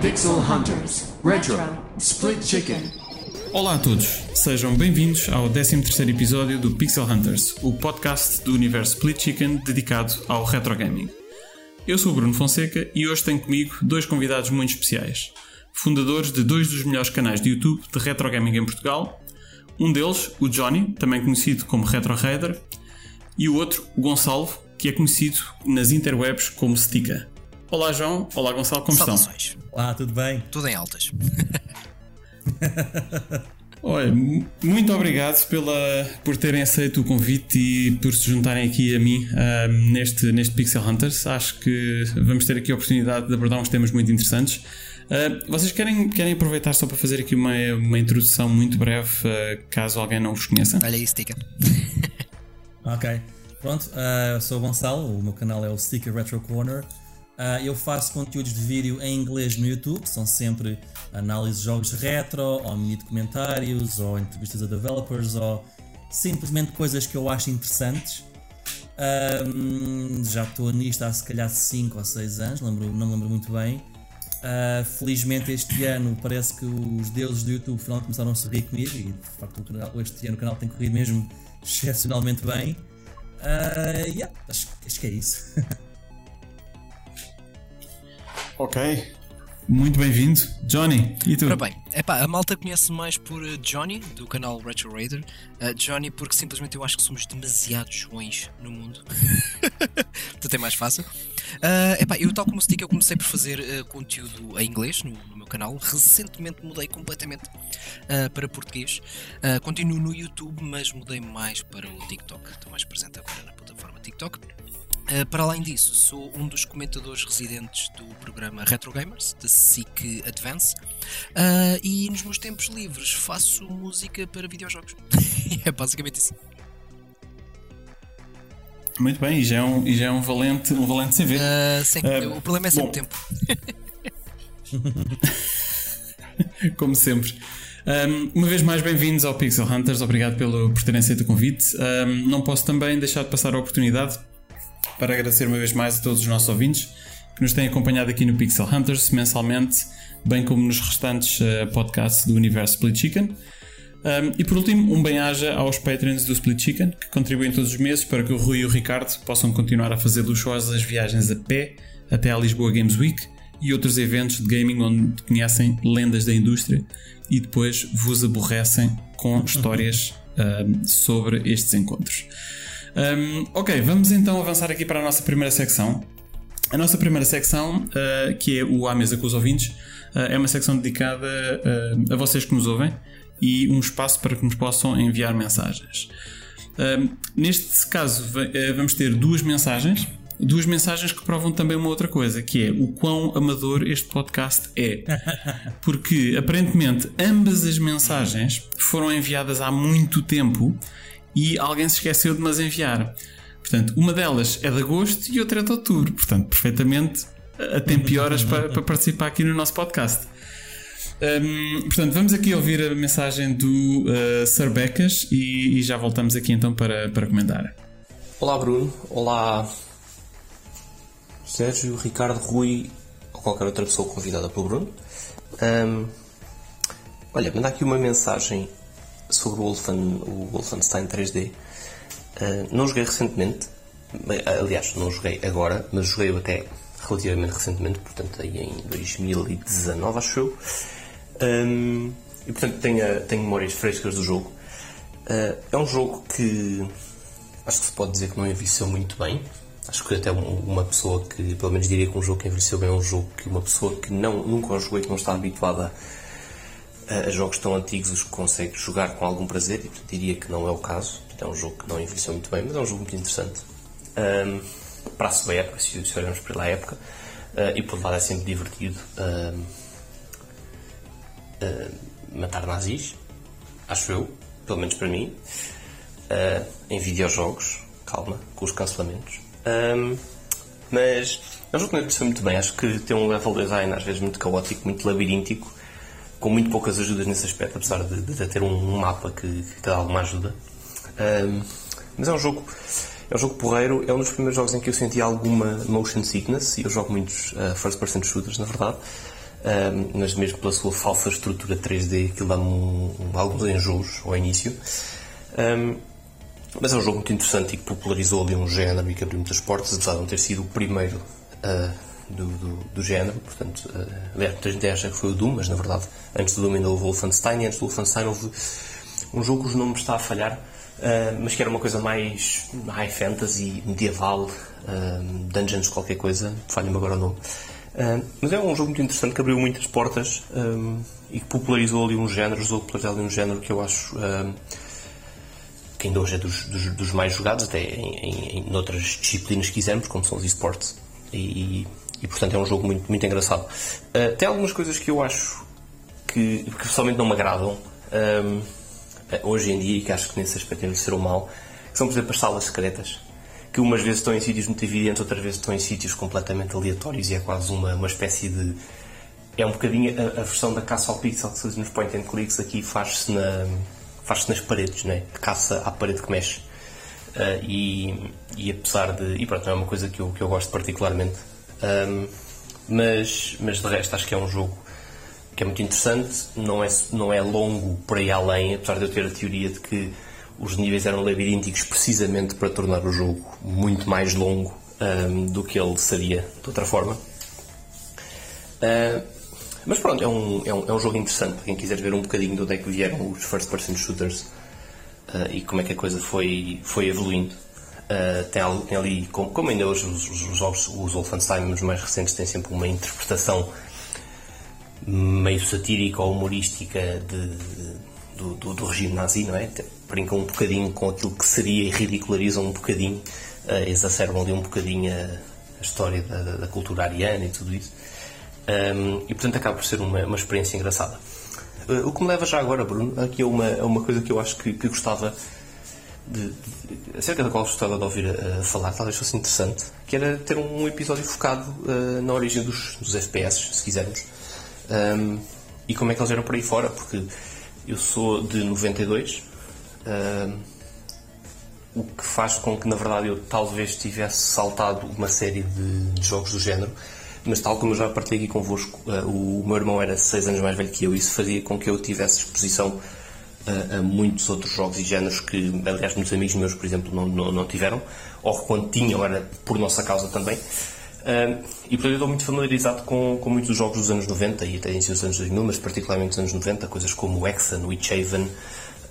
Pixel Hunters Retro Split Chicken. Olá a todos, sejam bem-vindos ao 13º episódio do Pixel Hunters, o podcast do universo Split Chicken dedicado ao retro gaming. Eu sou o Bruno Fonseca e hoje tenho comigo dois convidados muito especiais, fundadores de dois dos melhores canais de YouTube de retro gaming em Portugal. Um deles, o Johnny, também conhecido como Retro Raider, e o outro, o Gonçalo, que é conhecido nas interwebs como Stika. Olá João, olá Gonçalo, como estão? Saudações. Olá, tudo bem? Tudo em altas. Olha, mu- muito obrigado pela, por terem aceito o convite e por se juntarem aqui a mim ah, neste, neste Pixel Hunters. Acho que vamos ter aqui a oportunidade de abordar uns temas muito interessantes. Ah, vocês querem, querem aproveitar só para fazer aqui uma, uma introdução muito breve, ah, caso alguém não vos conheça? Olha aí, Stica. Ok. Pronto, ah, eu sou o Gonçalo, o meu canal é o Sticker Retro Corner. Ah, eu faço conteúdos de vídeo em inglês no YouTube, são sempre análises de jogos retro, ou mini documentários, ou entrevistas a developers, ou simplesmente coisas que eu acho interessantes. Ahm, já estou nisto há se calhar 5 ou 6 anos, lembro, não me lembro muito bem. Ah, felizmente este ano parece que os deuses do YouTube finalmente começaram a sorrir comigo e de facto canal- este ano o canal tem corrido mesmo excepcionalmente bem. Ah, yeah, acho, acho que é isso. Ok. Muito bem-vindo. Johnny, e tu? Ora bem, epá, a malta conhece mais por eh, Johnny, do canal Retro Raider. Eh, Johnny, porque simplesmente eu acho que somos demasiado joões no mundo. Portanto é mais fácil. Ah, epá, eu, tal como o Stick, eu comecei por fazer eh, conteúdo em inglês no, no meu canal. Recentemente mudei completamente para português. Continuo no YouTube, mas mudei mais para o TikTok. Estou mais presente agora na plataforma TikTok. Uh, para além disso, sou um dos comentadores residentes do programa Retro Gamers, da SIC Advance, Uh, e nos meus tempos livres faço música para videojogos. é basicamente isso. Muito bem, e já é um, já é um valente, um valente CV. Uh, sim, Uh, o problema é sempre bom. tempo. Como sempre. Um, uma vez mais, bem-vindos ao Pixel Hunters. Obrigado pelo, por terem aceito o convite. Um, não posso também deixar de passar a oportunidade para agradecer uma vez mais a todos os nossos ouvintes que nos têm acompanhado aqui no Pixel Hunters mensalmente, bem como nos restantes uh, podcasts do universo Split Chicken. Um, e por último, um bem-aja aos Patreons do Split Chicken que contribuem todos os meses para que o Rui e o Ricardo possam continuar a fazer luxuosas viagens a pé até à Lisboa Games Week e outros eventos de gaming onde conhecem lendas da indústria e depois vos aborrecem com histórias um, sobre estes encontros. Um, ok, vamos então avançar aqui para a nossa primeira secção. A nossa primeira secção, uh, que é o À Mesa com os Ouvintes, uh, é uma secção dedicada uh, a vocês que nos ouvem e um espaço para que nos possam enviar mensagens. Neste caso, va- vamos ter duas mensagens. Duas mensagens que provam também uma outra coisa, que é o quão amador este podcast é. Porque aparentemente ambas as mensagens foram enviadas há muito tempo e alguém se esqueceu de mas enviar. Portanto, uma delas é de agosto e outra é de outubro. Portanto, perfeitamente a tempo e horas para, para participar aqui no nosso podcast. Hum, portanto, vamos aqui ouvir a mensagem do uh, Sir Becas e, e já voltamos aqui então para, para comentar. Olá Bruno, olá Sérgio, Ricardo, Rui ou qualquer outra pessoa convidada pelo Bruno. Ahm, olha, manda aqui uma mensagem sobre o, Wolfen, o Wolfenstein 3D. Ah, não joguei recentemente, aliás, não joguei agora, mas joguei até relativamente recentemente, portanto aí em 2019 acho eu. Ahm, e portanto tenho, tenho memórias frescas do jogo. Ah, é um jogo que acho que se pode dizer que não envelheceu muito bem. Acho que até um- uma pessoa que, pelo menos diria que um jogo que envelheceu bem é um jogo que uma pessoa que não, nunca o jogou e que não está habituada a, a jogos tão antigos os consegue jogar com algum prazer e portanto, diria que não é o caso. Portanto, é um jogo que não envelheceu muito bem, mas é um jogo muito interessante. Ahm, para a sua época, se se olharmos pela época, ah, e por outro lado é sempre divertido ahm, ah, matar nazis, acho eu, pelo menos para mim uh, em videojogos, calma, com os cancelamentos. Um, mas É um jogo que não é muito bem. Acho que tem um level design às vezes muito caótico, muito labiríntico, com muito poucas ajudas nesse aspecto, apesar de, de ter um, mapa que, que dá alguma ajuda. Um, mas é um jogo. É um jogo porreiro, é um dos primeiros jogos em que eu senti alguma motion sickness, e eu jogo muitos uh, first person shooters, na verdade, um, mas mesmo pela sua falsa estrutura 3D, aquilo dá-me um, um, alguns enjoos ao início. Mas é um jogo muito interessante e que popularizou ali um género e que abriu muitas portas, apesar de não ter sido o primeiro uh, do, do, do, género. Portanto, uh, aliás, muita gente acha que foi o Doom, mas na verdade, antes do Doom ainda houve o Wolfenstein e antes do Wolfenstein houve um jogo cujo nome está a falhar, uh, mas que era uma coisa mais high fantasy, medieval, uh, dungeons, qualquer coisa, falha-me agora o nome. Uh, mas é um jogo muito interessante que abriu muitas portas um, e que popularizou ali um género, usou popularizar ali um género que eu acho que ainda hoje é dos, dos, dos mais jogados, até em, em, em outras disciplinas que quisermos, como são os esportes. E, e, portanto é um jogo muito, muito engraçado. Uh, tem algumas coisas que eu acho que, que pessoalmente não me agradam um, hoje em dia e que acho que nesse aspecto envelheceram mal, que são, por exemplo, as salas secretas. Que umas vezes estão em sítios muito evidentes, outras vezes estão em sítios completamente aleatórios e é quase uma, uma espécie de. É um bocadinho a, a versão da caça ao pixel que se nos point and clicks aqui faz-se na faz-se nas paredes, né? caça à parede que mexe. Uh, e, e apesar de. E pronto, não é uma coisa que eu, que eu gosto particularmente. Um, mas, mas de resto, acho que é um jogo que é muito interessante. Não é, não é longo por aí além, apesar de eu ter a teoria de que os níveis eram labirínticos precisamente para tornar o jogo muito mais longo um, do que ele seria de outra forma. Uh, mas pronto, é um, é um, é um jogo interessante para quem quiser ver um bocadinho de onde é que vieram os first person shooters uh, e como é que a coisa foi, foi evoluindo. Uh, tem, ali, como, como, ainda hoje os, os jogos, os Wolfenstein, os mais recentes, têm sempre uma interpretação meio satírica ou humorística de, de, do, do, do, regime nazi, não é? Brincam um bocadinho com aquilo que seria e ridicularizam um bocadinho, uh, exacerbam ali um bocadinho a, a história da, da, cultura ariana e tudo isso. Um, e portanto acaba por ser uma, uma experiência engraçada. Uh, o que me leva já agora, Bruno, aqui é uma, é uma coisa que eu acho que, que gostava de, de, acerca da qual gostava de ouvir uh, falar, talvez fosse interessante, que era ter um episódio focado uh, na origem dos, dos FPS, se quisermos, um, e como é que eles eram por aí fora, porque eu sou de 92, um, o que faz com que na verdade eu talvez tivesse saltado uma série de, de jogos do género mas tal como eu já partilhei aqui convosco, uh, o meu irmão era 6 anos mais velho que eu e isso fazia com que eu tivesse exposição uh, a muitos outros jogos e géneros que, aliás, muitos amigos meus, por exemplo, não, não, não tiveram, ou quando tinham era por nossa causa também. Uh, e portanto eu estou muito familiarizado com, com muitos dos jogos dos anos 90 e até início dos anos 2000, mas particularmente dos anos 90, coisas como o Hexen, o Witchhaven,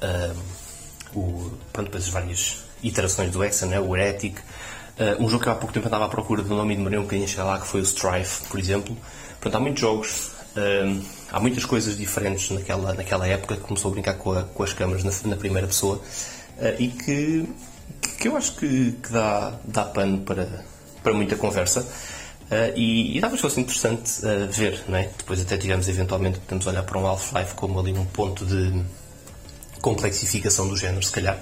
uh, pronto, depois as várias iterações do Hexen, né, o Heretic, Uh, um jogo que há pouco tempo andava à procura do nome e demorei um bocadinho a chegar lá, que foi o Strife, por exemplo. Portanto, há muitos jogos, uh, há muitas coisas diferentes naquela, naquela época que começou a brincar com, a, com as câmaras na, na, primeira pessoa uh, e que, que eu acho que, que dá, dá pano para, para muita conversa. e, e talvez fosse interessante ver, não é? Depois até tivemos eventualmente, podemos olhar para um Half-Life como ali um ponto de complexificação do género, se calhar.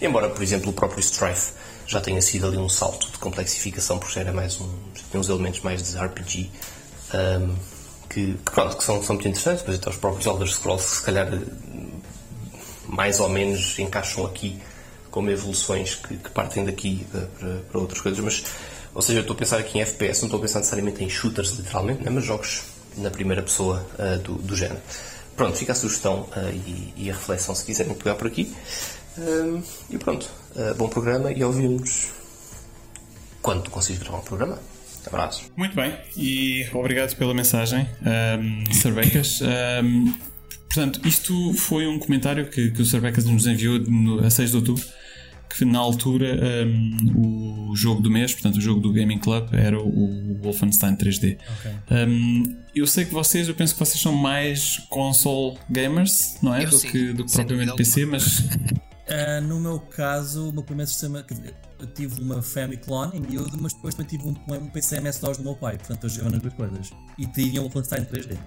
Embora, por exemplo, o próprio Strife já tenha sido ali um salto de complexificação, porque já era mais um, tem uns elementos mais de RPG um, que, que, pronto, que são, são muito interessantes, depois até os próprios Elder Scrolls se calhar mais ou menos encaixam aqui como evoluções que, que partem daqui para, para, outras coisas, mas ou seja, eu estou a pensar aqui em FPS, não estou a pensar necessariamente em shooters literalmente, né, mas jogos na primeira pessoa uh, do, do género. Pronto, fica a sugestão uh, e, e, a reflexão se quiserem pegar por aqui. Um, e pronto, uh, bom programa e ouvimos quando conseguires gravar um programa. Abraços. Muito bem, e obrigado pela mensagem, um, Sr. Becas. Um, portanto, isto foi um comentário que, que o Sr. Becas nos enviou no, a 6 de outubro, que na altura um, o jogo do mês, portanto o jogo do Gaming Club, era o, o Wolfenstein 3D. Okay. Um, eu sei que vocês, eu penso que vocês são mais console gamers, não é? do que, do que propriamente PC, mas Uh, no meu caso, o meu primeiro sistema, quer dizer, eu tive uma Famiclone em miúdo, mas depois também tive um, um PC MS-DOS do meu pai, portanto eu jogava nas duas coisas. E tinha um Wolfenstein 3D.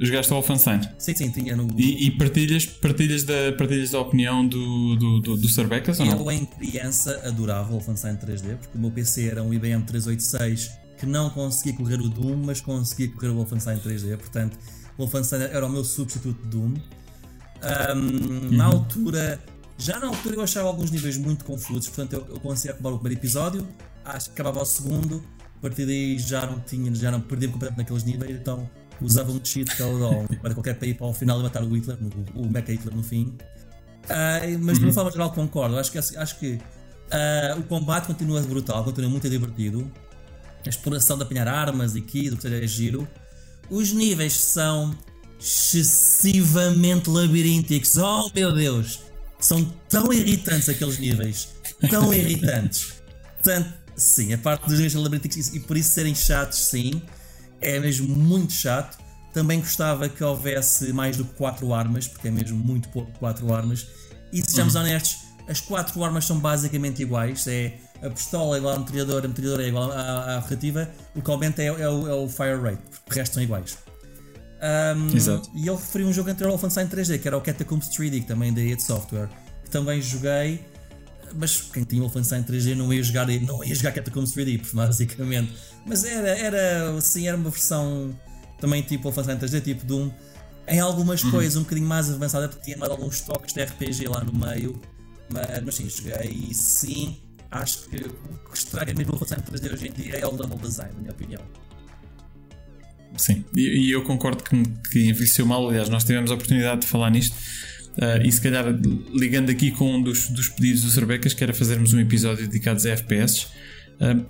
Jogaste ao Wolfenstein? Sim, sim, tinha no. E, e partilhas, partilhas, da, partilhas da opinião do, do, do, do Sarbecas ou não? Eu, em criança, adorava o Wolfenstein 3D, porque o meu PC era um IBM 386 que não conseguia correr o Doom, mas conseguia correr o Wolfenstein 3D. Portanto, o Wolfenstein era o meu substituto de Doom. Um, Na altura, já na altura eu achava alguns níveis muito confusos, portanto eu, eu conseguia acabar o primeiro episódio, acho que acabava o segundo, a partir daí já não tinha, já não perdia completamente naqueles níveis, então usava um cheat era para qualquer país para ao final matar o Hitler, o, o Mecha Hitler no fim. Uh, mas de uma forma geral concordo, acho que, acho que uh, o combate continua brutal, continua muito divertido. A exploração de apanhar armas e kits, o que seja, é giro. Os níveis são excessivamente labirínticos. Oh meu Deus! São tão irritantes aqueles níveis. Tão irritantes. Portanto, sim, a parte dos níveis labirínticos e por isso serem chatos, sim. É mesmo muito chato. Também gostava que houvesse mais do que 4 armas, porque é mesmo muito pouco 4 armas. E sejamos uhum. honestos, as 4 armas são basicamente iguais. É a pistola é igual à metralhadora, a metralhadora é igual à, à rotativa. O que aumenta é, é, o, é o fire rate, porque o resto são iguais. Um, Exato. E ele referiu um jogo anterior ao Wolfenstein 3D, que era o Catacombs 3D, que também da id Software, que também joguei, mas quem tinha o Wolfenstein 3D não ia jogar, não ia jogar Catacombs 3D, basicamente. Mas era, era, assim, era uma versão também tipo Wolfenstein 3D, tipo Doom, em algumas uhum. coisas um bocadinho mais avançada, porque tinha mais alguns toques de RPG lá no meio, mas, mas sim, joguei e sim, acho que o que estraga mesmo o Wolfenstein 3D hoje em dia é o level design, na minha opinião. Sim, e, e eu concordo que, que envelheceu mal. Aliás, nós tivemos a oportunidade de falar nisto. Uh, e se calhar ligando aqui com um dos, dos pedidos do Cerbecas, que era fazermos um episódio dedicado a FPS. Uh,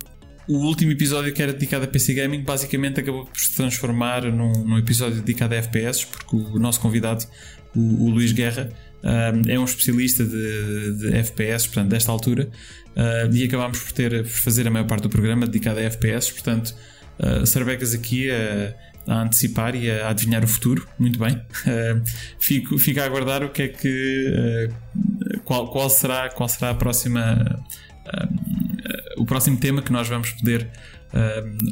o último episódio que era dedicado a PC Gaming basicamente acabou por se transformar num, num episódio dedicado a FPS, porque o nosso convidado, o, o Luís Guerra, uh, é um especialista de, de, FPS, portanto, desta altura, e acabámos por ter por fazer a maior parte do programa dedicado a FPS, portanto uh, Sarbecas aqui a, a, antecipar e a adivinhar o futuro, muito bem. Uh, fico, fico a aguardar o que é que. Uh, qual, qual, será, qual será a próxima. o próximo tema que nós vamos poder.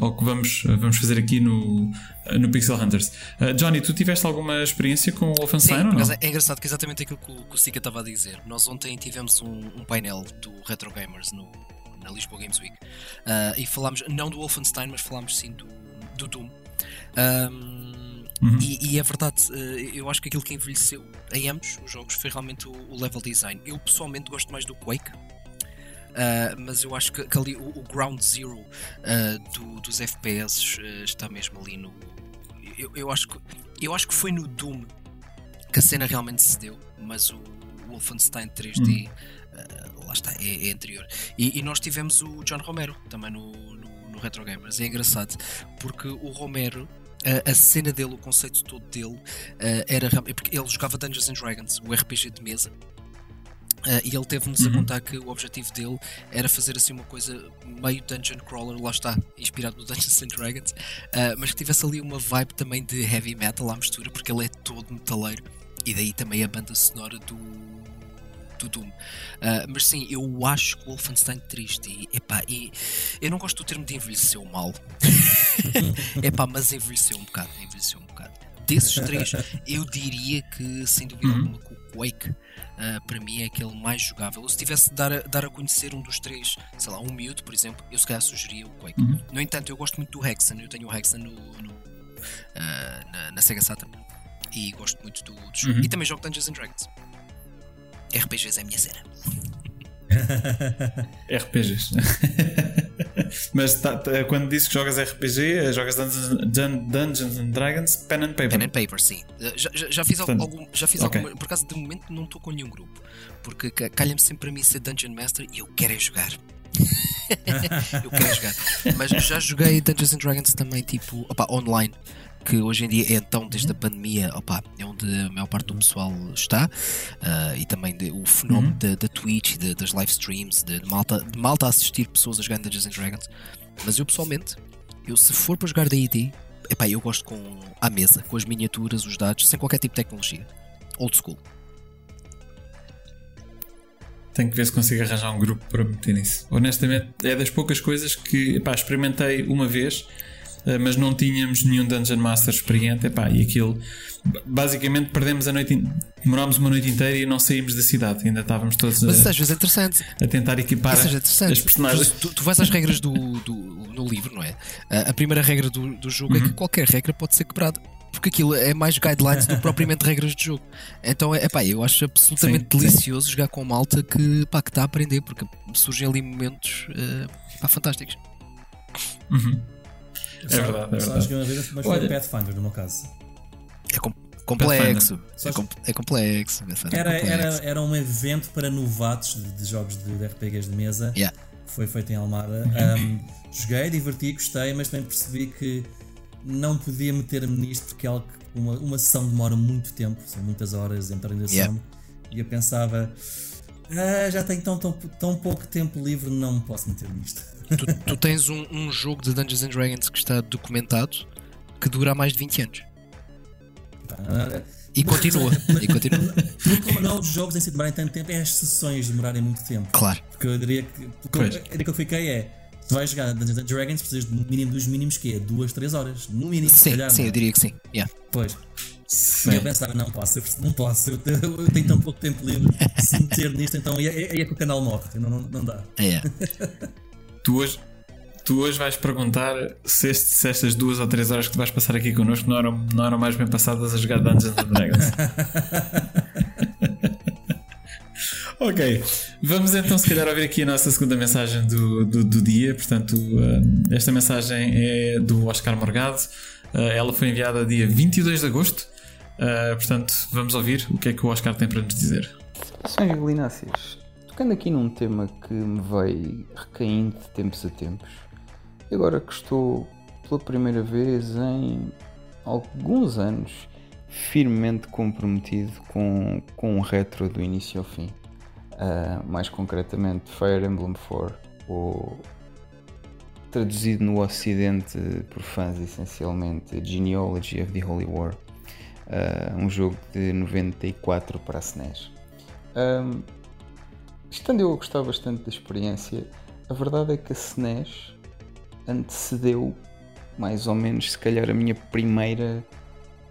ou que vamos, vamos fazer aqui no, no Pixel Hunters. Johnny, tu tiveste alguma experiência com o Wolfenstein Sim, ou não? É engraçado que é exatamente aquilo que o, que o Sika estava a dizer. Nós ontem tivemos um, um painel do Retro Gamers no, na Lisboa Games Week. Uh, e falámos, não do Wolfenstein, mas falámos sim do, do Doom. Um, uhum. e, e, é verdade, uh, eu acho que aquilo que envelheceu em ambos os jogos foi realmente o, o level design. Eu pessoalmente gosto mais do Quake. Uh, mas eu acho que, que ali o, o, ground zero do, dos FPS está mesmo ali no. Eu, eu, acho que, eu acho que foi no Doom que a cena realmente se deu, mas o Wolfenstein 3D uhum lá está, é, é anterior. E, e, nós tivemos o John Romero também no, no, no Retro Gamers. É engraçado porque o Romero a, a, cena dele, o conceito todo dele uh, era porque ele jogava Dungeons and Dragons, o RPG de mesa. Uh, e ele teve-nos uhum. a contar que o objetivo dele era fazer assim uma coisa meio dungeon crawler, lá está, inspirado no Dungeons and Dragons, uh, mas que tivesse ali uma vibe também de heavy metal à mistura, porque ele é todo metaleiro, e daí também a banda sonora do, do Doom. Uh, mas sim, eu acho que o Wolfenstein triste e, epá, e eu não gosto do termo de envelheceu mal. epá, mas envelheceu um bocado, envelheceu um bocado. Desses três, eu diria que sem dúvida uhum. alguma o Quake uh, para mim é aquele mais jogável. Ou se tivesse de dar a, dar a conhecer um dos três, sei lá, um miúdo, por exemplo, eu se calhar sugeria o Quake. Uhum. No entanto, eu gosto muito do Hexen, eu tenho o Hexen no, no uh, na, na, Sega Saturn e gosto muito do, do jogo. Uhum. E também jogo Dungeons and Dragons. RPGs é a minha cena. RPGs. Mas tá, tá, quando dizes que jogas RPG, jogas Dungeons, Dungeons and Dragons, Pen and Paper. Pen and Paper, sim. Já, já, já fiz Portanto, algum. Já fiz okay. algum. Por acaso, de momento, não estou com nenhum grupo. Porque calha-me sempre para mim ser Dungeon Master e eu quero é jogar. eu quero é jogar. Mas já joguei Dungeons and Dragons também, tipo, opa, online que hoje em dia é então, desde a pandemia, opa, é onde a maior parte do pessoal está, uh, e também de, o fenómeno uhum. da, Twitch, de, das live streams, de, de, malta, de malta a assistir pessoas a jogar Dungeons and Dragons. Mas eu pessoalmente, eu se for para jogar D&D, epá, eu gosto com a mesa, com as miniaturas, os dados, sem qualquer tipo de tecnologia. Old school. Tenho que ver se consigo arranjar um grupo para meter nisso. Honestamente, é das poucas coisas que epá, experimentei uma vez mas não tínhamos nenhum Dungeon Master experiente. Epá, e aquilo, basicamente, perdemos a noite, demorámos uma noite inteira e não saímos da cidade. Ainda estávamos todos Mas a, às vezes é interessante. a tentar equipar é as personagens. Tu, tu vais às regras do, do, no livro, não é? A, primeira regra do, do jogo é Uhum. que qualquer regra pode ser quebrada. Porque aquilo é mais guidelines do que propriamente regras de jogo. Então, é pá, eu acho absolutamente Sim, sim. delicioso jogar com malta que pá, que está a aprender, porque surgem ali momentos eh, pá, fantásticos. É verdade, é Só verdade. joguei uma vez, mas foi Olha- Pathfinder no meu caso. É com- complexo. Só- É, com- é complexo. É Era, complexo. era, era um evento para novatos de, de jogos de, de RPGs de mesa. Yeah. Foi feito em Almada. Um, joguei, diverti, gostei, mas também percebi que não podia meter-me nisto porque é algo que uma, uma sessão demora muito tempo, são muitas horas entre a ação. Yeah. E eu pensava, "Ah, já tenho tão, tão, tão pouco tempo livre, não me posso meter nisto. Tu, tu tens um, um jogo de Dungeons and Dragons que está documentado que dura há mais de 20 anos. Ah, E continua. e continua. o problema não é os jogos em si demorarem tanto tempo, é as sessões demorarem muito tempo. Claro. Porque eu diria que. Porque a ideia que eu fiquei é. Se vais jogar Dungeons and Dragons, precisas do mínimo dos mínimos que é 2, 3 horas. No mínimo, se Sim, calhar. sim, não é? eu diria que sim. Yeah. Pois. Sim. E eu pensava, não posso, não posso, eu, te- eu tenho tão pouco tempo livre. Se meter nisto, então aí é, aí é que o canal morre. Não, não, não dá. É. Tu hoje, tu hoje vais perguntar se, este- se estas duas ou três horas que tu vais passar aqui connosco não eram, não eram mais bem passadas a jogar Dungeons and Dragons. ok, vamos então se calhar ouvir aqui a nossa segunda mensagem do, do, do dia. Portanto, eh, esta mensagem é do Oscar Morgado. Eh, ela foi enviada dia 22 de agosto. Eh, portanto, vamos ouvir o que é que o Oscar tem para nos dizer. Senhor Galináceas, tocando aqui num tema que me veio recaindo de tempos a tempos, agora que estou pela primeira vez em alguns anos firmemente comprometido com, com um retro do início ao fim, Ah, mais concretamente Fire Emblem 4, ou traduzido no ocidente por fãs essencialmente Genealogy of the Holy War, ah, um jogo de 94 para a SNES. Um, estando eu a gostar bastante da experiência, a verdade é que a SNES antecedeu mais ou menos se calhar a minha primeira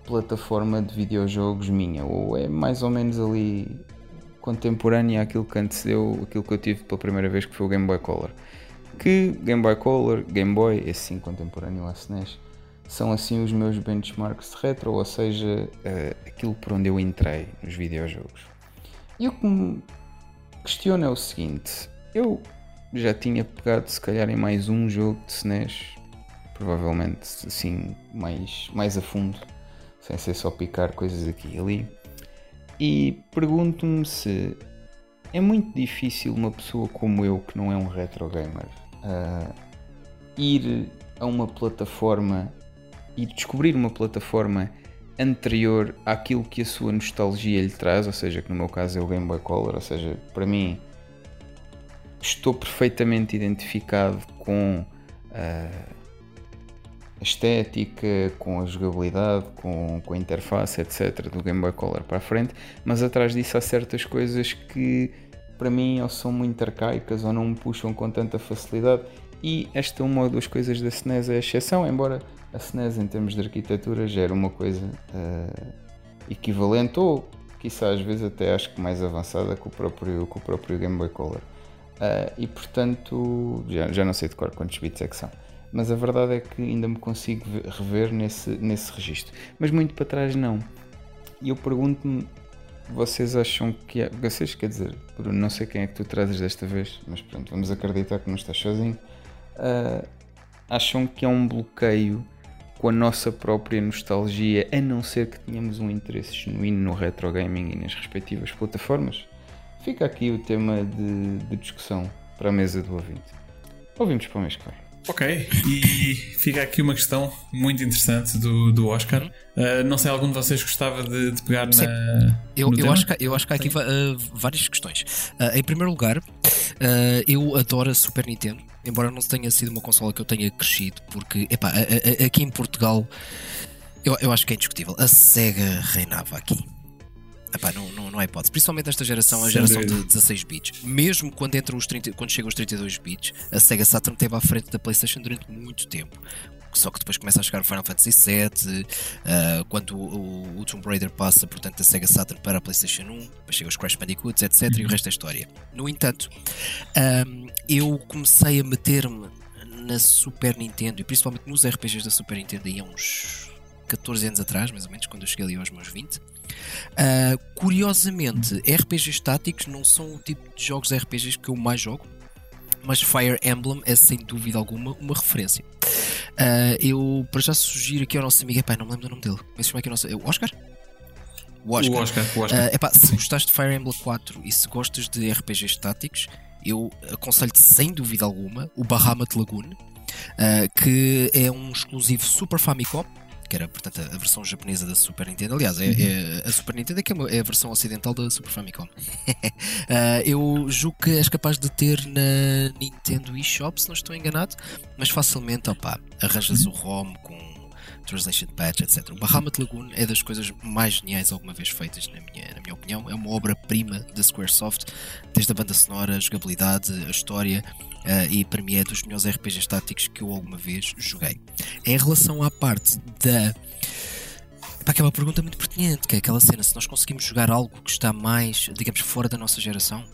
plataforma de videojogos minha, ou é mais ou menos ali contemporânea àquilo que antecedeu aquilo que eu tive pela primeira vez que foi o Game Boy Color. Que Game Boy Color, Game Boy, esse sim contemporâneo à SNES, são assim os meus benchmarks de retro, ou seja, eh, aquilo por onde eu entrei nos videojogos. E o que questiona é o seguinte: eu já tinha pegado, se calhar, em mais um jogo de SNES, provavelmente assim, mais, mais a fundo, sem ser só picar coisas aqui e ali. E pergunto-me se é muito difícil uma pessoa como eu, que não é um retro gamer, ah, ir a uma plataforma e descobrir uma plataforma anterior àquilo que a sua nostalgia lhe traz, ou seja, que no meu caso é o Game Boy Color, ou seja, para mim estou perfeitamente identificado com ah, a estética, com a jogabilidade, com, com a interface, etc. do Game Boy Color para a frente, mas atrás disso há certas coisas que para mim ou são muito arcaicas ou não me puxam com tanta facilidade e esta uma ou duas coisas da SNES é a exceção, embora a SNES em termos de arquitetura já era uma coisa ah, equivalente ou quiçá às vezes até acho que mais avançada que o próprio, que o próprio Game Boy Color. Ah, e portanto, já, já não sei de cor quantos bits é que são, mas a verdade é que ainda me consigo ve- rever nesse, nesse registro. Mas muito para trás não. E eu pergunto-me, vocês acham que é. Vocês, quer dizer, não sei quem é que tu trazes desta vez, mas pronto, vamos acreditar que não estás sozinho. Ah, acham que é um bloqueio com a nossa própria nostalgia, a não ser que tenhamos um interesse genuíno no retro gaming e nas respectivas plataformas? Fica aqui o tema de, de discussão para a mesa do ouvinte. Ouvimos para o mês que vem. Ok, e fica aqui uma questão muito interessante do, do Oscar. Uh, não sei, algum de vocês gostava de, de pegar Sim. na. Eu, eu, acho que, eu acho que há aqui ah, várias questões. Ah, em primeiro lugar, eu adoro a Super Nintendo, embora não tenha sido uma consola que eu tenha crescido, porque epá, a- a- aqui em Portugal eu, eu acho que é indiscutível. A SEGA reinava aqui. Epá, não, não, não há hipótese. Principalmente esta geração, a geração de 16 bits. Mesmo quando, entra os 30, quando chega aos 32 bits, a Sega Saturn esteve à frente da PlayStation durante muito tempo. Só que depois começa a chegar o Final Fantasy VII, uh, quando o, o, Tomb Raider passa, portanto, da Sega Saturn para a PlayStation 1, depois chega os Crash Bandicoots, etc. E o uhum. resto é história. No entanto, um, eu comecei a meter-me na Super Nintendo e principalmente nos RPGs da Super Nintendo aí há uns 14 anos atrás, mais ou menos, quando eu cheguei ali aos meus 20. Uh, curiosamente, RPGs táticos não são o tipo de jogos RPGs que eu mais jogo, mas Fire Emblem é sem dúvida alguma uma referência. Uh, eu, para já sugiro aqui ao nosso amigo, epá, não me lembro do nome dele, mas como é que é o nosso. O Oscar? O Oscar. O Oscar, o Oscar. Uh, epá, se gostaste de Fire Emblem 4 e se gostas de RPGs táticos, eu aconselho-te sem dúvida alguma o Bahamut Lagoon, uh, que é um exclusivo Super Famicom que era portanto a versão japonesa da Super Nintendo. Aliás, é, é a Super Nintendo é, que é a versão ocidental da Super Famicom. uh, eu julgo que és capaz de ter na Nintendo eShop, se não estou enganado, mas facilmente opa, arranjas o ROM com Translation Patch, etc. O Bahamut Lagoon é das coisas mais geniais alguma vez feitas, na minha, na minha opinião. É uma obra-prima da Squaresoft, desde a banda sonora, a jogabilidade, a história, uh, e para mim é dos melhores RPGs táticos que eu alguma vez joguei. Em relação à parte da. Pá, que é pergunta muito pertinente, que é aquela cena, se nós conseguimos jogar algo que está mais, digamos, fora da nossa geração.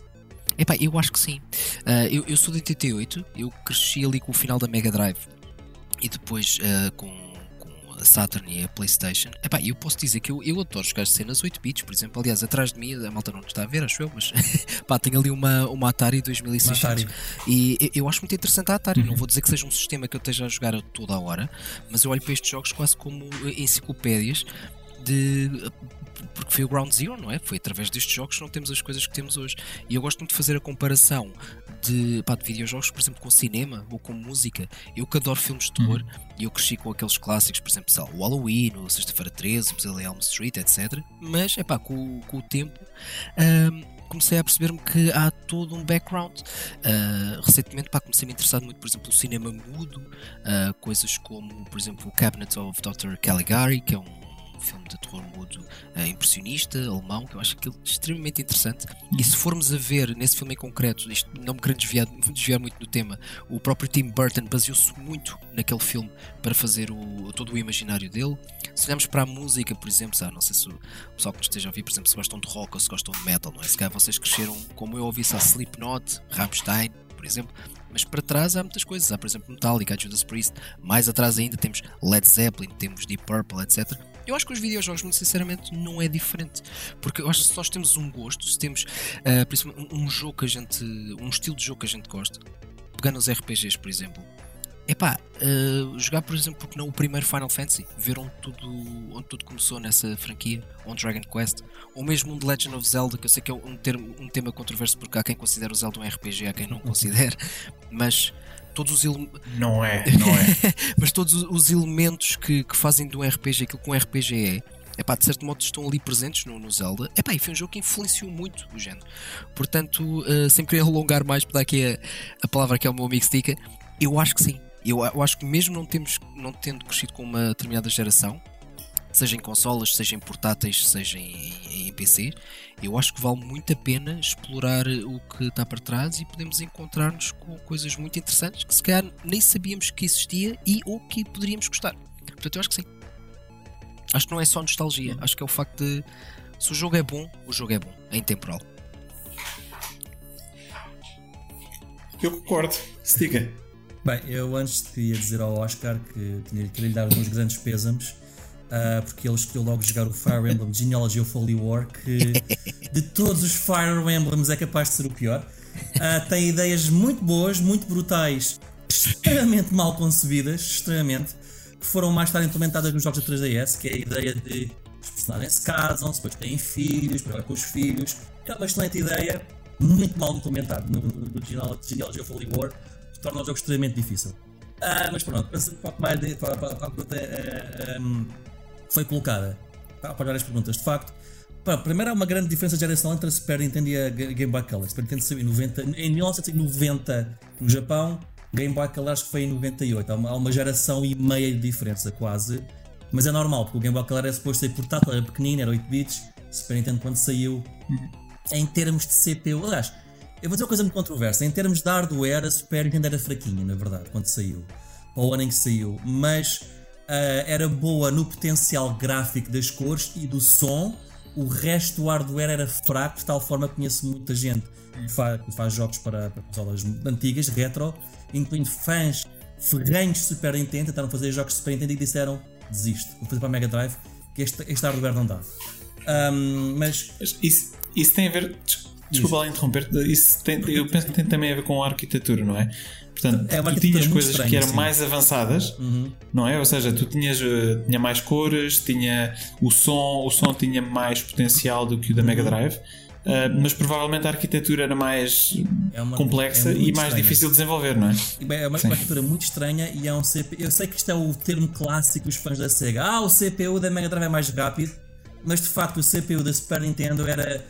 Epá, eu acho que sim. Uh, eu, eu sou de 88, eu cresci ali com o final da Mega Drive e depois uh, com a Saturn e a PlayStation. Epá, eu posso dizer que eu, eu adoro jogar cenas 8 bits, por exemplo. Aliás, atrás de mim, a malta não está a ver, acho eu, mas pá, tenho ali uma, uma Atari 2600 Atari. e eu, eu, acho muito interessante a Atari. Uhum. Não vou dizer que seja um sistema que eu esteja a jogar toda a hora, mas eu olho para estes jogos quase como enciclopédias de porque foi o Ground Zero, não é? Foi através destes jogos que não temos as coisas que temos hoje. E eu gosto muito de fazer a comparação de, pá, de videojogos, por exemplo, com cinema ou com música. Eu que adoro filmes de terror uhum. e eu cresci com aqueles clássicos, por exemplo, o Halloween, o Sexta-feira 13, o Pesadelo Elm Street, etc. Mas, é pá, com, com o tempo. Um, comecei a perceber-me que há todo um background. Uh, recentemente pá, comecei a me interessar muito, por exemplo, no cinema mudo, uh, coisas como, por exemplo, o Cabinet of Dr. Caligari, que é um filme de terror mudo uh, impressionista, alemão, que eu acho aquilo extremamente interessante. E se formos a ver nesse filme em concreto, isto não me querendo desviar, desviar muito do tema, o próprio Tim Burton baseou-se muito naquele filme para fazer o, todo o imaginário dele. Se olharmos para a música, por exemplo, sabe, não sei se o pessoal que nos esteja a ouvir, por exemplo, se gostam de rock ou se gostam de metal, não é? Se calhar vocês cresceram como eu ouvi, a Slipknot, Rammstein, por exemplo, mas para trás há muitas coisas. Há, por exemplo, Metallica, Judas Priest. Mais atrás ainda temos Led Zeppelin, temos Deep Purple, etc. Eu acho que os videojogos, muito sinceramente, não é diferente. Porque eu acho que se nós temos um gosto, se temos uh, um jogo que a gente. um estilo de jogo que a gente gosta, pegando os RPGs, por exemplo, Epá, uh, jogar por exemplo, porque não o primeiro Final Fantasy, ver onde tudo, onde tudo começou nessa franquia, um Dragon Quest, ou mesmo um The Legend of Zelda, que eu sei que é um, termo, um tema controverso porque há quem considera o Zelda um RPG, há quem não considera, mas todos os elementos. Não é, não é. mas todos os elementos que, que fazem do RPG aquilo que um RPG é. Epá, de certo modo estão ali presentes no, no Zelda. Epá, e foi um jogo que influenciou muito o género. Portanto, uh, sem querer alongar mais, para dar aqui a, a palavra que é o meu amigo Stika, eu acho que sim. Eu, eu acho que mesmo não, temos, não tendo crescido com uma determinada geração, seja em consolas, seja em portáteis, seja em, em, PC, eu acho que vale muito a pena explorar o que está para trás e podemos encontrar-nos com coisas muito interessantes que se calhar nem sabíamos que existia e ou que poderíamos gostar. Portanto, eu acho que sim. Acho que não é só nostalgia, acho que é o facto de se o jogo é bom, o jogo é bom, é intemporal. Eu concordo. Sticker. Bem, eu antes queria dizer ao Oscar que tinha que lhe dar uns grandes pêsames, uh, porque ele escolheu logo jogar o Fire Emblem Genealogy of Holy War, que de todos os Fire Emblems é capaz de ser o pior. Uh, tem ideias muito boas, muito brutais, extremamente mal concebidas, extremamente, que foram mais tarde implementadas nos jogos da 3DS, que é a ideia de os personagens se casam, depois têm filhos, depois com os filhos. É uma excelente ideia, muito mal implementada no, no, Genealogy of Holy War torna o jogo extremamente difícil. Ah, mas pronto, pensando para, mais para, para, para a pergunta um, foi colocada, para, várias perguntas, de facto, para, primeiro há uma grande diferença geracional entre a Super Nintendo e a Game Boy Color. Super Nintendo saiu em, 90, em 1990 no Japão, Game Boy Color acho que foi em 98. Há uma, há uma geração e meia de diferença quase. Mas é normal, porque o Game Boy Color é suposto ser portátil, era pequenino, era 8 bits. Super Nintendo quando saiu, em termos de CPU, aliás, eu vou dizer uma coisa muito controversa. Em termos de hardware, a Super Nintendo era fraquinha, na verdade, quando saiu. para o ano em que saiu, mas era boa no potencial gráfico das cores e do som. O resto do hardware era fraco, de tal forma que conheço muita gente que faz, que faz jogos para, para consolas antigas, retro, incluindo fãs ferrenhos de Super Nintendo, tentaram fazer jogos de Super Nintendo e disseram desisto, vou fazer para a Mega Drive, que este, este hardware não dá. Um, mas isso, isso tem a ver. Desculpa lá interromper, isso tem, eu penso que tem também a ver com a arquitetura, não é? Portanto, é tu tinhas coisas estranho, que eram sim. mais avançadas, uhum. não é? Ou seja, tu tinhas uh, tinha mais cores, tinha o som, o som tinha mais potencial do que o da Mega uhum. Drive. Uh, mas provavelmente a arquitetura era mais é uma, complexa é e mais estranha. difícil de desenvolver, não é? É uma, uma, arquitetura muito estranha e é um CPU. Eu sei que isto é o termo clássico dos fãs da Sega. Ah, o CPU da Mega Drive é mais rápido, mas de facto o CPU da Super Nintendo era.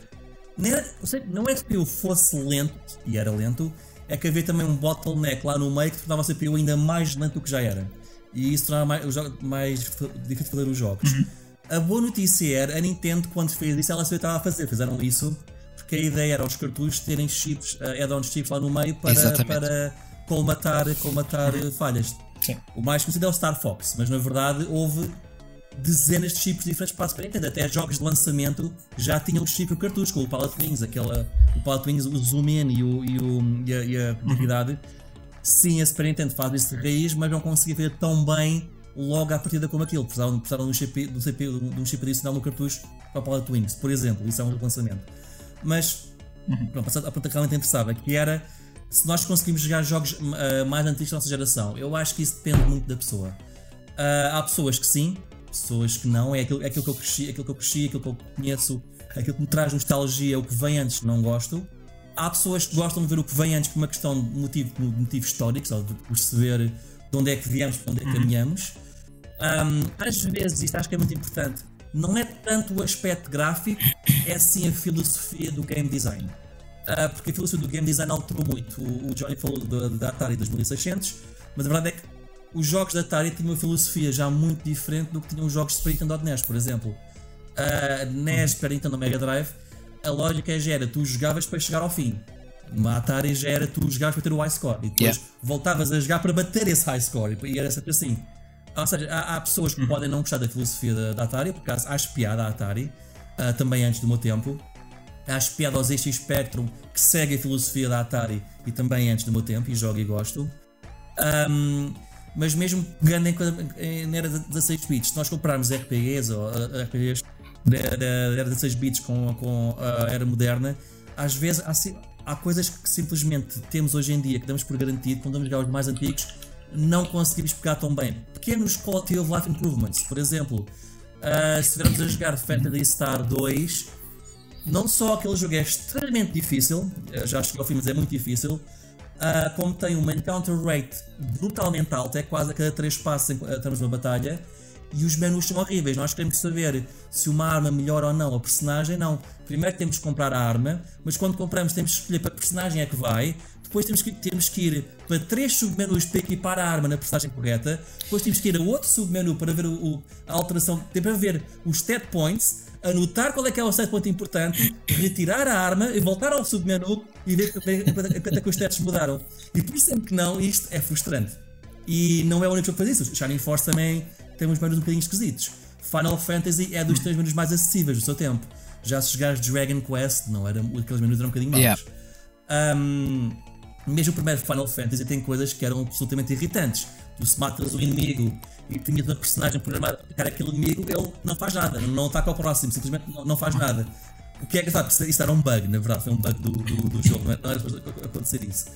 Não, era, não é que o CPU fosse lento, e era lento, é que havia também um bottleneck lá no meio que tornava o CPU ainda mais lento do que já era. E isso tornava mais, mais difícil de fazer os jogos. Uhum. A boa notícia era, a Nintendo, quando fez isso, ela sabia o que estava a fazer. Fizeram isso porque a ideia era os cartuchos terem chips, uh, add-on chips lá no meio para, para colmatar, colmatar uhum. falhas. Sim. O mais conhecido é o Star Fox, mas na verdade houve dezenas de chips diferentes para a Super Nintendo. Até jogos de lançamento já tinham o chip cartucho, com o Palette Wings, aquela, o Palette Wings, o zoom in e, o, e, o, e a, e a uhum. Sim, a Super Nintendo faz isso de raiz, mas não conseguia fazer tão bem logo à partida como aquilo. Precisavam, precisavam de um chip, de um, CPU, de um chip adicional no cartucho para o Palette Wings, por exemplo. Isso é um lançamento. Mas, uhum. pronto, a pergunta que realmente interessava, que era se nós conseguimos jogar jogos uh, mais antigos da nossa geração. Eu acho que isso depende muito da pessoa. Uh, há pessoas que sim, pessoas que não. É aquilo, é aquilo que eu cresci, aquilo que eu cresci, aquilo que eu conheço, aquilo que me traz nostalgia, o que vem antes, não gosto. Há pessoas que gostam de ver o que vem antes por uma questão de motivo, de motivo histórico, ou de perceber de onde é que viemos, para onde é que uhum. caminhamos. Um, às vezes, isto acho que é muito importante, não é tanto o aspecto gráfico, é sim a filosofia do game design. Uh, porque a filosofia do game design alterou muito. O, o Johnny falou da Atari 2600, mas a verdade é que os jogos da Atari tinham uma filosofia já muito diferente do que tinham os jogos de Super Nintendo NES, por exemplo. A NES, Super Nintendo Mega Drive, a lógica já era tu jogavas para chegar ao fim. Uma Atari já era tu jogavas para ter o high score e depois yeah. voltavas a jogar para bater esse high score e era sempre assim. Ou seja, há, há pessoas que uhum. podem não gostar da filosofia da, da Atari, por acaso acho piada a Atari, uh, também antes do meu tempo. Acho piada aos ZX Spectrum que segue a filosofia da Atari e também antes do meu tempo e jogo e gosto. Um, mas mesmo pegando em, na era 16 bits, se nós comprarmos RPGs ou uh, RPGs da era 16 bits com, com a era moderna, às vezes há, há, coisas que simplesmente temos hoje em dia que damos por garantido, quando vamos jogar os mais antigos, não conseguimos pegar tão bem. Pequenos quality of life improvements, por exemplo, uh, se estivermos a jogar Fantasy Star 2, não só aquele jogo é extremamente difícil, já chegou ao fim, mas é muito difícil uh, como tem uma encounter rate brutalmente alta, é quase a cada 3 passos estamos numa batalha, e os menus são horríveis. Nós queremos saber se uma arma melhora ou não a personagem. Não. Primeiro temos que comprar a arma, mas quando compramos temos que escolher para que personagem é que vai. Depois temos que, temos que ir para três submenus para equipar a arma na personagem correta. Depois temos que ir a outro submenu para ver o, a alteração, para ver os stat points anotar qual é que é o set point importante, retirar a arma e voltar ao submenu e ver quanto é que os stats mudaram. E por sempre que não, isto é frustrante. E não é o único jogo que faz isso. Shining Force também tem uns menus um bocadinho esquisitos. Final Fantasy é dos três menus mais acessíveis do seu tempo. Já se jogares Dragon Quest, não era, aqueles menus eram um bocadinho maus. Yeah. Um, mesmo o primeiro Final Fantasy tem coisas que eram absolutamente irritantes. Tu se matas o inimigo e tinhas a personagem programada para atacar aquele inimigo, ele não faz nada, não ataca ao próximo, simplesmente não, não faz nada. O que é que sabe? Isso era um bug, na verdade, foi um bug do, do, do jogo, não era para acontecer isso.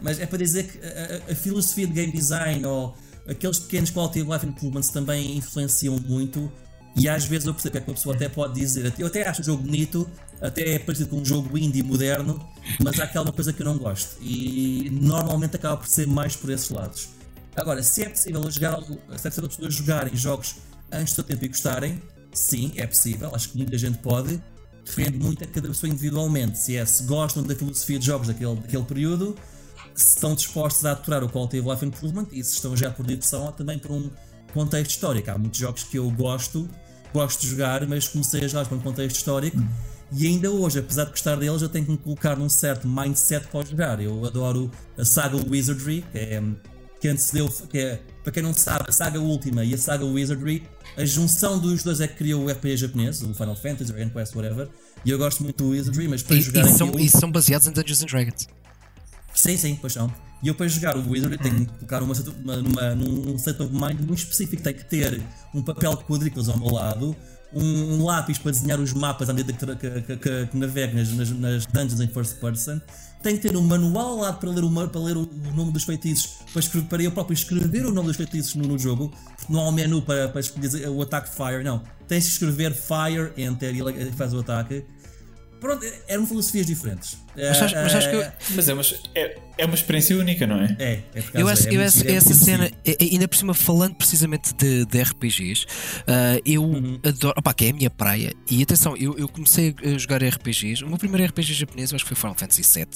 Mas é para dizer que a, a, filosofia de game design ou aqueles pequenos quality of life improvements também influenciam muito. E às vezes eu percebo que uma pessoa até pode dizer, eu até acho o jogo bonito, até é parecido com um jogo indie moderno, mas há aquela coisa que eu não gosto. E normalmente acaba por ser mais por esses lados. Agora, se é possível jogar, se é possível as pessoas jogarem jogos antes do seu tempo e gostarem, sim, é possível. Acho que muita gente pode. Depende muito a cada pessoa individualmente. Se é se gostam da filosofia de jogos daquele, daquele período, se estão dispostos a aturar o Quality of Life Improvement e se estão já por diversão ou também por um contexto histórico. Há muitos jogos que eu gosto, gosto de jogar, mas comecei a jogar por um contexto histórico. Hum. E ainda hoje, apesar de gostar deles, eu tenho que me colocar num certo mindset para jogar. Eu adoro a saga Wizardry, que é que antecedeu, que é para quem não sabe, a saga Última e a saga Wizardry, a junção dos dois é que criou o RPG japonês, o Final Fantasy, Dragon Quest, whatever. E eu gosto muito do Wizardry, mas para E, jogar e são, aquilo- e são baseados em Dungeons and Dragons. Sim, sim, pois são. E eu para jogar o Wizard tenho que colocar uma, uma, numa, num state of mind muito específico. Tenho que ter um papel de quadrículas ao meu lado, um, um lápis para desenhar os mapas à medida que, que, que, que navego nas, nas, nas dungeons em first person. Tenho que ter um manual lado para ler o, ma- para ler o, nome dos feitiços, para, escrever, para eu próprio escrever o nome dos feitiços no, no jogo. Porque não há um menu para, para escolher o ataque Fire, não. Tens que escrever Fire, Enter e faz o ataque. Pronto, eram filosofias diferentes. Mas acho, mas acho que eu, Mas é uma, é, é uma experiência única, não é? É, é por Eu causa- acho, é eu acho- é muito essa cena, é- é- ainda por cima, falando precisamente de, de RPGs, ah, eu Uhum. adoro, opá, que é a minha praia. E atenção, eu, eu comecei a jogar RPGs. O meu primeiro RPG japonês eu acho que foi Final Fantasy VII.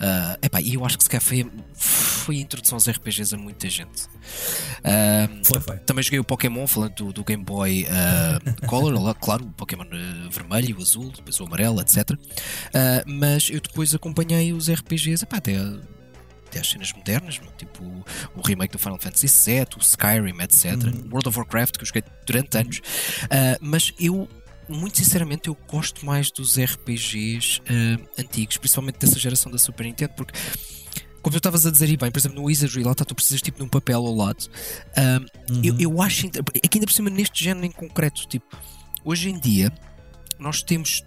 Ah, epá, e eu acho que se calhar foi, a- foi a introdução aos RPGs a muita gente. Ah, Foi, foi. também joguei o Pokémon, falando do, do Game Boy ah, Color, claro, o Pokémon ah, vermelho, o azul, depois o amarelo, etc. Ah, mas eu depois acompanhei os RPGs epá, até, até às cenas modernas, tipo o remake do Final Fantasy VII, o Skyrim, etc. World of Warcraft, que eu joguei durante anos. Ah, mas eu. Muito sinceramente, eu gosto mais dos RPGs ah, antigos, principalmente dessa geração da Super Nintendo, porque como tu estavas a dizer, e bem, por exemplo, no Wizardry, lá está, tu precisas tipo de um papel ao lado. Ah, eu, eu acho. É que ainda por cima, neste género em concreto, tipo, hoje em dia, nós temos.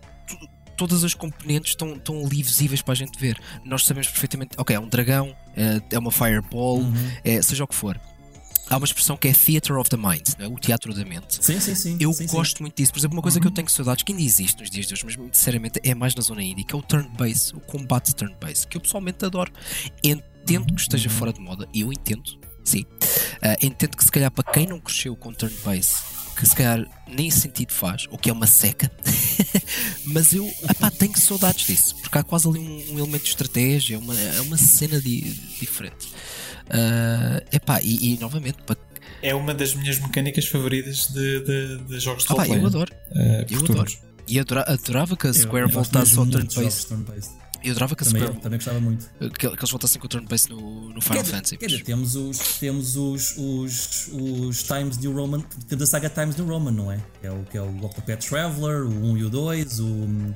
Todas as componentes estão, estão ali visíveis para a gente ver. Nós sabemos perfeitamente, ok, é um dragão, é, é uma fireball, é, seja o que for. Há uma expressão que é Theater of the Mind, é? o teatro da mente. Sim, sim, sim. Eu sim, sim. gosto muito disso. Por exemplo, uma coisa que eu tenho saudades, que ainda existe nos dias de hoje, mas sinceramente é mais na zona indie, que é o turn-based, o combate turn-based, que eu pessoalmente adoro. Entendo que esteja fora de moda, e eu entendo, sim. Ah, entendo que se calhar para quem não cresceu com turn-based, que se calhar nem sentido faz, ou que é uma seca, mas eu epá, tenho saudades disso, porque há quase ali um, um elemento de estratégia, uma, é uma cena di- diferente. Ah, epá, e, e novamente, para É uma das minhas mecânicas favoritas de, de, de jogos de Ah, roleplay. eu adoro. eh, Eu adoro. E adora- adorava que a Eu- Square eu gosto voltasse ao turn-based. turn-based. Eu adorava que Também, Square também gostava muito. que, que eles voltassem com o turn-based no, no Final Quer, Fantasy. quer dizer, temos os, temos os, os, os Times New Roman, temos a saga Times New Roman, não é? É o que é o Octopath Traveler, o 1 e o 2, o, o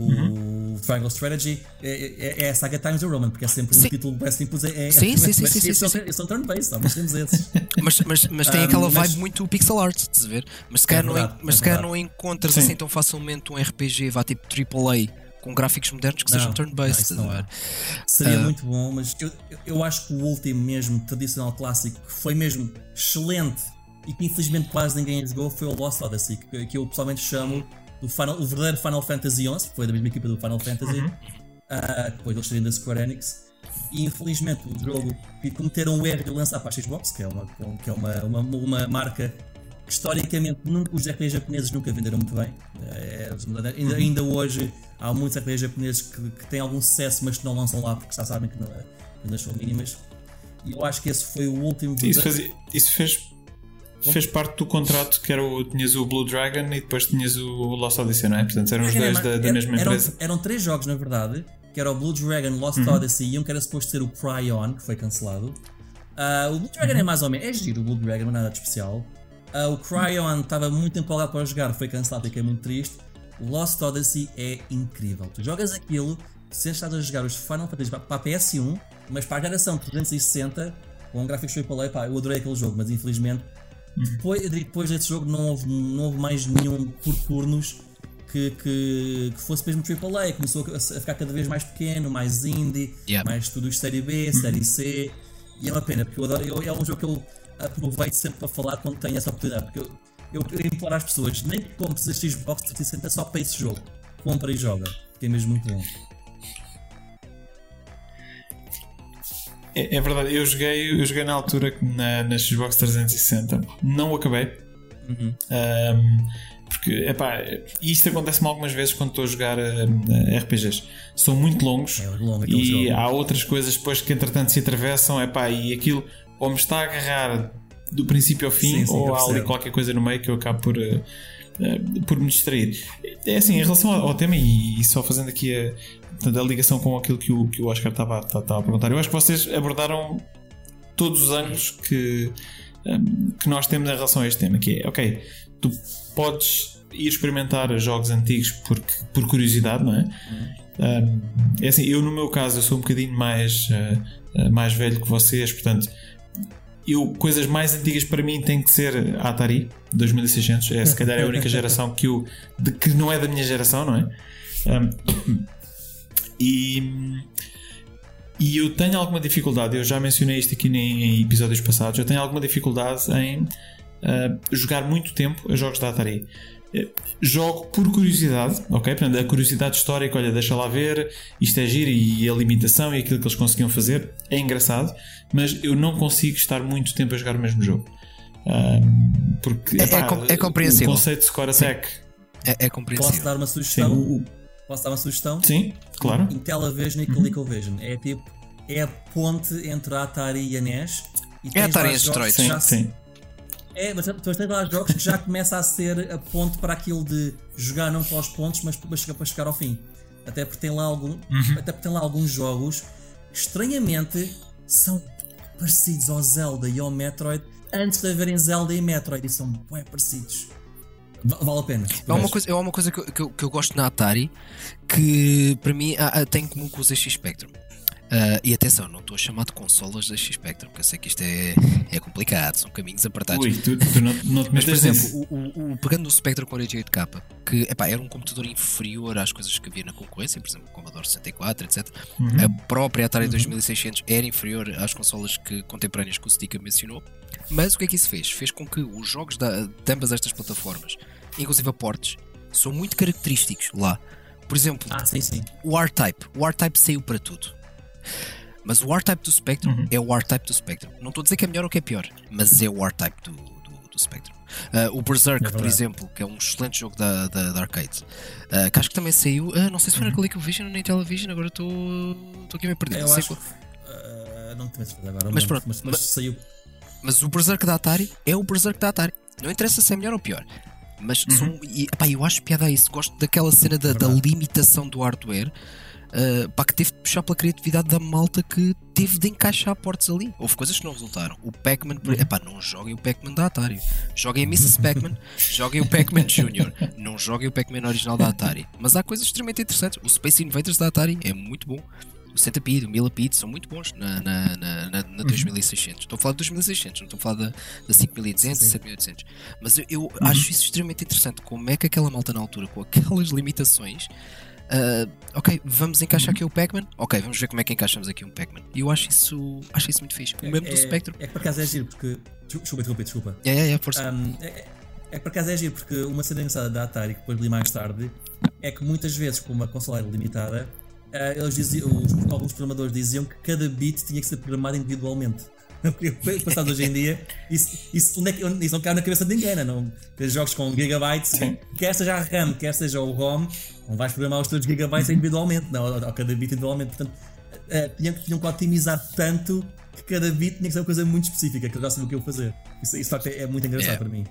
Uhum. Triangle Strategy. É, é, é a saga Times New Roman, porque é sempre Sim. um título bem simples. É, é, Sim, é, sim, sim, mas sim, sim, são- sim. são turn-based, mas temos esses. Mas, mas, mas tem Ah, aquela mas- vibe muito pixel art, estás a ver? Mas se calhar, não, verdade, mas é se calhar não encontras Sim. assim tão facilmente um RPG, vá tipo AAA, com gráficos modernos que sejam Não, turn-based, não, não há. Seria Ah. muito bom, mas eu, eu- acho que o último mesmo tradicional clássico que foi mesmo excelente e que infelizmente quase ninguém jogou foi o Lost Odyssey, que, que eu pessoalmente chamo do Final, o verdadeiro Final Fantasy XI, que foi da mesma equipa do Final Fantasy, ah, depois eles serem da Square Enix. E infelizmente o jogo que cometeram o erro de lançar para a Xbox, que é uma, que é uma, uma, uma marca historicamente nunca, os RPGs japoneses nunca venderam muito bem. É, ainda, ainda hoje há muitos RPGs japoneses que, que têm algum sucesso, mas que não lançam lá porque já sabem que não, é, vendas são mínimas. E eu acho que esse foi o último. Isso, isso fez, fez parte do contrato que era o, tinhas o Blue Dragon e depois tinhas o Lost Odyssey, não é? Portanto, eram os Era- dois da, da era- mesma eram, empresa. Eram três jogos, na verdade, que era o Blue Dragon, Lost Uhum. Odyssey e um que era suposto ser o Cryon, que foi cancelado. Ah, o Blue Dragon Uhum. é mais ou menos, é giro o Blue Dragon, não é nada de especial. Ah, o Cryon estava muito empolgado para jogar, foi cancelado, fiquei muito triste. Lost Odyssey é incrível. Tu jogas aquilo, se estás a jogar os Final Fantasy para para a PS1, mas para a geração 360, com gráficos AAA, pá, eu adorei aquele jogo, mas infelizmente depois, depois desse jogo não houve, não houve mais nenhum por turnos que, que, que fosse mesmo AAA. Começou a, a ficar cada vez mais pequeno, mais indie, Yeah. mais tudo série B, série C. E é uma pena, porque eu adoro, eu- é um jogo que eu aproveito sempre para falar quando tenho essa oportunidade. Porque eu, eu, eu imploro às pessoas, nem que compres este Xbox 360 só para esse jogo. Compra e joga, porque é mesmo muito bom. É, é verdade, eu joguei, eu joguei na altura na, na Xbox 360, não o acabei. Uhum. Ahm, porque, epá, isto acontece-me algumas vezes quando estou a jogar RPGs. São muito longos É longo aquele e jogo. há outras coisas depois que entretanto se atravessam, epá, e aquilo ou me está a agarrar do princípio ao fim Sim, sim, ou há ali qualquer coisa no meio que eu acabo por, eh, eh, por me distrair. É assim, em relação ao, ao tema, e, e só fazendo aqui a, portanto, a ligação com aquilo que o, que o Oscar estava, estava a perguntar, eu acho que vocês abordaram todos os ângulos que, um, que nós temos em relação a este tema, que é, ok, tu podes ir experimentar jogos antigos porque, por curiosidade, não é? Um, é assim, eu no meu caso eu sou um bocadinho mais, uh, mais velho que vocês, portanto eu, coisas mais antigas para mim tem que ser a Atari 2600. É se calhar é a única geração que, eu, de, que não é da minha geração, não é? Um, e, e eu tenho alguma dificuldade, eu já mencionei isto aqui em, em episódios passados. Eu tenho alguma dificuldade em uh, jogar muito tempo a jogos da Atari. Eh, jogo por curiosidade, ok? Portanto, a curiosidade histórica, olha, deixa lá ver, isto é giro e a limitação e aquilo que eles conseguiam fazer é engraçado, mas eu não consigo estar muito tempo a jogar o mesmo jogo. Um, porque é, epá, é, é compreensível. O conceito de score attack é, é compreensível. Posso dar uma sugestão? Sim. Posso dar uma sugestão? Sim, claro. Intellivision e ColecoVision. Uhum. É tipo, é a ponte entre a Atari e a NES. E é a Atari e Detroit. Sim, sim. É, mas tens lá jogos que já começa a ser a ponte para aquilo de jogar não para os pontos, mas para chegar, ao fim. Até porque tem lá, algum, uhum. até porque tem lá alguns jogos que estranhamente são parecidos ao Zelda e ao Metroid antes de haverem Zelda e Metroid e são bem parecidos. Vale a pena. É uma coisa, é uma coisa que, que, eu, que eu gosto na Atari que para mim tem comum com os ZX Spectrum. Uh, e atenção, não estou a chamar de consolas da X-Spectrum, porque eu sei que isto é, é complicado, são caminhos apertados. Ui, tu, tu não, não Mas, por exemplo, o, o, o, pegando o Spectrum 48K, que epá, era um computador inferior às coisas que havia na concorrência, por exemplo, o Commodore 64, etc. Uhum. A própria Atari uhum. 2600 era inferior às consolas que, contemporâneas que o Stika mencionou. Mas o que é que isso fez? Fez com que os jogos da, de ambas estas plataformas, inclusive a portes, são muito característicos lá. Por exemplo, ah, sim, sim. o R-Type. O R-Type saiu para tudo mas o R-Type do Spectrum uhum. é o R-Type do Spectrum. Não estou a dizer que é melhor ou que é pior, mas é o R-Type do, do, do, Spectrum. Uh, o Berserk, é por exemplo, que é um excelente jogo da, da, da arcade, uh, que acho que também saiu. Uh, não sei se foi na ColecoVision ou na Intellivision, agora estou aqui meio perdido. Eu acho, não te agora, mas, pronto, mas, mas, saiu. Mas o Berserk da Atari é o Berserk da Atari. Não interessa se é melhor ou pior. Mas uhum. são, e, epá, eu acho piada a isso. Gosto daquela cena da, da limitação do hardware uh, pá, que teve de puxar pela criatividade da malta que teve de encaixar portas ali. Houve coisas que não resultaram. O Pac-Man, uhum. epá, não joguem o Pac-Man da Atari. Joguem a Mrs. Pac-Man, joguem o Pac-Man Jr., não joguem o Pac-Man original da Atari. Mas há coisas extremamente interessantes. O Space Invaders da Atari é muito bom. O Centipede, o Millipede são muito bons na, na, na, na, na 2600. Estou a falar de 2600, não estou a falar da, da 5200 e 7800. Mas eu, eu uhum. acho isso extremamente interessante. Como é que aquela malta na altura, com aquelas limitações, Uh, ok, vamos encaixar aqui o Pac-Man. Ok, vamos ver como é que encaixamos aqui um Pac-Man. E eu acho isso, acho isso muito fixe. O mesmo é, do Spectrum. É que por acaso é giro, porque. Desculpa, desculpa, desculpa. É, é, é, força. Um, é, é por acaso é giro, porque uma cena engraçada da Atari, que depois li mais tarde, é que muitas vezes, como a consola limitada, uh, eles diziam, os, alguns programadores diziam que cada bit tinha que ser programado individualmente. Porque passado hoje em dia, isso, isso, onde é que, isso não cai na cabeça de ninguém, né? não? Tem jogos com gigabytes, quer seja a RAM, quer seja o ROM, não vais programar os teus gigabytes individualmente, não, ou, cada bit individualmente. Portanto, uh, tinham, tinham que otimizar tanto que cada bit tinha que ser uma coisa muito específica, que eu já sabia o que eu fazer. Isso, isso é, é muito engraçado é. para mim.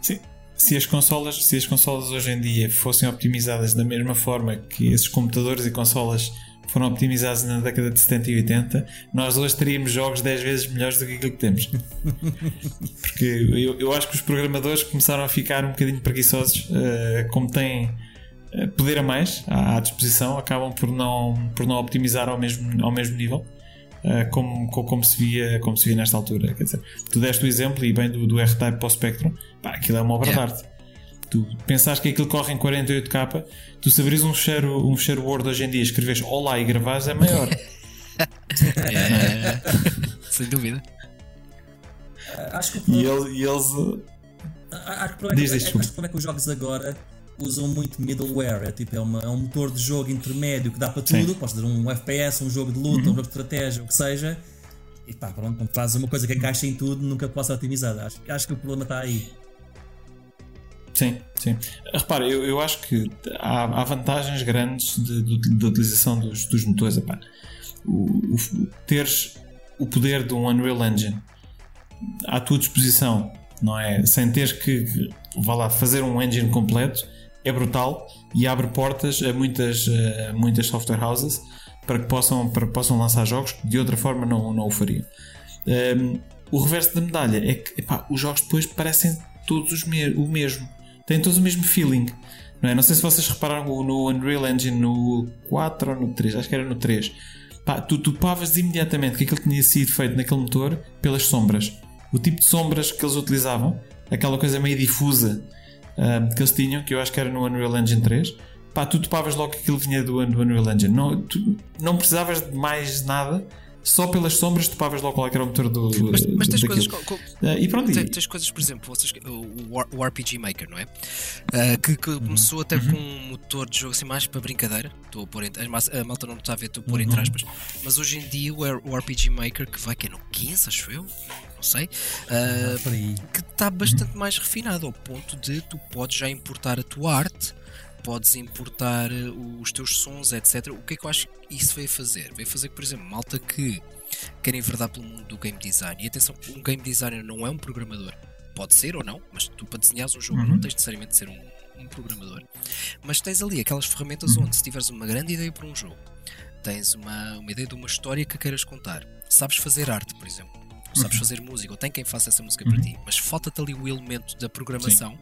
Sim. Se as, consolas, se as consolas hoje em dia fossem optimizadas da mesma forma que esses computadores e consolas foram optimizados na década de 70 e 80, nós hoje teríamos jogos 10 vezes melhores do que aquilo que temos. Porque eu, eu acho que os programadores começaram a ficar um bocadinho preguiçosos, uh, como têm uh, poder a mais à, disposição, acabam por não, por não optimizar ao mesmo, ao mesmo nível. Uh, como, como, se via, como se via nesta altura. Quer dizer, tu deste o exemplo e bem do, do R-Type para o Spectrum, pá, aquilo é uma obra yeah. de arte tu pensares que aquilo corre em 48k, tu se abris um cheiro, um cheiro Word hoje em dia, escreves Olá e gravares é maior. é, é, sem dúvida. Acho que e, ele, e eles. Acho que, Diz, é, acho que é que os jogos agora usam muito middleware. É, tipo, é, uma, é um motor de jogo intermédio que dá para tudo. Podes ter um FPS, um jogo de luta, uhum. um jogo de estratégia, o que seja. E pá, pronto, quando fazes uma coisa que encaixa em tudo, nunca posso otimizar. Acho, acho que o problema está aí. Sim, sim. Repara, eu, eu acho que há, há vantagens grandes da utilização dos, dos motores. Epá. O, o, teres o poder de um Unreal Engine à tua disposição, não é? Sem teres que, vá lá, fazer um engine completo, é brutal e abre portas a muitas, a muitas software houses para que possam, para que possam lançar jogos que de outra forma não, não o fariam. Um, o reverso da medalha é que epá, os jogos depois parecem todos os me o mesmo. Têm todos o mesmo feeling. Não, é? não sei se vocês repararam no Unreal Engine no 4 ou no 3, acho que era no 3. Pá, tu topavas imediatamente que aquilo tinha sido feito naquele motor pelas sombras. O tipo de sombras que eles utilizavam, aquela coisa meio difusa um, que eles tinham, que eu acho que era no Unreal Engine 3. Pá, tu topavas logo que aquilo vinha do, do Unreal Engine. Não, tu não precisavas de mais nada só pelas sombras topavas logo qual é era o motor do. Mas, mas tens daquilo. coisas. Co, co, Uh, e pronto, tens, tens coisas, por exemplo, vocês, o, o RPG Maker, não é? Uh, que, que começou até com um motor de jogo assim mais para brincadeira. Estou a pôr entre, a a malta não está a ver, estou a pôr entre aspas. Mas hoje em dia o, o RPG Maker, que vai que é no 15, acho eu, não sei, uh, que está bastante mais refinado, ao ponto de tu podes já importar a tua arte, podes importar eh, os teus sons, etc. O que é que eu acho que isso veio fazer? Veio fazer que, por exemplo, malta que quer enverdar pelo mundo do game design, e atenção, um game designer não é um programador, pode ser ou não, mas tu para desenhares um jogo não tens necessariamente de ser um, um programador, mas tens ali aquelas ferramentas onde, se tiveres uma grande ideia para um jogo, tens uma, uma ideia de uma história que queiras contar, sabes fazer arte, por exemplo, ou sabes fazer música, ou tem quem faça essa música para ti, mas falta-te ali o elemento da programação.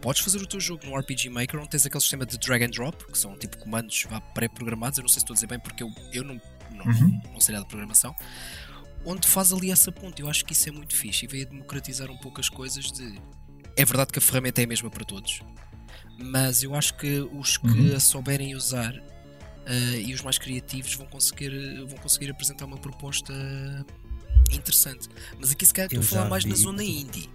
Podes fazer o teu jogo no RPG Maker, onde tens aquele sistema de drag and drop, que são tipo comandos pré-programados. Eu não sei se estou a dizer bem, porque eu, eu não, não, não sei nada de programação. Onde faz ali essa ponte. Eu acho que isso é muito fixe e veio a democratizar um pouco as coisas. De... É verdade que a ferramenta é a mesma para todos, mas eu acho que os que a souberem usar eh, e os mais criativos vão conseguir, vão conseguir apresentar uma proposta interessante. Mas aqui se calhar estou a falar mais na zona indie.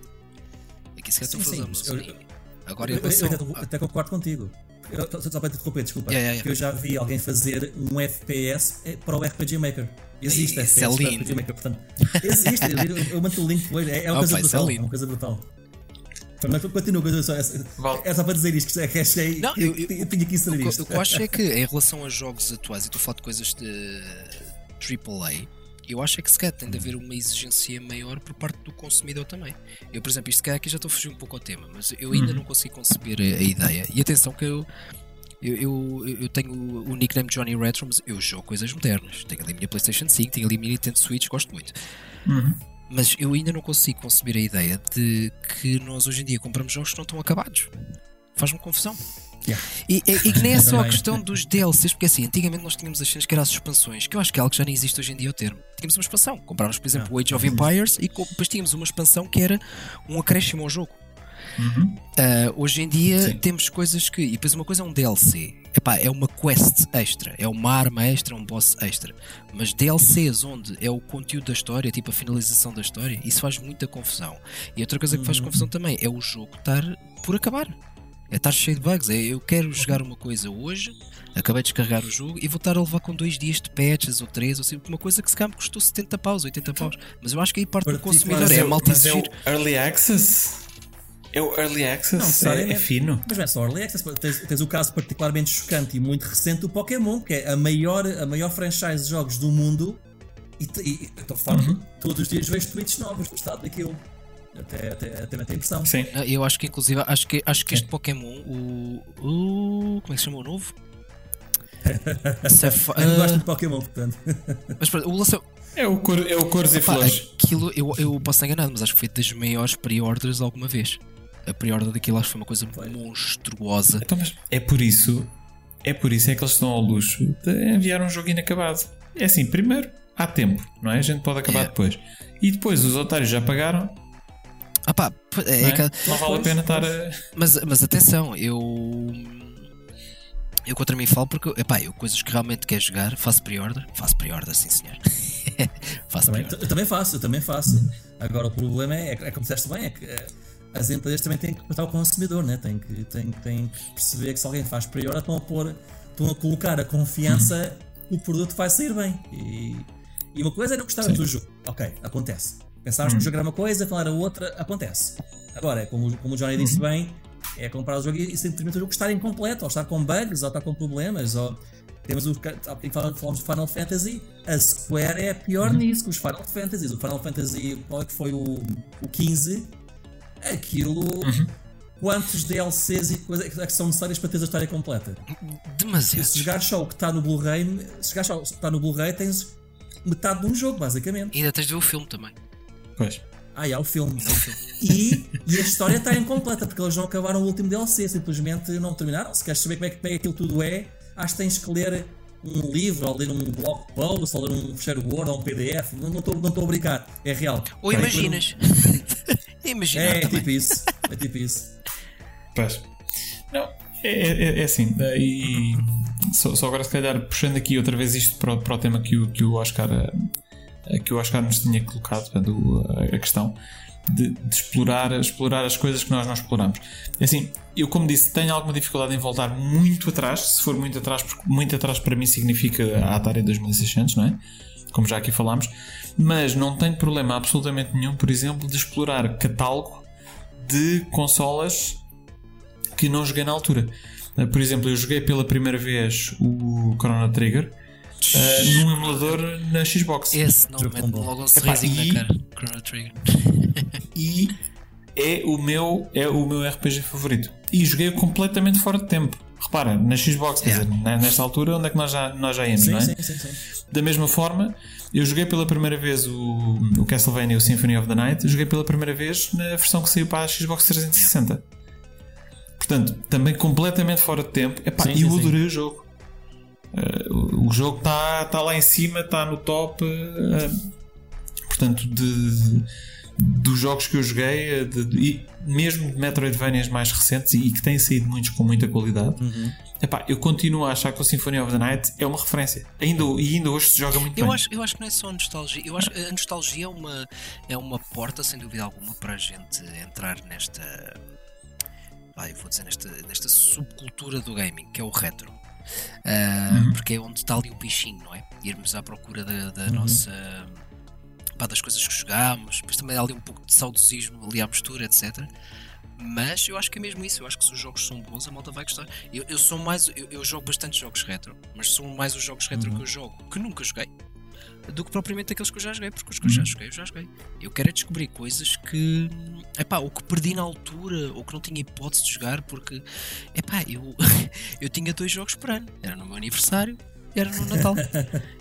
Aqui se calhar estou a falar sim, na zona indie. Agora Eu, eu, relação. eu até, até concordo contigo. Eu- só- para te interromper, desculpa. Yeah, yeah, yeah. Que eu já vi alguém fazer um FPS para o RPG Maker. Existe Isso é FPS para o. RPG Maker, portanto. Existe, eu, eu mando o link depois. É, é uma Oh, coisa é brutal. É uma coisa brutal. Mas continua, continua só, é, é só para dizer isto, que é que achei. Não, eu- eu- eu tinha que inserir isto. O que eu acho é que em relação a jogos atuais, e estou a falar de coisas de AAA, eu acho é que se calhar tem de haver uma exigência maior por parte do consumidor também. Eu, por exemplo, isto se calhar aqui já estou a fugir um pouco ao tema, mas eu ainda não consegui conceber a, a ideia. E atenção que eu. Eu, eu, eu tenho o nickname Johnny Retro, mas eu jogo coisas modernas. Tenho ali a minha PlayStation 5, tenho ali a minha Nintendo Switch, gosto muito. Mas eu ainda não consigo conceber a ideia de que nós hoje em dia compramos jogos que não estão acabados. Faz-me confusão. Yeah. E, e- e que nem é só a questão dos DLCs, porque assim, antigamente nós tínhamos as cenas que eram as expansões, que eu acho que é algo que já nem existe hoje em dia o termo. Tínhamos uma expansão, comprávamos, por exemplo, o Age of Empires e depois tínhamos uma expansão que era um acréscimo ao jogo. Ah, hoje em dia Sim. temos coisas que. E depois uma coisa é um DLC. Epá, é uma quest extra, é uma arma extra, é um boss extra. Mas DLCs onde é o conteúdo da história, tipo a finalização da história, isso faz muita confusão. E outra coisa que faz confusão também é o jogo estar por acabar. É estar cheio de bugs. É, eu quero jogar uma coisa hoje, acabei de descarregar o jogo e vou estar a levar com dois dias de patches ou três, ou assim, uma coisa que se calhar me custou 70 paus, 80 paus. Mas eu acho que aí parte do consumidor é a malta mas é o exigir. Early Access? É o Early Não, Access? é, é necessariamente. fino. Mas não é só Early Access, tens, tens o caso particularmente chocante e muito recente do Pokémon, que é a maior, a maior franchise de jogos do mundo. E, e, e estou a falar, Uhum. todos os dias vejo tweets novos do estado daquilo. Até, até, até me tem impressão. Sim. Ah, Eu acho que inclusive acho que, acho que este Pokémon, o, o. Como é que se chama o novo? Saphi- Eu não gosto ah, de Pokémon, portanto. mas pronto, o lançou. É o, cor, é o Cores e Pá, Flores. aquilo eu, eu posso estar enganado, mas acho que foi das maiores pre-orders alguma vez. A pre-order daquilo acho que foi uma coisa monstruosa. Então, mas é por isso, é por isso é que eles estão ao luxo de enviar um jogo inacabado. É assim, primeiro há tempo, não é? A gente pode acabar É. depois. E depois os otários já pagaram, Ah pá, é não, é? aquela- não vale a pena estar a. mas, mas atenção, eu. Eu contra mim falo porque epá, eu coisas que realmente quero jogar, faço pre-order. Faço pre-order, sim senhor. faço Também, pre-order. eu também faço, eu também faço. Agora o problema é, é como disseste bem, é que eh, as empresas também têm que tratar o consumidor, né? têm, que, têm, têm que perceber que se alguém faz prior, estão a pôr, estão a colocar a confiança que o produto vai sair bem. E, e uma coisa é não gostarmos do jogo. Ok, acontece. Pensarmos que o jogo era uma coisa, falar a outra, acontece. Agora, é como, como o Johnny disse bem, é comprar o jogo e simplesmente o jogo estar incompleto, ou estar com bugs, ou estar com problemas, ou temos o há falamos de Final Fantasy, a Square é pior nisso que os Final Fantasies. O Final Fantasy, qual é que foi o, o 15? Aquilo. Quantos DLCs e coisas é que são necessárias para teres a história completa? Demasiado. se jogar só o que está no Blu-ray, se jogar só o que está no Blu-ray, tens metade de um jogo, basicamente. E ainda tens de ver o filme também. Pois. Ah, e há o filme. E, e a história está incompleta, porque eles não acabaram o último DLC, simplesmente não terminaram. Se queres saber como é que, como é que aquilo tudo é, acho que tens que ler um livro, ou ler um blog post, ou ler um fecheiro Word, ou um PDF. Não estou não estou a brincar, é real. Ou Tem- imaginas. Imagina. É, é tipo isso. É tipo isso. Pois. Não, é, é, é assim. eh, E só, só agora, se calhar, puxando aqui outra vez isto para, o- para o tema que o, que o Oscar. Eh, Que o Oscar nos tinha colocado, o- a questão de, de explorar, explorar as coisas que nós não exploramos. É Assim, eu, como disse, tenho alguma dificuldade em voltar muito atrás. Se for muito atrás, porque muito atrás para mim significa a Atari 2600, não é? Como já aqui falámos. Mas não tenho problema absolutamente nenhum, por exemplo, de explorar catálogo de consolas que não joguei na altura. Uh, Por exemplo, eu joguei pela primeira vez o Chrono Trigger uh, num emulador na Xbox. Esse não mete bom. logo um Epá, sorrisinho e- na cara. Chrono Trigger. E é o meu é o meu RPG favorito. E joguei completamente fora de tempo. Repara, na Xbox, quer Yeah. dizer, na- nesta altura, onde é que nós já, nós já íamos, Sim, não é? sim, sim, sim. Da mesma forma, eu joguei pela primeira vez o, o Castlevania o Symphony of the Night, joguei pela primeira vez na versão que saiu para a Xbox 360. Portanto, também completamente fora de tempo. Epá, Sim, e sim, eu sim. adorei o jogo. Eh, o, jogo está tá lá em cima, está no top. eh, portanto, de, dos jogos que eu joguei, eh, de- de- e mesmo de Metroidvanias mais recentes e, e que têm saído muitos com muita qualidade, Uhum. epá, eu continuo a achar que o Symphony of the Night é uma referência. Ainda, e ainda hoje se joga muito Eu bem. acho, eu acho que não é só a nostalgia. Eu acho a nostalgia é uma, é uma porta, sem dúvida alguma, para a gente entrar nesta. Vai, vou dizer, nesta, nesta subcultura do gaming, que é o retro. Ah, Porque é onde está ali o bichinho, não é? Irmos à procura da, da nossa. pá, das coisas que jogámos, depois também há ali um pouco de saudosismo ali à mistura, etc. Mas eu acho que é mesmo isso. Eu acho que se os jogos são bons, a malta vai gostar. Eu, eu sou mais. Eu, eu jogo bastante jogos retro, mas são mais os jogos retro que eu jogo que nunca joguei do que propriamente aqueles que eu já joguei, porque os que eu já joguei, eu já joguei. Eu quero é descobrir coisas que. Epá, ou que perdi na altura, ou que não tinha hipótese de jogar, porque. Epá, eu, eu tinha dois jogos por ano. Era no meu aniversário e era no Natal.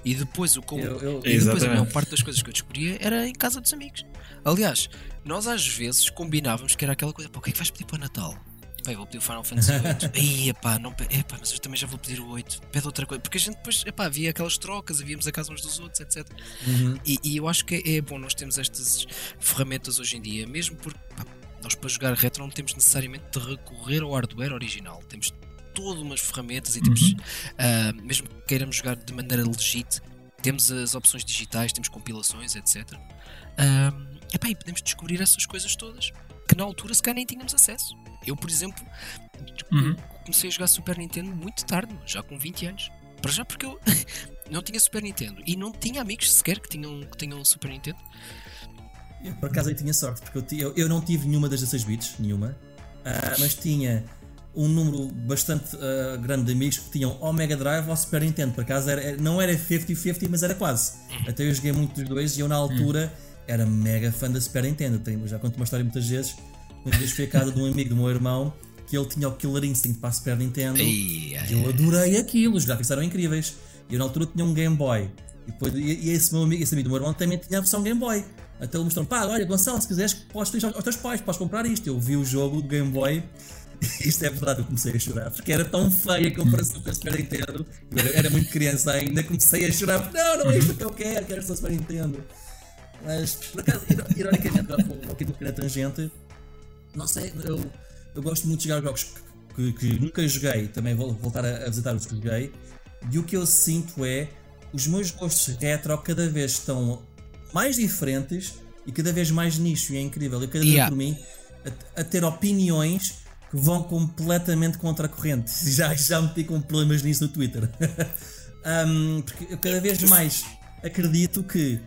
e depois o que eu- Eu- e depois a maior parte das coisas que eu descobria era em casa dos amigos. Aliás, nós às vezes combinávamos que era aquela coisa, pá, o que é que vais pedir para o Natal? Pá, eu vou pedir o Final Fantasy VIII. Ei, epá, não, epá, mas eu também já vou pedir o 8. Pede outra coisa. Porque a gente depois, epá, havia aquelas trocas, havíamos a casa uns dos outros, etc. Uhum. E, e eu acho que é, é bom nós termos estas ferramentas hoje em dia, mesmo porque pá, nós para jogar retro não temos necessariamente de recorrer ao hardware original. Temos todas umas ferramentas e temos, ah, mesmo que queiramos jogar de maneira legit, temos as opções digitais, temos compilações, etc. Ah, epá, e podemos descobrir essas coisas todas que na altura se calhar nem tínhamos acesso. Eu, por exemplo, Uhum. comecei a jogar Super Nintendo muito tarde, já com 20 anos. Para já porque eu não tinha Super Nintendo e não tinha amigos sequer que tinham, que tinham Super Nintendo. Eu, por acaso aí tinha sorte, porque eu, eu, eu não tive nenhuma das 16 bits, nenhuma, ah, mas tinha um número bastante ah, grande de amigos que tinham ou Mega Drive ou Super Nintendo. Por acaso era, era- não era 50-50, mas era quase. Até eu joguei muito dos dois e eu na altura era mega fã da Super Nintendo. Tenho, já conto uma história muitas vezes. Uma vez fui à casa de um amigo do meu irmão que ele tinha o Killer Instinct para a Super Nintendo. E eu adorei aquilo, os gráficos eram incríveis. E eu na altura tinha um Game Boy. E, depois, e, esse meu amigo, esse amigo do meu irmão também tinha a versão Game Boy. Até ele mostrou pá, olha, Gonçalo, se quiseres, podes ter aos, aos teus pais, podes comprar isto. Eu vi o jogo do Game Boy. Isto é verdade, eu comecei a chorar, porque era tão feia a comparação com a Super Nintendo. Eu era, era muito criança ainda, comecei a chorar, não, não é isto que eu quero, quero esta Super Nintendo. Mas, por acaso, iro- ironicamente, aqui pequena tangente, não sei, eu, eu gosto muito de jogar jogos que, que- nunca joguei, também vou voltar a, a visitar os que joguei, e o que eu sinto é os meus gostos retro cada vez estão mais diferentes e cada vez mais nicho, e é incrível. Eu cada vez Yeah. por mim a, a ter opiniões que vão completamente contra a corrente. Já, já meti com problemas nisso no Twitter. Um, porque eu cada vez mais acredito que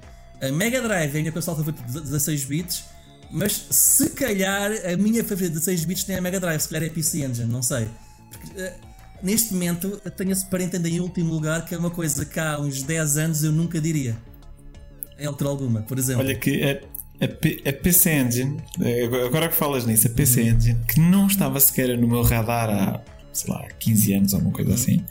a Mega Drive é a minha console favorita de 16 bits, mas se calhar a minha favorita de 16 bits tem a Mega Drive, se calhar é a PC Engine, não sei. Porque, eh, neste momento tenho a Super Nintendo em último lugar, que é uma coisa que há uns 10 anos eu nunca diria. Em altura alguma, por exemplo. Olha que a, a, P- a PC Engine, eh, agora que falas nisso, a PC Engine, que não estava sequer no meu radar há, sei lá, 15 anos ou uma coisa assim,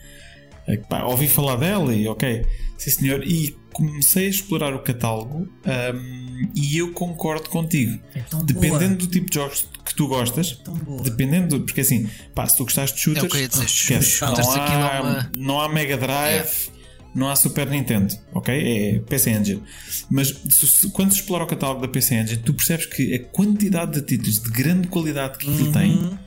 É que, pá, ouvi falar dela e ok, sim senhor, e comecei a explorar o catálogo um, e eu concordo contigo. É Dependendo boa. do tipo de jogos que tu gostas, boa. dependendo, do- porque assim, pá, se tu gostaste de shooters, É eu dizer, esquece, shooters, não, é há, uma- não há Mega Drive, não há Super Nintendo, ok? É PC Engine. Mas se- se- quando se explora o catálogo da PC Engine, tu percebes que a quantidade de títulos de grande qualidade que Uhum. aquilo tem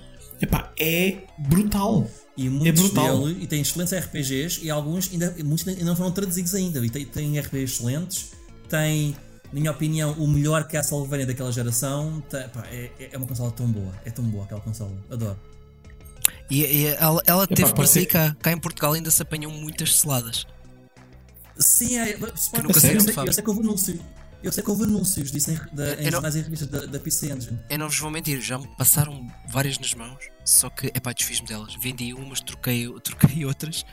epá, é brutal. E muitos brutal. dele, e tem excelentes RPGs e alguns ainda, muitos ainda não foram traduzidos ainda. E tem, tem RPGs excelentes, tem, na minha opinião, o melhor Castlevania daquela geração. Tem- pá, é, é uma consola tão boa, é tão boa aquela consola, adoro. E, e ela, ela teve para sair cá. Cá em Portugal ainda se apanham muitas seladas. Sim, é, eu, sei, eu, sei, fábrica. eu que houve anúncios. Eu sei que houve anúncios disso em, da, em Eu não- jornais e revistas da, da PC Engine. Eu não vos vou mentir, já me passaram várias nas mãos, só que, epá, desfiz-me delas. Vendi umas, troquei, troquei outras,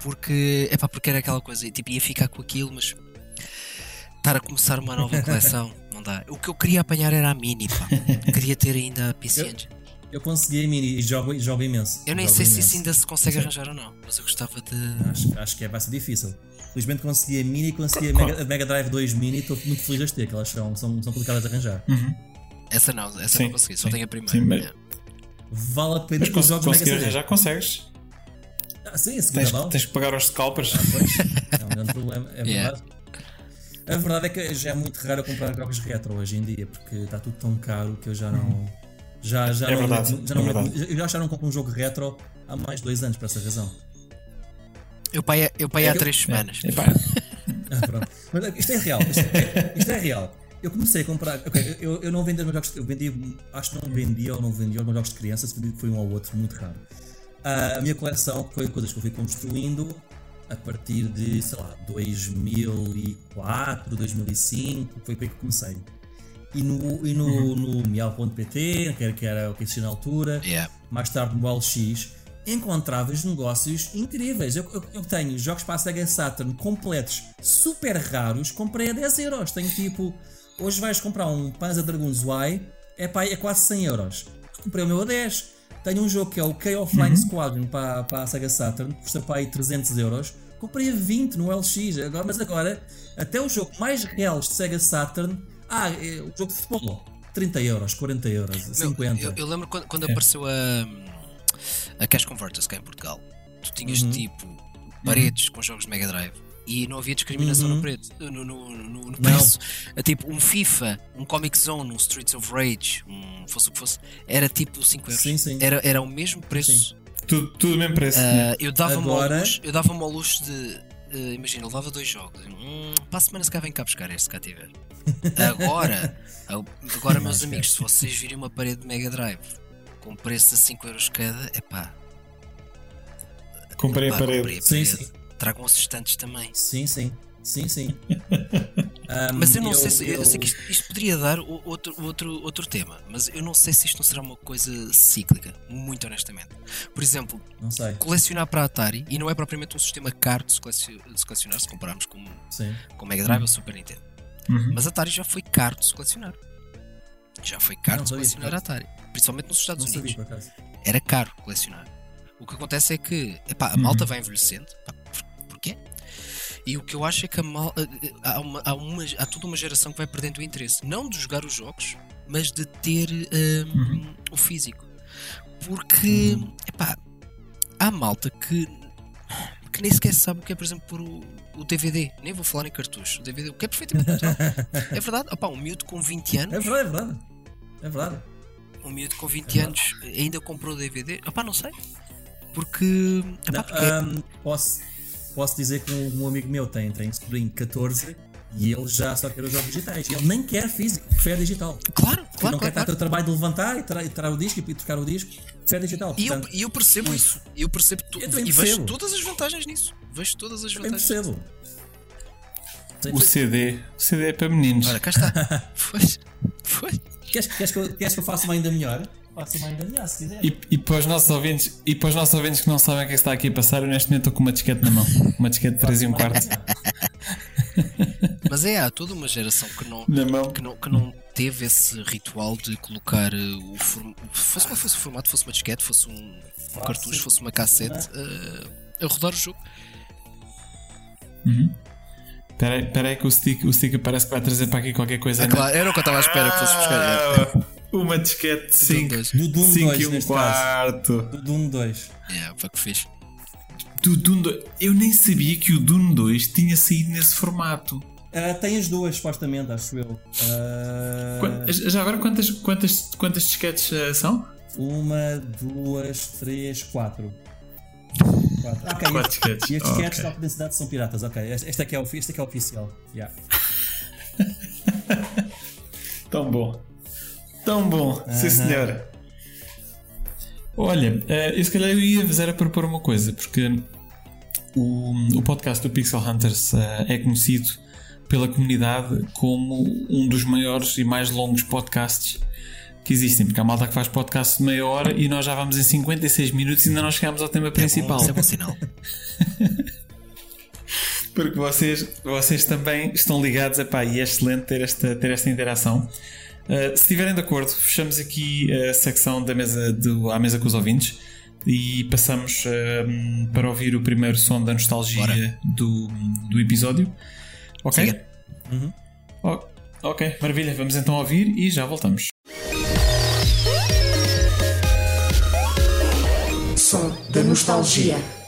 porque, epá, porque era aquela coisa, tipo, ia ficar com aquilo, mas estar a começar uma nova coleção, não dá. O que eu queria apanhar era a Mini, pá. Queria ter ainda a PC Eu- Engine. Eu consegui a mini e jogo, jogo imenso. Eu nem Jogo sei se imenso. isso ainda se consegue arranjar ou não, mas eu gostava de... Acho, acho que é, vai ser difícil. Felizmente consegui a Mini e consegui a Mega, a Mega Drive 2 Mini e estou muito feliz de as ter, que elas são, são, são complicadas de arranjar. Essa não, essa Sim, não consegui, só sim, tenho a primeira. sim, mas- É. Vale a pena que os jogos Mega CD. arranjar, consegues. Ah, sim, a segunda Tens, mão. tens que pagar aos scalpers. Pois, é um grande problema, é Yeah. verdade. A verdade é que já é muito raro eu comprar jogos retro hoje em dia, porque está tudo tão caro que eu já não. Já, já É não, verdade, já é não, verdade. Eu já, já não compro um jogo retro há mais de dois anos, por essa razão. Eu pai, eu pai É há eu- três semanas. Epá, Ah, pronto. Mas isto é real. Isto é, isto é real. Eu comecei a comprar. eu, eu não vendi os meus jogos. Eu vendi. Acho que não vendia ou não vendia os meus jogos de criança. Se foi um ou outro, muito raro. Ah, a minha coleção foi coisas que eu fui construindo a partir de, sei lá, 2004, 2005. Foi aí que comecei. E no, e no, no miau.pt, que era, que era o que existia na altura, Yeah. mais tarde no LX, encontravas negócios incríveis. Eu, eu- eu tenho jogos para a Sega Saturn completos, super raros, comprei a 10 euros. Tenho tipo, hoje vais comprar um Panzer Dragoons Y, é, pá, é quase 100 euros. Comprei o meu a 10. Tenho um jogo que é o Chaos Flying Squadron para, para a Sega Saturn, custa para aí 300 euros. Comprei a 20 no LX, agora, mas agora, até o jogo mais real de Sega Saturn, ah, é o jogo de futebol, 30 euros, 40 euros, Meu, 50. Eu, eu lembro quando, É. quando apareceu a, a Cash Converters cá em Portugal. Tu tinhas Uhum. tipo paredes com jogos de Mega Drive e não havia discriminação Uhum. no, preço, no, no, no- no preço. É tipo um FIFA, um Comic Zone, um Streets of Rage, um fosse o que fosse, era tipo 5 euros. Sim, sim. Era, era o mesmo preço. tudo, tudo o mesmo preço. Ah, eu dava-me Agora- ao luxo, eu dava-me ao luxo de. eh, imagina, levava dois jogos. Hum, para a semana se cá vem cá buscar este, se cá tiver. Agora, agora meus amigos, se vocês virem uma parede de Mega Drive com preço de 5 euros cada, é pá. Comprei a parede. Sim, sim. Tragam os estantes também. Sim, sim. Sim, sim. Um, Mas eu não sei se. Eu, sei que isto, isto poderia dar o- outro, outro, outro tema, mas eu não sei se isto não será uma coisa cíclica, muito honestamente. Por exemplo, Não sei. colecionar para a Atari, e não é propriamente um sistema caro de se colecionar, se compararmos com, Sim. com Mega Drive ou Super Nintendo. Uhum. Mas a Atari já foi caro de se colecionar. Já foi caro Não de se colecionar a Atari. Principalmente nos Estados Não Unidos. sabia, por. Era caro colecionar. O que acontece é que epá, a malta vai envelhecendo. Por- porquê? E o que eu acho é que a mal, eh, há, uma, há, uma- há toda uma geração que vai perdendo o interesse. Não de jogar os jogos, mas de ter hum, o físico. Porque epá, há malta que, que nem sequer sabe o que é, por exemplo, pôr o, o DVD. Nem vou falar em cartucho. O DVD, o que é perfeitamente natural. É verdade. Opá, um miúdo com 20 anos É verdade, é verdade. É verdade. Um miúdo com 20 anos ainda comprou DVD? Opá, não sei. Porque. epá, Não, porque um, posso, posso dizer que um, um amigo meu tem, tem sobrinho de 14 e ele já só quer os jogos digitais. Ele nem quer físico, prefere digital. claro, Porque claro, não quer claro. ter o trabalho de levantar e tirar, tirar o disco e trocar o disco, prefere digital. E eu, Portanto, e eu percebo isso. E eu percebo tu- Eu e vejo todas as vantagens nisso. Vejo todas as também vantagens. percebo. O CD. O CD é para meninos. Ora, cá está. Foi. Foi. Queres, queres, que eu, queres que eu faça uma ainda melhor? Faça uma ainda melhor, se quiser. E, e para os nossos ouvintes, e para os nossos ouvintes que não sabem o que é que está aqui a passar, eu neste momento estou com uma disquete na mão. Uma disquete de 3 e um quarto Mas é, há toda uma geração que não, na mão. que não, que não teve esse ritual de colocar eh, o formato. Fosse qual fosse o formato, fosse uma disquete, fosse um, um cartucho, fosse uma cassete. eh, a rodar o jogo. Espera aí- espera aí que o stick, o stick parece que vai trazer para aqui qualquer coisa. Ah, né? claro, era o que eu estava à espera que fosse buscar. Ah, Uma disquete de 5 dois. Do Doom 5 2, e um quarto. Do Doom 2. É, foi o que fiz. Do Doom 2. Eu nem sabia que o Doom 2 tinha saído nesse formato. Ah, tem as duas, supostamente, acho eu. Qua- Já agora, quantas, quantas, quantas disquetes ah, são? Uma, duas, três, quatro. Quatro. Ok, Quatro e- disquetes. E as disquetes Ok. de alta densidade são piratas, ok. Este este é que é, o- este é, que é oficial. Yeah. Tão bom. Tão bom. Sim, senhora. Olha, eh, eu se calhar eu ia-vos era propor uma coisa, porque o, o podcast do Pixel Hunters eh, é conhecido pela comunidade como um dos maiores e mais longos podcasts que existem, porque há malta que faz podcast de meia hora e nós já vamos em 56 minutos e ainda não chegamos ao tema principal. Isso é bom sinal. Porque vocês, vocês também estão ligados epá, e é excelente ter esta, ter esta interação. Uh, se estiverem de acordo, fechamos aqui a secção da mesa do, à mesa com os ouvintes e passamos um, para ouvir o primeiro som da nostalgia do, do episódio. Ok? Siga. O- ok, maravilha. Vamos então ouvir e já voltamos. Som da nostalgia.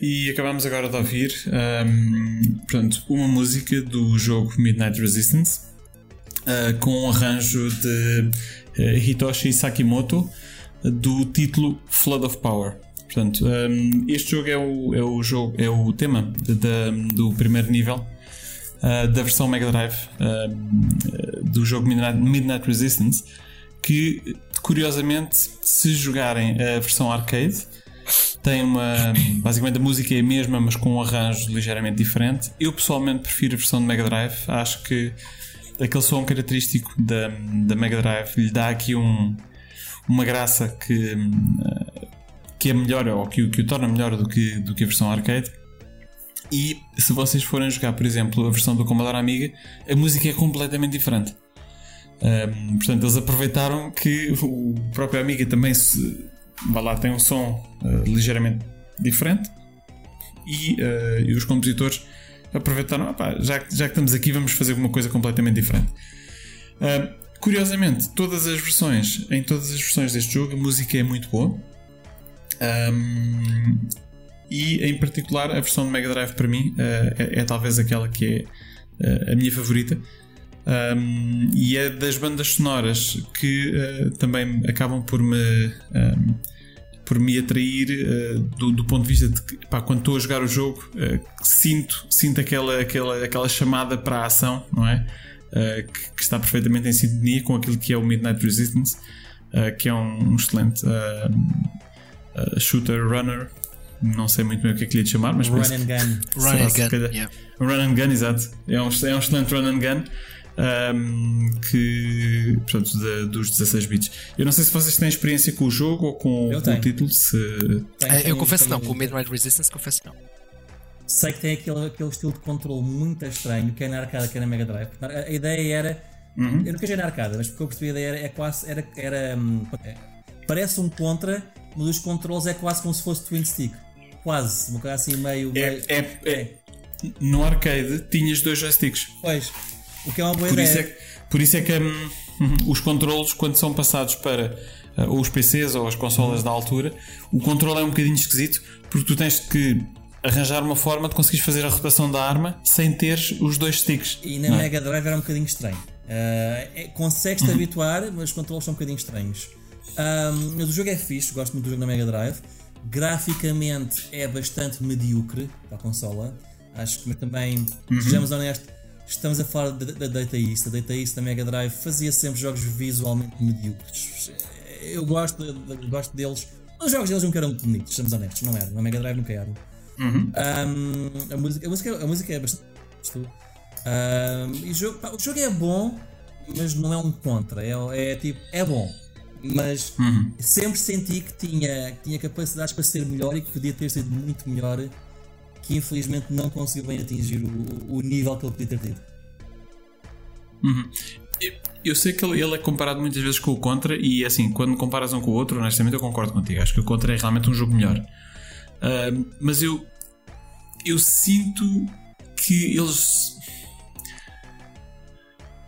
E acabamos agora de ouvir ahm, portanto, uma música do jogo Midnight Resistance ah, com um arranjo de eh, Hitoshi Sakimoto do título Flood of Power. Portanto, ahm, este jogo é o, é o jogo é o tema de- da- do primeiro nível ah, da versão Mega Drive do jogo Midnight, Midnight Resistance que curiosamente se jogarem a versão arcade tem uma. Basicamente a música é a mesma, mas com um arranjo ligeiramente diferente. Eu pessoalmente prefiro a versão de Mega Drive. Acho que aquele som característico da, da Mega Drive lhe dá aqui um, uma graça que, que é melhor, ou que, que o torna melhor do que, do que a versão arcade. E se vocês forem jogar, por exemplo, a versão do Commodore Amiga, a música é completamente diferente. Um, portanto, eles aproveitaram que o próprio Amiga também se, lá, tem um som uh, ligeiramente diferente e, uh, e, os compositores aproveitaram, já, já que estamos aqui, vamos fazer uma coisa completamente diferente. Uh, curiosamente, todas as versões, em todas as versões deste jogo, a música é muito boa. Um, e em particular a versão de Mega Drive para mim é, é, talvez aquela que é a minha favorita um, e é das bandas sonoras que uh, também acabam por me um, por me atrair do, do, ponto de vista de que pá, quando estou a jogar o jogo sinto, sinto aquela, aquela, aquela chamada para a ação não é? Que, que, está perfeitamente em sintonia com aquilo que é o Midnight Resistance que é um, um excelente shooter runner não sei muito bem o que é que lhe ia chamar, mas Run and Gun. Run and Gun. Yeah. Run and Gun, exato. É um, é um excelente Run and Gun. Um, que portanto de, dos 16 bits. Eu não sei se vocês têm experiência com o jogo ou com, com o título. Se... Tenho, tenho, eu confesso não, com o Midnight Resistance confesso não. Sei que tem aquele, aquele estilo de controle muito estranho que é na arcada, que é na Mega Drive. A ideia era. Uhum. Eu nunca joguei na arcada, mas porque eu percebi a ideia era, é quase. Era, era, hum, é, parece um contra, mas os controles é quase como se fosse Twin Stick. Quase, uma coisa assim meio. É, meio... É, é, no arcade tinhas dois joysticks. Pois, o que é uma boa por ideia. Isso é, por isso é que hum, os controles, quando são passados para uh, ou os PCs ou as consolas da altura, o controle é um bocadinho esquisito porque tu tens que arranjar uma forma de conseguires fazer a rotação da arma sem teres os dois sticks. E na é? Mega Drive era um bocadinho estranho. Uh, é, Consegues-te uhum. habituar, mas os controles são um bocadinho estranhos. Um, mas o jogo é fixe, gosto muito do jogo na Mega Drive. Graficamente é bastante medíocre para a consola. Acho que também, uhum. sejamos honestos, estamos a falar da Data East. A Data East da Mega Drive fazia sempre jogos visualmente medíocres. Eu gosto, de, gosto deles. Os jogos deles nunca eram muito bonitos, sejamos honestos, não eram. Na Mega Drive nunca eram. Uhum. Um, a, música, a, música, a música é bastante. Um, e o, jogo, pá, o jogo é bom, mas não é um contra. É, é tipo, é bom mas uhum. sempre senti que tinha, que tinha capacidades para ser melhor e que podia ter sido muito melhor, que infelizmente não conseguiu bem atingir o, o nível que ele podia ter tido. Uhum. Eu, sei que ele, ele, é comparado muitas vezes com o Contra, e assim, quando comparas um com o outro, honestamente eu concordo contigo. Acho que o Contra é realmente um jogo melhor. Uh, mas eu, eu sinto que eles.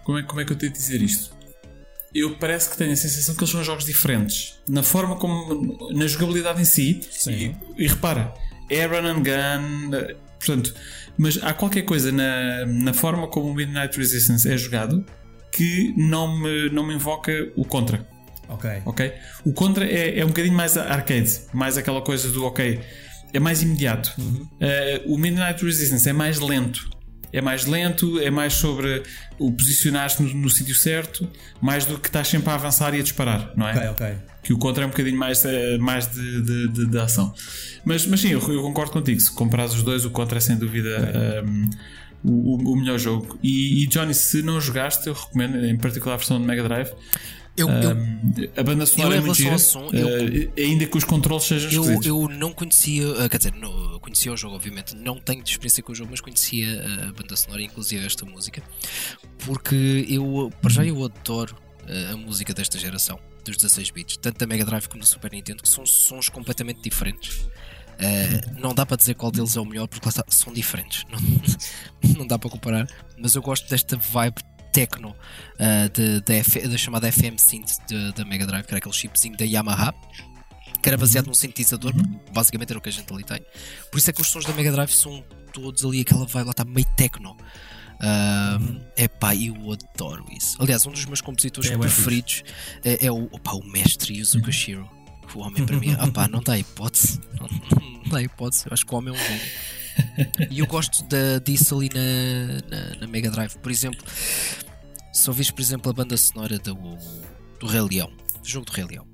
Como é, como é que eu tenho de dizer isto? eu parece que tenho a sensação que eles são jogos diferentes na forma como na jogabilidade em si Sim. E, e repara é run and gun portanto mas há qualquer coisa na, na forma como o Midnight Resistance é jogado que não me, não me invoca o contra ok ok o contra é, é um bocadinho mais arcade mais aquela coisa do ok é mais imediato uhum. uh, o Midnight Resistance é mais lento é mais lento, é mais sobre o posicionar-se no, no sítio certo, mais do que estás sempre a avançar e a disparar, não é? Ok, ok. Que o contra é um bocadinho mais, eh, mais de, de, de, de ação. Mas, mas sim, eu, eu, concordo contigo. Se comparares os dois, o contra é sem dúvida. Um, o, o, melhor jogo. E, e, Johnny, se não jogaste, eu recomendo, em particular a versão de Mega Drive, eu, eu, a banda sonora é muito gira, som, eu, uh, ainda que os controles sejam eu, eu não conhecia, uh, quer dizer, não, conhecia o jogo, obviamente, não tenho experiência com o jogo, mas conhecia a banda sonora, inclusive esta música, porque eu, para já, eu adoro a música desta geração, dos 16 bits, tanto da Mega Drive como da Super Nintendo, que são sons completamente diferentes. Uh, não dá para dizer qual deles é o melhor porque está, são diferentes, não, não dá para comparar, mas eu gosto desta vibe techno uh, da chamada FM Synth da Mega Drive, que era aquele chipzinho da Yamaha que era baseado num sintetizador, uhum. basicamente era o que a gente ali tem. Por isso é que os sons da Mega Drive são todos ali, aquela vai lá está meio techno. Uh, uhum. Epá, eu adoro isso. Aliás, um dos meus compositores é preferidos é, é, o, opa, o mestre Yuzo Koshiro. Uhum. O homem para mim, opa, não dá hipótese. Não, não dá hipótese. Eu acho que o homem é um gênio. E eu gosto da, disso ali na, na, na Mega Drive. Por exemplo, se ouvires, por exemplo, a banda sonora do, do Rei Leão, do jogo do Rei Leão,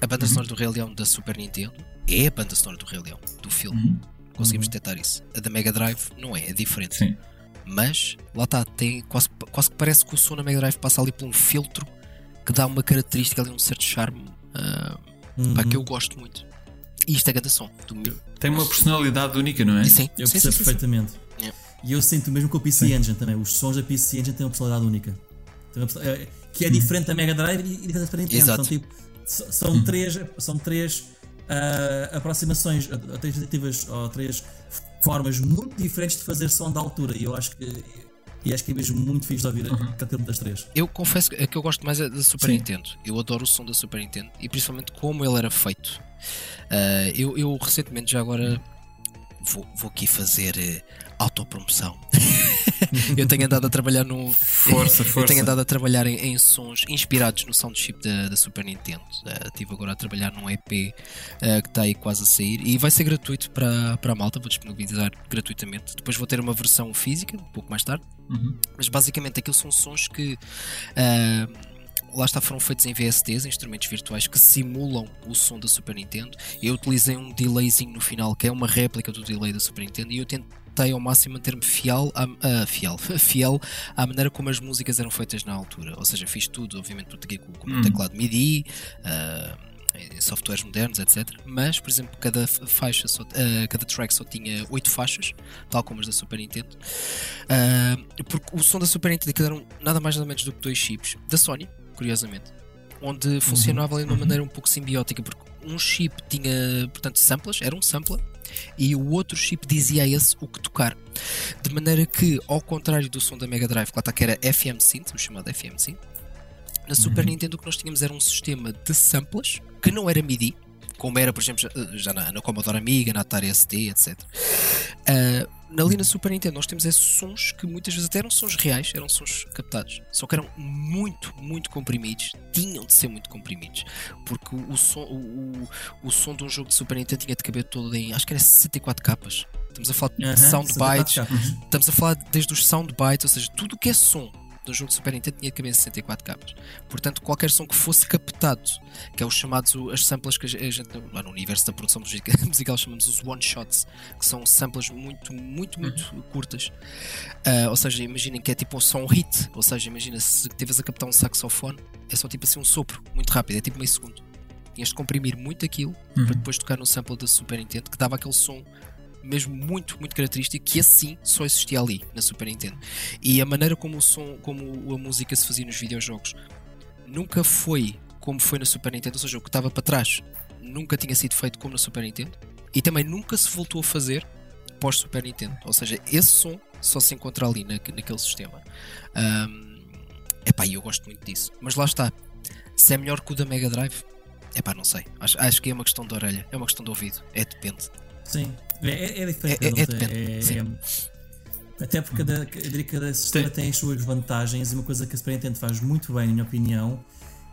A banda sonora do Rei Leão da Super Nintendo é a banda sonora do Rei Leão, do filme. Conseguimos detectar isso. A da Mega Drive não é, é diferente. Sim. Mas, lá está, tem, quase, quase que parece que o som na Mega Drive passa ali por um filtro que dá uma característica ali, um certo charme ah, Uhum. pá, que eu gosto muito. E isto é grande som. Do meu. Tem uma personalidade única, não é? Sim, Eu sim, percebo sim, sim, sim. perfeitamente. Yeah. E eu sinto mesmo com o PC Engine também. Os sons da PC Engine têm uma personalidade única. Uma é- que é diferente da Mega Drive e diferente da Nintendo. Exato. São, tipo, são três, são três aproximações, ah, três tentativas ou três formas muito diferentes de fazer som da altura. E eu acho que. E acho que é mesmo muito fixe de ouvir cada uma das três. Eu confesso que a que eu gosto mais é da Super Sim. Nintendo. Eu adoro o som da Super Nintendo e principalmente como ele era feito. Ah, eu, eu recentemente já agora vou, vou aqui fazer eh, autopromoção. eu tenho andado a trabalhar no. Força, Eu força. tenho andado a trabalhar em, em sons inspirados no sound chip da, da Super Nintendo. Ah, Estive agora a trabalhar num EP ah, que está aí quase a sair e vai ser gratuito para, para a malta. Vou disponibilizar gratuitamente. Depois vou ter uma versão física, um pouco mais tarde. Mas basicamente aquilo são sons que ah, lá está foram feitos em VSTs, instrumentos virtuais que simulam o som da Super Nintendo. Eu utilizei um delayzinho no final que é uma réplica do delay da Super Nintendo e eu tentei ao máximo manter-me fiel, à- ah, fiel, fiel à maneira como as músicas eram feitas na altura. Ou seja, fiz tudo, obviamente, tudo aqui com, com o teclado MIDI. ah, em softwares modernos, etc. Mas, por exemplo, cada faixa, só, ah, cada track só tinha 8 faixas, tal como as da Super Nintendo. Ah, porque o som da Super Nintendo eram nada mais nada menos do que dois chips da Sony, curiosamente, onde funcionava ali de uma maneira um pouco simbiótica, porque um chip tinha, portanto, samples, era um sampler, e o outro chip dizia a esse o que tocar. De maneira que, ao contrário do som da Mega Drive, que lá está que era FM Synth, o chamado FM Synth, na Super Nintendo o que nós tínhamos era um sistema de samples que não era MIDI, como era, por exemplo, já, na, na Commodore Amiga, na Atari ST, etc. Ah, ali na Super Nintendo nós temos esses sons que muitas vezes até eram sons reais, eram sons captados, só que eram muito, muito comprimidos, tinham de ser muito comprimidos, porque o, som, o, o, o som de um jogo de Super Nintendo tinha de caber todo em, acho que era 64 capas. Estamos a falar de Aham, sound 64 bites, capas. Estamos a falar desde os sound bites, ou seja, tudo o que é som do jogo Super Nintendo tinha em 64 capas. Portanto, qualquer som que fosse captado, que é os chamados as samples que a gente lá no universo da produção musica- musical chamamos os one shots, que são samples muito, muito, muito curtas. Ah, ou seja, imaginem que é tipo um som hit, ou seja, imagina se estiveres a captar um saxofone, é só tipo assim um sopro, muito rápido, é tipo meio segundo. Tinhas de comprimir muito aquilo para depois tocar no sample da Super Nintendo, que dava aquele som mesmo muito, muito característico, que assim só existia ali na Super Nintendo. E a maneira como o som, como a música se fazia nos videojogos nunca foi como foi na Super Nintendo, ou seja, o que estava para trás nunca tinha sido feito como na Super Nintendo e também nunca se voltou a fazer pós Super Nintendo. Ou seja, esse som só se encontra ali na, naquele sistema. Ahm, epá, eu gosto muito disso. Mas lá está. Se é melhor que o da Mega Drive, epá, não sei. Acho, acho que é uma questão de orelha, é uma questão de ouvido. É depende. Sim, é, é, é diferente. É- é- tem- depende, é- até porque cada, cada sistema tem as suas vantagens e uma coisa que a Super Nintendo faz muito bem, na minha opinião,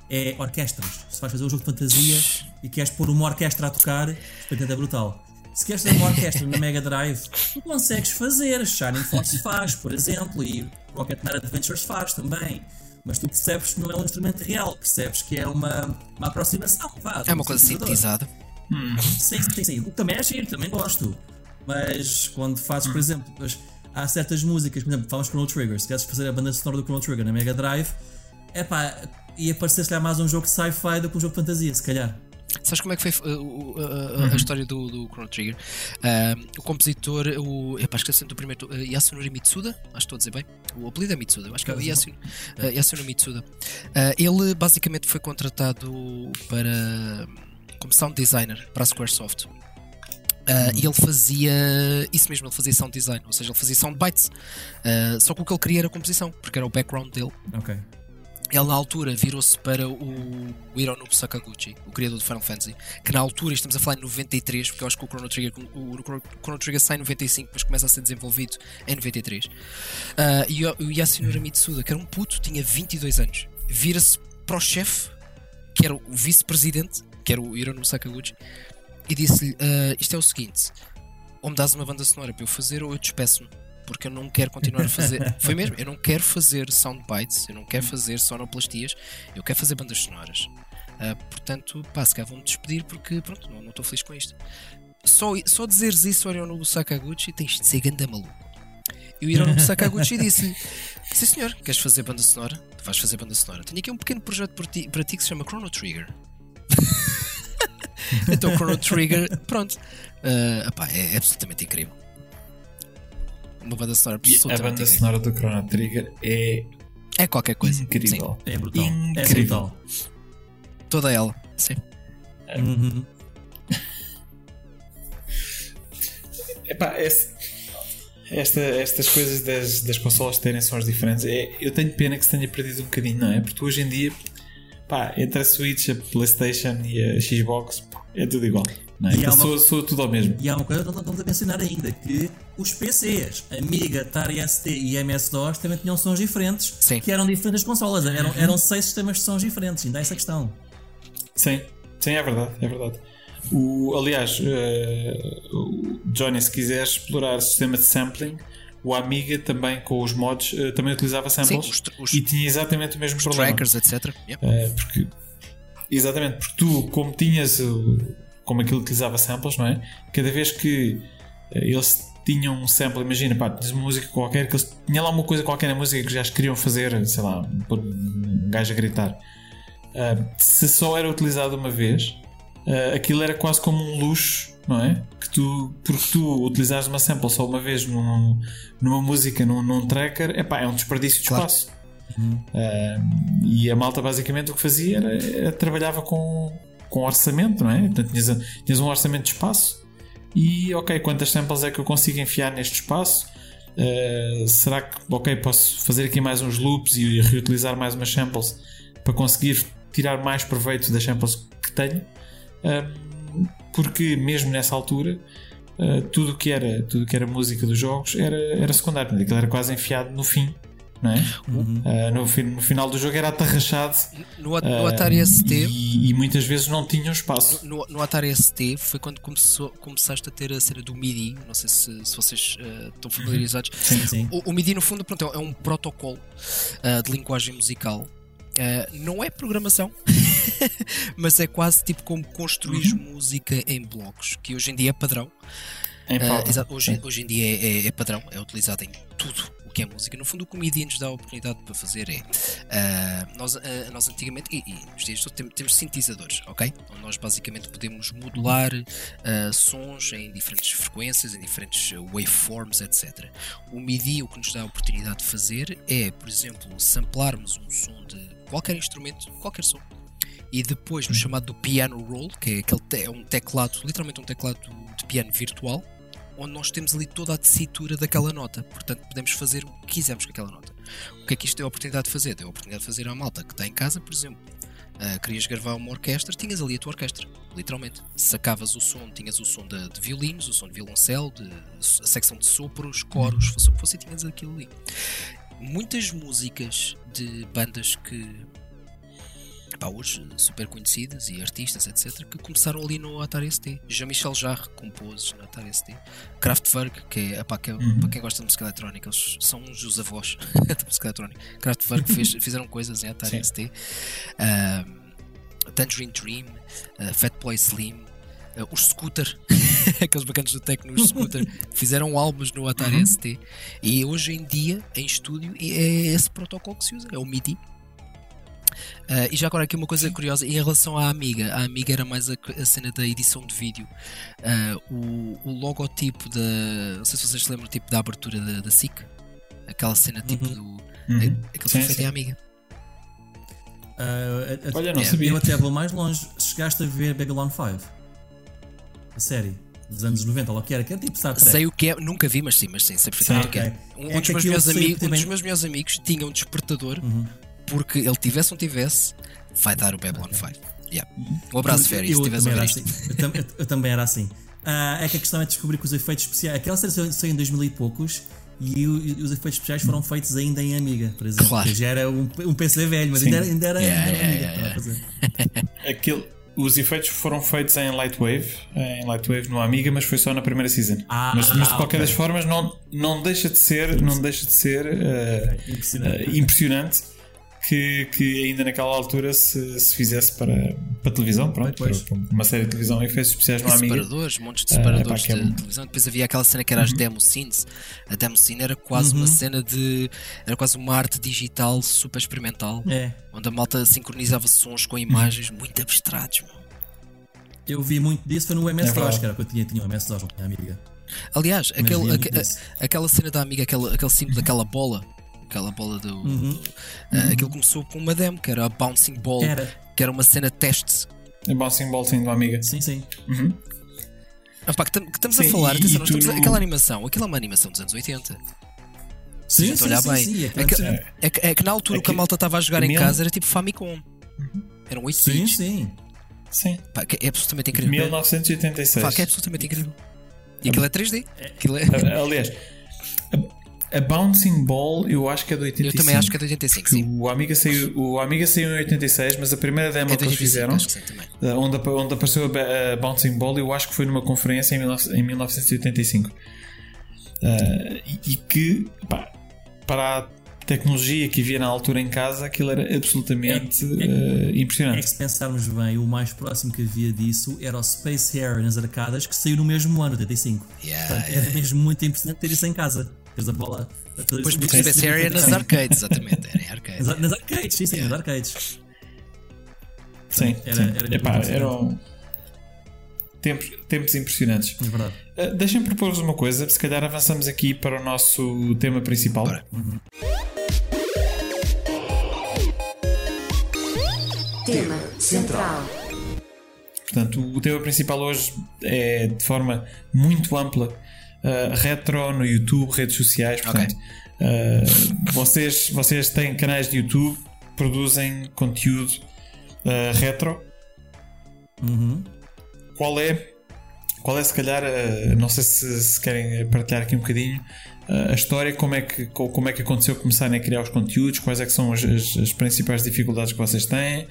é orquestras. Se vais fazer um jogo de fantasia e queres pôr uma orquestra a tocar, a Super Nintendo é brutal. Se queres fazer uma orquestra na Mega Drive, tu consegues fazer. Shining Force faz, por exemplo, e Rocket Knight Adventures faz também. Mas tu percebes que não é um instrumento real, percebes que é uma, uma aproximação. vá, É um uma coisa sintetizada. Sim, sim, sim. O que também é giro, também gosto. Mas quando fazes, por exemplo, as- há certas músicas, por exemplo, falamos Chrono Trigger, se queres fazer a banda sonora do Chrono Trigger na Mega Drive, é pá, ia parecer se calhar mais um jogo de sci-fi do que um jogo de fantasia, se calhar. Sabes como é que foi uh, o- a- a, a história do, do Chrono Trigger? Ah, o compositor, o. Epá, esqueci do primeiro. Uh, Yasunori Mitsuda, acho que estou a dizer bem. O apelido é Mitsuda, acho que é o Yasun, uh, Yasunori Mitsuda. Ah, ele basicamente foi contratado para. Como sound designer para a Squaresoft. Ah, E ele fazia isso mesmo, ele fazia sound design, ou seja, ele fazia sound bites. Ah, só que o que ele queria era composição, porque era o background dele. Ele na altura virou-se para o Hironobu Sakaguchi, o criador do Final Fantasy, que na altura, estamos a falar em 93, porque eu acho que o Chrono Trigger, o Chrono Trigger sai em 95, depois começa a ser desenvolvido em 93. Ah, e o, o Yasunori Mitsuda, que era um puto, tinha 22 anos, vira-se para o chefe, que era o vice-presidente, que era o Hironobu Sakaguchi, e disse-lhe: "Ah, Isto é o seguinte, ou me dás uma banda sonora para eu fazer, ou eu despeço-me. Porque eu não quero continuar a fazer. Foi mesmo, eu não quero fazer soundbites, eu não quero fazer sonoplastias, eu quero fazer bandas sonoras. Uh, portanto, pá, se calhar vou-me despedir porque pronto, não estou feliz com isto. Só, só dizeres isso ao Hironobu Sakaguchi tens de ser ganda maluco. E o Hironobu Sakaguchi disse Sim senhor, queres fazer banda sonora? Vais fazer banda sonora. Tenho aqui um pequeno projeto para ti, para ti que se chama Chrono Trigger. então Chrono Trigger, pronto. Uh, é, é absolutamente incrível. Uma banda sonora e A banda incrível. sonora do Chrono Trigger é. É qualquer coisa. Incrível. Sim. É brutal. Incrível. É. Toda ela, sim. Uhum. Epá, esse, esta, estas coisas das, das consolas terem sons diferentes, é, eu tenho pena que se tenha perdido um bocadinho, não é? Porque hoje em dia, pá, entre a Switch, a PlayStation e a Xbox, é tudo igual. Não é? Então, uma, sou, sou, tudo ao mesmo. E há uma coisa que estamos a mencionar ainda: que os PCs, Amiga, Atari ST e MS-DOS também tinham sons diferentes Sim. que eram diferentes das consolas. Eram, eram seis sistemas de sons diferentes, ainda há essa questão. Sim, sim, é verdade, é verdade. O, aliás, uh, Johnny, se quiser explorar o sistema de sampling, o Amiga também com os mods uh, também utilizava samples Sim, os, os, e tinha exatamente o mesmo os problema. trackers, etc. Yep. Uh, porque, exatamente, porque tu, como tinhas como aquilo utilizava samples, não é? Cada vez que eles tinham um sample, imagina, pá, tinhas uma música qualquer, que eles, tinha lá uma coisa qualquer na música que já queriam fazer, sei lá, um gajo a gritar. Uh, se só era utilizado uma vez, uh, aquilo era quase como um luxo, não é? Que tu, porque tu utilizares uma sample só uma vez num, numa música, num, num tracker, epá, é um desperdício de claro. espaço. Uhum. Uh, e a malta basicamente o que fazia era, era, trabalhava com, com orçamento, não é? Portanto, tinhas, tinhas um orçamento de espaço e ok, quantas samples é que eu consigo enfiar neste espaço? Uh, será que ok, posso fazer aqui mais uns loops e reutilizar mais umas samples para conseguir tirar mais proveito das samples que tenho? Porque mesmo nessa altura uh, tudo que era tudo que era música dos jogos era, era secundário, aquilo era quase enfiado no fim. Não é? Uhum. Uh, no, no, final do jogo era atarrachado no, no Atari ST e, e, muitas vezes não tinham espaço. No, no, Atari ST foi quando começou, começaste a ter a cena do MIDI. Não sei se, se vocês uh, estão familiarizados. Sim, sim. O, o, MIDI, no fundo, pronto, é um protocolo uh, de linguagem musical Uh, não é programação, mas é quase tipo como construir uhum. música em blocos, que hoje em dia é padrão. Uh, exato, hoje, hoje em dia é, é, é, padrão, é utilizado em tudo o que é música. No fundo, o que o MIDI nos dá a oportunidade para fazer é. Uh, nós, nós antigamente, e, e nos dias temos, temos sintetizadores, ok? Onde nós basicamente podemos modular sons em diferentes frequências, em diferentes waveforms, etc. O MIDI, o que nos dá a oportunidade de fazer é, por exemplo, samplarmos um som de qualquer instrumento, qualquer som. E depois no chamado do piano roll, que é, aquele te é um teclado, literalmente um teclado de piano virtual, onde nós temos ali toda a tessitura daquela nota. Portanto, podemos fazer o que quisermos com aquela nota. O que é que isto deu a oportunidade de fazer? Deu a oportunidade de fazer à malta que está em casa, por exemplo. Uh, querias gravar uma orquestra, tinhas ali a tua orquestra, literalmente. Sacavas o som, tinhas o som de, de violinos, o som de violoncelo, de, a secção de sopros, coros, fosse o que fosse, tinhas aquilo ali muitas músicas de bandas que pá, hoje super conhecidas e artistas, etc., que começaram ali no Atari ST. Jean-Michel Jarre compôs no Atari ST. Kraftwerk, que é, pá, que é uhum. para quem gosta de música eletrónica, eles são uns dos avós da música eletrónica. Kraftwerk fez, fizeram coisas em Atari Sim. ST. Uh, Tangerine Dream, uh, Fatboy Slim, Uh, os Scooter, aqueles bacanas do Tecno, os Scooter, fizeram álbuns no Atari uhum. ST e hoje em dia, em estúdio, é esse protocolo que se usa, é o MIDI. Uh, e já agora aqui uma coisa curiosa em relação à Amiga, a Amiga era mais a, a cena da edição de vídeo. Uh, o, o, logotipo da. Não sei se vocês se lembram tipo da abertura da, da SIC, aquela cena tipo uhum. do. Uhum. Aquilo foi feito em Amiga. Uh, Olha, não é, sabia. Eu até vou mais longe. Chegaste a ver Babylon 5? A série dos anos 90, ou que era, que era tipo Star Trek. Sei o que é, nunca vi, mas sim, mas sim, sei perfeitamente o que é. Um, é dos meus melhores amigos, um dos meus melhores amigos tinha um despertador uhum. porque ele tivesse ou não tivesse, vai dar o Babylon okay. 5. Yeah. Um abraço, Ferry, se tivesse ver assim. eu, eu, eu, também era assim. Uh, é que a questão é descobrir que os efeitos especiais. Aquela série saiu em 2000 e poucos e, o, e, os efeitos especiais foram feitos ainda em Amiga, por exemplo. Claro. Que já era um, um PC velho, mas ainda era, ainda era, yeah, ainda era yeah, Amiga. Yeah, Aquilo os efeitos foram feitos em Lightwave, em Lightwave no Amiga, mas foi só na primeira season. Ah, mas, mas, de qualquer okay. das formas não, não deixa de ser, não deixa de ser uh, impressionante. Uh, impressionante que, que ainda naquela altura se, se fizesse para, para televisão, pronto, para, para uma série de televisão e efeitos especiais no Amiga. separadores, montes de Ah, separadores pá, que é de bom. televisão. Depois havia aquela cena que era Uhum. as demo scenes. A demo scene era quase uma cena de. Era quase uma arte digital super experimental. É. Onde a malta sincronizava sons com imagens muito abstratos. meu. Eu vi muito disso, foi no É MS-DOS, verdade. que era o que eu tinha, tinha o MS-DOS, não tinha amiga. Aliás, aquele, disso. a- aquela cena da amiga, aquele, aquele símbolo daquela bola. Aquela bola do. Uhum. ah, aquilo começou com uma demo, que era a Bouncing Ball. Era. Que era uma cena teste. A Bouncing Ball sim do Amiga. Sim, sim. Ah, pá, que, tam- que estamos Sim, a falar, e- atenção, e nós estamos no- aquela animação, aquilo é uma animação dos anos 80. Sim, sim, olhar sim, bem. sim, É que, é é que- é que na altura É o que a que- malta estava a jogar em casa era tipo Famicom. Eram 8 Sim, bits. sim. Sim. Pá, que é absolutamente incrível. 1986. Pá, que é absolutamente incrível. E aquilo é 3D. Aquilo é... Aliás, a, Bouncing Ball eu acho que é de 85. Eu também acho que é de 85, Porque sim. O Amiga, saiu, o Amiga saiu em 86, mas a primeira demo É de que eles 85, fizeram, que sim eh, onde, onde apareceu a, Bouncing Ball, eu acho que foi numa conferência em, 19 em 1985. Eh, e, e que, pá, para a tecnologia que havia na altura em casa, aquilo era absolutamente É- É impressionante. que se pensarmos bem, o mais próximo que havia disso era o Space Harrier nas arcadas, que saiu no mesmo ano, 85. Yeah, Portanto, era mesmo muito impressionante ter isso em casa. Teres a bola. Depois porque o Space Harrier nas arcades, exatamente. Era em arcades. Nas, nas arcades, sim, sim, nas arcades. Sim, Era- sim. era Epá, muito eram tempos, tempos impressionantes. É verdade. Uh, Deixem-me propor-vos uma coisa, se calhar avançamos aqui para o nosso tema principal. Bora. Tema central. Portanto, o tema principal hoje é de forma muito ampla uh, retro no YouTube, redes sociais. Portanto, uh, vocês, vocês têm canais de YouTube, produzem conteúdo uh, retro. Uhum. Qual é, qual é se calhar, não sei se, se querem partilhar aqui um bocadinho a história, como é, que, co- como é que aconteceu começarem a criar os conteúdos, quais é que são as, as- as principais dificuldades que vocês têm, uh,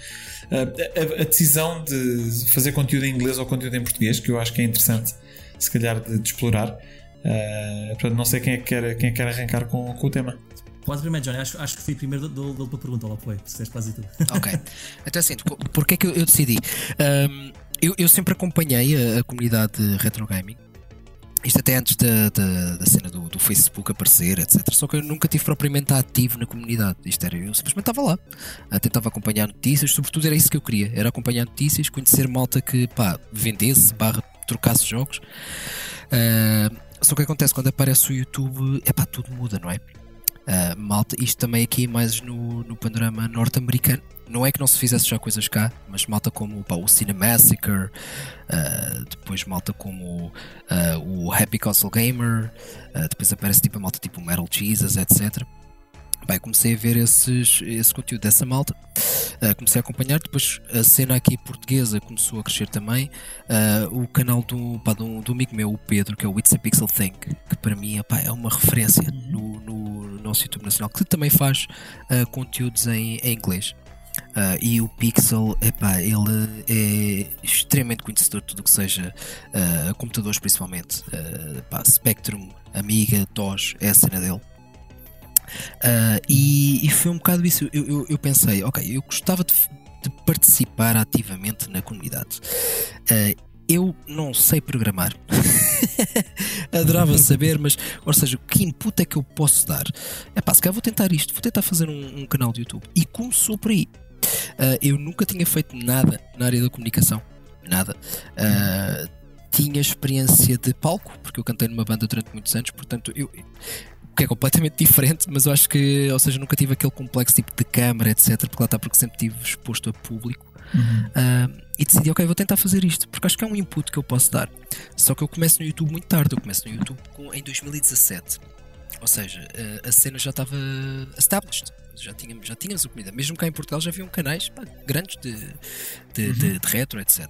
a, a decisão de fazer conteúdo em inglês ou conteúdo em português, que eu acho que é interessante, se calhar, de, de explorar. Uh, portanto, não sei quem é que quer, quem é que quer arrancar com, com o tema. Pode primeiro, Johnny. Acho, acho que fui primeiro da tua pergunta, lá foi. Se queres quase tudo. Ok. Então assim, porque é que eu, eu decidi? Ahm, eu, eu sempre acompanhei a, a comunidade de retro gaming. Isto até antes da, da, da cena do, do Facebook aparecer, etc. Só que eu nunca tive propriamente ativo na comunidade. Isto era, eu simplesmente estava lá. Tentava acompanhar notícias, sobretudo era isso que eu queria. Era acompanhar notícias, conhecer malta que pá, vendesse, barra, trocasse jogos. Ah, só que acontece quando aparece o YouTube, é pá, tudo muda, não é? Uh, malta, isto também aqui mais no, no panorama norte-americano. Não é que não se fizesse já coisas cá, mas malta como pá, o Cinemassacre, uh, depois malta como uh, o Happy Console Gamer, depois aparece tipo a malta tipo Metal Jesus, etc. Comecei a ver esses, esse conteúdo dessa malta, uh, comecei a acompanhar. Depois a cena aqui portuguesa começou a crescer também. Uh, o canal do, pá, do, do amigo meu, o Pedro, que é o It's a Pixel Thing, que para mim epá, é uma referência no, no nosso YouTube nacional, que também faz uh, conteúdos em, em inglês. Uh, e o Pixel, epá, ele é extremamente conhecedor de tudo o que seja uh, computadores, principalmente. Uh, pá, Spectrum, Amiga, DOS, é a cena dele. Uh, e, e foi um bocado isso. Eu, eu, eu pensei, ok, eu gostava de, de participar ativamente na comunidade. Uh, eu não sei programar. Adorava saber, mas, ou seja, que input é que eu posso dar? É pá, se calhar vou tentar isto, vou tentar fazer um, um canal de YouTube. E começou por aí. Uh, eu nunca tinha feito nada na área da comunicação. Nada. Uh, tinha experiência de palco, porque eu cantei numa banda durante muitos anos, portanto, eu, que é completamente diferente, mas eu acho que, ou seja, nunca tive aquele complexo tipo de câmara, etc. Porque lá está, porque sempre estive exposto a público. Uh, e decidi, ok, vou tentar fazer isto, porque acho que é um input que eu posso dar. Só que eu começo no YouTube muito tarde, eu começo no YouTube com, em 2017. Ou seja, uh, a cena já estava established. Já tínhamos, já tínhamos a comunidade. Mesmo cá em Portugal já haviam canais pá, grandes de, de, uhum. de, de, retro, etc.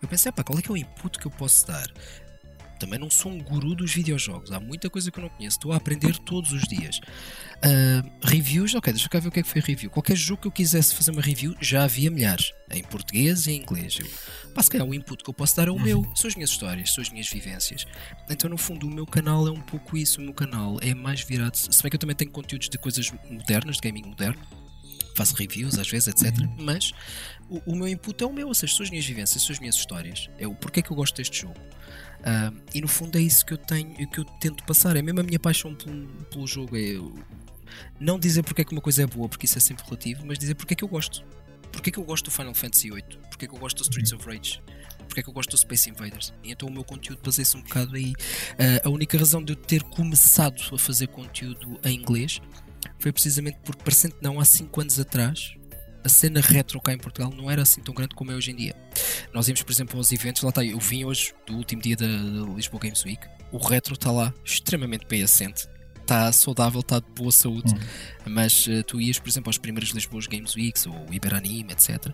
Eu pensei, pá, qual é que é o input que eu posso dar? Também não sou um guru dos videojogos. Há muita coisa que eu não conheço. Estou a aprender todos os dias. Uh, reviews, ok, deixa eu cá ver o que é que foi review. Qualquer jogo que eu quisesse fazer uma review, já havia milhares. Em português e em inglês. Eu, pá, se calhar o input que eu posso dar é o meu. São as minhas histórias, são as minhas vivências. Então, no fundo, o meu canal é um pouco isso. O meu canal é mais virado. Se bem que eu também tenho conteúdos de coisas modernas, de gaming moderno. faço reviews às vezes, etc. Mas o, o, meu input é o meu, ou seja, são as minhas vivências, são as minhas histórias. É o porquê é que eu gosto deste jogo. Uh, e no fundo é isso que eu tenho, que eu tento passar. É mesmo a minha paixão pelo, pelo jogo. É não dizer porque é que uma coisa é boa, porque isso é sempre relativo, mas dizer porque é que eu gosto. Porque é que eu gosto do Final Fantasy VIII? Porque é que eu gosto do Streets of Rage? Porque é que eu gosto do Space Invaders? E então o meu conteúdo baseia-se um bocado aí. Uh, a única razão de eu ter começado a fazer conteúdo em inglês foi precisamente porque, parecendo não, há 5 anos atrás, a cena retro cá em Portugal não era assim tão grande como é hoje em dia. Nós íamos, por exemplo, aos eventos, lá está, eu vim hoje do último dia da, da Lisboa Games Week, o retro está lá extremamente bem assente, está saudável, está de boa saúde, uhum. mas uh, tu ias, por exemplo, aos primeiros Lisboa Games Weeks ou Iberanime, etc. Uh,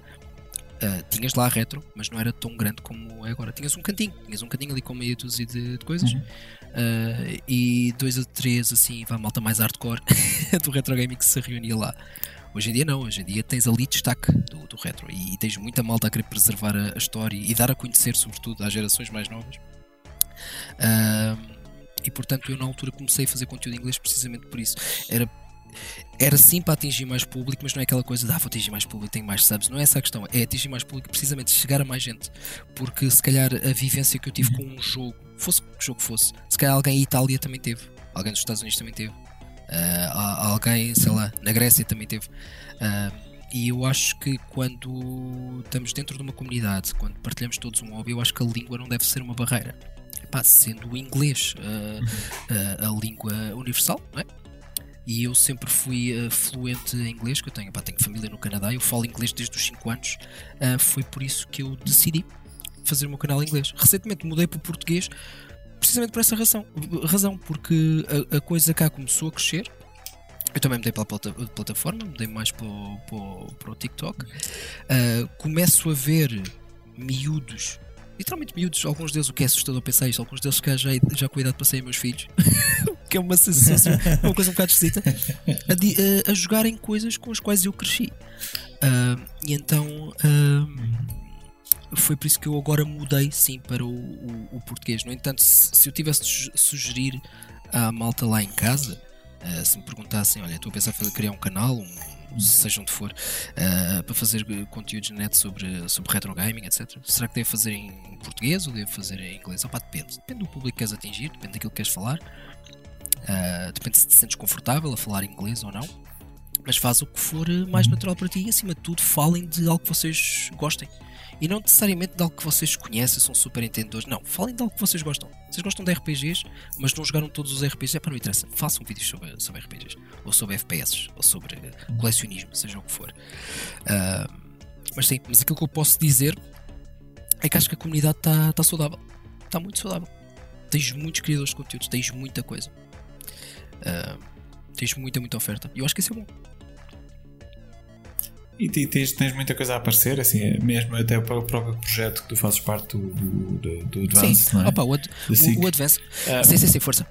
eh, tinhas lá retro, mas não era tão grande como é agora. Tinhas um cantinho, tinhas um cantinho ali com meia dúzia de, de coisas. Uhum. Uh, e dois a três, assim, vai malta mais hardcore do retro gaming que se reunia lá. Hoje em dia não, hoje em dia tens ali destaque do, do retro e, e tens muita malta a querer preservar a, a, história e dar a conhecer, sobretudo, às gerações mais novas. E portanto eu na altura comecei a fazer conteúdo em inglês precisamente por isso. Era era sim para atingir mais público, mas não é aquela coisa de ah, vou atingir mais público, tenho mais subs. Não é essa a questão, é atingir mais público, precisamente chegar a mais gente. Porque se calhar a vivência que eu tive com um jogo, fosse que jogo fosse, se calhar alguém em Itália também teve, alguém dos Estados Unidos também teve, uh, alguém, sei lá, na Grécia também teve. Uh, e eu acho que quando estamos dentro de uma comunidade, quando partilhamos todos um hobby, eu acho que a língua não deve ser uma barreira. Epá, sendo o inglês uh, a língua universal, não é? e eu sempre fui uh, fluente em inglês, que eu tenho, pá, tenho família no Canadá, eu falo inglês desde os 5 anos, uh, foi por isso que eu decidi fazer o meu canal em inglês. Recentemente mudei para o português, precisamente por essa razão, razão porque a, a coisa cá começou a crescer. Eu também mudei para plata, plataforma, mudei mais para o, para o, para o TikTok. Uh, começo a ver miúdos literalmente miúdos, alguns deles, o que é assustador pensar isto, alguns deles que já, já com a idade passei meus filhos, que é uma sensação, uma coisa um bocado esquisita, a, a, a jogarem coisas com as quais eu cresci. Uh, e então uh, foi por isso que eu agora mudei sim para o, o, o português. No entanto, se, se, eu tivesse de sugerir à malta lá em casa, uh, se me perguntassem, olha, estou a pensar em criar um canal, um, seja onde for, uh, para fazer conteúdos na net sobre, sobre retro gaming, etc. Será que devo fazer em português ou devo fazer em inglês? Opa, depende. Depende do público que queres atingir, depende daquilo que queres falar. Uh, depende se te sentes confortável a falar inglês ou não. Mas faz o que for mais natural para ti e, acima de tudo, falem de algo que vocês gostem. E não necessariamente de algo que vocês conhecem, são super entendedores. Não, falem de algo que vocês gostam. Vocês gostam de RPGs, mas não jogaram todos os RPGs, é para não interessa. Façam vídeos sobre, sobre RPGs, ou sobre FPS, ou sobre colecionismo, seja o que for. Uh, mas sim, mas aquilo que eu posso dizer é que acho que a comunidade está tá saudável. Está muito saudável. Tens muitos criadores de conteúdos, tens muita coisa. Uh, tens muita, muita oferta. E eu acho que isso é bom. E tens, tens muita coisa a aparecer, assim, é mesmo até para o próprio projeto que tu fazes parte do, do, do Advance, sim. não é? Opa, o, ad, o, o, Advance. Uh, sim, sim, sim, força.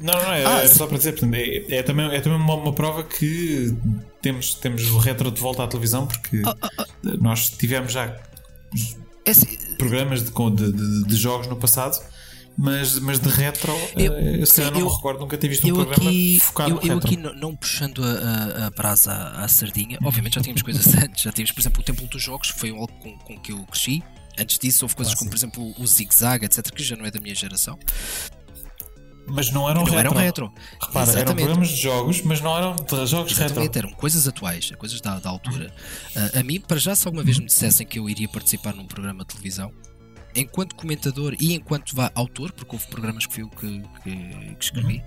Não, não, é, ah, é só para dizer, portanto, é, é, também, é também uma, uma, prova que temos, temos o retro de volta à televisão porque ah, ah, ah. nós tivemos já Esse... programas de, de, de, jogos no passado mas, mas de retro, eu, uh, se eu não eu, me recordo, nunca tinha visto um programa aqui, focado eu, no retro. Eu aqui, não, não puxando a, a, brasa à, à sardinha, obviamente já tínhamos coisas antes. Já tínhamos, por exemplo, o Templo dos Jogos, que foi algo com, com que eu cresci. Antes disso, houve coisas ah, como, por exemplo, o Zig Zag, etc., que já não é da minha geração. Mas não eram não retro. Eram retro. Repara, Exatamente. eram programas de jogos, mas não eram de jogos Exatamente, retro. eram coisas atuais, coisas da, da altura. Uh, a mim, para já, se alguma vez me dissessem que eu iria participar num programa de televisão, enquanto comentador e enquanto vá autor, porque houve programas que fui eu que, que, que escrevi,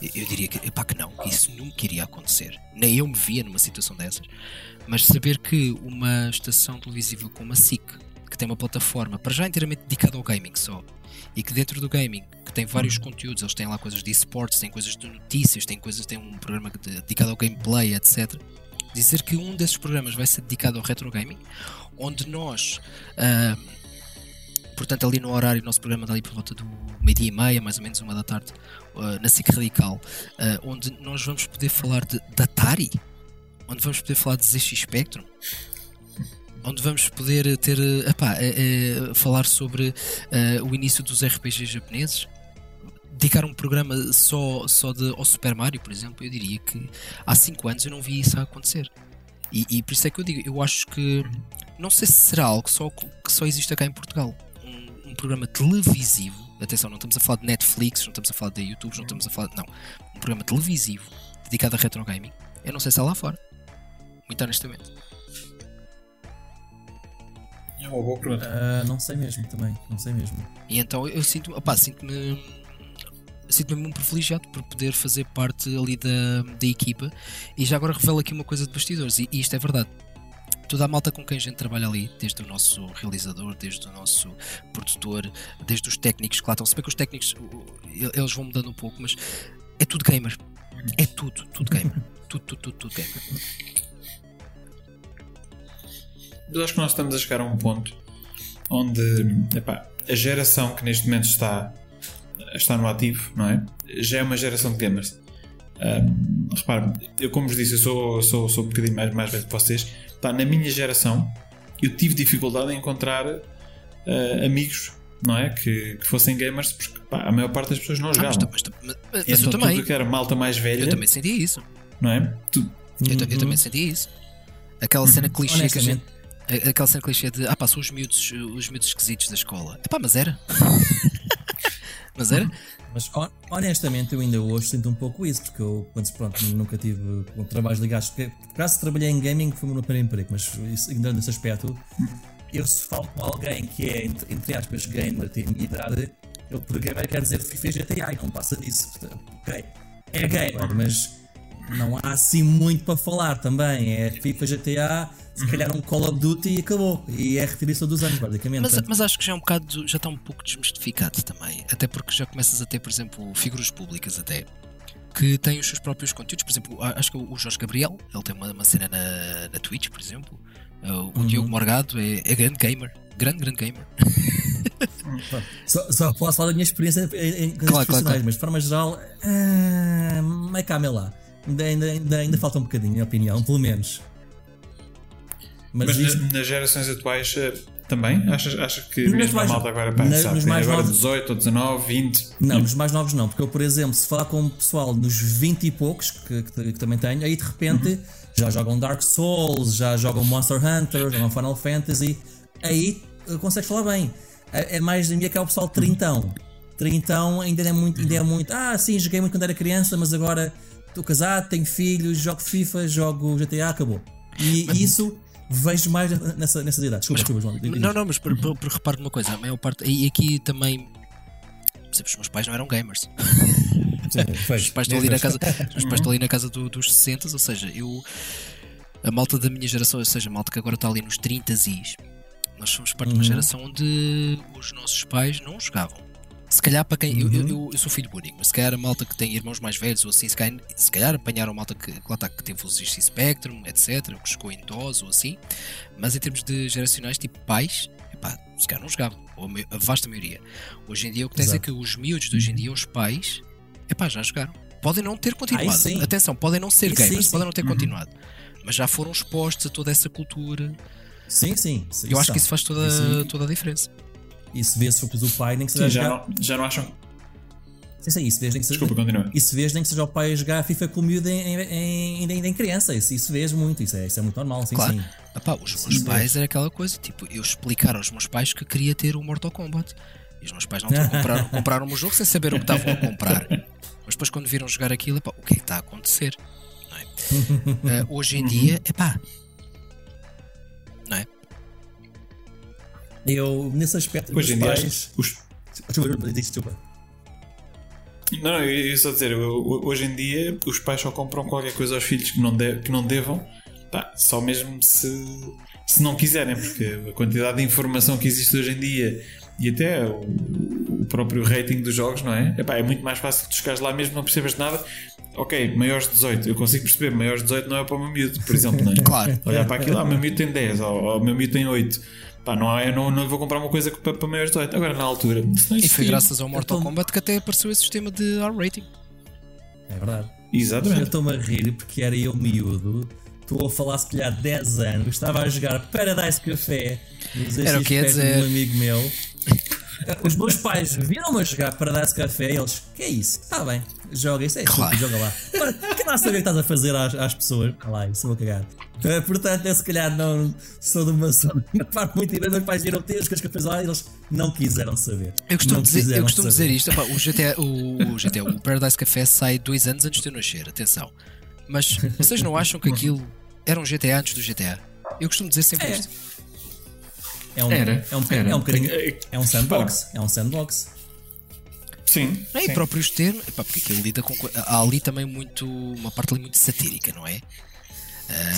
eu diria que, epá, que não, isso nunca iria acontecer. Nem eu me via numa situação dessas. Mas saber que uma estação televisiva como a SIC, que tem uma plataforma para já inteiramente dedicada ao gaming só, e que dentro do gaming, que tem vários conteúdos, eles têm lá coisas de esportes, têm coisas de notícias, têm coisas, tem um programa dedicado ao gameplay, etc. Dizer que um desses programas vai ser dedicado ao retro gaming, onde nós uh, portanto, ali no horário, o nosso programa dali por volta do meio-dia e meia, mais ou menos uma da tarde, uh, na SIC Radical, uh, onde nós vamos poder falar de, Atari, onde vamos poder falar de ZX Spectrum, onde vamos poder ter, epá, é, falar sobre o início dos RPGs japoneses. dedicar um programa só, só de, ao Super Mario, por exemplo, eu diria que há 5 anos eu não vi isso a acontecer. E, e por isso é que eu digo, eu acho que não sei se será algo só, que só existe cá em Portugal. Um, um programa televisivo, atenção, não estamos a falar de Netflix, não estamos a falar de YouTube, não estamos a falar. Não. Um programa televisivo dedicado a retro gaming. Eu não sei se há lá fora. Muito honestamente. É uma boa pergunta. Ah, não sei mesmo também, não sei mesmo. E então eu sinto, opá, sinto-me sinto-me muito privilegiado por poder fazer parte ali da, da equipa e já agora revelo aqui uma coisa de bastidores e, e isto é verdade toda a malta com quem a gente trabalha ali, desde o nosso realizador, desde o nosso produtor, desde os técnicos que lá estão, se bem que os técnicos eles vão mudando um pouco, mas é tudo gamer. É tudo, tudo gamer. tudo, tudo, tudo, tudo gamer. Eu acho que nós estamos a chegar a um ponto onde epá, a geração que neste momento está, está no ativo, não é? Já é uma geração de gamers. Ahm, repare, eu como vos disse, eu sou, sou, sou um bocadinho mais, mais velho que vocês. Pá, na minha geração, eu tive dificuldade em encontrar ah, amigos, não é? Que, que fossem gamers, porque pá, a maior parte das pessoas não Ah, mas, jogavam. mas, mas, mas então, eu também. tudo que era malta mais velha, Eu também sentia isso. não é? Tu- Eu, eu também sentia isso. Aquela cena clichê que a gente, Aquela cena clichê de ah pá, são os miúdos, os miúdos esquisitos da escola. É pá, mas era. mas era? Mas hon- honestamente eu ainda hoje sinto um pouco isso, porque eu quando, pronto, nunca tive trabalhos ligados. porque, Graças a trabalhei em gaming foi o meu primeiro emprego, mas ainda nesse aspecto, eu se falo com alguém que é, entre, entre aspas, gamer, tem minha idade, eu por gamer quer dizer FIFA e GTA não passa disso. Portanto, Ok, é gamer, mas não há assim muito para falar também. É FIFA, GTA, se calhar um Call of Duty e acabou. E é a dos anos, basicamente. Mas, mas acho que já é um bocado, já está um pouco desmistificado também. Até porque já começas a ter, por exemplo, figuras públicas até que têm os seus próprios conteúdos. Por exemplo, acho que o Jorge Gabriel, ele tem uma, uma cena na, na Twitch, por exemplo. Uh, O Uhum. Diogo Morgado é, é grande gamer. Grande, grande gamer. Só, só posso falar da minha experiência em, em Claro, claro, profissionais, claro. mas de forma geral, ah, é calma lá. Ainda, ainda, ainda, ainda falta um bocadinho, na minha opinião, pelo menos. Mas, Mas isto, nas gerações atuais eh, também? Achas, achas que Nos mesmo a mais- malta agora na- pá, nos mais agora novos- 18 ou 19, 20? não, nos mais novos não, porque eu, por exemplo, se falar com o pessoal dos 20 e poucos, que, que- que também tenho, aí de repente Uhum. já jogam Dark Souls, já jogam Monster Hunter, jogam Final Fantasy, aí eh, consegues falar bem. É, é mais da minha que é o pessoal trintão. Trintão ainda é muito, ainda é muito. Ah, sim, joguei muito quando era criança, mas agora estou casado, tenho filhos, jogo FIFA, jogo GTA, acabou. E isso vejo mais nessa, nessas idades. Desculpa, desculpa, João. Não, não, mas por, por, por reparo numa coisa, a maior parte. E aqui também. Exemplo, os meus pais não eram gamers. Sim, foi. Os pais estão ali na casa, os pais estão ali na casa do- dos 60, ou seja, eu a malta da minha geração, ou seja, a malta que agora está ali nos 30 e nós somos parte de uma geração onde os nossos pais não jogavam. Se calhar para quem. eu- Eu, eu, eu sou filho único, mas se calhar a malta que tem irmãos mais velhos ou assim, se calhar, se calhar apanharam a malta que, lá está, que teve o ZX Spectrum, etc., que jogou em DOS ou assim, mas em termos de geracionais, tipo pais, epá, se calhar não jogavam, ou a vasta maioria. Hoje em dia o que tens é que os miúdos de hoje em dia, os pais, epá, já jogaram. Podem não ter continuado. Sim. Atenção, podem não ser Isso sim, gamers, sim. podem não ter continuado. Mas já foram expostos a toda essa cultura. Sim, sim. sim, Eu acho que isso faz toda, Isso- toda a diferença. Isso vê-se porque o pai nem que Sim, seja já, jogar. não, já não acham. Sim, sim, isso vês nem que seja. Desculpa, continua. Isso vês nem que seja o pai a jogar FIFA com o miúdo em, em, em, em criança. Isso, isso vês muito, isso é, isso é muito normal, sim, Claro. sim. Epá, os meus pais era aquela coisa, tipo, eu explicar aos meus pais que queria ter o Mortal Kombat. E os meus pais não compraram, compraram o jogo sem saber o que estavam a comprar. Mas depois quando viram jogar aquilo, epá, o que é que está a acontecer? Não é? Eh, hoje em dia, epá, não é? Eu, nesse aspecto, Hoje em dia, pais. os, Desculpa. Não, eu eu ia só dizer, eu- hoje em dia os pais só compram qualquer coisa aos filhos que não, de- que não devam, pá, só mesmo se, se não quiserem, porque a quantidade de informação que existe hoje em dia e até o, o próprio rating dos jogos, não é? Epá, é muito mais fácil tu chegares lá mesmo não percebas nada. Ok, maiores de 18, eu consigo perceber, maiores de 18 não é para o meu miúdo, por exemplo, não é? Claro. Olhar para aquilo, ah, o meu miúdo tem 10, ou, ou o meu miúdo tem 8. Pá, não, é, não, não vou comprar uma coisa para, para maiores de 18. Agora, na altura, E foi graças ao Mortal Então- Kombat que até apareceu esse sistema de R-rating. É verdade. Eu Exatamente. estou-me a rir porque era eu miúdo. Estou a falar se calhar 10 anos. Estava a jogar Paradise Café. nos Era o que ia dizer. um amigo meu. Os meus pais viram-me a jogar para dar esse café e eles, que é isso? Está bem, joga, isso é Claro. joga lá. Quem lá saber o que estás a fazer às, às pessoas? Ah lá, isso vou cagar. Eh, portanto, eu se calhar não sou de uma zona. Parte muito e meus pais viram ter os cafés lá e eles não quiseram saber. Eu costumo, dizer, eu costumo dizer saber. isto, epá, o, GTA, o, o GTA, o Paradise Café sai dois anos antes de eu nascer, atenção. Mas vocês não acham que aquilo era um GTA antes do GTA? Eu costumo dizer sempre É. isto. É um, Era, é um, era. é um bocadinho. Eh, É um sandbox. É um sandbox. Sim. Não, e sim. próprios termos, epá, porque aquilo lida com. co- Há ali também muito. Uma parte ali muito satírica, não é?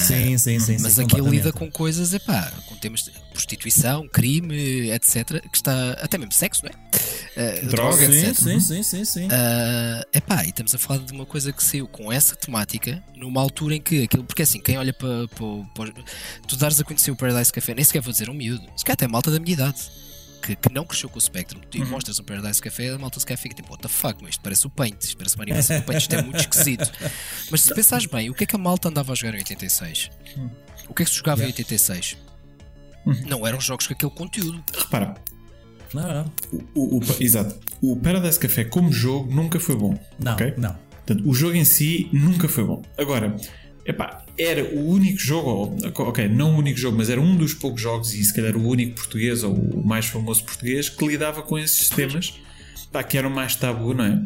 sim, sim, sim. Mas sim, aquilo lida com coisas, epá, com temas de prostituição, crime, etc. Que está. Até mesmo sexo, não é? Eh, Droga, droga, Sim, etc. sim, sim, sim, sim. Ah, epá, e estamos a falar de uma coisa que saiu com essa temática numa altura em que aquilo, porque assim, quem olha para, para, para tu dares a conhecer o Paradise Café, nem sequer vou dizer um miúdo, se calhar até malta da minha idade que, que não cresceu com o Spectrum, tu mostras um Paradise Café, a malta se fica tipo, what the fuck, mas isto parece o Paint, isto parece uma animação do Paint, isto é muito esquisito. Mas se pensares bem, o que é que a malta andava a jogar em 86? O que é que se jogava em 86? Não eram jogos com aquele conteúdo. Repara, Não, não. o, o- exato. O Paradise Café como jogo nunca foi bom. Não, ok? não. Portanto, o jogo em si nunca foi bom. Agora, epá, era o único jogo, ok, não o único jogo, mas era um dos poucos jogos, e se calhar o único português, ou o mais famoso português, que lidava com esses temas pá, que eram mais tabu, não é?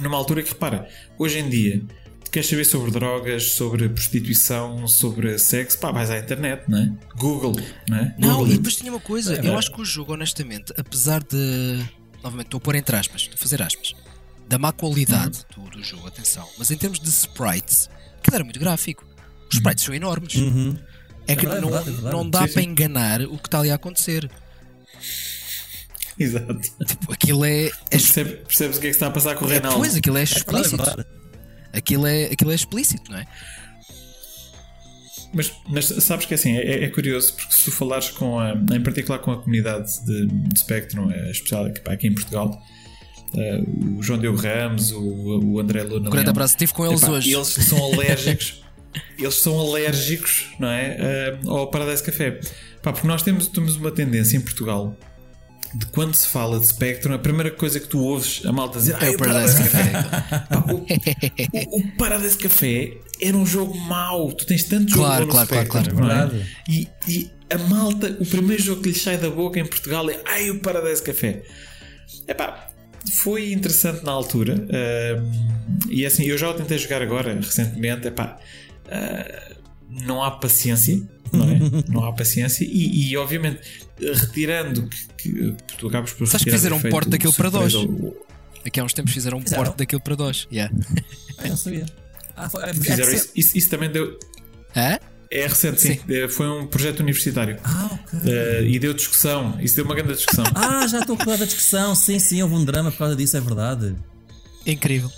Numa altura que, repara, hoje em dia, queres saber sobre drogas, sobre prostituição, sobre sexo, pá, vais à internet, não é? Google, não é? Não, Google e depois tinha uma coisa, eu acho que o jogo, honestamente, apesar de. Novamente, estou a pôr entre aspas, estou a fazer aspas. Da má qualidade do, do jogo, atenção. Mas em termos de sprites, aquilo era muito gráfico. Os sprites são enormes. É que verdade, não, é verdade, é verdade. não dá Sim, sim. para enganar o que está ali a acontecer. Exato. Tipo, aquilo é. é Percebe- percebes o que é que está a passar com o Reinaldo? pois, aquilo é É é explícito. verdade. Aquilo é, aquilo é explícito, não é? Mas, mas sabes que assim, é, é curioso porque se tu falares com a, em particular com a comunidade de, de Spectrum, é especial aqui, aqui em Portugal, eh, o João Diogo Ramos, o, o André Luna. Um grande abraço, estive com eles epá, hoje. Eles são alérgicos, eles são alérgicos, não é? eh, ao Paradise Café. Pá, porque nós temos, temos uma tendência em Portugal de quando se fala de Spectrum, a primeira coisa que tu ouves a malta dizer É "Ai, o Paradise Café. O, o, o Paradise Café era um jogo mau. Tu tens tanto jogo Claro, bom no claro, claro, Spectrum, claro. é? E, e a malta, o primeiro jogo que lhe sai da boca em Portugal é Ai, o Paradise Café. Epá, foi interessante na altura. ahm, e assim, eu já o tentei jogar agora, recentemente. Epá, ah, não há paciência, não é? não há paciência. E, e, obviamente, retirando que, que tu acabas por. Sabes que fizeram um porte daquilo para DOS. o- Aqui há uns tempos fizeram um porte daquilo para DOS. Yeah. Ah, não sabia. Ah, foi, é, Fizeram é- isso, isso, isso também deu. Hã? É recente, sim. Eh, Foi um projeto universitário. Ah, ok. Eh, e deu discussão. Isso deu uma grande discussão. Ah, já estou a da discussão. Sim, sim, houve um drama por causa disso, é verdade. Incrível.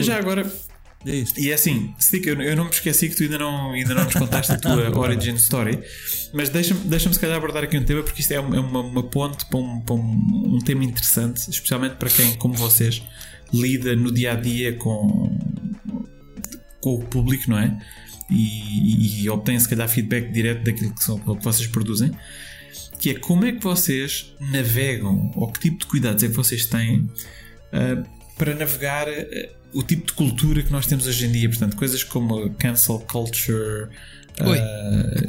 Já agora, Diz. e é assim, Stick, eu, eu não me esqueci que tu ainda não, ainda não nos contaste a tua origin story, mas deixa-me deixa se calhar abordar aqui um tema, porque isto é uma, é uma, uma ponte para, um, para um, um tema interessante, especialmente para quem, como vocês, lida no dia a dia com, com o público, não é? E, e obtém se calhar feedback direto daquilo que, são, que vocês produzem. Que é como é que vocês navegam, ou que tipo de cuidados é que vocês têm ah, para navegar ah, o tipo de cultura que nós temos hoje em dia. Portanto, coisas como cancel culture. Oi.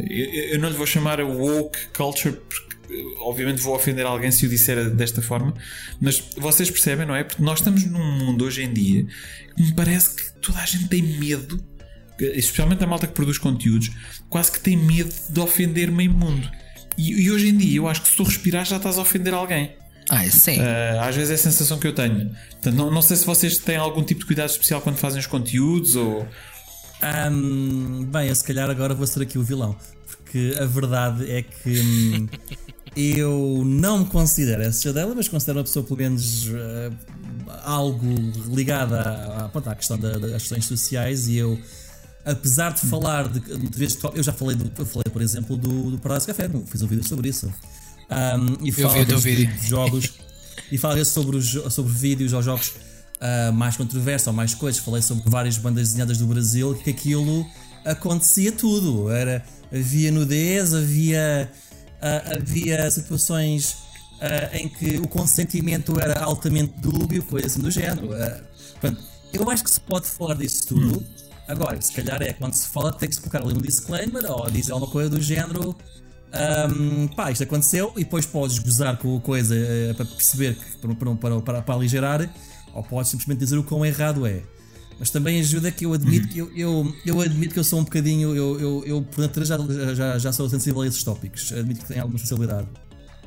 eu, eu não lhe vou chamar a woke culture porque obviamente vou ofender alguém se o disser desta forma, mas vocês percebem, não é? Porque nós estamos num mundo hoje em dia que me parece que toda a gente tem medo, especialmente a malta que produz conteúdos, quase que tem medo de ofender meio mundo. E, e hoje em dia eu acho que se tu respirar já estás a ofender alguém. Ah, é sim. Uh, às vezes é a sensação que eu tenho. Portanto, não, não sei se vocês têm algum tipo de cuidado especial quando fazem os conteúdos ou. Ahm, bem, eu se calhar agora vou ser aqui o vilão. Porque a verdade é que hum, eu não me considero essa dela, mas considero uma pessoa pelo menos eh, algo ligada à, à, à questão da- das questões sociais e eu. Apesar de falar de, de vezes eu já falei, do, eu falei por exemplo do, do Paradise Café, fiz um vídeo sobre isso. Ahm, e falo vi o teu às vezes vídeo. de jogos e falei sobre, os, sobre vídeos ou jogos ah, mais controversos ou mais coisas. Falei sobre várias bandas desenhadas do Brasil que aquilo acontecia tudo. Era, havia nudez, havia, ah, havia situações uh, em que o consentimento era altamente dúbio, coisa assim do género. Uh, portanto, eu acho que se pode falar disso tudo. Agora, se calhar é quando se fala, tem que se colocar ali um disclaimer ou dizer alguma coisa do género. Um, pá, isto aconteceu e depois podes gozar com a coisa uh, para perceber que, para, para, para, para aligerar, ou podes simplesmente dizer o quão errado é. Mas também ajuda que eu admito que eu, eu, eu admito que eu sou um bocadinho, eu, eu, eu por natureza já, já, já sou sensível a esses tópicos, admito que tenho alguma sensibilidade.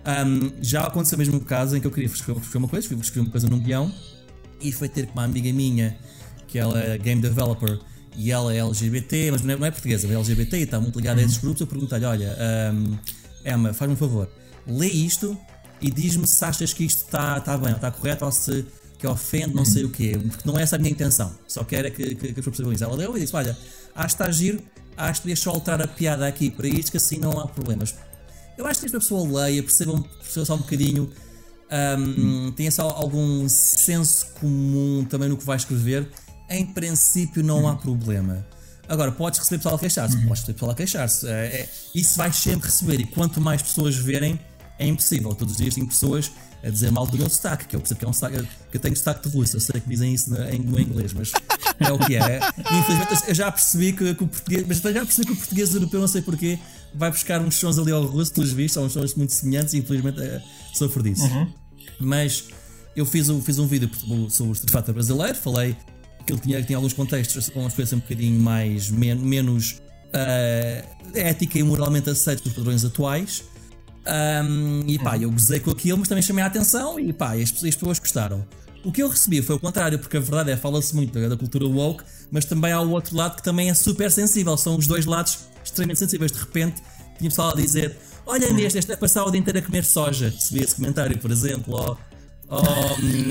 Um, já aconteceu mesmo um caso em que eu queria escrever uma coisa, fui escrever uma coisa num guião e foi ter com uma amiga minha, que ela é game developer e ela é LGBT, mas não é, não é portuguesa, é LGBT e está muito ligada a esses grupos. Eu perguntei-lhe: olha, um, Emma, faz-me um favor, lê isto e diz-me se achas que isto está tá bem, está correto ou se que ofende, não sei o quê, porque não é essa a minha intenção, só quero é que, que, que as pessoas percebam isso. Ela leu e disse: Olha, acho que está giro, acho que deixa alterar a piada aqui para isto, que assim não há problemas. Eu acho que a pessoa leia, perceba, perceba só um bocadinho, um, tenha só algum senso comum também no que vai escrever. Em princípio, não há problema. Agora, podes receber pessoal a queixar-se, podes receber pessoal a queixar-se. É, é, isso vais sempre receber, e quanto mais pessoas verem, é impossível. Todos os dias tem pessoas a dizer mal do meu sotaque, que eu percebo que é um sotaque, que eu tenho sotaque de russo, eu sei que dizem isso no, inglês, mas é o que é. Infelizmente eu já percebi que, que, o português, mas já percebi que o português europeu, não sei porquê, vai buscar uns sons ali ao russo, pelos vistos, são uns sons muito semelhantes e infelizmente é, sofro disso. Uhum. Mas eu fiz, fiz um vídeo sobre o Street Fighter brasileiro, falei que ele tinha, tinha alguns contextos com uma coisas um bocadinho mais, men menos uh, ética e moralmente aceitos pelos padrões atuais. Um, e pá, eu gozei com aquilo, mas também chamei a atenção e pá, as, as pessoas gostaram. O que eu recebi foi o contrário, porque a verdade é, fala-se muito da cultura woke, mas também há o outro lado que também é super sensível. São os dois lados extremamente sensíveis. De repente, tinha pessoal a dizer: Olha, neste, este é passar o dia inteiro a comer soja. Recebi esse comentário, por exemplo. Ou, ou,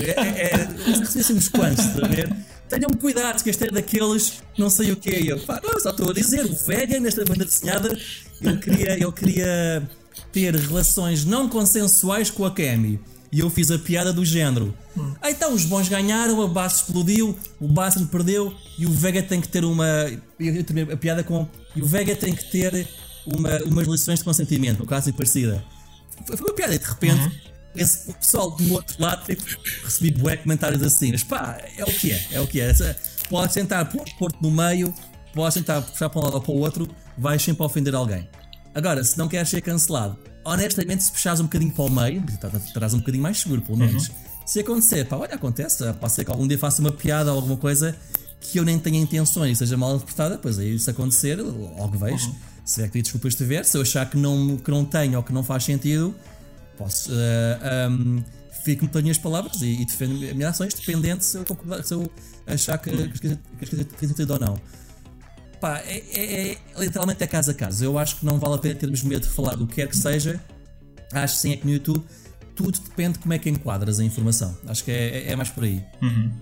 é, é, é recebi assim uns quantos, está a ver? Tenham cuidado, que este é daqueles não sei o que. Eu, pá, não, só estou a dizer: o vegan, nesta banda desenhada, ele queria. Ele queria ter relações não consensuais com a Kemi. E eu fiz a piada do género. Hum. Ah, então os bons ganharam, a base explodiu, o Bastion perdeu e o Vega tem que ter uma. Eu terminei a piada com. E o Vega tem que ter uma, umas lições de consentimento, assim parecida. Foi uma piada e de repente. Uhum. Esse, pessoal do outro lado tipo, recebi bué comentários assim, mas pá, é o que é, é o que é. Podes tentar pôr-te no meio, podes tentar puxar para um lado ou para o outro, vais sempre ofender alguém. Agora, se não queres ser cancelado, honestamente, se puxares um bocadinho para o meio, terás um bocadinho mais seguro, pelo menos. Uhum. Se acontecer, pá, olha, acontece, pode ser que algum dia faça uma piada ou alguma coisa que eu nem tenha intenções e seja mal interpretada, pois aí se acontecer, logo vejo. Uhum. Se é que desculpas de ver, se eu achar que não, que não tenho ou que não faz sentido, posso. Uh, eh, um, fico-me pelas minhas palavras e, e defendo as minhas ações, dependente se eu, concordar, se eu achar que, que, que, que, que, sentido ou não. Pá, é, é, é, literalmente é caso a caso. Eu acho que não vale a pena termos medo de falar do que quer que seja. Acho que sim, é que no YouTube tudo depende de como é que enquadras a informação. Acho que é, é, é mais por aí. Uhum.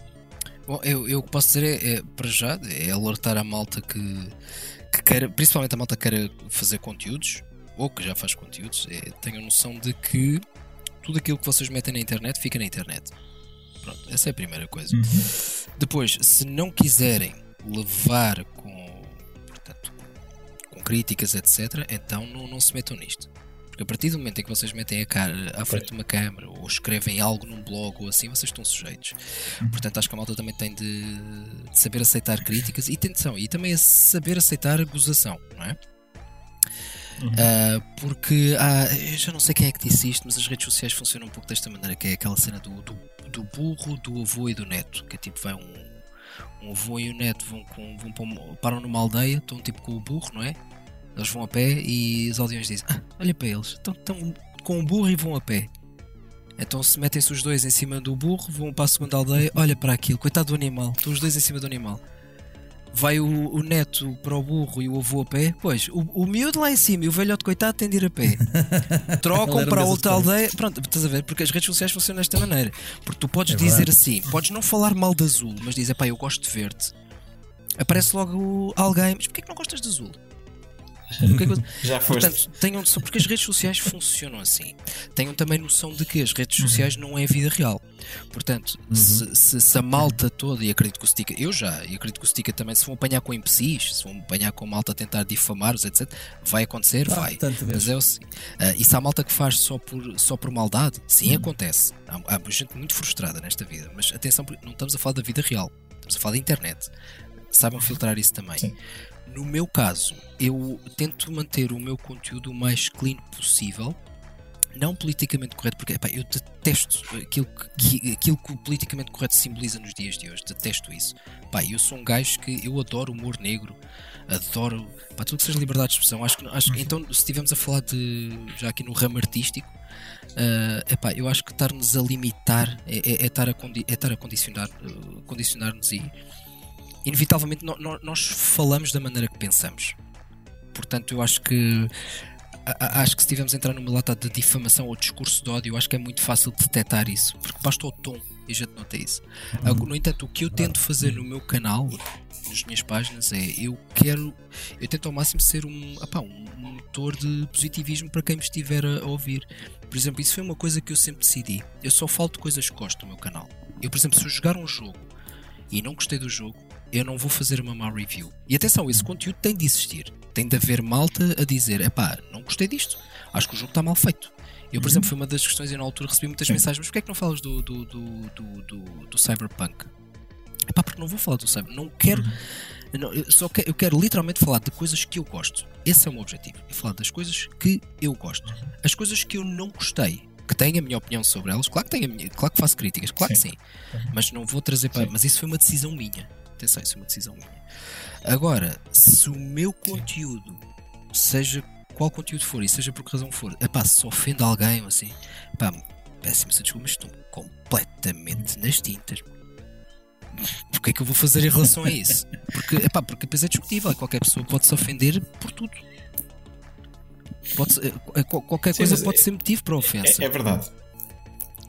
Bom, eu, eu posso dizer é, é, para já é alertar a malta que, que quer, principalmente a malta que quer fazer conteúdos ou que já faz conteúdos, é, tenham noção de que tudo aquilo que vocês metem na internet fica na internet. Pronto, essa é a primeira coisa. Uhum. Depois, se não quiserem levar com críticas, etc., então não, não se metam nisto. Porque a partir do momento em que vocês metem a cara à frente de uma câmera ou escrevem algo num blog ou assim, vocês estão sujeitos. Uhum. Portanto, acho que a malta também tem de, de saber aceitar críticas e atenção, e também a saber aceitar a gozação, não é? Uh, porque ah, eu já não sei quem é que disse isto, mas as redes sociais funcionam um pouco desta maneira, que é aquela cena do, do, do burro, do avô e do neto, que é tipo vai um, um avô e o neto vão, com, vão para param numa aldeia, estão tipo com o burro, não é? Eles vão a pé e os aldeões dizem: ah, Olha para eles, estão, estão com o burro e vão a pé. Então se metem-se os dois em cima do burro, vão para a segunda aldeia, olha para aquilo, coitado do animal, estão os dois em cima do animal. Vai o, o neto para o burro e o avô a pé, pois, o, o miúdo lá em cima e o velhote coitado tem de ir a pé. Trocam para outra aldeia. Pronto, estás a ver? Porque as redes sociais funcionam desta maneira. Porque tu podes é dizer verdade. assim, podes não falar mal de azul, mas dizer, pá, eu gosto de verde. Aparece logo alguém, mas porquê que não gostas de azul? É Já foste. Portanto, tenham noção, porque as redes sociais funcionam assim. Tenham também noção de que as redes Uhum. sociais não é a vida real. Portanto, se, se- se a malta toda, e acredito que o Stica, eu já, e acredito que o Stica também, se vão apanhar com imbecis, se vão apanhar com malta a tentar difamar-os, etc., vai acontecer, Ah, vai. Mas é o se- ah, e se há malta que faz só por, só por maldade, sim, Uhum. acontece. Há, há gente muito frustrada nesta vida, mas atenção, porque não estamos a falar da vida real, estamos a falar da internet. Saibam filtrar isso também. Sim. No meu caso, eu tento manter o meu conteúdo o mais clean possível. Não politicamente correto, porque epá, eu detesto aquilo que, aquilo que o politicamente correto simboliza nos dias de hoje. Detesto isso. Eu sou um gajo que eu adoro humor negro, adoro pá, tudo que seja liberdade de expressão. Acho que, acho, então, se estivermos a falar de já aqui no ramo artístico, ah, epá, eu acho que estar-nos a limitar é, é- é estar a, é estar a condicionar, eh, condicionar-nos e inevitavelmente no- no- nós falamos da maneira que pensamos. Portanto, eu acho que a- a- acho que se estivermos a entrar numa lata de difamação ou discurso de ódio, eu acho que é muito fácil detectar isso, porque basta o tom e a gente nota isso. Agora, No entanto, o que eu tento fazer no meu canal, nas minhas páginas, é eu quero, eu tento ao máximo ser um, apá, um motor de positivismo para quem me estiver a, a ouvir. Por exemplo, isso foi uma coisa que eu sempre decidi. Eu só falo de coisas que gosto no meu canal. Eu, por exemplo, se eu jogar um jogo e não gostei do jogo, eu não vou fazer uma má review. E atenção, esse conteúdo tem de existir. Tem de haver malta a dizer: epá, não gostei disto. Acho que o jogo está mal feito. Eu, por exemplo, foi uma das questões, eu na altura recebi muitas mensagens: mas porquê é que não falas do, do, do, do, do, do Cyberpunk? Epá, porque não vou falar do Cyberpunk. Não quero. eu não- eu só que, eu quero literalmente falar de coisas que eu gosto. Esse é o meu objetivo. É falar das coisas que eu gosto. As coisas que eu não gostei, que tenho a minha opinião sobre elas, claro que tenho a minha, claro que faço críticas, claro que sim. Mas não vou trazer para. Mas isso foi uma decisão minha. Atenção, isso foi uma decisão minha. Agora, se o meu conteúdo, seja qual conteúdo for e seja por que razão for, epá, se ofende alguém ou assim, pá, péssimo se desculpa, mas estou completamente nas tintas. O que é que eu vou fazer em relação a isso? Porque, epá, porque depois é discutível, qualquer pessoa pode se ofender por tudo. Pode eh, qual- qualquer Sim, coisa mas pode é- ser motivo para ofensa. É, é verdade.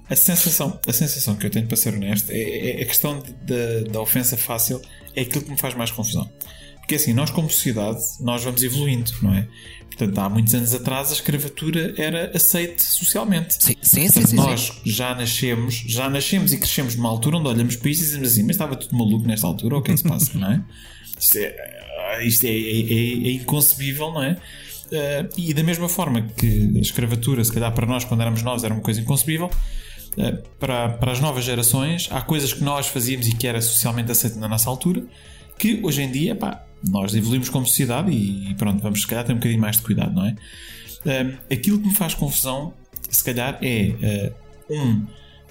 A sensação, a sensação que eu tenho, para ser honesto, é, é- a questão de- da- da ofensa fácil é aquilo que me faz mais confusão. Porque assim, nós como sociedade, nós vamos evoluindo, não é? Portanto, há muitos anos atrás a escravatura era aceite socialmente. Sim, sim, sim, Portanto, sim, nós sim. já nascemos, já nascemos e crescemos numa altura onde olhamos para isto e dizemos assim, mas estava tudo maluco nesta altura, ou o que é que se passa, não é? Isto é, isto é, é- é- é inconcebível, não é? Eh, e da mesma forma que a escravatura, se calhar para nós, quando éramos novos, era uma coisa inconcebível, para, para as novas gerações, há coisas que nós fazíamos e que era socialmente aceito na nossa altura, que hoje em dia, pá, nós evoluímos como sociedade e pronto, vamos se calhar ter um bocadinho mais de cuidado, não é? Um, aquilo que me faz confusão, se calhar, é uh, um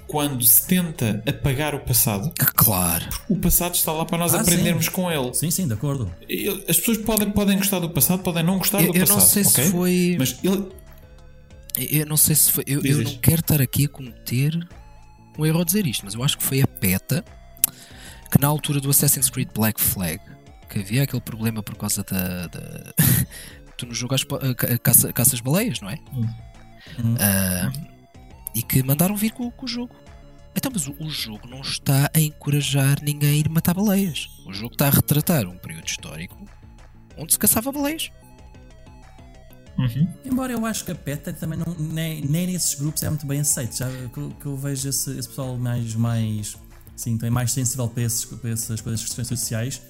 quando se tenta apagar o passado, Claro. o passado está lá para nós Ah, aprendermos sim. com ele. Sim, sim, de acordo. As pessoas podem, podem gostar do passado, podem não gostar Eu, do eu passado. não sei se ok? foi. Mas ele. Eu não sei se foi. Eu, eu não quero estar aqui a cometer um erro ao dizer isto, mas eu acho que foi a PETA que na altura do Assassin's Creed Black Flag que havia aquele problema por causa da. da- tu no jogo caça, caças baleias, não é? Uhum. E que mandaram vir com, com o jogo. Então, mas o, o jogo não está a encorajar ninguém a ir matar baleias. O jogo está a retratar um período histórico onde se caçava baleias. Uhum. Embora eu acho que a PETA também não, nem, nem nesses grupos é muito bem aceito. Já que, eu- que eu vejo esse, esse pessoal mais, mais, sim, também mais sensível para, esses, para essas coisas, questões sociais.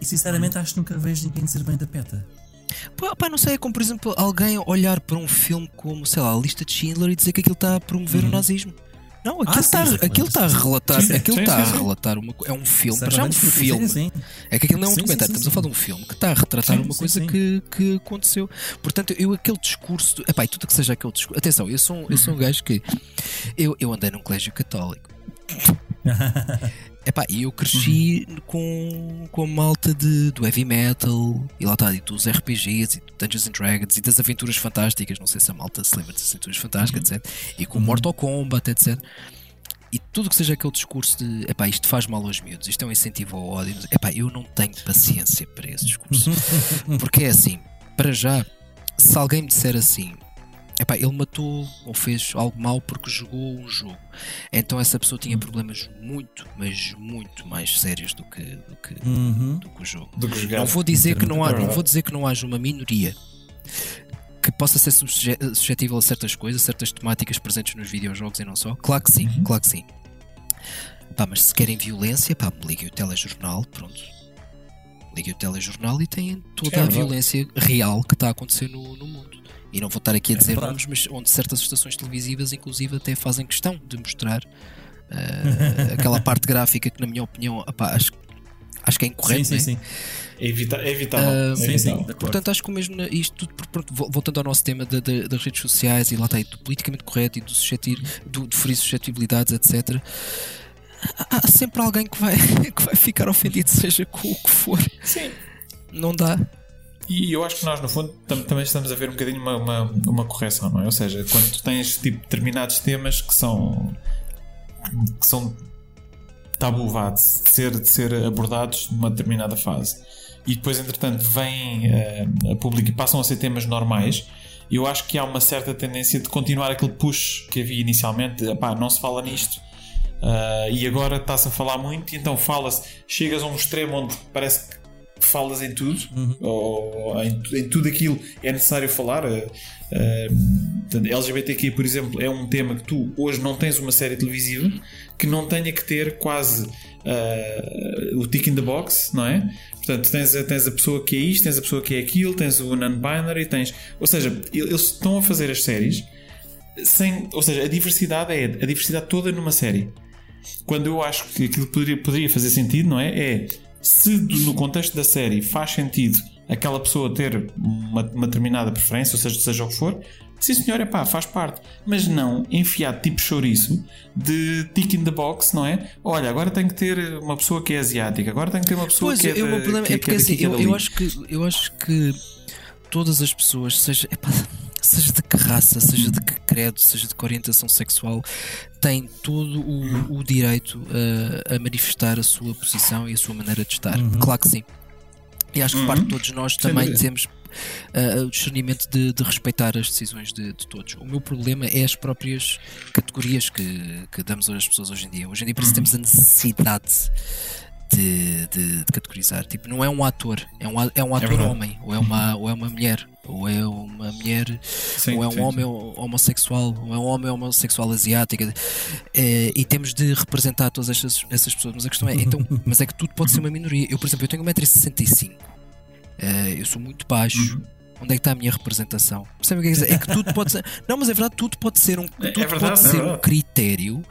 E sinceramente acho que nunca vejo ninguém dizer bem da PETA. Pá, pá, não sei, é como por exemplo alguém olhar para um filme como, sei lá, a lista de Schindler e dizer que aquilo está a promover o nazismo. Não, aquilo Ah, está aquilo está a sim. relatar, Sim, aquilo está a relatar uma é um filme, já é um filme. sim, sim. É que aquilo não é um documentário, estamos a falar de um filme que está a retratar uma coisa. Que, que aconteceu. Portanto, eu aquele discurso, epá, e tudo que seja aquele discurso. Atenção, eu sou, um- eu sou um gajo que eu, eu andei num colégio católico. Epá, e eu cresci com, com a malta de, do heavy metal e lá está, e dos RPGs e Dungeons and Dragons e das aventuras fantásticas. Não sei se a malta se lembra das aventuras fantásticas, etc. E com Mortal Kombat, etc. E tudo que seja aquele discurso de epá, isto faz mal aos miúdos, isto é um incentivo ao ódio, epá, eu não tenho paciência para esse discurso. Porque é assim, para já, se alguém me disser assim, epá, ele matou ou fez algo mal porque jogou um jogo, então essa pessoa tinha problemas muito, mas muito mais sérios do que, do que, Uhum. do que o jogo. Do que jogar. Não vou dizer que não há, não vou dizer que não haja uma minoria que possa ser suscetível a certas coisas, certas temáticas presentes nos videojogos e não só? Claro que sim, claro que sim. Pá, mas se querem violência, pá, liguem o telejornal, pronto. Liguem o telejornal e têm toda É a verdade. violência real que está a acontecer no, no mundo. E não vou estar aqui a dizer verdade. nomes, mas onde certas estações televisivas, inclusive, até fazem questão de mostrar eh, aquela parte gráfica que, na minha opinião, opá, acho, acho que é Sim, incorreto. sim, né? sim. É, evita é evitável. É sim, sim. de. Portanto, acho que o mesmo na- isto tudo, pronto, vol- voltando ao nosso tema da- da- das redes sociais e lá está aí, do politicamente correto e do, suscetir, do, de ferir suscetibilidades, etc. Há, há sempre alguém que vai, que vai ficar ofendido, seja com o que for. Sim. Não dá. E eu acho que nós, no fundo, tam- também estamos a ver um bocadinho uma, uma, uma correção, não é? Ou seja, quando tu tens tipo, determinados temas que são. que são tabu, de ser, de ser abordados numa determinada fase e depois, entretanto, vêm eh, a público e passam a ser temas normais. Eu acho que há uma certa tendência de continuar aquele push que havia inicialmente, de, "Epá, não se fala nisto, ah, e agora está-se a falar muito, e então fala-se, chegas a um extremo onde parece que falas em tudo, ou em, em tudo aquilo é necessário falar. ah, ah, portanto, LGBTQ, por exemplo, é um tema que tu hoje não tens uma série televisiva que não tenha que ter quase ah, o tick in the box, não é? Portanto, tens a, tens a pessoa que é isto, tens a pessoa que é aquilo, tens o non-binary, tens. Ou seja, eles estão a fazer as séries sem. Ou seja, a diversidade é a diversidade toda numa série. Quando eu acho que aquilo poderia, poderia fazer sentido, não é? É se no contexto da série faz sentido aquela pessoa ter uma, uma determinada preferência, ou seja, seja o que for, sim senhor, é pá, faz parte. Mas não enfiar tipo chouriço de tick in the box, não é? Olha, agora tem que ter uma pessoa que é asiática, agora tem que ter uma pessoa Pois, que é, eu- o meu problema que é que porque daqui, assim, é eu, eu acho que, eu acho que todas as pessoas, seja, epá, seja de que raça, seja de que credo, seja de que orientação sexual, têm todo o, o direito a, a manifestar a sua posição e a sua maneira de estar. Claro que sim. E acho que parte de todos nós também dúvida. temos ah, o discernimento de, de respeitar as decisões de, de todos. O meu problema é as próprias categorias que, que damos às pessoas hoje em dia. Hoje em dia parece que temos a necessidade de, de- de categorizar. Tipo, não é um ator, é um, é um ator verdade. homem, ou é uma, ou é uma mulher, ou é uma mulher, Sim, ou é um sim, homem homossexual, ou é um homem homossexual asiática. Eh, e temos de representar todas essas, essas pessoas. Mas a questão é, então, mas é que tudo pode ser uma minoria. Eu, por exemplo, eu tenho 1,65m, Eh, eu sou muito baixo. Onde é que está a minha representação? Percebe o que é que? É que tudo pode ser. Não, mas é verdade, tudo pode ser um, É- é tudo verdade, pode é ser um critério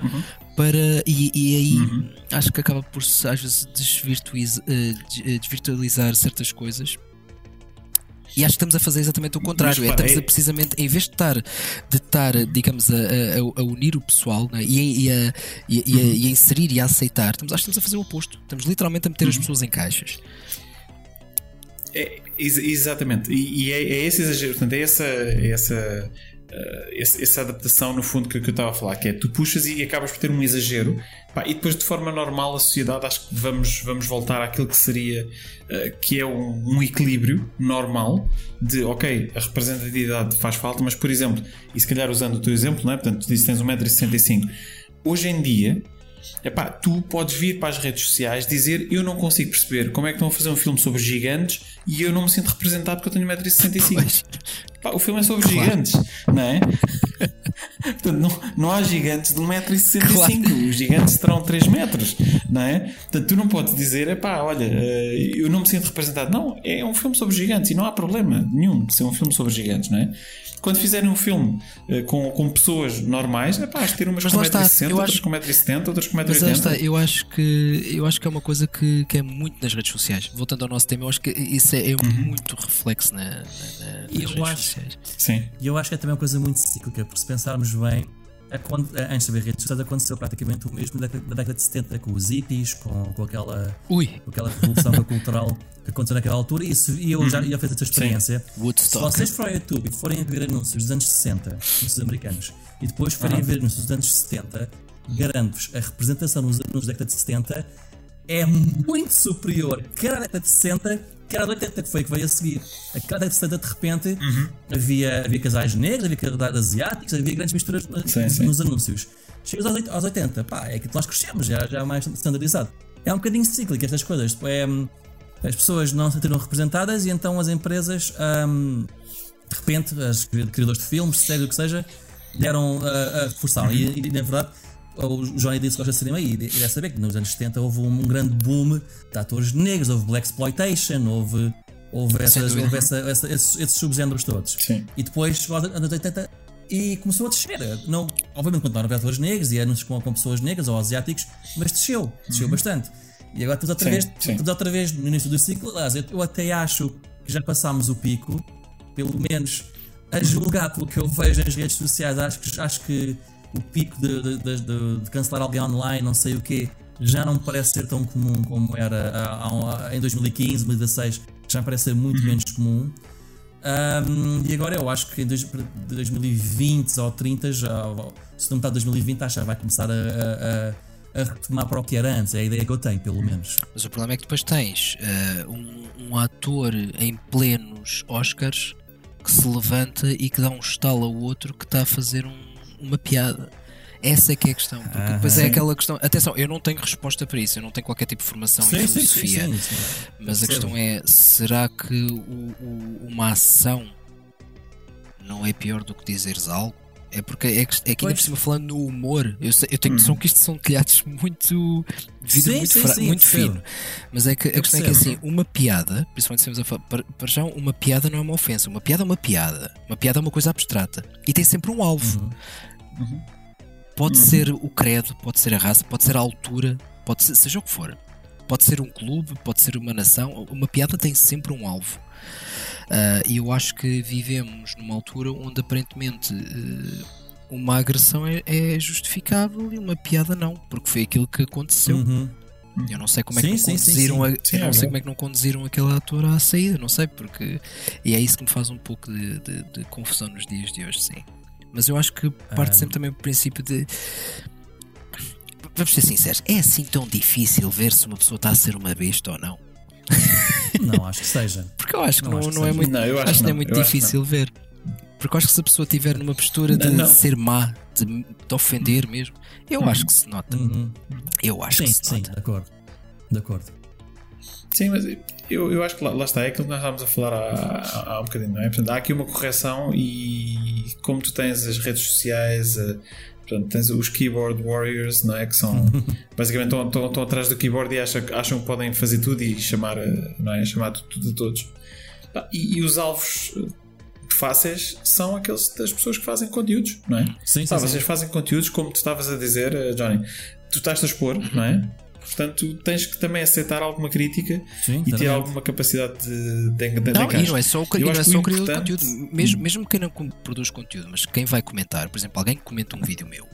para. E, e aí acho que acaba por às vezes eh, eh, desvirtualizar certas coisas. E acho que estamos a fazer exatamente o contrário. Mas, é, estamos é- a, precisamente, em vez de estar, de estar digamos, a, a- a unir o pessoal né, e, a, e, a, e, a, e a- inserir e a aceitar, estamos, acho que estamos a fazer o oposto. Estamos literalmente a meter as pessoas em caixas. É, ex- exatamente, e, é, é esse exagero, portanto, é essa, é essa, esse- essa adaptação no fundo que, que eu estava a falar, que é tu puxas e acabas por ter um exagero, pá, e depois de forma normal a sociedade acho que vamos, vamos voltar àquilo que seria eh, que é um, um equilíbrio normal de ok, a representatividade faz falta, mas por exemplo, e se calhar usando o teu exemplo, não é? portanto, tu dizes que tens 1,65m, hoje em dia Epá, tu podes vir para as redes sociais dizer eu não consigo perceber como é que estão a fazer um filme sobre gigantes e eu não me sinto representado porque eu tenho 1,65m. Pá, o filme é sobre gigantes, não é? Portanto, não, não há gigantes de 1,65m. Os gigantes terão 3 metros, não é? Portanto, tu não podes dizer, epá, olha, eh, eu não me sinto representado. Não, é um filme sobre gigantes e não há problema nenhum de ser um filme sobre gigantes, não é? Quando fizerem um filme eh, com, com pessoas normais, epá, has de ter umas Mas com lá está, 1,60m, eu outras acho- com 1,70m, outras com 1,80m. Mas está, eu acho que eu acho que é uma coisa que, que é muito nas redes sociais. Voltando ao nosso tema, eu acho que isso é, é muito reflexo na, na, na- nas E eu redes acho- sociais. Sim. E eu acho que é também uma coisa muito cíclica, porque se pensarmos bem, a quando- a- antes de haver redes sociais aconteceu praticamente o mesmo da década, da década de 70 com os hippies, com, com aquela, Ui, com aquela revolução cultural que aconteceu naquela altura. E, isso, e eu já ia fazer essa experiência. Se vocês forem ao YouTube e forem ver anúncios dos anos 60, anúncios americanos, e depois forem ver anúncios dos anos 70, garanto-vos, a representação nos anúncios da década de 70 é muito superior, à década de 60, quer à 80, que foi a que veio a seguir. Década de 70, de repente, havia, havia casais negros, havia casais asiáticos, havia grandes misturas Sim, sim. nos anúncios. Chegas aos, aos 80, pá, é que nós crescemos, já, já é mais standardizado. É um bocadinho cíclico estas coisas. É, hum, as pessoas não se sentiram representadas e então as empresas hum, de repente, os criadores de filmes, séries, o que seja, deram a, a forçar. E, e, na verdade, o Johnny disse que gosta de cinema e deve saber que nos anos 70 houve um, grande boom de atores negros, houve Black Exploitation, houve, houve, essas, houve essa, essa, esses, esses subgéneros todos. Sim. E depois chegou aos anos 80 e começou a descer. Não, obviamente continuaram a ver atores negros e anúncios com, com pessoas negras ou asiáticos, mas desceu, desceu uhum. bastante. E agora estamos outra, sim, vez, sim. estamos outra vez no início do ciclo. Eu até acho que já passámos o pico, pelo menos a julgar pelo que eu vejo nas redes sociais, acho que, acho que o pico de, de, de, de cancelar alguém online, não sei o quê, já não parece ser tão comum como era a, a, em 2015, 2016, já parece ser muito uhum. menos comum. Um, e agora eu acho que em 2020 ou 30, já, se não está 2020, acho que vai começar a, a, a, retomar para o que era antes. É a ideia que eu tenho, pelo menos. Mas o problema é que depois tens uh, um, um ator em plenos Oscars que se levanta e que dá um estalo ao outro que está a fazer um, uma piada. Essa é que é a questão. Porque depois é sim. é aquela questão. Atenção, eu não tenho resposta para isso, eu não tenho qualquer tipo de formação sim, em filosofia. Sim, mas a questão é: será que o, o, uma ação não é pior do que dizeres algo? É porque é, que, é que ainda por cima falando no humor, eu, sei, eu tenho noção hum. que isto são telhados muito de vida muito, sim, muito fino. Mas é que a questão é que assim, uma piada, principalmente se a para, para já, uma piada não é uma ofensa, uma piada é uma piada. Uma piada é uma coisa abstrata. E tem sempre um alvo. Uhum. Uhum. Pode uhum. ser o credo, pode ser a raça, pode ser a altura, pode ser, seja o que for. Pode ser um clube, pode ser uma nação. Uma piada tem sempre um alvo. Uh, e eu acho que vivemos numa altura onde aparentemente uh, uma agressão é, é, justificável e uma piada não, porque foi aquilo que aconteceu. Uhum. Eu não sei como é que sim, não sim, conduziram sim, a, eu não é sei como é que não conduziram aquele ator à saída, não sei porque e é isso que me faz um pouco de, de, de confusão nos dias de hoje, sim. Mas eu acho que parte ah. sempre também do princípio de vamos ser sinceros, é assim tão difícil ver se uma pessoa está a ser uma besta ou não? Não, acho que seja. Porque eu acho que não, não, não é muito, não, acho acho que não é muito difícil ver. Porque eu acho que se a pessoa estiver numa postura de não, ser má, de, de ofender mesmo, eu uhum. acho que se nota. Uhum. Eu acho sim, que se sim, nota. Sim, de acordo. De acordo. Sim, mas eu, eu acho que lá, lá está, é aquilo que nós estávamos a falar há, há um bocadinho, não é? Portanto, há aqui uma correção e como tu tens as redes sociais, Portanto, tens os keyboard warriors, não é? Que são basicamente estão, estão, estão atrás do keyboard e acham, acham que podem fazer tudo e chamar, não é? chamar tudo a todos. E, e, os alvos eh, fáceis são aqueles das pessoas que fazem conteúdos, não é? Sim, sim, Vocês sim. fazem conteúdos, como tu estavas a dizer, eh, Johnny. Tu estás a expor, não é? Portanto, tens que também aceitar alguma crítica Sim, e ter alguma capacidade de, de, de não, e não é só o, não é só o criador de conteúdo. Mesmo, mesmo quem não produz conteúdo, mas quem vai comentar, por exemplo, alguém que comenta um vídeo meu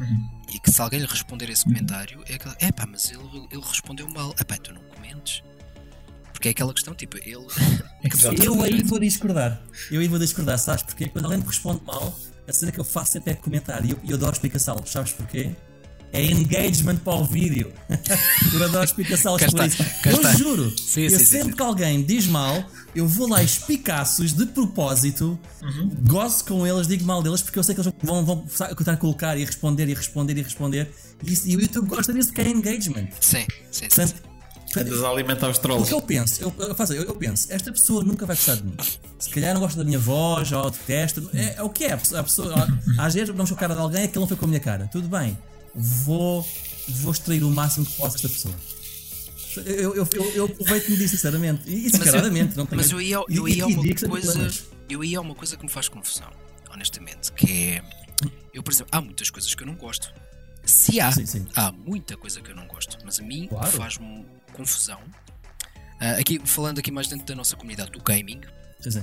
uhum. e que se alguém lhe responder esse comentário, é que é pá, mas ele, ele respondeu mal. É pá, tu não comentes. Porque é aquela questão, tipo, ele. eu aí vou discordar. Eu aí vou discordar, sabes? Porque quando alguém me responde mal, a cena que eu faço sempre é comentar e eu, eu dou a explicação. Sabes porquê? É engagement para o vídeo. eu adoro explicação por isso. Eu está. juro, sim, eu sim, sempre sim, que alguém diz mal, eu vou lá espicaços de propósito, uhum. gosto com eles, digo mal deles, porque eu sei que eles vão, vão tentar a colocar e responder e responder e responder. E, e o YouTube gosta disso porque é engagement. Sim, sim. Portanto, a alimentar os trolls. O que eu penso, eu, eu, eu, eu, penso, esta pessoa nunca vai gostar de mim. Se calhar não gosta da minha voz ou detesta. É, é o que é. A pessoa, às vezes, vamos a cara de alguém, aquele não foi com a minha cara. Tudo bem vou, vou extrair o máximo que posso desta pessoa. Eu, eu, eu, eu aproveito-me disso, sinceramente. E sinceramente, não tenho. Mas eu ia, eu ia uma coisa. Eu ia uma coisa que me faz confusão, honestamente. Que é. Eu, por exemplo, há muitas coisas que eu não gosto. Se há, sim, sim. há muita coisa que eu não gosto, mas a mim claro. faz-me confusão. Uh, aqui, falando aqui mais dentro da nossa comunidade do gaming,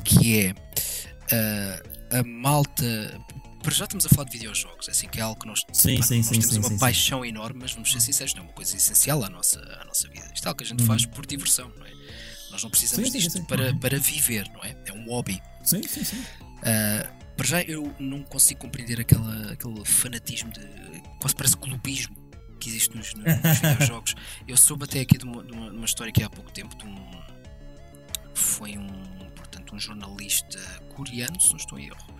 que é uh, a malta para já estamos a falar de videojogos, é assim que é algo que nós, sim, pá, sim, nós sim, temos uma paixão enorme, mas vamos ser sinceros, não é uma coisa essencial à nossa, à nossa vida. Isto é algo que a gente uhum. faz por diversão, não é? Nós não precisamos disto Para, uhum. para viver, não é? É um hobby. Sim, sim, sim. Uh, para já eu não consigo compreender aquela, aquele fanatismo de. quase parece clubismo que existe nos, nos videojogos. Eu soube até aqui de uma, de uma, de uma história que há pouco tempo de um. Foi um um jornalista coreano, se não estou em erro,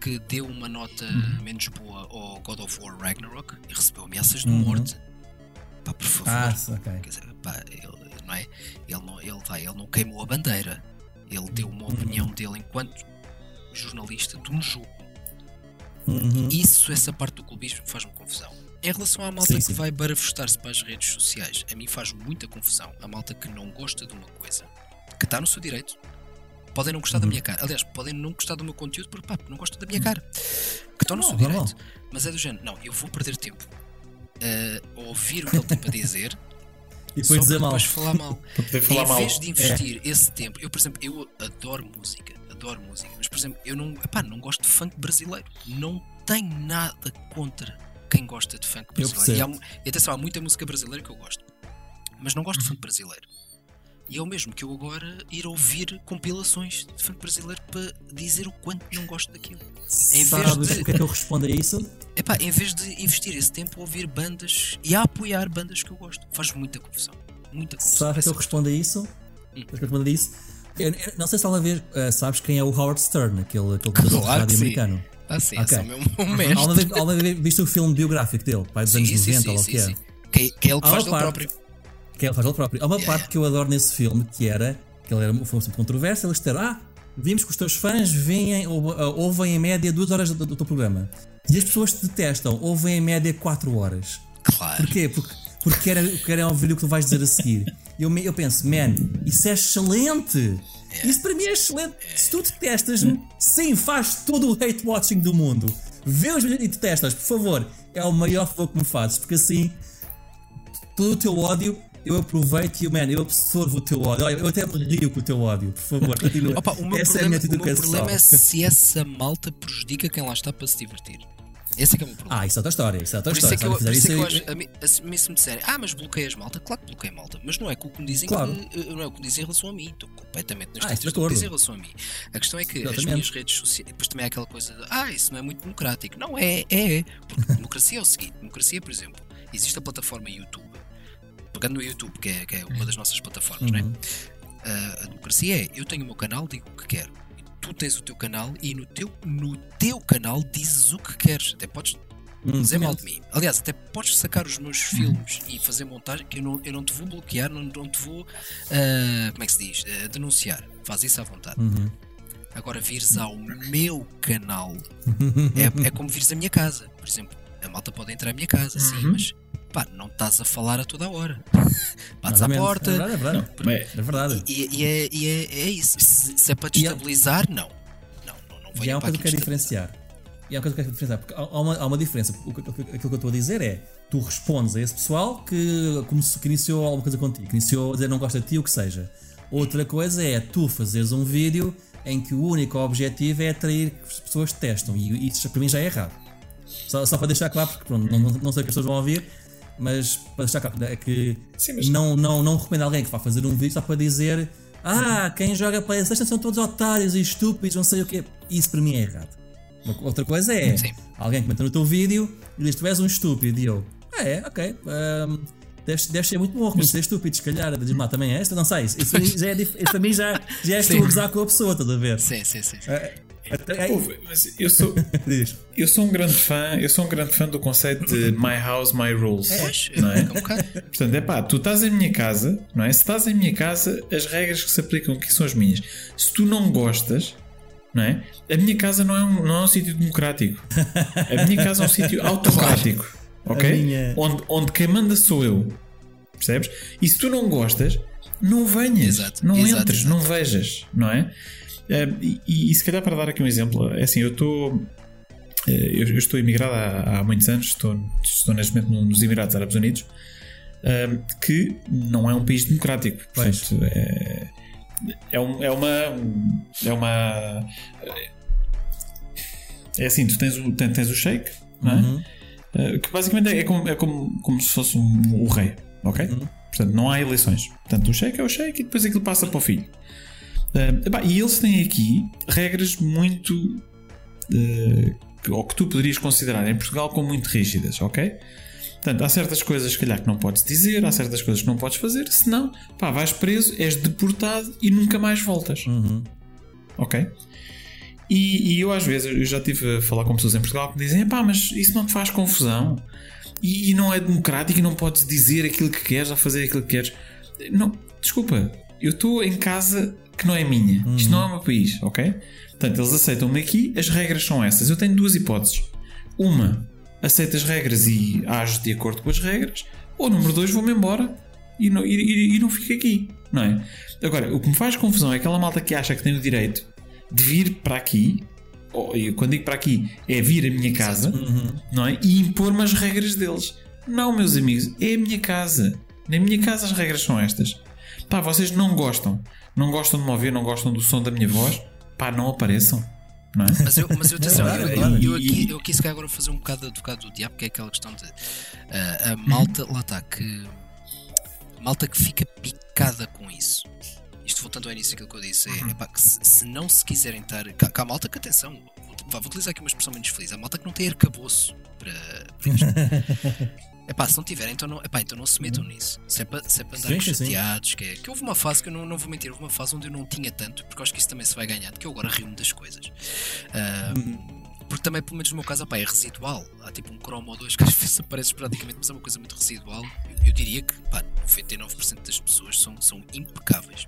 que deu uma nota uhum. menos boa ao God of War Ragnarok e recebeu ameaças de uhum. morte. Pá, por favor. Ah, okay. Quer dizer, pá, ele, não é? ele, não, ele, vai, ele não queimou a bandeira. Ele deu uma uhum. opinião dele enquanto jornalista de um jogo. Uhum. Isso, essa parte do clubismo faz-me confusão. Em relação à malta Sim, que sim. vai barafustar-se para as redes sociais, a mim faz muita confusão. A malta que não gosta de uma coisa, que está no seu direito. Podem não Uhum. gostar da minha cara. Aliás, podem não gostar do meu conteúdo porque pá, não gostam da minha cara. Que estão no seu direito. Mas é do género, não, eu vou perder tempo a ouvir o que ele tem para dizer E depois dizer mal. depois falar mal. Falar em mal. vez de investir esse tempo, eu, por exemplo, eu adoro música, adoro música, mas, por exemplo, eu não, epá, não gosto de funk brasileiro. Não tenho nada contra quem gosta de funk brasileiro. E, há, e atenção, há muita música brasileira que eu gosto, mas não Uhum. gosto de funk brasileiro. E é o mesmo que eu agora ir ouvir compilações de funk brasileiro para dizer o quanto não gosto daquilo. Em vez Sabes de- o que é que eu respondo a isso? Epá, em vez de investir esse tempo a ouvir bandas e a apoiar bandas que eu gosto, faz muita confusão. Muita confusão. Sabes o que eu respondo a isso? Sabes o que eu respondo a isso? Eu, eu não sei se alguma vez uh, sabes quem é o Howard Stern, aquele, aquele produtor de Claro que rádio sim. americano. Ah, sim, Ok. é só mesmo um mestre. Alguma vez, alguma vez viste o filme biográfico dele, pai dos anos 90 ou o que é? Que, que é ele que Há faz parte- próprio. Que ele faz ele próprio. Há uma parte que eu adoro nesse filme que era que ele era foi um filme controverso. Eles disseram: Ah, vimos que os teus fãs veem, ou, ou- ouvem em média duas horas do, do teu programa. E as pessoas te detestam, ouvem em média 4 horas. Claro. Porquê? Porque, porque querem, querem ouvir o que tu vais dizer a seguir. Eu, eu penso, man, isso é excelente! Isso para mim é excelente. Se tu detestas-me, sim, faz todo o hate watching do mundo. Vê os vídeos e detestas, por favor. É o maior favor que me fazes, porque assim todo o teu ódio eu aproveito e, man, eu absorvo o teu ódio. Olha, eu até me rio com o teu ódio, por favor, continua. Opa, o meu Essa é a minha problema, o meu problema é se essa malta prejudica quem lá está para se divertir. Esse é que é o meu problema. Ah, isso é outra história, isso é outra por isso é que eu, por isso é que eu acho, a mim, a se me disserem, ah, mas bloqueias malta, claro que bloqueio malta, mas não é o que me dizem Claro. que, eh, não é o que me dizem em relação a mim, estou completamente nas Ah, de do que dizem em relação a mim. A questão é que as Exatamente. minhas redes sociais, depois também há aquela coisa de, ah, isso não é muito democrático. Não é, é, é. Porque democracia é o seguinte, democracia, por exemplo, existe a plataforma YouTube, pegando no YouTube, que é, que é uma das nossas plataformas, é? Uhum. Ah, a democracia é eu tenho o meu canal, digo o que quero. Tu tens o teu canal e no teu, no teu canal dizes o que queres. Até podes Hum, dizer mal de mim. Aliás, até podes sacar os meus Uhum. filmes e fazer montagem que eu não, eu não te vou bloquear, não, não te vou. ah, como é que se diz? Ah, denunciar. Faz isso à vontade. Uhum. Agora vires ao meu canal é, é como vires à minha casa. Por exemplo, a malta pode entrar à minha casa, sim, Uhum. mas pá, não estás a falar a toda a hora. Bates à Exatamente. porta. É verdade, é verdade. É verdade. E, e é, e é, é isso. Se, se é para E há- destabilizar, não. Não, não, não E venham há uma coisa que quero diferenciar. E há uma coisa que quero diferenciar, porque há uma, há uma diferença. O que- Aquilo que eu estou a dizer é: tu respondes a esse pessoal que, começou, que iniciou alguma coisa contigo, que iniciou a dizer não gosta de ti, o que seja. Outra coisa é tu fazeres um vídeo em que o único objetivo é atrair que as pessoas te testam. E isso para mim já é errado. Só, só para deixar claro, porque pronto, não, não, sei o que as pessoas vão ouvir, mas para deixar claro é que Sim, mas- não, não, não recomendo alguém que vá fazer um vídeo só para dizer ah, quem joga PlayStation são todos otários e estúpidos, não sei o quê. Isso para mim é errado. Outra coisa é Sim. alguém comenta no teu vídeo e diz tu és um estúpido e eu, ah é, ok. Um, Deves, deves ser muito bom a reconhecer estúpido, se calhar. Diz, "Má, também é esta? Não sei. Isso, isso, já é, isso para mim já, já és tu Sim. a gozar com a pessoa, estás a ver? Sim, sim, sim. sim. Até- Ouve, mas eu sou, eu sou um grande fã, eu sou um grande fã do conceito de my house, my rules. Pois, não é? é. Portanto, é pá, tu estás em minha casa, não é? Se estás em minha casa, as regras que se aplicam aqui são as minhas. Se tu não gostas, não é? A minha casa não é um, não é um sítio democrático. A minha casa é um sítio autocrático, ok? Minha- Onde, onde quem manda sou eu, percebes? E se tu não gostas, não venhas, Exato, não exato, entres, exato. não vejas, não é? Eh, e, e se calhar para dar aqui um exemplo, é assim, eu estou. eh, Eu, eu estou imigrado há, há muitos anos, estou, estou neste momento nos Emirados Árabes Unidos, eh, que não é um país democrático. Portanto, é, é, um- é uma. É uma. É assim, tu tens o, tens, tens o sheik, não é? Uhum. Eh, que basicamente é como, é como, como se fosse um, o rei, ok? Uhum. Portanto, não há eleições. Portanto, o sheik é o sheik e depois aquilo passa para o filho. Epá, e eles têm aqui regras muito. que- ou que tu poderias considerar em Portugal como muito rígidas, ok? Portanto, há certas coisas, se calhar, que não podes dizer, há certas coisas que não podes fazer, senão, pá, vais preso, és deportado e nunca mais voltas. Uhum. Ok? E, e eu às vezes eu já tive a falar com pessoas em Portugal que me dizem: pá, mas isso não te faz confusão e, e não é democrático e não podes dizer aquilo que queres ou fazer aquilo que queres. Não, desculpa, eu estou em casa que não é minha. Isto não é o meu país, ok? Portanto, eles aceitam-me aqui, as regras são essas. Eu tenho duas hipóteses. Uma, aceito as regras e ajo de acordo com as regras. Ou número dois, vou-me embora e não, e, e- e não fico aqui, não é? Agora, o que me faz confusão é aquela malta que acha que tem o direito de vir para aqui, ou, quando digo para aqui, é vir à minha casa, não é? E impor-me as regras deles. Não, meus amigos, é a minha casa. Na minha casa as regras são estas. Pá, vocês não gostam. Não gostam de me ouvir, não gostam do som da minha voz. Pá, não apareçam. Não é? Mas eu, mas eu, atenção, é eu, verdade. eu aqui, eu aqui se calhar agora vou fazer um bocado de advogado do diabo, que é aquela questão de ah, a malta, lá está, que malta que fica picada com isso. Isto voltando ao início daquilo que eu disse, é, epá, que se, se não se quiserem estar. Cá, cá há malta que atenção, vou, vou utilizar aqui uma expressão menos feliz, a malta que não tem arcabouço para, para isto. Epá, se não tiverem, então não, epá, então não se metam nisso. Se é para, se é para chateados, que, é, que houve uma fase que eu não, não vou mentir, houve uma fase onde eu não tinha tanto, porque acho que isso também se vai ganhando, que eu agora rio-me das coisas. Ah, Porque também, pelo menos no meu caso, epá, é residual. Há tipo um cromo ou dois que às vezes aparece praticamente, mas é uma coisa muito residual. Eu, eu diria que pá, 99% das pessoas são, são impecáveis.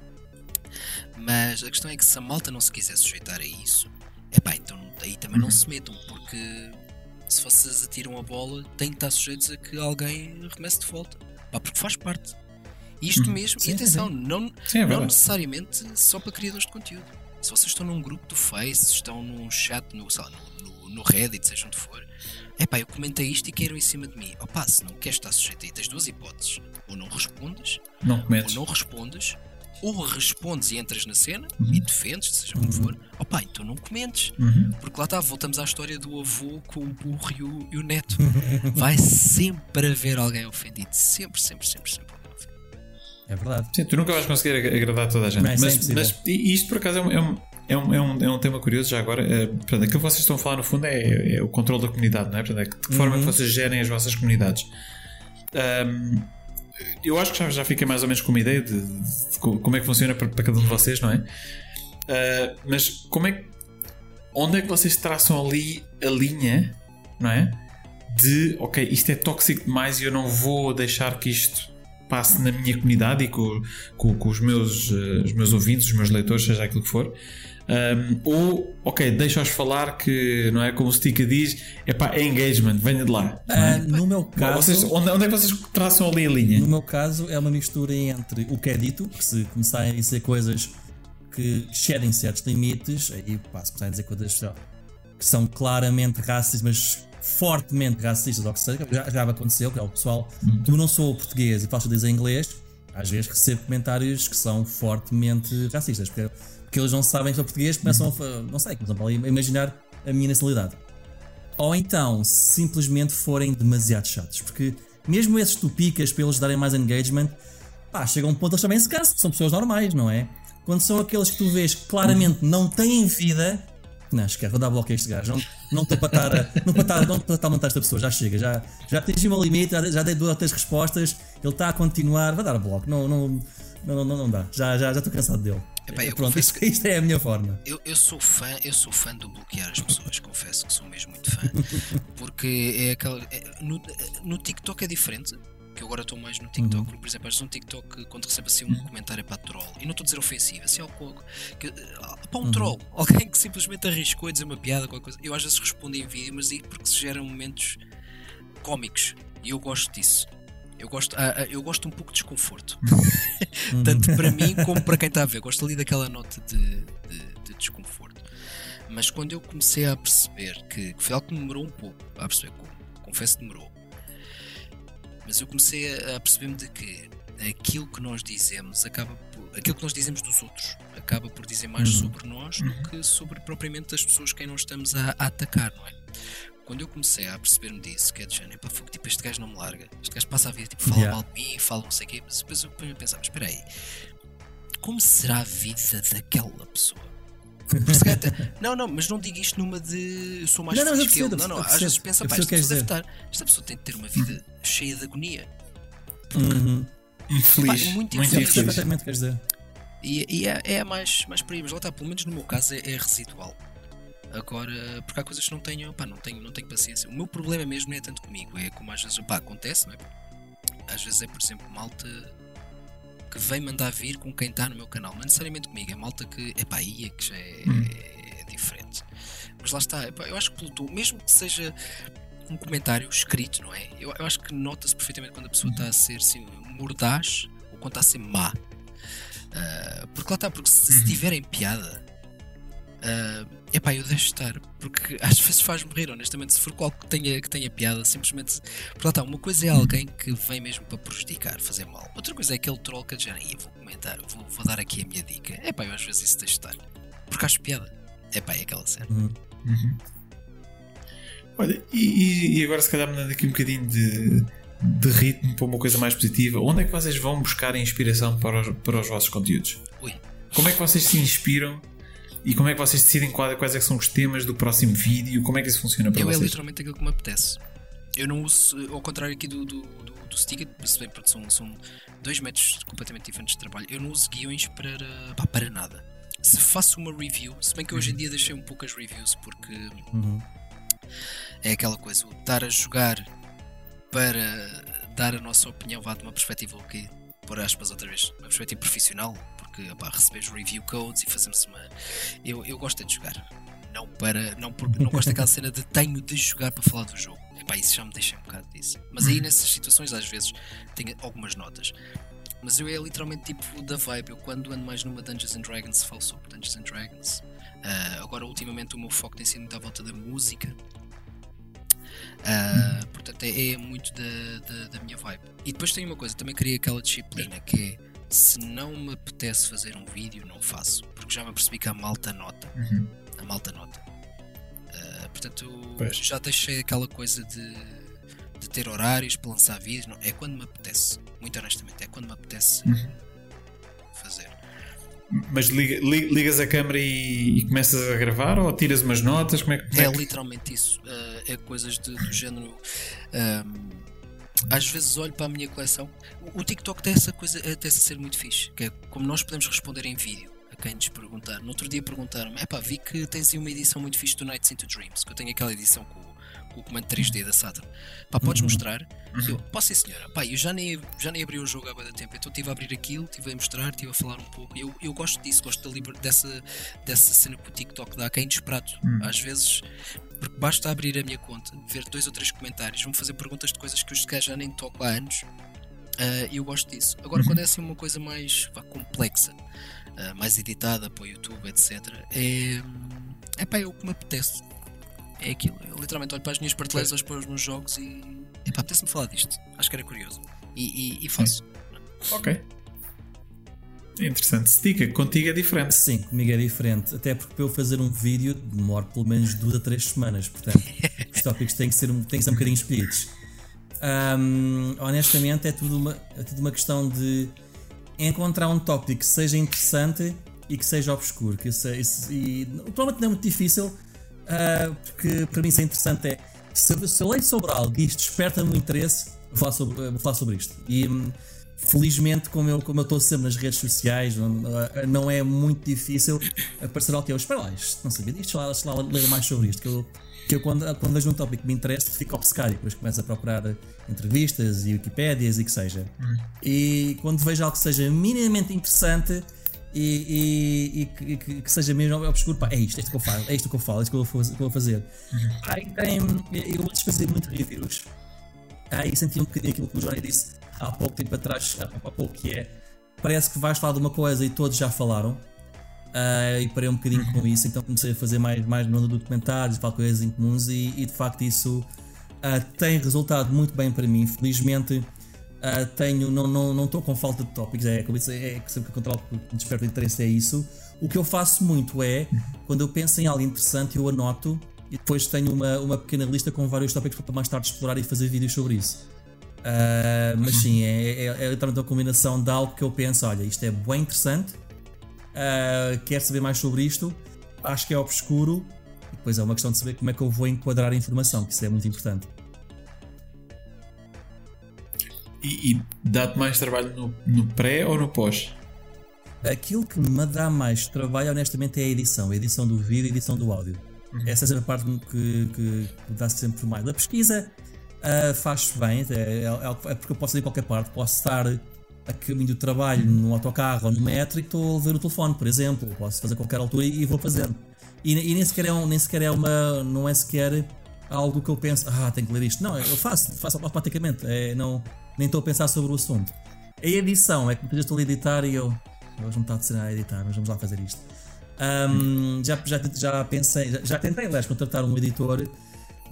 Mas a questão é que se a malta não se quiser sujeitar a isso, epá, então aí também não se metam, porque se vocês atiram a bola, têm que estar sujeitos a que alguém remesse de volta. Pá, porque faz parte. Isto mesmo, Sim, e sim, atenção, não, Sim, é não necessariamente só para criadores de conteúdo. Se vocês estão num grupo do Face, estão num chat, no, sei lá, no, no, Reddit, seja onde for, é pá, eu comentei isto e quero em cima de mim. Opá, se não queres estar sujeito aí, tens duas hipóteses. Ou não respondes, Não ou não respondes, ou respondes e entras na cena Uhum. e defendes, seja como for. Opá, então não comentes. Porque lá está, voltamos à história do avô com o burro e o, e o neto. Vai sempre haver alguém ofendido. Sempre, sempre, sempre, sempre. É verdade. Sim, tu nunca vais conseguir ag- agradar toda a gente. Isso é mas, mas e isto por acaso é um, é um, é um, é um, é um tema curioso já agora. É, portanto, aquilo que vocês estão a falar no fundo é, é o controle da comunidade, não é? Portanto, é que- de que forma é que vocês gerem as vossas comunidades. Ahm, eu acho que já, já fiquei mais ou menos com uma ideia de, de co- como é que funciona para, para cada um de vocês, não é? Ah, mas como é que. Onde é que vocês traçam ali a linha, não é? De ok, isto é tóxico demais e eu não vou deixar que isto passe na minha comunidade e com, com, com os, meus, eh, os meus ouvintes, os meus leitores, seja aquilo que for. Um, ou, ok, deixa-os falar que, não é? Como o Stika diz, epá, é engagement, venha de lá. é? No meu caso, Vocês- onde, onde é que vocês traçam ali a linha? no meu caso é uma mistura entre o que é dito, que se começarem a dizer coisas que excedem certos limites, aí pá, se começarem a dizer coisas que são claramente racistas, mas fortemente racistas, ou que seja, já, já aconteceu, que é o pessoal, como não sou português e faço dizer inglês, às vezes recebo comentários que são fortemente racistas, porque, porque eles não sabem sou português, começam a, fa- não sei, começam a imaginar a minha nacionalidade. Ou então simplesmente forem demasiado chatos, porque mesmo esses tu picas para eles darem mais engagement, pá, chega um ponto eles também se cansam, são pessoas normais, não é? Quando são aqueles que tu vês que claramente não têm vida, não, esquece, vou dar bloco a este gajo, não não estou para estar a- não para estar, não para estar a montar esta pessoa, já chega, já, já atingi o meu limite, já, já dei duas ou três respostas, ele está a continuar, vai dar bloco, não, não, não, não, não dá, já já já estou cansado dele. Epá, eu Pronto, confesso isto, é a minha forma. Eu, eu sou fã, eu sou fã de bloquear as pessoas, confesso que sou mesmo muito fã. Porque é aquela. é- no, no TikTok é diferente. Que eu agora estou mais no TikTok. Porque, por exemplo, às um TikTok, quando recebe assim um comentário para troll, e não estou a dizer ofensivo, assim algo que, ah, para um troll, alguém que simplesmente arriscou a dizer uma piada, qualquer coisa. Eu às vezes respondo em vídeo, mas porque se geram momentos cómicos e eu gosto disso. Eu gosto, ah, ah, eu gosto um pouco de desconforto. Tanto para mim como para quem está a ver. Gosto ali daquela nota de, de- de desconforto. Mas quando eu comecei a perceber que, que foi algo que demorou um pouco a perceber como, confesso que demorou. Mas eu comecei a, a perceber-me de que aquilo que nós dizemos acaba por, aquilo que nós dizemos dos outros acaba por dizer mais sobre nós do que sobre propriamente as pessoas quem nós estamos a, a atacar, não é? Quando eu comecei a perceber-me disso, que é de género, pá, fogo, tipo, este gajo não me larga, este gajo passa a vida, tipo, fala Yeah. mal de mim, fala não sei o quê, mas depois eu ponho a pensar, mas espera aí, como será a vida daquela pessoa? Não, não, mas não digo isto numa de eu sou mais Não, não, feliz que ele. Não, não, às vezes pensa, pá, esta pessoa deve estar, esta pessoa tem de ter uma vida cheia de agonia. Uhum. Infeliz. Pá, muito muito infeliz. infeliz. Queres dizer? E, e é, é a mais, mais por aí, mas lá está, pelo menos no meu caso é, é residual. Agora, porque há coisas que não tenho, pá, não tenho, não tenho paciência. O meu problema mesmo não é tanto comigo, é como às vezes, pá, acontece, não é? Às vezes é, por exemplo, malta que vem mandar vir com quem está no meu canal. Não necessariamente comigo, é malta que, epá, aí é que já é, é diferente. Mas lá está, epá, eu acho que pelo mesmo que seja um comentário escrito, não é? Eu, eu acho que nota-se perfeitamente quando a pessoa está a ser assim, mordaz ou quando está a ser má. Ah, porque lá está, porque se, se tiverem piada, uh, epá, eu deixo estar, porque às vezes faz-me rir, honestamente, se for qual que tenha, que tenha piada, simplesmente. Porque lá está, uma coisa é alguém que vem mesmo para prejudicar, fazer mal, outra coisa é aquele troll que já eu vou comentar, vou, vou dar aqui a minha dica. Epá, eu às vezes isso deixo estar, porque acho piada. Epá, é aquela cena. Olha, e, e agora se calhar mudando aqui um bocadinho de, de ritmo para uma coisa mais positiva, onde é que vocês vão buscar a inspiração para os, para os vossos conteúdos? Ui, Como é que vocês se inspiram e como é que vocês decidem quais, é que são os temas do próximo vídeo? Como é que isso funciona para eu é vocês? literalmente aquilo que me apetece. Eu não uso, ao contrário aqui do, do, do, do se bem são, são dois métodos completamente diferentes de trabalho, eu não uso guiões para, pá, para nada. Se faço uma review, se bem que hoje em dia deixei um pouco as reviews porque é aquela coisa, o estar a jogar para dar a nossa opinião vá de uma perspectiva o quê? Por aspas outra vez, uma perspectiva profissional, porque pá, recebes review codes e fazemos uma. Eu, eu gosto é de jogar. Não para. Não, porque, não gosto daquela cena de tenho de jogar para falar do jogo. Epá, isso já me deixa um bocado disso. Mas aí nessas situações às vezes tenho algumas notas. Mas eu é literalmente tipo da vibe. Eu quando ando mais numa Dungeons and Dragons falo sobre Dungeons and Dragons. Ah, agora ultimamente o meu foco tem sido muito à volta da música. Ah, portanto, é, é muito da, da, da minha vibe. E depois tem uma coisa, também queria aquela disciplina que é se não me apetece fazer um vídeo, não faço. Porque já me apercebi que a malta nota. A malta nota. Ah, portanto, Pois. já deixei aquela coisa de, de ter horários para lançar vídeos. Não, é quando me apetece. Muito honestamente, é quando me apetece fazer. Mas liga- li- ligas a câmera e, e começas a gravar ou tiras umas notas? Como é, que- como É é que- literalmente isso. Uh, é coisas de- do género. um, às vezes olho para a minha coleção. O, TikTok tem essa coisa, até a ser muito fixe. Que é como nós podemos responder em vídeo a quem nos perguntar. No outro dia perguntaram-me: Epá, vi que tens aí uma edição muito fixe do Nights into Dreams. Que eu tenho aquela edição com, o- com o comando 3D da Saturn. Pá, podes mostrar? Eu, posso sim, senhora. Pá, eu já nem, já nem abri o jogo há de tempo. Então estive a abrir aquilo, estive a mostrar, estive a falar um pouco. Eu, eu gosto disso, gosto da liber- dessa, dessa cena que o TikTok dá, que é inesperado. Às vezes, porque basta abrir a minha conta, ver dois ou três comentários, vão fazer perguntas de coisas que eu se calhar já nem toco há anos. Ah, eu gosto disso. Agora, quando é assim uma coisa mais vá, complexa, ah, mais editada para o YouTube, etc., é, é pá, é o que me apetece. É aquilo. Eu literalmente olho para as minhas prateleiras, olho para os meus jogos e. Epá, apetece-me falar disto. Acho que era curioso. E, e- e faço. Ok. É interessante. Stica, contigo é diferente. Sim, comigo é diferente. Até porque para eu fazer um vídeo demora pelo menos duas a três semanas. Portanto, os tópicos têm que ser um, têm que ser um bocadinho expedidos. Ahm, honestamente, é tudo, uma, é tudo uma questão de encontrar um tópico que seja interessante e que seja obscuro. Que se, se- e, provavelmente não é muito difícil, ah, porque para mim isso é interessante. É, se, eu- se eu leio sobre algo e isto desperta-me o interesse, vou falar sobre, vou falar sobre isto. E hum, felizmente, como eu, como eu estou sempre nas redes sociais, não, não é muito difícil aparecer algo que eu espera lá, isto não sabia disto, lá, lá ler mais sobre isto. Que eu, que eu quando, quando vejo um tópico que me interessa, fico obcecado e depois começo a procurar entrevistas e Wikipédias e que seja. E quando vejo algo que seja minimamente interessante e, e- e que, que- seja mesmo obscuro, pá, é isto, é isto que eu falo, é isto que eu falo, é isto que eu vou, que eu vou fazer. Pá, e tem, eu antes fazia muito reviews. Ah, e senti um bocadinho aquilo que o Johnny disse há pouco tempo atrás, há pouco, que é parece que vais falar de uma coisa e todos já falaram. Ah, e parei um bocadinho com isso, então comecei a fazer mais, mais no mundo de documentários, falar coisas em comuns e, e de facto isso ah, tem resultado muito bem para mim. Felizmente ah, tenho, não estou não, com falta de tópicos, é, eu é, que sempre que que me desperta interesse é isso. O que eu faço muito é, quando eu penso em algo interessante, eu anoto e depois tenho uma, uma pequena lista com vários tópicos para mais tarde explorar e fazer vídeos sobre isso. Ah, mas sim, é, é, é literalmente uma combinação de algo que eu penso: olha, isto é bem interessante, ah, quero saber mais sobre isto, acho que é obscuro, e depois é uma questão de saber como é que eu vou enquadrar a informação, que isso é muito importante. E, e dá-te mais trabalho no, no pré ou no pós? Aquilo que me dá mais trabalho, honestamente, é a edição, a edição do vídeo e a edição do áudio. Essa é sempre a parte que, que me dá sempre mais. A pesquisa ah, faz-se bem, é, é- é porque eu posso ir em qualquer parte, posso estar a caminho do trabalho no autocarro ou no metro e estou a ver o telefone, por exemplo. Posso fazer a qualquer altura e, e vou fazendo. E, e, nem, sequer é um, nem sequer é uma. Não é sequer algo que eu penso, ah, tenho que ler isto. Não, eu faço, faço automaticamente. É, não, nem estou a pensar sobre o assunto. A edição é que vezes estou a editar e eu. Hoje não está a ser a editar, mas vamos lá fazer isto. Um, já, já, já pensei, já, já tentei, aliás, contratar um editor,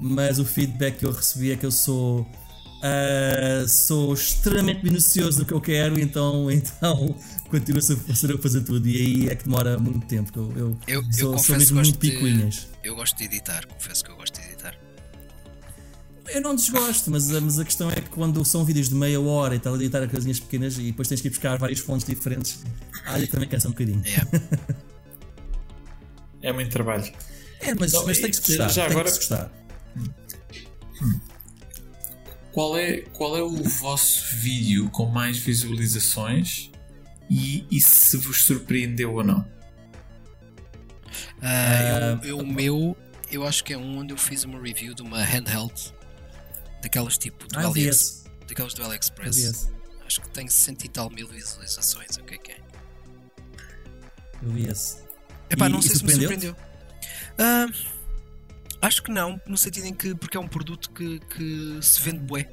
mas o feedback que eu recebi é que eu sou Uh, sou extremamente minucioso no que eu quero, então, então continuo a fazer, a fazer tudo. E aí é que demora muito tempo. Eu, eu, eu, sou, eu sou mesmo muito picuinhas. Eu gosto de editar, confesso que eu gosto de editar. Eu não desgosto, mas, mas a questão é que quando são vídeos de meia hora e tal, a editar coisinhas pequenas e depois tens que ir buscar vários fontes diferentes, aí também cansa um bocadinho. É, é muito trabalho. É, mas, então, mas tem que se gostar. Já agora... que se gostar. Qual é, qual é o vosso vídeo com mais visualizações e, e se vos surpreendeu ou não? Uh, eu, eu, o meu, eu acho que é um onde eu fiz uma review de uma handheld daquelas tipo do, ah, AliEx, daquelas do AliExpress. Acho que tem 60 e tal mil visualizações. O que é que é? Eu vi esse. Epá, e, não sei se me surpreendeu. Uh, Acho que não, no sentido em que porque é um produto que, que se vende bué.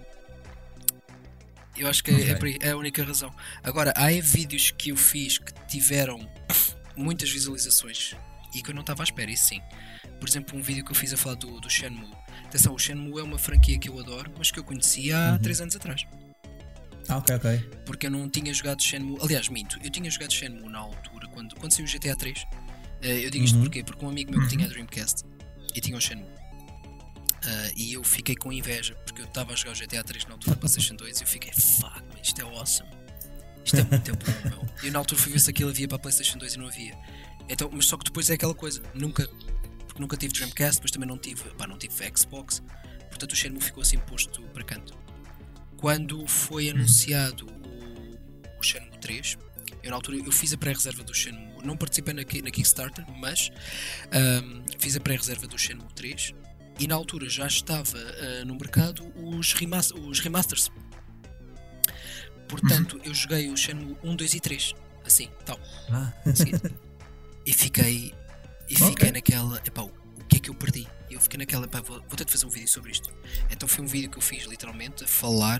Eu acho que é, é okay. é, é, a única razão. Agora, há vídeos que eu fiz que tiveram muitas visualizações e que eu não estava à espera, isso sim. Por exemplo, um vídeo que eu fiz a falar do, do Shenmue. Atenção, o Shenmue é uma franquia que eu adoro, mas que eu conheci há 3 uhum. anos atrás. Ah, ok, ok. Porque eu não tinha jogado Shenmue. Aliás, minto, eu tinha jogado Shenmue na altura, quando, quando saiu o GTA 3. Eh, eu digo isto uhum. porquê? Porque um amigo meu que tinha a Dreamcast e tinha o Shenmue. Uh, e eu fiquei com inveja porque eu estava a jogar o GTA 3 na altura da PlayStation 2 e eu fiquei, fuck, man, isto é awesome. Isto é muito bom, meu. E na altura fui ver se aquilo havia para a PlayStation 2 e não havia. Então, mas só que depois é aquela coisa, nunca, porque nunca tive Dreamcast, mas também não tive, pá, não tive Xbox, portanto o Shenmue ficou assim posto para canto. Quando foi anunciado o, o Shenmue 3, eu na altura eu fiz a pré-reserva do Shenmue, não participei na, na Kickstarter, mas um, fiz a pré-reserva do Shenmue 3 e na altura já estava uh, no mercado os, remaster, os remasters. Portanto, uhum. eu joguei o Shenmue 1, 2 e 3, assim, tal. Ah. e fiquei e fiquei okay. naquela, epá, o que é que eu perdi? Eu fiquei naquela, epá, vou, vou ter de fazer um vídeo sobre isto. Então foi um vídeo que eu fiz literalmente a falar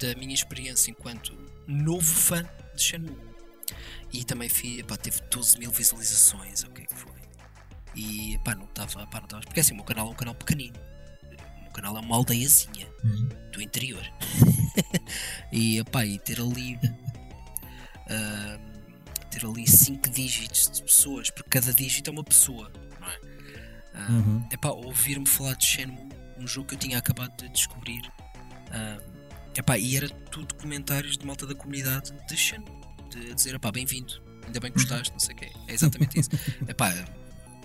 da minha experiência enquanto novo fã de Shenmue. E também fiz, pá, teve 12 mil visualizações, o que é que foi? E pá, não estava, pá, não estava. Porque assim, o meu canal é um canal pequenino. O meu canal é uma aldeiazinha uhum. do interior. e pá, e ter ali. Uh, ter ali 5 dígitos de pessoas, porque cada dígito é uma pessoa, não é? Uh, uhum. Epá, ouvir-me falar de Shenmue, um jogo que eu tinha acabado de descobrir. Uh, epá, e era tudo comentários de malta da comunidade de Shenmue de dizer, pá, bem-vindo, ainda bem que gostaste, não sei o quê. É exatamente isso. Epá,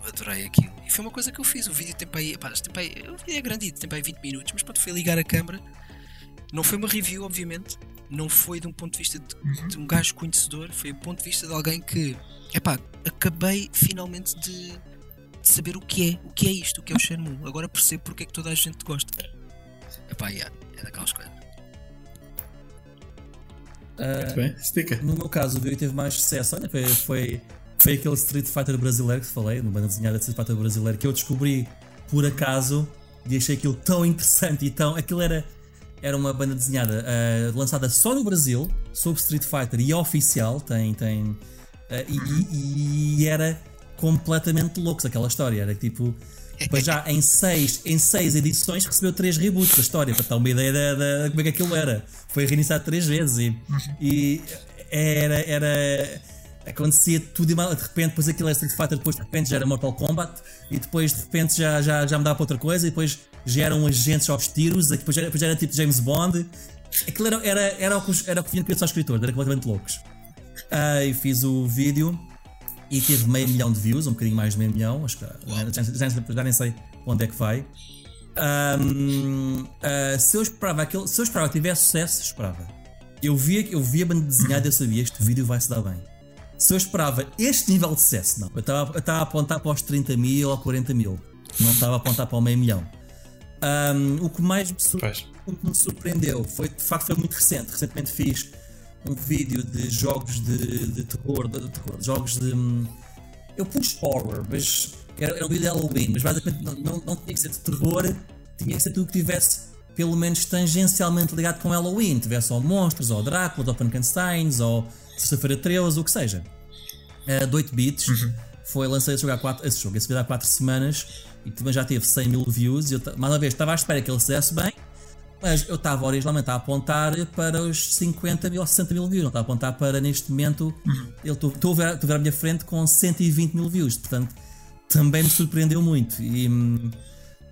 adorei aquilo. E foi uma coisa que eu fiz. O vídeo tem para aí, epá, tem para aí, o vídeo é grandito, tem para aí 20 minutos, mas pronto, foi ligar a câmera. Não foi uma review, obviamente. Não foi de um ponto de vista de, de um gajo conhecedor, foi do ponto de vista de alguém que, epá, acabei finalmente de, de, saber o que é, o que é isto, o que é o Shenmue. Agora percebo porque é que toda a gente gosta. Epá, yeah, é daquelas coisas. Uh, bem, estica. No meu caso, o vídeo teve mais sucesso. Olha, foi, foi, foi aquele Street Fighter brasileiro que falei, uma banda desenhada de Street Fighter brasileiro, que eu descobri por acaso e achei aquilo tão interessante e tão. Aquilo era, era uma banda desenhada uh, lançada só no Brasil, sobre Street Fighter e oficial, tem. tem uh, e, e, era completamente loucos aquela história. Era tipo. Mas já em seis, em seis edições recebeu três reboots da história, para ter uma ideia de, de como é que aquilo era. Foi reiniciado três vezes e, e era, era. Acontecia tudo e mal, de repente, depois aquilo é Street Fighter, depois de repente já era Mortal Kombat, e depois de repente já, já, já mudava para outra coisa, e depois já eram agentes aos tiros, depois já, depois já era tipo James Bond. Aquilo era, era, era, o que, era o que vinha de cabeça aos escritores, era completamente loucos. Uh, e fiz o vídeo e teve meio milhão de views, um bocadinho mais de meio milhão, acho que já, já, já, nem sei onde é que vai. Um, uh, ah, se, eu esperava aquele, se eu esperava que tivesse sucesso, esperava. Eu via, eu via banda desenhada eu sabia este vídeo vai se dar bem. Se eu esperava este nível de sucesso, não. Eu estava a apontar para os 30 mil ou 40 mil. Não estava a apontar para o meio milhão. Um, o, que mais me o que me surpreendeu foi, de facto, foi muito recente. Recentemente fiz um vídeo de jogos de, de terror, de, de terror, jogos de. hum, Eu pus horror, mas era, era um vídeo de Halloween, mas basicamente não, não, não tinha que ser de terror, tinha que ser tudo que tivesse pelo menos tangencialmente ligado com Halloween, tivesse ou monstros, ou Drácula, ou Frankensteins, ou Sexta-feira 13, o que seja. Uh, de 8 bits, foi lançado esse jogo, há quatro, esse jogo, esse vídeo há 4 semanas e também já teve 100 mil views. E eu, mais uma vez, estava à espera que ele fizesse bem, mas eu estava originalmente a apontar para os 50 mil ou 60 mil views, não estava a apontar para neste momento. Eu estou estou a ver a ver à minha frente com 120 mil views, portanto também me surpreendeu muito. E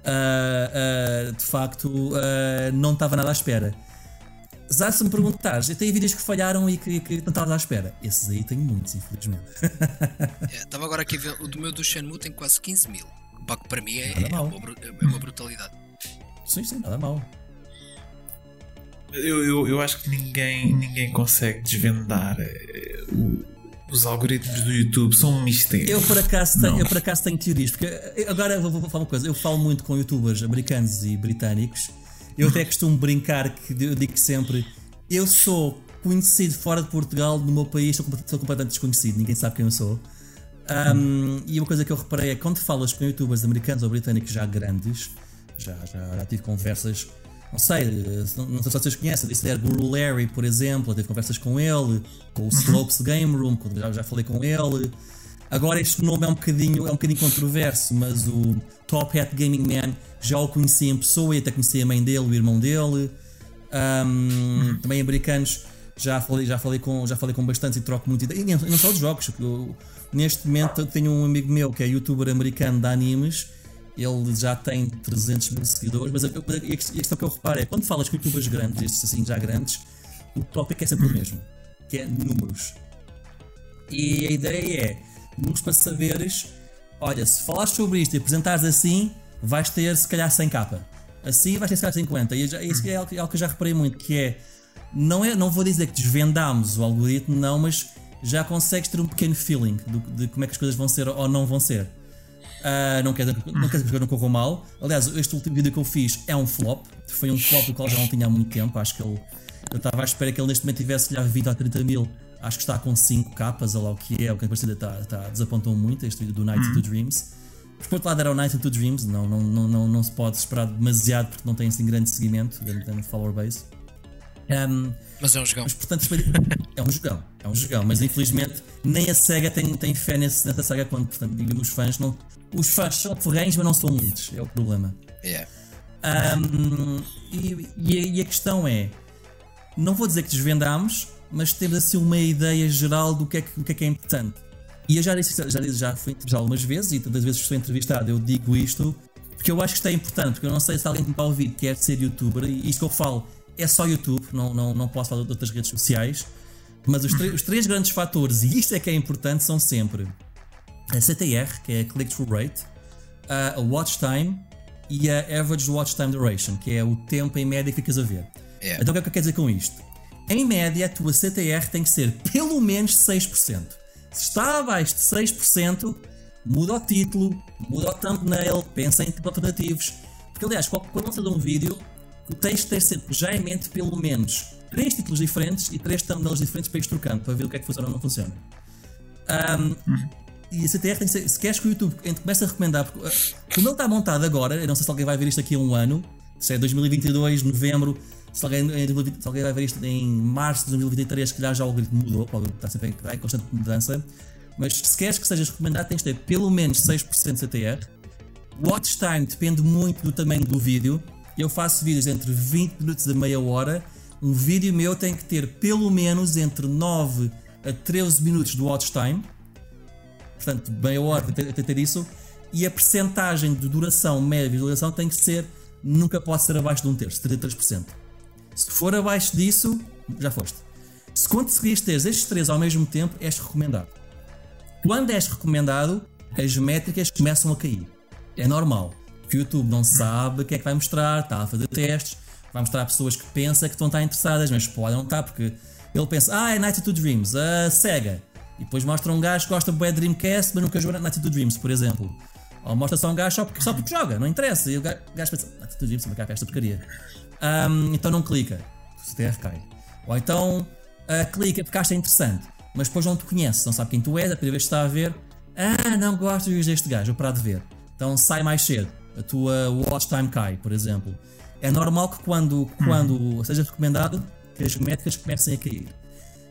ah, ah, de facto ah, não estava nada à espera. Já se me perguntares, eu tenho vídeos que falharam e que, que não estava à espera. Esses aí tenho muitos, infelizmente. É, Estava agora aqui a ver, o do meu do Shenmue tem quase 15 mil. Pá, que para mim é, é, mal. uma, é uma brutalidade. sim, sim, nada mal. Eu, eu, eu acho que ninguém, ninguém consegue desvendar eh, o- os algoritmos do YouTube, são um mistério. Eu por acaso tenho, eu por acaso tenho teorias, porque eu- agora vou, vou falar uma coisa, eu falo muito com youtubers americanos e britânicos, eu até costumo brincar que eu digo sempre, eu sou conhecido fora de Portugal, no meu país sou completamente desconhecido, ninguém sabe quem eu sou. Um, e uma coisa que eu reparei é que quando falas com youtubers americanos ou britânicos já grandes, já, já, já tive conversas, não sei, não, sei se vocês conhecem, disse era Guru Larry, por exemplo, eu tive conversas com ele, com o Slopes Game Room, já, já falei com ele. Agora este nome é um bocadinho, é um bocadinho controverso, mas o Top Hat Gaming Man já o conheci em pessoa e até conheci a mãe dele, o irmão dele. Um, Também americanos já falei, já falei com já falei com bastante e troco muito ideia. E não, não só de jogos. porque eu- neste momento eu tenho um amigo meu que é youtuber americano de animes. Ele já tem 300 mil seguidores, mas a, a questão que eu reparo é quando falas com youtubers grandes, estes assim já grandes, o tópico é sempre o mesmo, que é números. E a ideia é, números para saberes, olha, se falares sobre isto e apresentares assim, vais ter se calhar 100 capa. Assim vais ter se calhar 50. E já- isso é algo, é algo que eu já reparei muito, que é, não, é, não vou dizer que desvendámos o algoritmo, não, mas já consegues ter um pequeno feeling do- de como é que as coisas vão ser ou não vão ser. Ah, não, quer dizer, não quer dizer que eu não corram mal. Aliás, este último vídeo que eu fiz é um flop. Foi um flop do qual já não tinha há muito tempo. Acho que ele. Eu estava à espera que ele neste momento tivesse já 20 a 30 mil. Acho que está com 5 capas, olha lá o que é. O que a parecida está, está, desapontou muito este vídeo do Night into Dreams. Mas por outro lado era o Night into Dreams. Não, não, não, não, não se pode esperar demasiado porque não tem assim grande seguimento, grande, grande follower base. Um, Mas é um jogão. mas portanto é um jogão, é um jogão, mas infelizmente nem a SEGA tem, tem fé nesse, nessa saga quando, portanto, digamos os fãs não. Os fãs são ferrenhos, mas não são muitos, é o problema. Yeah. Ahm, e, e a, e a questão é: não vou dizer que desvendámos, mas temos assim uma ideia geral do que é que, que, é, que é importante. E eu já disse, já, disse, já fui entrevistado algumas vezes, e todas as vezes que estou entrevistado eu digo isto, porque eu acho que isto é importante, porque eu não sei se alguém que me está a ouvir quer ser youtuber, e isto que eu falo é só YouTube, não, não, não posso falar de outras redes sociais, mas os, os três grandes fatores, e isto é que é importante, são sempre a CTR, que é a Click-Through Rate, a Watch Time e a Average Watch Time Duration, que é o tempo em média que ficas a ver. Yeah. Então o que é que eu quero dizer com isto? Em média, a tua CTR tem que ser pelo menos 6%. Se está abaixo de 6%, muda o título, muda o thumbnail, pensa em alternativos. Porque aliás, quando lanças um vídeo, tu tens de ter sempre já em mente pelo menos três títulos diferentes e três thumbnails diferentes para ir trocando, para ver o que é que funciona ou não funciona. Ahm, e a CTR tem que ser, se queres que o YouTube comece a recomendar, porque uh, como ele está montado agora, eu não sei se alguém vai ver isto aqui a um ano, se é 2022, novembro, se alguém, em 2020 se alguém vai ver isto em março de 2023, que já já o algoritmo mudou, o algoritmo está sempre em, em constante mudança, mas se queres que sejas recomendado, tens de ter pelo menos 6% de CTR. Watch time depende muito do tamanho do vídeo. Eu faço vídeos entre 20 minutos a meia hora. Um vídeo meu tem que ter pelo menos entre 9 a 13 minutos de watch time. Portanto, meia hora que ter isso. E a percentagem de duração média de visualização tem que ser, nunca pode ser abaixo de um terço, 33%. Se for abaixo disso, já foste. Se conseguires ter estes três ao mesmo tempo, és recomendado. Quando és recomendado, as métricas começam a cair. É normal. Porque o YouTube não sabe o que é que vai mostrar, está a fazer testes, vai mostrar pessoas que pensam que estão a estar interessadas, mas podem não estar, porque ele pensa, ah, é Night to Dreams, a Sega. E depois mostra um gajo que gosta de Dreamcast, mas nunca jogou Night to Dreams, por exemplo. Ou mostra só um gajo só porque, só porque joga, não interessa. E o gajo, pensa, Night to Dreams, mas cá esta porcaria. Ahm, então não clica, o CTR cai. Ou então uh, clica porque acha interessante, mas depois não te conhece, não sabe quem tu és, a primeira vez que está a ver, ah, não gosto deste gajo, eu parar de ver. Então sai mais cedo, a tua watch time cai, por exemplo. É normal que quando, quando seja recomendado, que as métricas comecem a cair.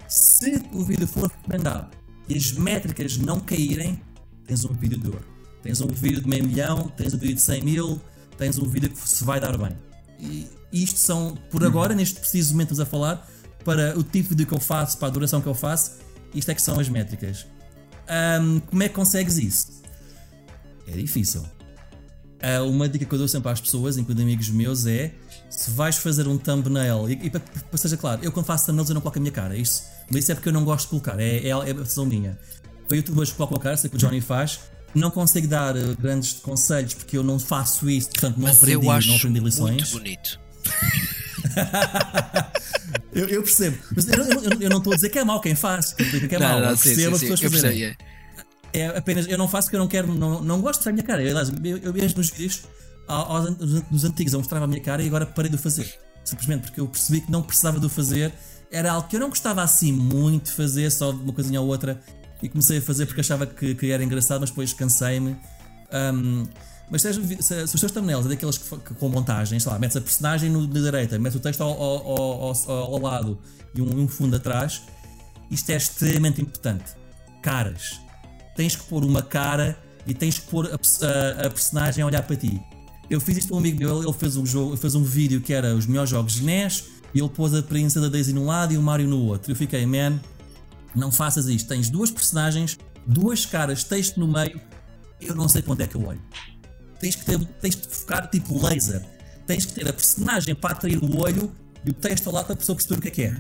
Se o vídeo for recomendado e as métricas não caírem, tens um vídeo de ouro. Tens um vídeo de meio milhão, tens um vídeo de 100 mil, tens um vídeo que se vai dar bem. E isto são, por agora, neste preciso momento estamos a falar, para o tipo de vídeo que eu faço, para a duração que eu faço, isto é que são as métricas. Um, como é que consegues isso? É difícil. Uh, uma dica que eu dou sempre às pessoas, incluindo amigos meus, é se vais fazer um thumbnail, e, e para, para seja claro, eu quando faço thumbnails eu não coloco a minha cara, isso, mas isso é porque eu não gosto de colocar, é, é, é a decisão minha. Para youtubers que colocam a cara, sei que o Johnny faz, não consigo dar uh, grandes conselhos porque eu não faço isso, portanto não, aprendi, eu acho não aprendi lições. Muito bonito. eu, eu, percebo, mas eu, eu, eu, não estou a dizer que é mau quem faz, que é mau, não, eu percebo sim, as pessoas fazerem. É. apenas, eu não faço porque eu não quero, não, não gosto de ver a minha cara. Eu, eu, eu vejo nos vídeos aos, nos antigos eu mostrava a minha cara e agora parei de o fazer. Simplesmente porque eu percebi que não precisava de o fazer. Era algo que eu não gostava assim muito de fazer, só uma coisinha ou outra e comecei a fazer porque achava que, que era engraçado, mas depois cansei-me. Um, mas se, se, se, os teus thumbnails é daqueles que, que, com montagens, sei lá, metes a personagem no, na direita, metes o texto ao, ao, ao, ao lado e um, um, fundo atrás, isto é extremamente importante. Caras. Tens que pôr uma cara e tens que pôr a, a, a personagem a olhar para ti. Eu fiz isto para um amigo meu, ele fez um jogo, fez um vídeo que era os melhores jogos de NES e ele pôs a princesa da Daisy num lado e o Mario no outro. Eu fiquei, man, não faças isto. Tens duas personagens, duas caras, texto no meio. Eu não sei para onde é que eu olho. Tens que, ter, tens que focar tipo laser. Tens que ter a personagem para atrair o olho e o texto lá para a pessoa perceber o que é que é.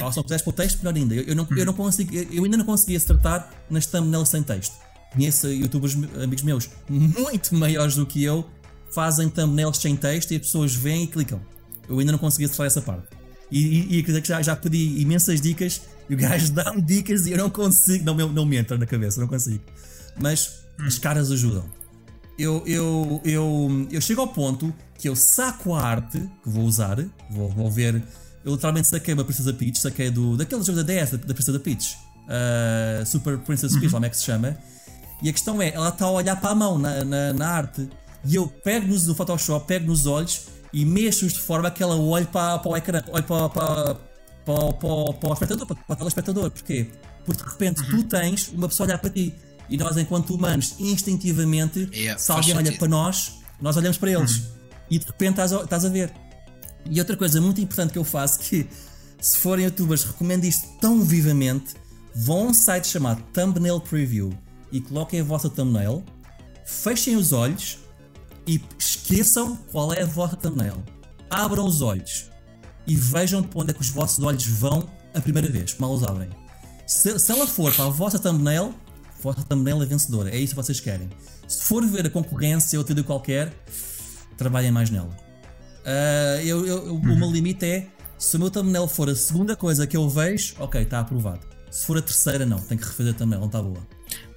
Ou se não puseres para o texto, melhor ainda. Eu, eu, não, eu, não consigo, eu ainda não consegui acertar nas thumbnails sem texto. Conheço youtubers amigos meus muito maiores do que eu fazem thumbnails sem texto e as pessoas vêm e clicam. Eu ainda não consegui acertar essa parte. E, e, e já, já pedi imensas dicas e o gajo dá-me dicas e eu não consigo, não, não me entra na cabeça, não consigo. Mas as caras ajudam. Eu, eu, eu, eu chego ao ponto que eu saco a arte que vou usar, vou, vou ver. Eu literalmente saquei uma Princesa Peach, saquei do, daquele jogo da DS, da, da Princesa Peach, uh, Super Princess Peach, como é que se chama. E a questão é, ela está a olhar para a mão na, na, na arte. E eu pego nos, no Photoshop, pego nos olhos e mexo-os de forma que ela olhe para, para o ecrã, olhe para, para, para, para, para o espectador, para, para o telespectador. Porquê? Porque de repente tu uhum. tens uma pessoa a olhar para ti. E nós, enquanto humanos, instintivamente, yeah, se alguém olha para nós, nós olhamos para eles. Uhum. E de repente estás a, estás a ver. E outra coisa muito importante que eu faço que se forem youtubers, recomendo isto tão vivamente. Vão a um site chamado Thumbnail Preview e coloquem a vossa thumbnail, fechem os olhos e esqueçam qual é a vossa thumbnail. Abram os olhos e vejam para onde é que os vossos olhos vão a primeira vez, mal os abrem. Se, se ela for para a vossa thumbnail, a vossa thumbnail é vencedora, é isso que vocês querem. Se for ver a concorrência ou tudo qualquer, trabalhem mais nela. Uh, eu, eu, o meu limite é se o meu thumbnail for a segunda coisa que eu vejo, ok, está aprovado. Se for a terceira, não, tem que refazer a thumbnail, não está boa.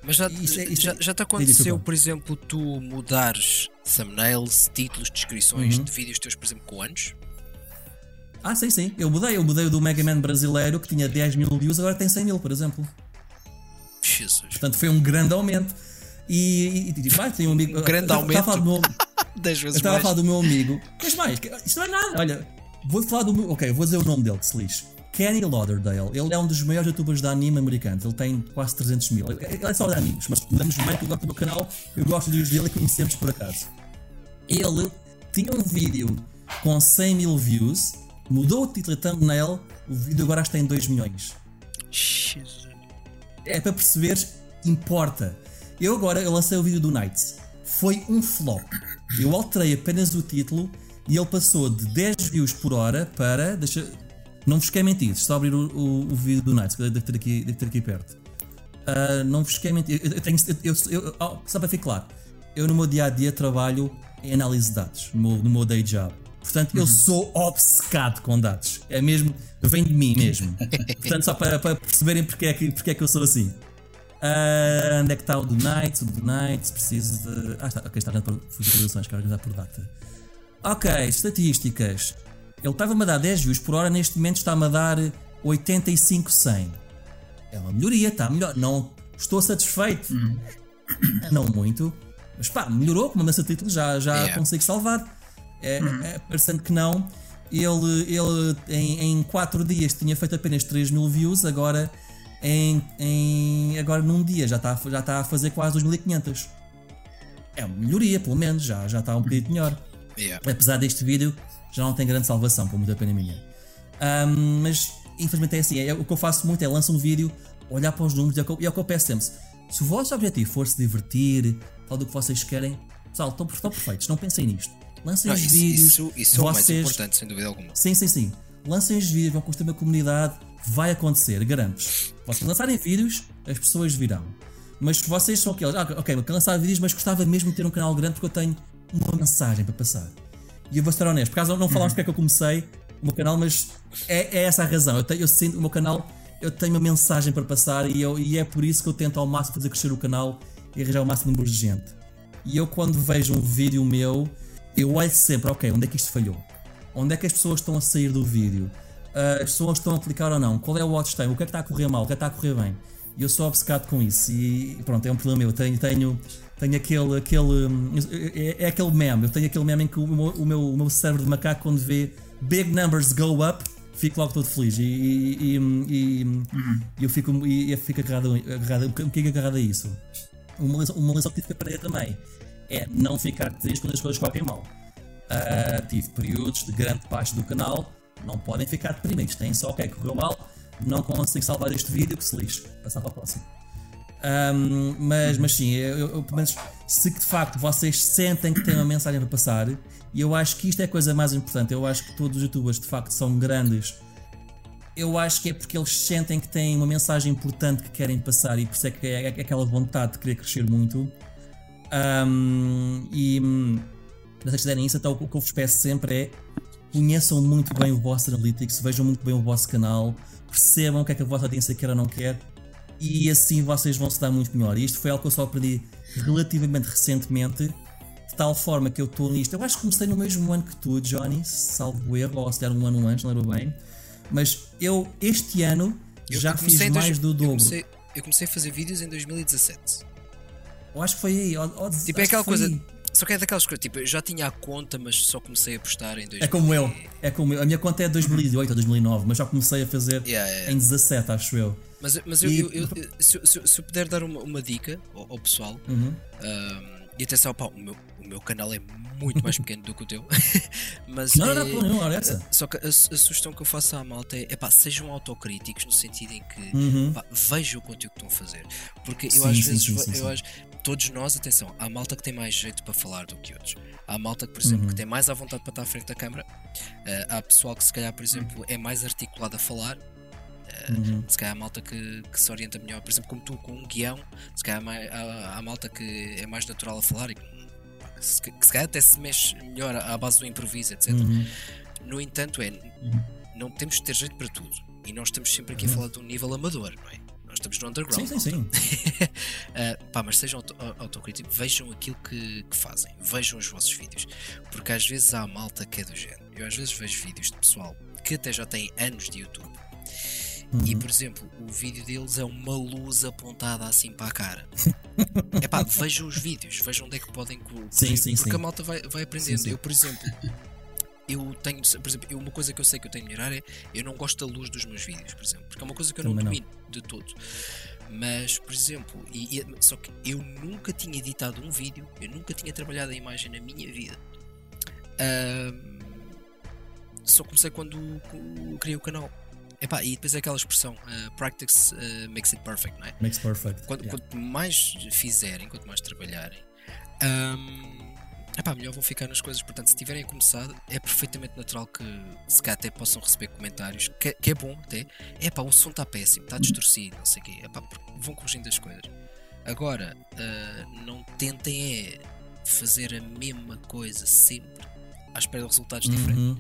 Mas já, isso é, isso já, é, já te aconteceu, por exemplo, tu mudares thumbnails, títulos, descrições uhum. de vídeos teus, por exemplo, com anos? Ah, sim, sim. Eu mudei. Eu mudei o do Mega Man brasileiro que tinha 10 mil views, agora tem 100 mil, por exemplo. Jesus. Portanto, foi um grande aumento. E, e, e vai, tem um amigo. Grande aumento. Estava a falar do meu, 10 vezes eu estava a falar do meu amigo. Mas mais, isto não é nada. Olha, vou falar do meu. Ok, vou dizer o nome dele, que se lixe. Kenny Lauderdale. Ele é um dos maiores youtubers de anime americanos. Ele tem quase 300 mil. Ele é só de amigos, mas damos bem que eu gosto do meu canal. Eu gosto dos dele e conhecemos por acaso. Ele tinha um vídeo com 100 mil views Mudou o título e thumbnail, o vídeo agora está em 2 milhões. É para perceberes, importa. Eu agora eu lancei o vídeo do Nights. Foi um flop. Eu alterei apenas o título e ele passou de 10 views por hora para. Deixa, não vos quer mentir, a abrir o, o, o vídeo do Nights, que eu devo ter aqui, devo ter aqui perto. Uh, não vos quer mentir. Eu, eu tenho, eu, eu, oh, só para ficar claro, eu no meu dia a dia trabalho em análise de dados, no meu, no meu day job. Portanto, eu sou obcecado com dados. É mesmo, vem de mim mesmo. Portanto, só para, para perceberem porque é, que, porque é que eu sou assim. Uh, onde é que está o do Nights? O do Nights preciso de. Ah, está, ok, está por visualizações, quero organizar por data. Ok, estatísticas. Ele estava-me a dar 10 views por hora, neste momento está-me a dar 85-100. É uma melhoria, está melhor. Não estou satisfeito. Não muito. Mas pá, melhorou com uma mudança de título, já, já Yeah. consigo salvar. É, é, parecendo que não. Ele, ele em, em 4 dias tinha feito apenas 3 mil views, agora, em, em, agora num dia já está, já está a fazer quase 2500. É uma melhoria, pelo menos, já, já está um bocadinho melhor. Yeah. Apesar deste vídeo, já não tem grande salvação, por muita pena minha. Ahm, mas, infelizmente, é assim: é, o que eu faço muito é lançar um vídeo, olhar para os números e é o que eu, é o que eu peço sempre. Se o vosso objetivo for se divertir, tal do que vocês querem, pessoal, estão, estão perfeitos, não pensem nisto. Lancem Não, os isso, vídeos. isso, isso é o mais vocês- importante, sem dúvida alguma. Sim, sim, sim. Lancem os vídeos, vão construir uma comunidade, vai acontecer, garanto-vos. Vocês lançarem vídeos, as pessoas virão. Mas se vocês são aqueles, ah, ok, quero lançar vídeos, mas gostava mesmo de ter um canal grande porque eu tenho uma mensagem para passar. E eu vou ser honesto, por causa não falámos porque é que eu comecei o meu canal, mas é, é essa a razão. Eu, tenho, eu sinto o meu canal, eu tenho uma mensagem para passar e, eu- e é por isso que eu tento ao máximo fazer crescer o canal e arranjar o máximo número de gente. E eu quando vejo um vídeo meu, eu olho sempre, ok, onde é que isto falhou? Onde é que as pessoas estão a sair do vídeo? Ah, as pessoas estão a aplicar ou não? Qual é o watch time? O que é que está a correr mal? O que é que está a correr bem? E eu sou obcecado com isso e pronto, é um problema meu. Tenho, tenho, tenho aquele, aquele hum, é, é aquele meme. Eu tenho aquele meme em que o meu, o meu, o meu cérebro de macaco, quando vê big numbers go up, fico logo todo feliz. E, e, e- e eu fico, e eu fico agarrado, agarrado. É é agarrado a isso? Uma lição, uma lição que tive que aprender também é não ficar triste quando as coisas correm mal. Ah, tive períodos de grande parte do canal, não podem ficar deprimidos, têm só ok, correu mal, não consigo salvar este vídeo, que se lixe, passar para o próximo. Ahm, mas, mas sim, eu, eu, menos, se de facto vocês sentem que têm uma mensagem para passar, e eu acho que isto é a coisa mais importante, eu acho que todos os youtubers de facto são grandes, eu acho que é porque eles sentem que têm uma mensagem importante que querem passar e por isso é que é, é aquela vontade de querer crescer muito. Ahm, e hum, se vocês fizerem isso, então o que eu vos peço sempre é conheçam muito bem o vosso Analytics, vejam muito bem o vosso canal, percebam o que é que a vossa audiência quer ou não quer e assim vocês vão se dar muito melhor. E isto foi algo que eu só aprendi relativamente recentemente, de tal forma que eu estou nisto. Eu acho que comecei no mesmo ano que tu, Johnny, salvo erro, ou se der um ano antes, não lembro bem. Mas eu, este ano, Eu- já eu fiz em mais dois- do eu dobro. comecei, eu comecei a fazer vídeos em 2017. Eu acho que foi aí. ou- ou- Tipo, é aquela coisa. aí. Só que é daquelas coisas, tipo, eu já tinha a conta, mas só comecei a postar em 2000. É como eu. É como eu. A minha conta é 2008 ou 2009, mas já comecei a fazer Yeah, yeah, em 17, acho eu. Mas, mas eu, E- eu- eu- se, eu- se se eu puder dar uma, uma dica ao, ao pessoal, Uhum. ahm, e atenção, pá, o meu, o meu canal é muito mais pequeno do que o teu, mas Não, é- não, não, não, olha essa. Só que a, a sugestão que eu faço à malta é, epá, sejam autocríticos no sentido em que Uhum. pá, vejam o conteúdo que estão a fazer. Porque eu Sim, às sim, vezes, sim, eu sim. Todos nós, atenção, há malta que tem mais jeito para falar do que outros. Há malta que, por exemplo, Uhum. que tem mais à vontade para estar à frente da câmara. Eh, há pessoal que se calhar, por exemplo, é mais articulado a falar. Eh, Uhum. Se calhar há malta que, que se orienta melhor, por exemplo, como tu, com um guião, se calhar há, há, há malta que é mais natural a falar e que, se, que se calhar até se mexe melhor à à base do improviso, etc. Uhum. No entanto, é não temos de ter jeito para tudo. E nós estamos sempre aqui a falar de um nível amador, não é? Estamos no underground. Sim, sim, sim. Ah, pá, mas sejam auto- au- autocríticos, vejam aquilo que, que fazem, vejam os vossos vídeos, porque às vezes há malta que é do género. Eu às vezes vejo vídeos de pessoal que até já tem anos de YouTube. E Uhum. por exemplo, o vídeo deles é uma luz apontada assim para a cara. É pá, vejam os vídeos, vejam onde é que podem. Sim, sim, porque sim. a malta vai, vai aprendendo. Eu, por exemplo, eu tenho, por exemplo, eu- uma coisa que eu sei que eu tenho de melhorar é eu não gosto da luz dos meus vídeos, por exemplo, porque é uma coisa que eu não Também não. domino de todo. Mas, por exemplo, e, e- só que eu nunca tinha editado um vídeo, eu nunca tinha trabalhado a imagem na minha vida. Ahm, só comecei quando criei o canal. Epá, e depois é aquela expressão, ah, practice ah, makes it perfect, não é? Makes perfect. Quanto, Yeah. quanto mais fizerem, quanto mais trabalharem, hum, epá, melhor vão ficar nas coisas. Portanto, se tiverem começado, é perfeitamente natural que se cá até possam receber comentários, que, que é bom até. Epá, o som está péssimo, está distorcido, não sei o quê. Epá, vão corrigindo as coisas. Agora, ah, não tentem é fazer a mesma coisa sempre à espera de resultados diferentes. Uhum.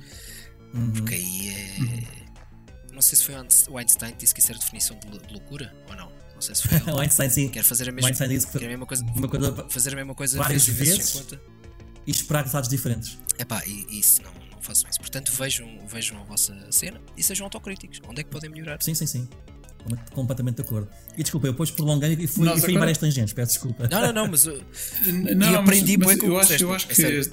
Uhum. Porque aí é. Não sei se foi o Einstein que disse que isso era definição de lou- de loucura ou não. Não sei se foi. O Einstein, sim. Quer fazer a mesma, Einstein disse que quer a mesma coisa, uma coisa fazer a mesma coisa várias vezes, vezes. E esperar resultados diferentes. Epá, e isso não, não façam isso. Portanto, vejam, vejam a vossa cena e sejam autocríticos. Onde é que podem melhorar? Sim, sim, sim. Com- Completamente de acordo. E desculpa, eu depois prolonguei e fui, Nós e fui em várias tangentes, peço desculpa. Não, não, não, mas uh, Não, E aprendi mas, mas eu acho, eu acho a que sério.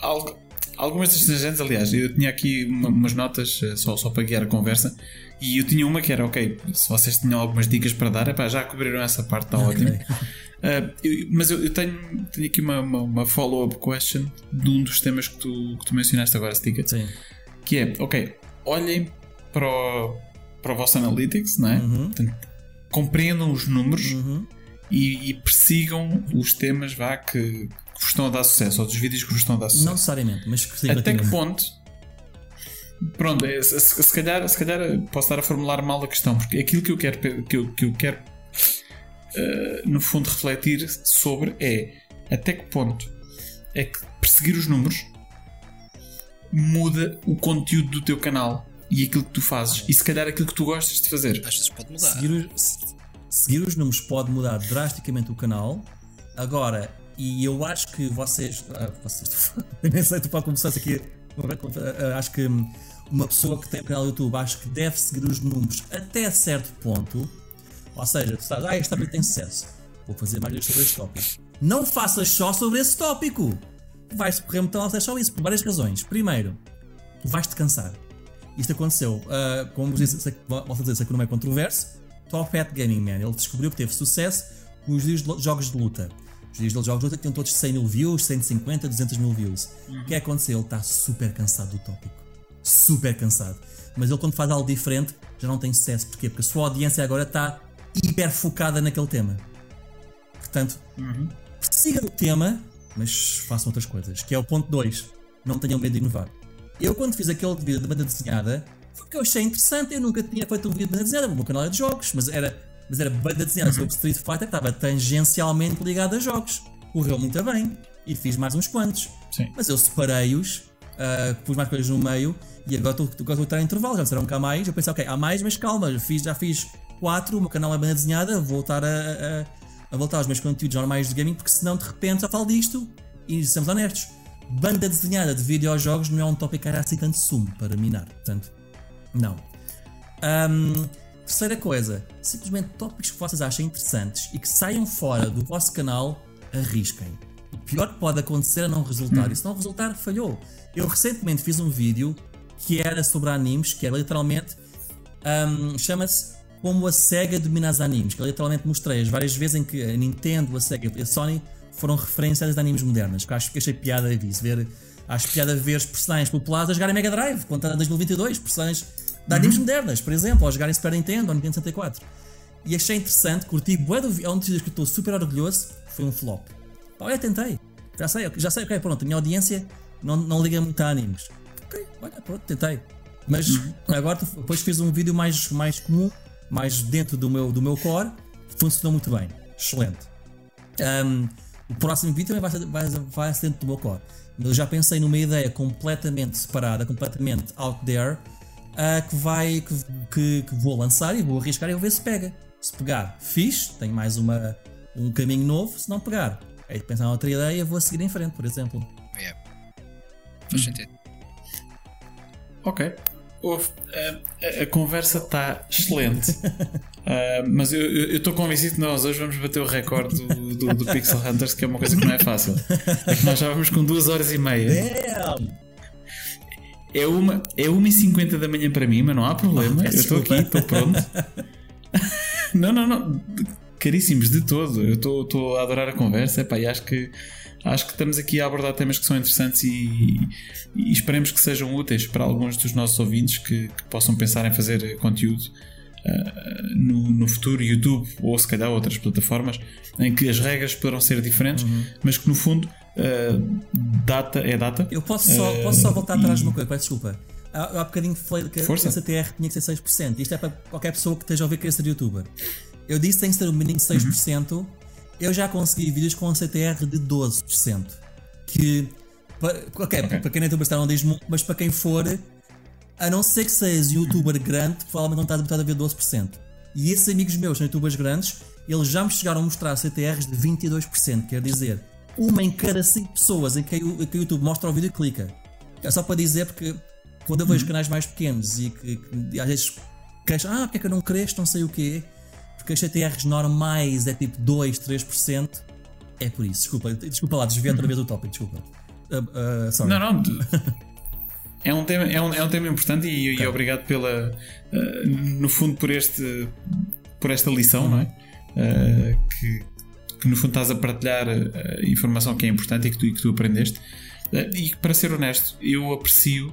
algo- algumas das tangentes, aliás, eu tinha aqui uma- umas notas eh, só, só para guiar a conversa e eu tinha uma que era, ok, se vocês tinham algumas dicas para dar, epá, já cobriram essa parte, está ótimo. Ah, eu- mas eu, eu tenho, tenho aqui uma, uma, uma follow-up question de um dos temas que tu, que tu mencionaste agora, Stika, Sim. que é, ok, olhem para o, para o vosso Analytics, não é? Portanto, compreendam os números Uhum. e, e persigam os temas vá, que, que vos estão a dar sucesso, ou dos vídeos que vos estão a dar Não sucesso. necessariamente, mas que Até que ponto? Pronto, é, se, se- calhar, se calhar posso estar a formular mal a questão, porque aquilo que eu quero, que eu, que eu quero eh, no fundo, refletir sobre é até que ponto é que perseguir os números muda o conteúdo do teu canal e aquilo que tu fazes, e se calhar aquilo que tu gostas de fazer. às vezes pode mudar. Seguir os, se- seguir os números pode mudar drasticamente o canal. Agora, e eu acho que vocês. ah, vocês eu nem sei, tu pode começar aqui. ah, Acho que uma pessoa que tem um canal YouTube acho que deve seguir os números até certo ponto. Ou seja, tu sabes, ah, tópico tem sucesso. Vou fazer mais sobre este tópico. Não faças só sobre esse tópico. Vais correr muito se é só isso, por várias razões. Primeiro, tu vais-te cansar. Isto aconteceu, ah, como vos disse, volto a dizer, sei que não é controverso. Top Hat Gaming Man, ele descobriu que teve sucesso com os vídeos de jogos de luta. Os vídeos de jogos de luta tinham todos 100 mil views, 150, 200 mil views. O que é que aconteceu? Ele está super cansado do tópico. Super cansado. Mas ele, quando faz algo diferente, já não tem sucesso. Porquê? Porque a sua audiência agora está hiper focada naquele tema. Portanto, siga o tema, mas façam outras coisas. Que é o ponto 2. Não tenham medo de inovar. Eu, quando fiz aquele vídeo de banda desenhada, foi porque eu achei interessante. Eu nunca tinha feito um vídeo de banda desenhada. O meu canal é de jogos, mas era, mas era banda desenhada sobre Street Fighter que estava tangencialmente ligado a jogos. Correu muito bem. E fiz mais uns quantos. Sim. Mas eu separei-os, ah, pus mais coisas no meio e agora estou agora estou a estar em intervalo. Já disseram que há mais. Eu pensei, ok, há mais, mas calma, já fiz, já fiz quatro. O meu canal é banda desenhada. Vou voltar a, a, a voltar aos meus conteúdos normais de gaming, porque senão de repente só falo disto. E sejamos honestos, banda desenhada de videojogos não é um tópico que era assim tanto sumo para minar. Portanto, não. Ahm, terceira coisa, simplesmente tópicos que vocês achem interessantes e que saiam fora do vosso canal, arrisquem. O pior que pode acontecer é não resultar, e se não resultar, falhou. Eu recentemente fiz um vídeo que era sobre animes, que era literalmente ahm, chama-se Como a SEGA domina os animes, que eu literalmente mostrei as várias vezes em que a Nintendo, a SEGA e a Sony foram referências de animes modernas, que acho que achei piada disso, ver, acho piada ver os personagens populares a jogarem Mega Drive, quando está em 2022, personagens de animes modernas, por exemplo, ou a jogarem Super Nintendo ou Nintendo 64. E achei interessante, curti, bué do é um dos que estou super orgulhoso, foi um flop. Pá, olha, tentei, já sei, já sei, ok, pronto, a minha audiência não, não liga muito a animes. Ok, olha, pronto, tentei. Mas agora depois fiz um vídeo mais, mais comum, mais dentro do meu, do meu core, funcionou muito bem, excelente. Um, o próximo vídeo também vai ser, vai, vai ser dentro do meu core. Eu já pensei numa ideia completamente separada, completamente out there, ah, que vai que, que, que vou lançar e vou arriscar e vou ver se pega. Se pegar, fiz, tenho mais uma, um caminho novo. Se não pegar, aí de pensar noutra ideia, vou seguir em frente, por exemplo. É. Faz sentido. Ok. Houve, eh, a, a conversa está excelente. Ah, mas eu estou convencido que nós hoje vamos bater o recorde do, do, do Pixel Hunters, que é uma coisa que não é fácil. É que nós já vamos com duas horas e meia. É uma, é uma e cinquenta da manhã para mim, mas não há problema. peço eu estou aqui, estou pronto. não, não, não. Caríssimos de todo. Eu estou- estou a adorar a conversa. Epá, e acho que acho que estamos aqui a abordar temas que são interessantes e, e esperemos que sejam úteis para alguns dos nossos ouvintes que, que possam pensar em fazer conteúdo ah, no, no futuro, YouTube ou se calhar outras plataformas em que as regras poderão ser diferentes, mas que no fundo ah, data é data. Eu posso só, Eh, posso só voltar atrás e- de uma coisa, peço desculpa. Há, há bocadinho falei que Força. a CTR tinha que ser 6%. Isto é para qualquer pessoa que esteja a ouvir querer ser youtuber. Eu disse que tem que ser o mínimo de 6%. Eu já consegui vídeos com a CTR de 12%. Que, ok, para quem é youtuber não diz muito, mas para quem for, a não ser que sejas youtuber grande, provavelmente não estás habituado a ver 12%. E esses amigos meus, são youtubers grandes, eles já me chegaram a mostrar CTRs de 22%. Quer dizer, uma em cada cinco pessoas em que, em que o YouTube mostra o vídeo clica. É só para dizer porque quando eu vejo Uhum. canais mais pequenos e que, que às vezes queixam, ah, porque é que eu não cresço, não sei o quê, porque as CTRs normais é tipo 2, 3%, é por isso. Desculpa, desculpa lá, desviei outra vez o tópico, desculpa. Uh, uh. Não, não. É um tema, é um, é um tema importante e, e obrigado pela. eh, no fundo, por, este, por esta lição, não é? Eh, que, que no fundo estás a partilhar informação que é importante e que tu, e que tu aprendeste. E para ser honesto, eu aprecio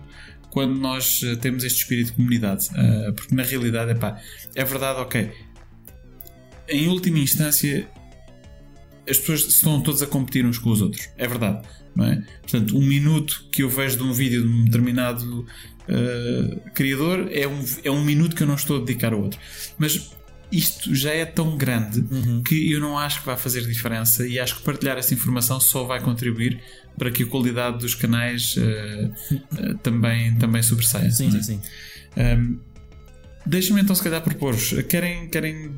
quando nós temos este espírito de comunidade, porque na realidade epá, é verdade, ok. Em última instância, as pessoas estão todos a competir uns com os outros. É verdade. Não é? Portanto, um minuto que eu vejo de um vídeo de um determinado uh, criador é um, é um minuto que eu não estou a dedicar ao outro. Mas isto já é tão grande que eu não acho que vai fazer diferença e acho que partilhar essa informação só vai contribuir para que a qualidade dos canais uh, uh, também, também sobressaia. Sim, é? sim, sim. Um, Deixa-me então, se calhar, propor-vos. Querem, querem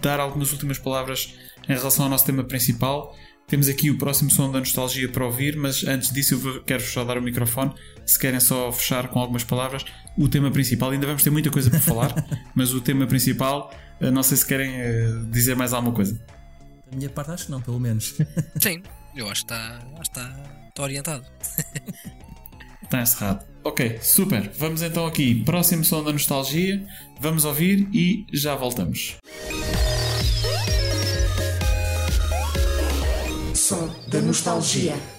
dar algumas últimas palavras em relação ao nosso tema principal? Temos aqui o próximo som da nostalgia para ouvir, mas antes disso eu quero só dar o microfone. Se querem só fechar com algumas palavras, o tema principal, ainda vamos ter muita coisa para falar, mas o tema principal, eh, não sei se querem eh, dizer mais alguma coisa. Da minha parte, acho que não, pelo menos. Sim, eu acho que está, acho que está, está orientado. Está encerrado. Ok, super. Vamos então aqui, próximo som da nostalgia, vamos ouvir e já voltamos. Som da nostalgia.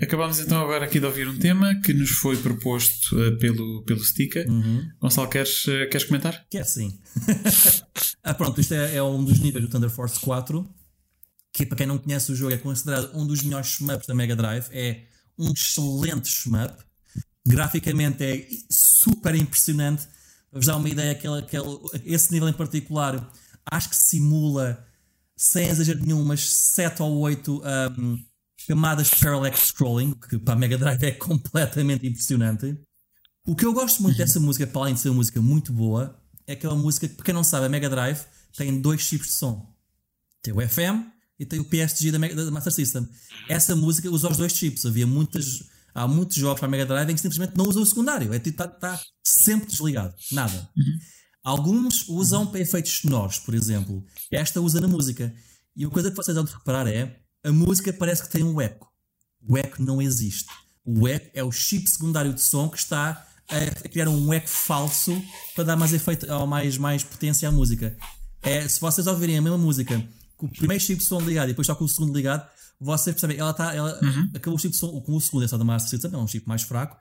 Ok, acabamos então agora aqui de ouvir um tema que nos foi proposto eh, pelo, pelo Stika. Gonçalo, queres, eh, queres comentar? Que é assim. ah, pronto, isto é, é um dos níveis do Thunder Force 4. Que para quem não conhece o jogo é considerado um dos melhores shmups da Mega Drive. É um excelente shmup. Graficamente é super impressionante. Para vos dar uma ideia, aquele, aquele, esse nível em particular acho que simula sem exagero nenhum, umas 7 ou 8 um, camadas de parallax scrolling, que para a Mega Drive é completamente impressionante. O que eu gosto muito dessa música, para além de ser uma música muito boa, é aquela música que, para quem não sabe, a Mega Drive tem dois chips de som. Tem o FM e tem o PSG da, Mega, da Master System. Essa música usa os dois chips. Havia muitas, há muitos jogos para a Mega Drive em que simplesmente não usa o secundário. Está é, tipo, tá, tá sempre desligado. Nada. Alguns usam para efeitos sonoros, por exemplo. Esta usa na música. E uma coisa que vocês vão reparar é a música parece que tem um eco. O eco não existe. O eco é o chip secundário de som que está a criar um eco falso para dar mais efeito ou mais, mais potência à música. É, se vocês ouvirem a mesma música com o primeiro chip de som ligado e depois só com o segundo ligado, vocês percebem, ela está, ela uhum. acabou o chip de som, com o segundo, é só da Master System, é um chip mais fraco,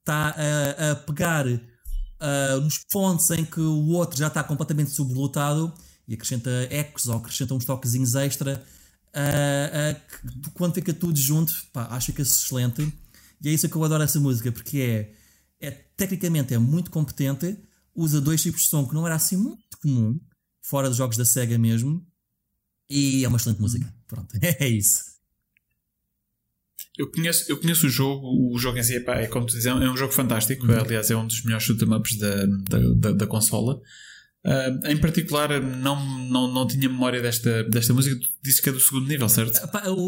está a, a pegar uh, nos pontos em que o outro já está completamente sobrelotado e acrescenta ecos ou acrescenta uns toquezinhos extra. Uh, uh, quando fica tudo junto, pá, acho que é excelente. E é isso que eu adoro essa música, porque é, é tecnicamente é muito competente, usa dois tipos de som que não era assim muito comum, fora dos jogos da SEGA mesmo, e é uma excelente música. Pronto, é isso. Eu conheço, eu conheço o jogo, o jogo em si é, é como tu dizes, é um jogo fantástico. Uhum. Aliás, é um dos melhores shoot ups da, da, da, da consola. Uh, em particular, não, não, não tinha memória desta, desta música. Tu disse que é do segundo nível, certo?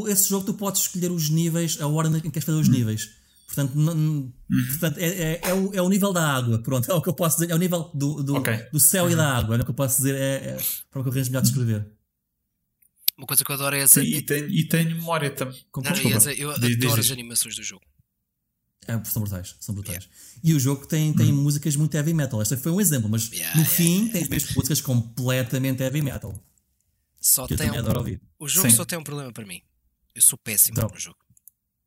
Esse jogo tu podes escolher os níveis, a ordem em que queres fazer os uhum. níveis. Portanto, não, uhum. portanto é, é, é, o, é o nível da água. Pronto, é o que eu posso dizer. É o nível do, do, okay. do céu e da uhum. água. É o que eu posso dizer. É, é para o que eu melhor descrever. Uma coisa que eu adoro é essa. E, tenho, e tenho memória também. eu adoro diz, as animações do jogo. É, são brutais, são brutais. Yeah. E o jogo tem, tem hum. músicas muito heavy metal. Este foi um exemplo, mas yeah, no yeah, fim tens mesmo músicas completamente heavy metal. Só tem um, adoro ouvir. O jogo Sim. só tem um problema para mim. Eu sou péssimo então. no jogo.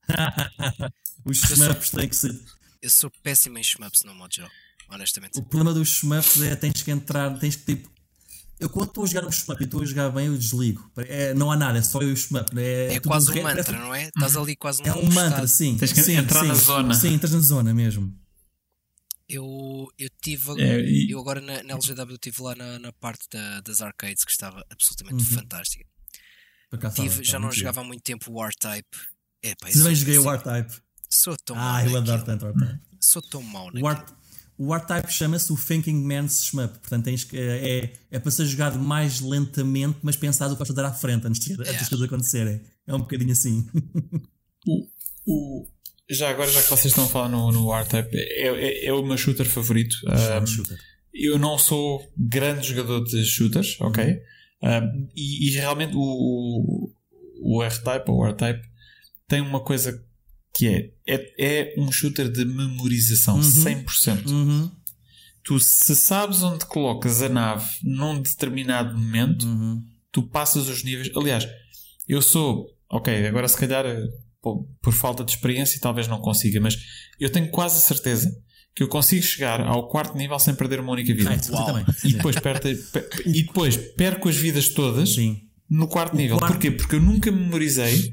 Os shmups têm que ser. Eu sou péssimo em shmups no modo jogo, honestamente. O problema dos shmups é tens que entrar, tens que tipo eu quando estou a jogar um shmup e estou a jogar bem, eu desligo. É, não há nada, é só eu e o shmup. É, é quase um mantra, parece... não é? Estás ali quase É um mantra, sim. Tens que sim, entrar sim, na zona. Sim, entras na zona mesmo. Eu, eu tive é, e... eu agora na, na LGW estive lá na, na parte da, das arcades que estava absolutamente uhum. fantástica. Tive, já não jogava há muito tempo o R-Type. É, pá, também joguei o R-Type. Sou tão Ah, eu adoro tanto o R-Type. Sou tão mau naquilo. O R-Type chama-se o Thinking Man's Shmup, portanto tens é, é, para ser jogado mais lentamente, mas pensado o que vais dar à frente antes de, yeah. antes de tudo acontecerem. É um bocadinho assim. o, o, já agora, já que vocês estão a falar no, no R-Type, é, é, é, o meu shooter favorito. Um, shooter. Eu não sou grande jogador de shooters, ok? Um, e, e, realmente o, o R-Type ou o R-Type tem uma coisa que é, é, é um shooter de memorização, uhum. 100%. Uhum. Tu, se sabes onde colocas a nave num determinado momento, uhum. tu passas os níveis. Aliás, eu sou, ok, agora se calhar por, por falta de experiência talvez não consiga, mas eu tenho quase a certeza que eu consigo chegar ao quarto nível sem perder uma única vida. Ah, e, depois perto, e depois perco as vidas todas Sim. no quarto o nível. Quarto... Porquê? Porque eu nunca memorizei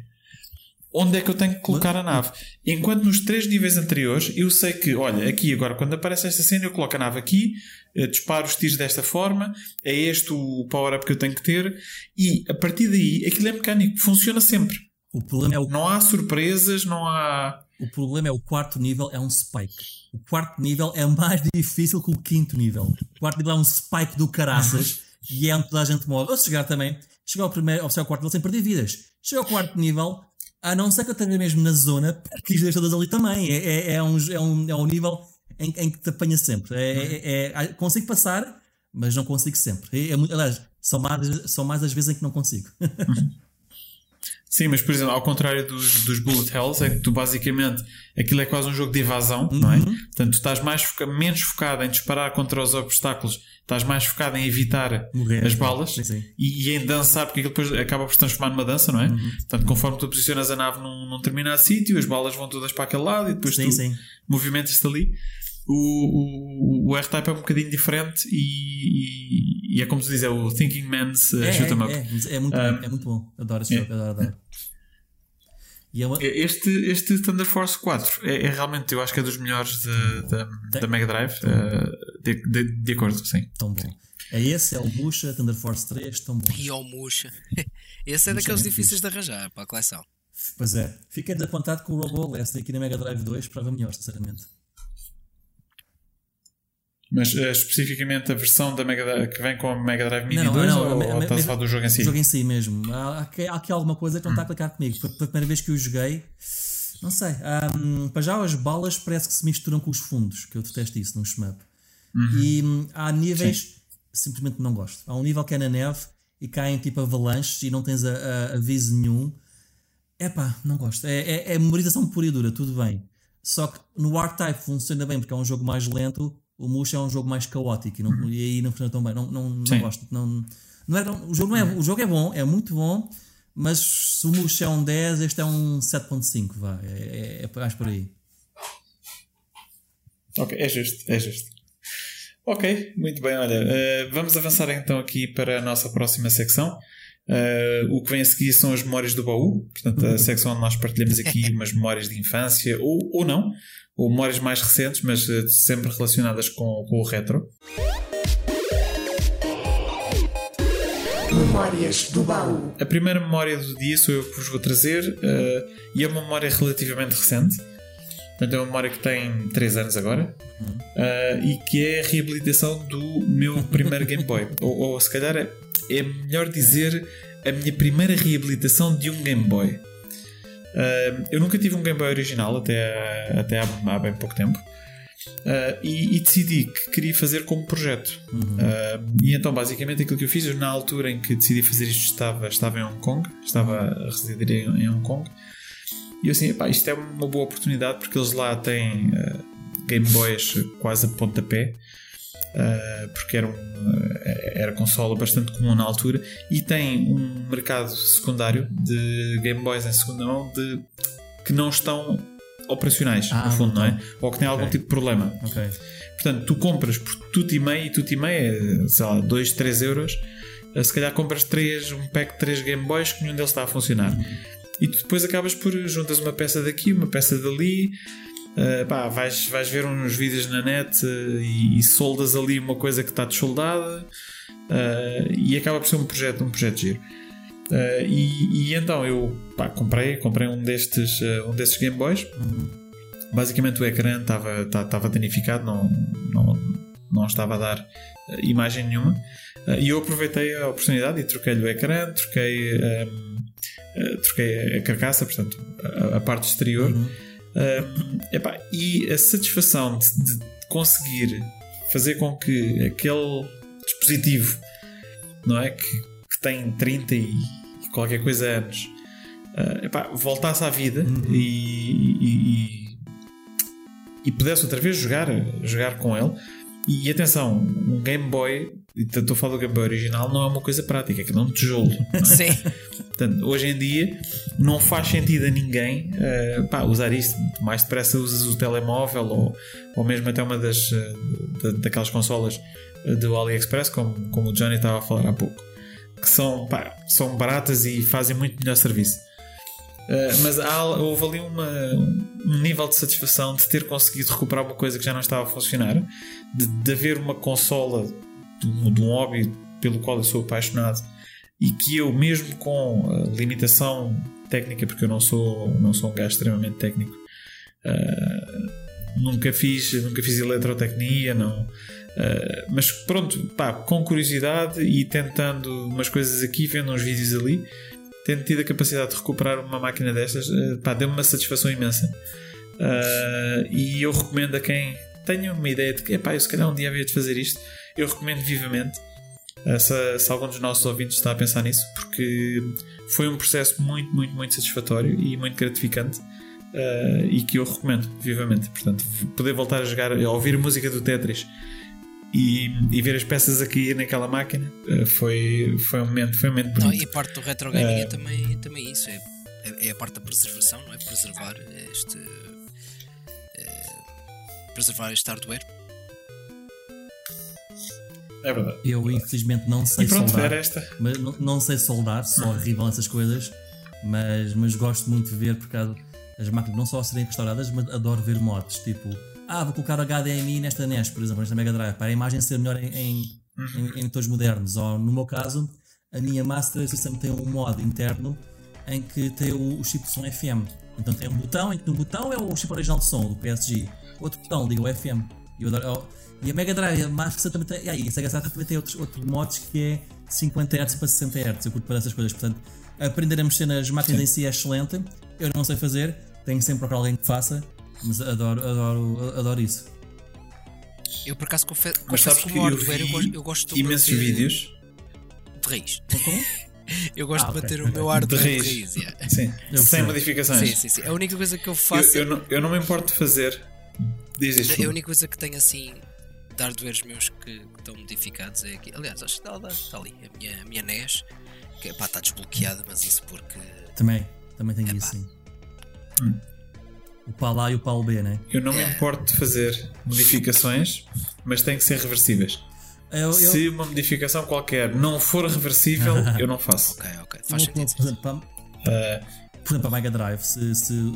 onde é que eu tenho que colocar a nave. Enquanto nos três níveis anteriores eu sei que, olha, aqui agora quando aparece esta cena eu coloco a nave aqui, eh, disparo os tiros desta forma, é este o power-up que eu tenho que ter e a partir daí aquilo é mecânico, funciona sempre. O problema é o... Não há surpresas, não há. O problema é o quarto nível é um spike. O quarto nível é mais difícil que o quinto nível. O quarto nível é um spike do caraças e é onde toda a gente morre. Ou chegar também, chegar ao primeiro, ao quarto nível sem perder vidas. Chega ao quarto nível, a não ser que eu esteja mesmo na zona, porque as todas ali também. É, é, é, um, é, um, é um nível em, em que te apanha sempre. É, é, é consigo passar, mas não consigo sempre. É, é, aliás, são mais, são mais as vezes em que não consigo. Sim, mas por exemplo, ao contrário dos, dos Bullet Hells, é que tu basicamente aquilo é quase um jogo de evasão, uhum. não é? Uhum. Portanto, tu estás mais foca menos focado em disparar contra os obstáculos, estás mais focado em evitar Morrer, as balas sim, sim. E, e, em dançar, porque aquilo depois acaba por se transformar numa dança, não é? Uhum. Portanto, conforme tu posicionas a nave num, num determinado sítio, as balas vão todas para aquele lado e depois sim, tu movimentas-te ali. O, o, o R-Type é um bocadinho diferente e, e, e, é como se diz, é o Thinking Man's uh, é, Shoot 'em Up. É, é, muito, um, é muito bom. Adoro esse é. jogo, adoro, adoro. É uma... Este, este Thunder Force 4 é, é, realmente, eu acho que é dos melhores da Mega Drive. Uh, De, de, de acordo, sim. Tão bom. É esse, é o Musha, Thunder Force 3, tão bom. E ao Musha. Esse é daqueles difíceis de arranjar para a coleção. Pois é. Fiquei desapontado com o Robo Last aqui na Mega Drive 2, prova melhor, sinceramente. Mas uh, especificamente a versão da Mega Drive, que vem com a Mega Drive Mini Não, não, 2 não, ou, me- ou estás a falar do jogo em si? O jogo em si mesmo. Há, há aqui- alguma coisa que não está a clicar comigo. Foi a primeira vez que eu joguei. Não sei. hum, para já as balas parece que se misturam com os fundos, que eu detesto isso num shmup. E hum, há níveis simplesmente não gosto. Há um nível que é na neve e caem tipo avalanches e não tens a, a- aviso nenhum. Epá, não gosto. É, é, é memorização pura e dura, tudo bem. Só que no R-Type funciona bem porque é um jogo mais lento, o Mush é um jogo mais caótico e, não- e aí não funciona tão bem. Não, não, não gosto. Não, não é, o, jogo não é, o jogo é bom, é muito bom, mas se o Mush é um 10, este é um 7.5, vá. É, é, é mais por aí. Ok, é justo, é justo. Ok, muito bem, olha, eh, vamos avançar então aqui para a nossa próxima secção. Eh, o que vem a seguir são as memórias do baú, portanto, a secção onde nós partilhamos aqui umas memórias de infância, ou, ou não, ou memórias mais recentes, mas eh, sempre relacionadas com, com o retro. Memórias do baú. A primeira memória do dia sou eu que vos vou trazer eh, e é uma memória relativamente recente. Portanto, é uma memória que tem 3 anos agora eh, e que é a reabilitação do meu primeiro Game Boy. ou, ou se calhar é, é melhor dizer a minha primeira reabilitação de um Game Boy. Eh, eu nunca tive um Game Boy original até, até há, há bem pouco tempo. Uh, e, e decidi que queria fazer como projeto. Uh, e então, basicamente, aquilo que eu fiz, eu, na altura em que decidi fazer isto, estava, estava em Hong Kong, estava a residir em, em Hong Kong, e eu assim, epá, isto é uma boa oportunidade porque eles lá têm uh, Game Boys quase a pontapé. Uh, porque era, um, uh, era consola bastante comum na altura e tem um mercado secundário de Game Boys em segunda mão de, que não estão operacionais, Ah, no fundo, não é? Ou que têm algum Ok. tipo de problema. Ok. Portanto, tu compras por tudo e meio, e tudo e meio é, sei lá, 2, 3 euros. Eh, Se calhar compras três, um pack de 3 Game Boys que nenhum deles está a funcionar. E tu depois acabas por juntas uma peça daqui, uma peça dali. Eh, pá, vais, vais ver uns vídeos na net eh, e, e soldas ali uma coisa que está desoldada eh, e acaba por ser um projeto, um projeto giro. E, e então eu pá, comprei, comprei um destes, um destes Game Boys basicamente o ecrã estava estava danificado, não, não, não estava a dar imagem nenhuma. E eu aproveitei a oportunidade e troquei-lhe o ecrã, troquei, troquei a carcaça, portanto, a, a parte exterior. Ehm, epá, e a satisfação de, de conseguir fazer com que aquele dispositivo não é? que, que tem 30 e qualquer coisa anos eh, epá, voltasse à vida e, e- e- e pudesse outra vez jogar, jogar com ele. E atenção, um Game Boy, e estou a falar do Game Boy original, não é uma coisa prática, é que é um tijolo. é? Sim. Portanto, hoje em dia não faz sentido a ninguém eh, pá, usar isto. Mais depressa usas o telemóvel ou, ou mesmo até uma das eh, da- daquelas consolas eh, do AliExpress, como, como o Johnny estava a falar há pouco, que são, pá, são baratas e fazem muito melhor serviço. Uh, mas há, houve ali uma, um nível de satisfação de ter conseguido recuperar uma coisa que já não estava a funcionar, de, de haver uma consola de, um- de um hobby pelo qual eu sou apaixonado e que eu, mesmo com limitação técnica, porque eu não sou, não sou um gajo extremamente técnico, uh, nunca fiz, nunca fiz eletrotecnia, não. Uh, mas pronto, pá, com curiosidade e tentando umas coisas aqui, vendo uns vídeos ali, tendo tido a capacidade de recuperar uma máquina destas, eh, pá, deu-me uma satisfação imensa. Ah, e eu recomendo a quem tenha uma ideia de que, epá, eu se calhar um dia havia de fazer isto, eu recomendo vivamente. ah, se, se algum dos nossos ouvintes está a pensar nisso, porque foi um processo muito, muito, muito satisfatório e muito gratificante. ah, e que eu recomendo vivamente. Portanto, poder voltar a jogar, a ouvir a música do Tetris e, e ver as peças a cair naquela máquina ah, foi, foi, um momento, foi um momento bonito. Não, e parte do retro gaming é também, também isso. É, é, é a parte da preservação, não é? Preservar este. eh, preservar este hardware. É verdade. Eu infelizmente não sei E pronto, soldar. era esta. Mas não, não sei soldar, sou horrível nessas coisas, mas, mas gosto muito de ver por causa as máquinas não só serem restauradas, mas adoro ver mods, tipo ah, vou colocar o HDMI nesta NES, por exemplo, nesta Mega Drive, para a imagem ser melhor em, em, em, em motores modernos. Ou no meu caso, a minha Master System tem um modo interno em que tem o, o chip de som FM. Então tem um botão em que no botão é o chip original de som do PSG, outro botão liga o FM. E, eu adoro- eu- e a Mega Drive, a Master também tem, e a Sega Saturn também tem outros, outros modos que é 50 Hz para 60 Hz. Eu curto para essas coisas, portanto, aprender a mexer nas máquinas em si é excelente. Eu não sei fazer, tenho sempre procurar alguém que faça, mas adoro, adoro, adoro isso. Eu por acaso confe Mas confesso sabes que eu hardware eu, vi gosto, eu gosto de imensos vídeos de raiz. Como? Eu gosto Ah, de ok, manter ok. o meu hardware De de raiz. raiz. yeah. Sim, Eu sem sei. modificações. Sim, sim, sim. A única coisa que eu Eu, faço. eu, não, eu não me importo de fazer. Diz isto. A única coisa que tenho assim de hardwares meus que, que estão modificados é aqui. Aliás, acho que está, está ali. A minha, a minha NES, que pá, está desbloqueada, mas isso porque. Também, também tenho Epá. isso, sim. O pau A e o pau B, né? Eu não me importo de fazer modificações, mas tem que ser reversíveis. Eu, eu, Se uma modificação qualquer não for reversível, eu não faço. Ok, ok. Faz Por sentido. exemplo, para, Ah, por exemplo, para a Mega Drive, se, se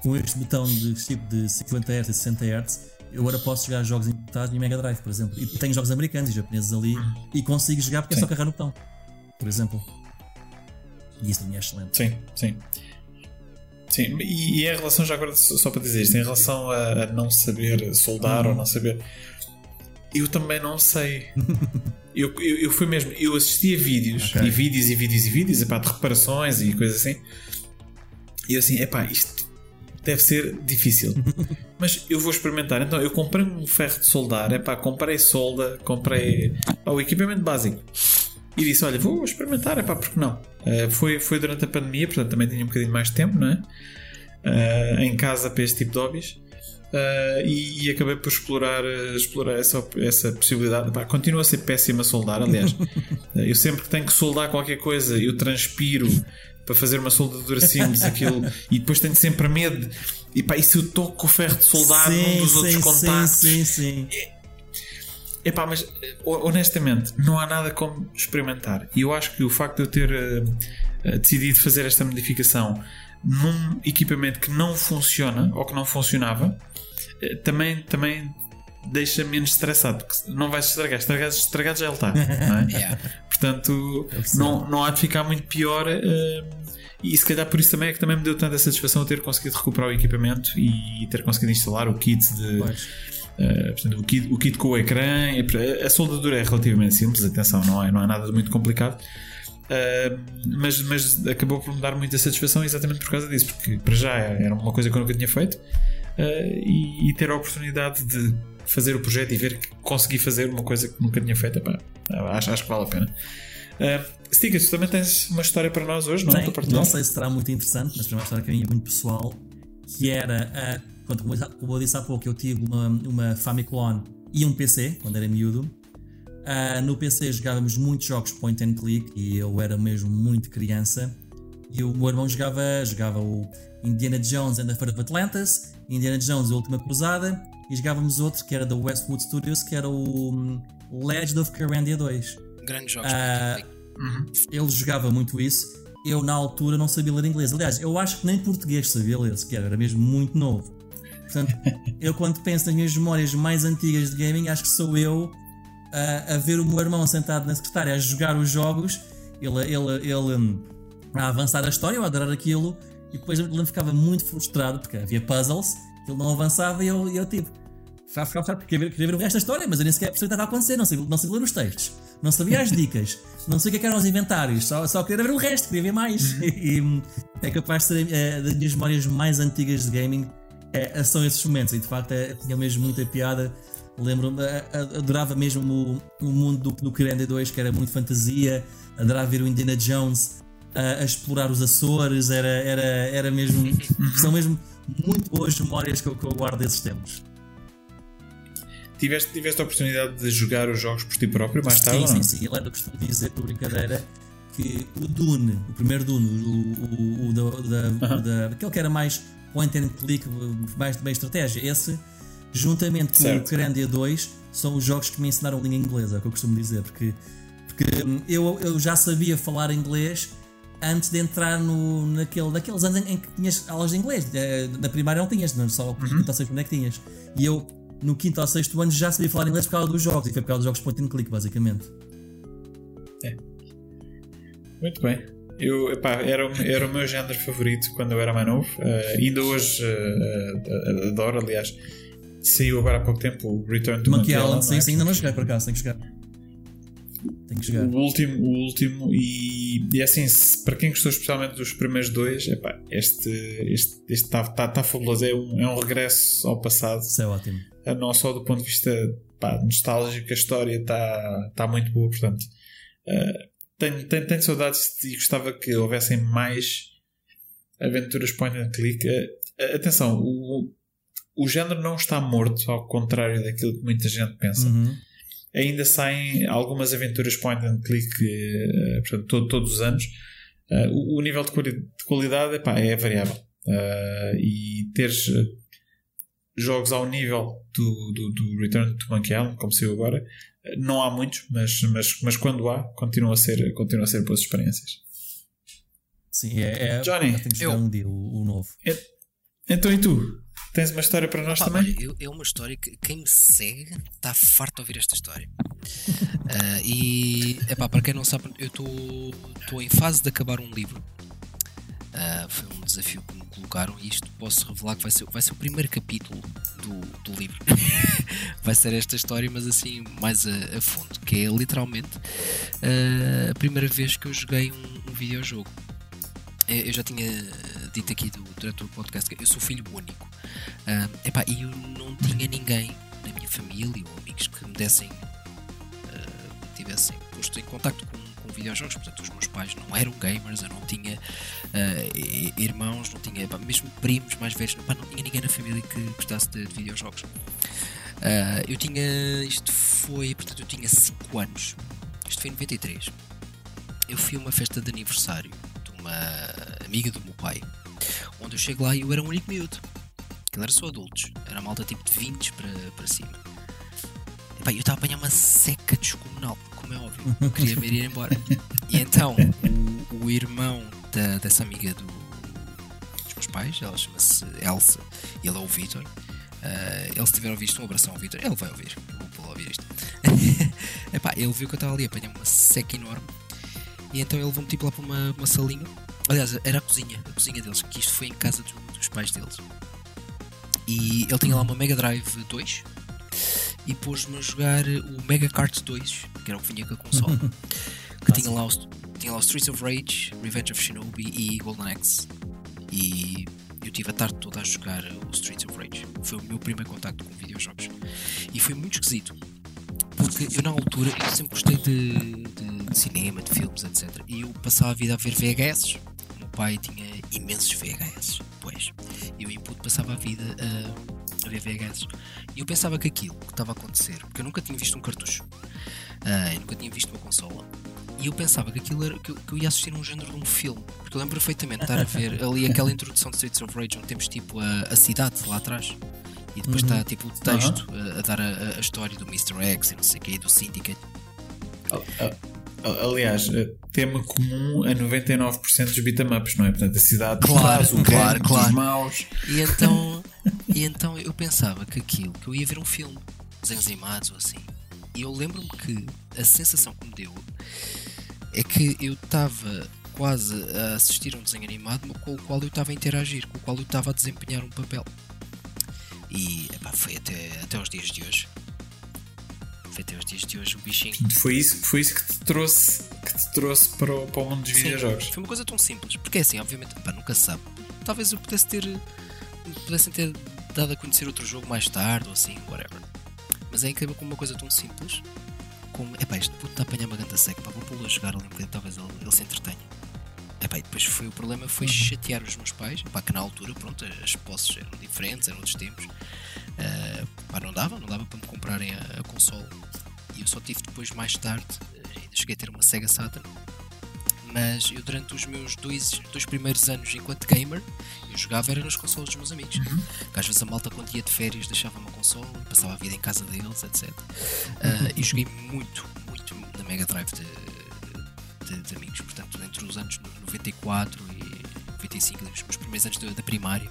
com este botão de chip de 50 Hz e 60 Hz, eu agora posso jogar jogos importados em Mega Drive, por exemplo. E tenho jogos americanos e japoneses ali e consigo jogar porque é só Sim. carregar no botão, por exemplo. E isso para mim é excelente. sim, sim. Sim, e, e em relação, já agora, só para dizer isto, em relação a, a não saber soldar ou não saber, eu também não sei. eu, eu, eu fui mesmo, eu assistia vídeos, Ok. e vídeos e vídeos e vídeos, epá, de reparações e coisas assim, e eu assim, epá, isto deve ser difícil. Mas eu vou experimentar. Então, eu comprei um ferro de soldar, epá, comprei solda, comprei pá, o equipamento básico. E disse: Olha, vou experimentar, epá, porque não? Eh, foi, foi durante a pandemia, portanto também tinha um bocadinho mais de tempo, não é? Eh, em casa para este tipo de hobbies. Eh, e, e acabei por explorar, explorar essa, essa possibilidade. Epá, continua a ser péssimo a soldar, aliás. Eu sempre que tenho que soldar qualquer coisa, eu transpiro para fazer uma soldadura simples, aquilo, e depois tenho sempre medo. E pá, e se eu toco o ferro de soldar num dos outros contactos? sim, sim. Epá, mas eh, honestamente, não há nada como experimentar. E eu acho que o facto de eu ter eh, decidido fazer esta modificação num equipamento que não funciona ou que não funcionava também, também deixa menos estressado. Porque não vais estragar, estragado, estragado já ele está. É? Yeah. Portanto, percebo. não, não há de ficar muito pior. eh, e se calhar por isso também é que também me deu tanta satisfação ter conseguido recuperar o equipamento e ter conseguido instalar o kit de. Uh, portanto, o, kit, o kit com o ecrã, é- a soldadura é relativamente simples, atenção, não é, não é nada de muito complicado. Uh, mas, mas acabou por me dar muita satisfação exatamente por causa disso, porque para já era uma coisa que eu nunca tinha feito uh, e, e ter a oportunidade de fazer o projeto e ver que consegui fazer uma coisa que nunca tinha feito, epá, acho, acho que vale a pena. Uh, tu também tens uma história para nós hoje, não é? Tem, não sei se será muito interessante, mas foi uma história que é muito pessoal, que era, a, quando, como eu- disse há pouco, eu tive uma, uma Famicom e um PC, quando era miúdo. Ah, no PC jogávamos muitos jogos point and click e eu era mesmo muito criança. E o meu irmão jogava, jogava o Indiana Jones and the Fate of Atlantis, Indiana Jones e a Última Cruzada, e jogávamos outro que era da Westwood Studios, que era o hum, Legend of Carandia 2 Grandes jogos. Para ele jogava muito isso. Eu, na altura, não sabia ler inglês. Aliás, eu acho que nem português sabia ler sequer, era mesmo muito novo. Portanto, eu, quando penso nas minhas memórias mais antigas de gaming, acho que sou eu a, a ver o meu irmão sentado na secretária a jogar os jogos, ele, ele, ele hum, a avançar a história, eu a adorar aquilo, e depois ele ficava muito frustrado porque havia puzzles, que ele não avançava e eu, e eu tipo, ficava frustrado porque queria ver, queria ver o resto da história, mas eu nem sequer percebi o que estava a acontecer, não sabia, não sabia ler os textos, não sabia as dicas, não sabia o que eram os inventários, só, só queria ver o resto, queria ver mais. E, hum, é capaz de ser eh, das minhas memórias mais antigas de gaming, é, são esses momentos, e de facto é, tinha mesmo muita piada. Lembro-me, adorava mesmo o, o mundo do, do Kirenda 2, que era muito fantasia, adorava ver o Indiana Jones a, a explorar os Açores, era, era, era mesmo. são mesmo muito boas memórias que eu, que eu guardo desses tempos. Tiveste, tiveste a oportunidade de jogar os jogos por ti próprio mais tarde? sim, sim, não? sim. Ele ainda costumo dizer por brincadeira que o Dune, o primeiro Dune, o, o, o da, da, da- aquele que era mais point and click, mais de bem estratégia, esse, juntamente com Certo. o Carandia 2, são os jogos que me ensinaram língua inglesa, é o que eu costumo dizer, porque, porque eu, eu já sabia falar inglês, antes de entrar no, naquele, naqueles anos em, que tinhas aulas de inglês. Eh, Na primária não tinhas, não só ou sexto ano é que tinhas. E eu, no quinto ou sexto ano, já sabia falar inglês por causa dos jogos, e foi por causa dos jogos point and click, basicamente. Muito bem. Eu, epá, era, o- era o meu género favorito quando eu era mais novo. Eh, ainda hoje eh, adoro, aliás. Saiu agora há pouco tempo o Return to Monkey Island, sim, é? sim, ainda não cheguei por acaso, tenho que chegar. Tenho que. O último, o último e, e assim, se- para quem gostou especialmente dos primeiros dois, epá, este está este tá, tá, tá fabuloso. É um, é um regresso ao passado, Isso é ótimo. não só do ponto de vista pá, nostálgico, a história está tá muito boa, portanto. eh, tenho, tenho, tenho saudades e gostava que houvessem mais aventuras point and click. Eh, atenção, o, o género não está morto, ao contrário daquilo que muita gente pensa Uhum. Ainda saem algumas aventuras point and click eh, portanto, todo- todos os anos. Eh, o, o nível de, quali- de qualidade epá, é variável. Eh, e teres jogos ao nível do, do, do Return to Monkey Island, como saiu agora, não há muitos, mas, mas, mas quando há, continuam a ser, continuam a ser boas experiências. Sim, é. é Johnny, eu tenho que jogar eu- um dia o, o novo. Então, e tu? Tens uma história para nós Pá, também? olha, eu- é uma história que quem me segue está farto de ouvir esta história. Ah, e epá, para quem não sabe, eu estou em fase de acabar um livro. Ah, foi um desafio que me colocaram e isto posso revelar que vai ser, vai ser o primeiro capítulo do, do livro. vai ser esta história, mas assim mais a, a fundo, que é literalmente ah, a primeira vez que eu joguei um, um videojogo. Eh, Eu já tinha dito aqui do- durante o podcast que eu sou filho único. Ah, epá, e eu não tinha ninguém na minha família ou amigos que me dessem ah, tivessem posto em contacto com, com videojogos. Portanto, os meus pais não eram gamers, eu não tinha i- irmãos, não tinha epá, mesmo primos mais velhos, epá, não tinha ninguém na família que gostasse de, de videojogos. Ah, eu tinha. Isto foi. Portanto, eu tinha 5 anos. Isto foi em 93. Eu fui a uma festa de aniversário de uma amiga do meu pai, onde eu chego lá e eu era um único miúdo. Aquilo era só adultos, era malta tipo de 20 para, para cima. Epá, eu estava a apanhar uma seca descomunal, como é óbvio, eu queria me ir embora. E então, o, o irmão da, dessa amiga do, dos meus pais, ela chama-se Elsa, e ele é o Vitor. Ah, eles tiveram visto um abração ao Vitor, ele vai ouvir, vou ouvir isto. Epá, ele viu que eu estava ali, apanhei uma seca enorme. E então ele levou-me tipo lá para uma, uma salinha. Aliás, era a cozinha, a cozinha deles, que isto foi em casa do- dos pais deles. E ele tinha lá uma Mega Drive 2 e pôs-me a jogar o Mega Kart 2, que era o que vinha com a console. que tinha lá, os, tinha lá o Streets of Rage, Revenge of Shinobi e Golden Axe. E eu tive a tarde toda a jogar o Streets of Rage. Foi o meu primeiro contacto com videojogos. E foi muito esquisito. Porque eu na altura eu sempre gostei de, de- de cinema, de filmes, etc. E eu passava a vida a ver VHS. Pai tinha imensos VHS, pois. E eu em puto passava a vida a, a ver VHS. E eu pensava que aquilo que estava a acontecer, porque eu nunca tinha visto um cartucho, ah, eu nunca tinha visto uma consola. E eu pensava que aquilo era que eu, que eu ia assistir um género de um filme. Porque eu lembro perfeitamente de estar a ver ali aquela introdução de Streets of Rage, onde temos tipo a, a cidade lá atrás. E depois está tipo o texto a, a dar a, a história do Mr. X e não sei o que, do Syndicate. Aliás, eh, tema comum a 99% dos beat'em ups, não é? Portanto, a cidade Claro, faz o claro, claro. os maus. E então, e então eu pensava que aquilo, que eu ia ver um filme, desenhos animados ou assim. E eu lembro-me que a sensação que me deu é que eu estava quase a assistir a um desenho animado com o qual eu estava a interagir, com o qual eu estava a desempenhar um papel. E epá, foi até, até aos dias de hoje. Até aos dias de hoje o bichinho. Foi isso, foi isso que te trouxe, que te trouxe para, o, para o mundo dos Sim, videojogos. Foi uma coisa tão simples, porque é assim, obviamente, pá, nunca se sabe. Talvez eu pudesse ter. pudessem ter dado a conhecer outro jogo mais tarde ou assim, whatever. Mas é incrível como uma coisa tão simples como. Epá, este puto está a apanhar uma ganda seca, pá, vou pô-lo a jogar ali um bocadinho, talvez ele, ele se entretenha. Epá, e depois foi o problema foi chatear os meus pais, pá, que na altura, pronto, as posses eram diferentes, eram outros tempos. Ah, pá, não dava, não dava para me comprarem a, a console. E eu só tive depois, mais tarde, eh, ainda cheguei a ter uma Sega Saturn. Mas eu, durante os meus dois, dois primeiros anos enquanto gamer, eu jogava era nos consoles dos meus amigos. Que às vezes a malta, quando ia de férias, deixava uma console passava a vida em casa deles, etc. Ah, e joguei muito, muito na Mega Drive de, de, de amigos, portanto, entre os anos 94 e 95, os primeiros anos da, da primária.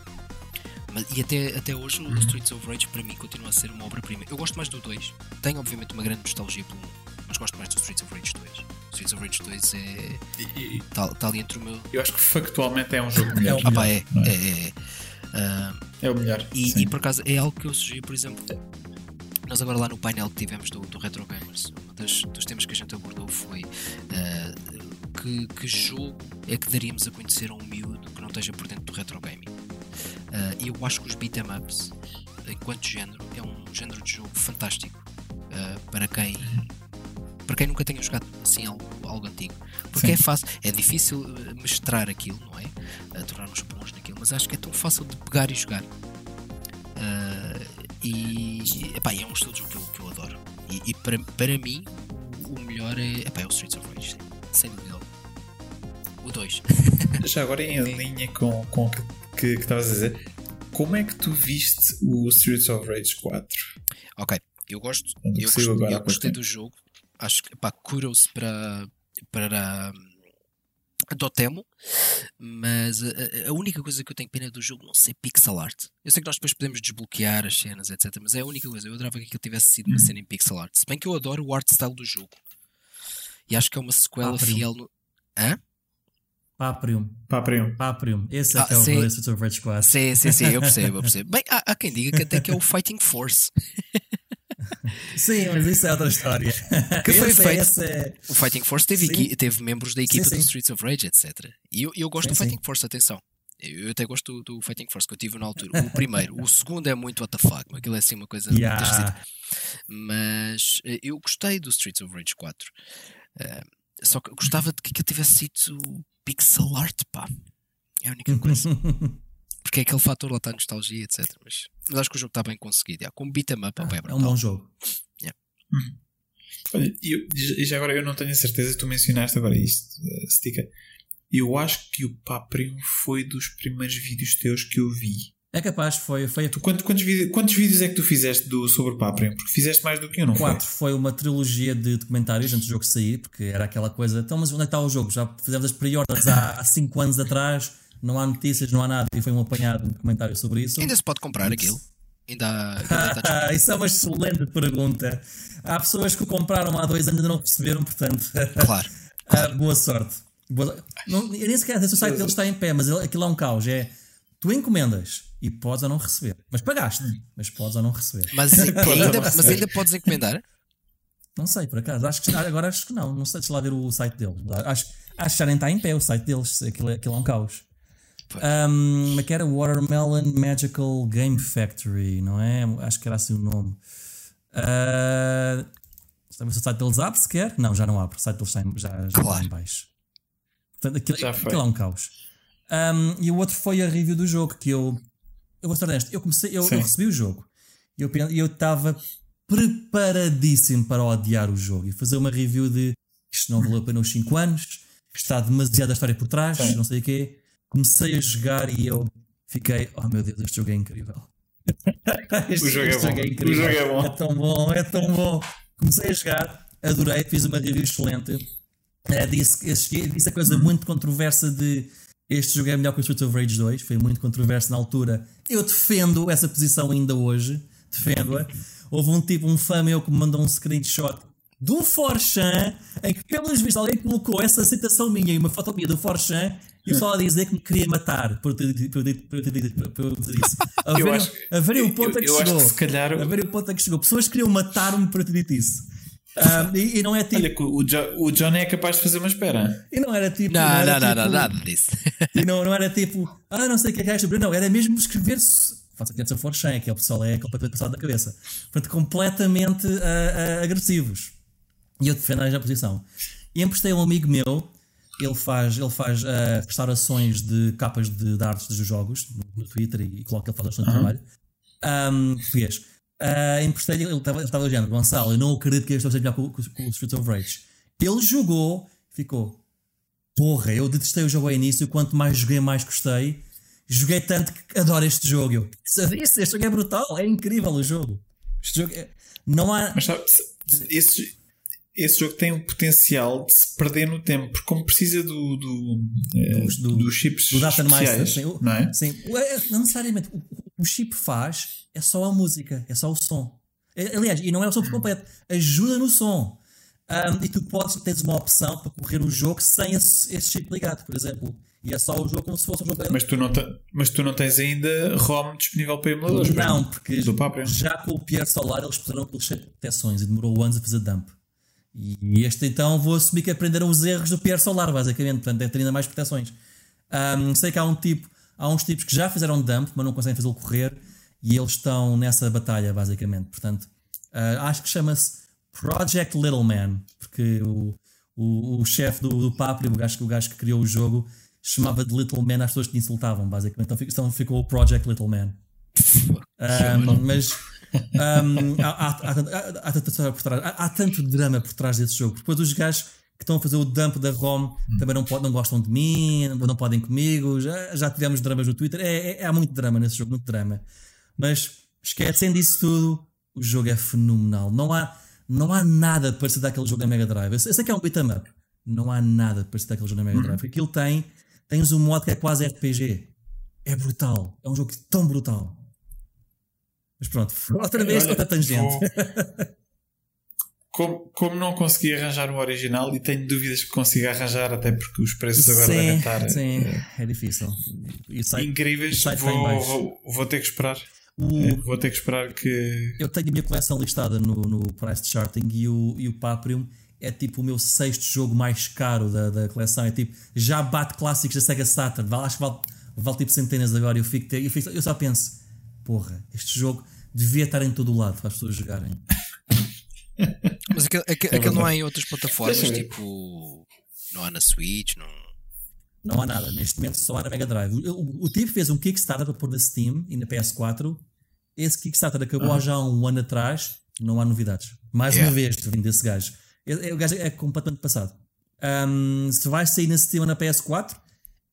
E até, até hoje o Streets of Rage para mim continua a ser uma obra-prima. Eu gosto mais do 2. Tenho obviamente uma grande nostalgia pelo 1, mas gosto mais do Streets of Rage 2. O Streets of Rage 2 é. Está tá ali entre o meu. Eu acho que factualmente é um jogo melhor. Ah, pá, é. é, é, é. Uh, é o melhor. E, e, por acaso é algo que eu sugeri, por exemplo. Nós agora lá no painel que tivemos do, do Retro Gamers, um dos, dos temas que a gente abordou foi uh, que, que jogo é que daríamos a conhecer a um miúdo que não esteja por dentro do retro gaming. E uh, eu acho que os beat'em ups, enquanto género, é um género de jogo fantástico uh, para quem para quem nunca tenha jogado assim algo, algo antigo. Porque Sim. é fácil, é difícil mestrar aquilo, não é? Uh, Tornar-nos bons naquilo, mas acho que é tão fácil de pegar e jogar. Uh, e epá, é um estilo de jogo que eu, que eu adoro. E, e, para, para mim, o melhor é, epá, é o Streets of Rage, sem dúvida. O 2. Já agora em linha com, com o que estavas a dizer, como é que tu viste o Streets of Rage 4? Ok, eu gosto, eu, gosto, eu gostei do jogo. Acho que pá, kudos para, para Dotemo, mas a, a, única coisa que eu tenho pena do jogo não sei pixel art. Eu sei que nós depois podemos desbloquear as cenas, etc. Mas é a única coisa. Eu adorava que aquilo tivesse sido uma hum. cena em pixel art. Se bem que eu adoro o art style do jogo. E acho que é uma sequela ah, fiel no. Hã? Paprium. Paprium. Paprium. Esse é, ah, que é o of Rage 4. Sim, sim, sim, eu percebo, eu percebo. Bem, há, há quem diga que até que é o Fighting Force. Sim, mas isso é outra história. Que foi esse, feito. Esse é... O Fighting Force teve, teve membros da equipa sim, sim. do Streets of Rage, etc. E eu, eu gosto sim, do Fighting Force, atenção. Eu até gosto do, do, Fighting Force que eu tive na altura. O primeiro, o segundo é muito what the fuck, aquilo é assim uma coisa yeah. Mas eh, eu gostei do Streets of Rage 4. Uh, eh, só que gostava de que aquilo tivesse sido pixel art, pá. É a única coisa. Porque é aquele fator lá está nostalgia, etc. Mas, mas, acho que o jogo está bem conseguido. Yeah. Como beat 'em up, ah, é, é um bom jogo. Yeah. Uhum. Olha, e já agora eu não tenho a certeza, tu mencionaste agora isto, uh, Stika. Eu acho que o Paprium foi dos primeiros vídeos teus que eu vi. É capaz, foi. foi... Tu, quantos, quantos, vídeos, quantos vídeos é que tu fizeste do, sobre o Paprium? Porque fizeste mais do que um, não Quatro. Foi? foi uma trilogia de documentários antes do jogo sair, porque era aquela coisa. Então, mas onde é que está o jogo? Já fizemos as pre-orders há 5 anos atrás, não há notícias, não há nada. E foi um apanhado, um documentário sobre isso. Ainda se pode comprar aquilo? Ainda, ainda isso é uma excelente pergunta. Há pessoas que o compraram há dois anos e ainda não perceberam, portanto. Claro. claro. boa sorte. Boa... Não, nem sequer sei se o site deles está em pé, mas aquilo é um caos. É tu encomendas e podes ou não receber. Mas pagaste, mas podes ou não receber. Mas ainda, mas ainda podes encomendar? Não sei, por acaso. Acho que, agora acho que não. Não sei, deixa lá ver o site deles. Acho, acho que já nem está em pé o site deles. Aquilo, é, aquilo é um caos. Um, como é que era? Watermelon Magical Game Factory, não é? Acho que era assim o nome. Uh, se o site deles abre sequer? Não, já não abre. O site deles já, já, já claro. está em baixo. Portanto, aquilo, aquilo é um caos. Um, e o outro foi a review do jogo que eu. Eu vou ser honesto, eu comecei, eu, eu recebi o jogo e eu eu estava preparadíssimo para odiar o jogo e fazer uma review de isto não valeu a pena os 5 anos, está demasiada história por trás, Sim. não sei o quê. Comecei a jogar e eu fiquei, oh meu Deus, este jogo é incrível. este, o jogo, é, jogo é incrível. O jogo é bom. É tão bom, é tão bom. Comecei a jogar, adorei, fiz uma review excelente. É, disse, disse a coisa muito controversa de este jogo é melhor que o Street of Rage 2, foi muito controverso na altura. Eu defendo essa posição ainda hoje, defendo-a. Houve um tipo, um fã meu que me mandou um screenshot do Forchan, em que, pelos vistos, alguém colocou essa citação minha e uma foto minha do Forchan e só a dizer que me queria matar por ter dito isso. A ver, a ver o ponto a que chegou. Calhar... A ver o ponto a que chegou. Pessoas queriam matar-me por ter dito isso. Um, e, e, não é tipo. Olha, o, jo, o Johnny é capaz de fazer uma espera. E não era tipo. Não, não, não, não, tipo, nada disso. E não, não era tipo, ah, não sei o que é que é Não, era mesmo escrever. Faça que for Shan, que é o pessoal é completamente passado da cabeça. Portanto, completamente uh, uh, agressivos. E eu defendo a posição. E emprestei a um amigo meu, ele faz, ele faz uh, restaurações de capas de, de artes dos jogos no, no Twitter e, e coloca ele faz bastante uhum. trabalho. Um, português. Uh, emprestei-lhe, ele estava, estava dizendo, Gonçalo, eu não acredito que ele esteja melhor com, com, com o Streets of Rage. Ele jogou, ficou, porra, eu detestei o jogo ao início, quanto mais joguei, mais gostei. Joguei tanto que adoro este jogo. Eu, este, este jogo é brutal, é incrível o jogo. Este jogo é, não há. Mas sabe, esse, esse jogo tem o potencial de se perder no tempo, porque como precisa do, do, Dos- do- dos chips do Data especiais, sim, o- não é? Sim, é- não necessariamente. O, o chip faz é só a música, é só o som. É- Aliás, e não é o som por completo, ajuda no som. Ahm, e tu podes tens uma opção para correr o jogo sem esse, esse chip ligado, por exemplo. E é só o jogo como se fosse um jogo Mas tu, não te- mas tu não tens ainda ROM disponível para emuladores, Não, porque Do Paprio. já com o Pierre Solar eles puseram aquele cheio de proteções e demorou anos a fazer dump. E este então vou assumir que aprenderam os erros do Pierre Solar, basicamente, portanto deve ter ainda mais proteções. Ahm, sei que há um tipo, há uns tipos que já fizeram dump, mas não conseguem fazê-lo correr, e eles estão nessa batalha, basicamente. Portanto, ah, acho que chama-se Project Little Man, porque o, o, o chefe do, do Papri, o gajo, o gajo que criou o jogo, chamava de Little Man às pessoas que insultavam, basicamente. Então, então ficou o Project Little Man. Um, mas um, há, há- há, há tanto drama por trás desse jogo. Depois os gajos que estão a fazer o dump da ROM também não, po- não gostam de mim, não, podem comigo. Já, já tivemos dramas no Twitter. É, é- há muito drama nesse jogo, muito drama. Mas esquecendo isso tudo, o jogo é fenomenal. Não há, não há nada parecido daquele jogo da Mega Drive. Eu sei, eu sei que é um beat'em up. Não há nada parecido daquele jogo da Mega Drive. Porque aquilo tem, tens um modo que é quase RPG. É brutal. É um jogo tão brutal. Mas pronto, outra vez Olha, outra tangente. Como, como não consegui arranjar o original e tenho dúvidas que consiga arranjar, até porque os preços agora devem Sim, estar sim, é difícil. E o site- incríveis, vou, vou, vou ter que esperar. O- É, Vou ter que esperar que. Eu tenho a minha coleção listada no, no Price Charting e o, e o Paprium é tipo o meu sexto jogo mais caro da, da coleção. É tipo, já bate clássicos da Sega Saturn. Acho que vale, vale tipo centenas agora. Eu, fico, eu, fico- eu só penso, porra, este jogo devia estar em todo o lado para as pessoas jogarem. Mas aquele, aquele, aquele não há em outras plataformas, ver. tipo. Não há na Switch, não. Não há nada, neste momento só há na Mega Drive. O, o, tipo fez um Kickstarter para pôr na Steam e na PS4. Esse Kickstarter acabou há já um ano atrás, não há novidades. Mais Yeah. uma vez, vindo desse gajo. É- é- O gajo é completamente passado. Ahm, se vai sair na Steam ou na PS4,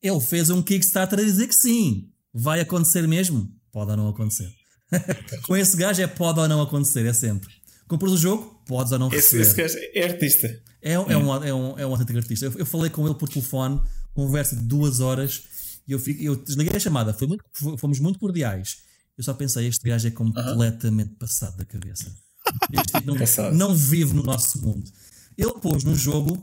ele fez um Kickstarter a dizer que sim. Vai acontecer mesmo? Pode ou não acontecer. Com esse gajo é pode ou não acontecer, é sempre. Compras o jogo, podes ou não receber. esse é artista. É, um- é, um, é, um, é um autêntico artista. Eu, eu falei com ele por telefone, conversa de duas horas, e eu, fico- eu desliguei a chamada. Foi muito- fomos muito cordiais. Eu só pensei, este gajo é completamente passado da cabeça. Este tipo não, não vive no nosso mundo. Ele pôs no jogo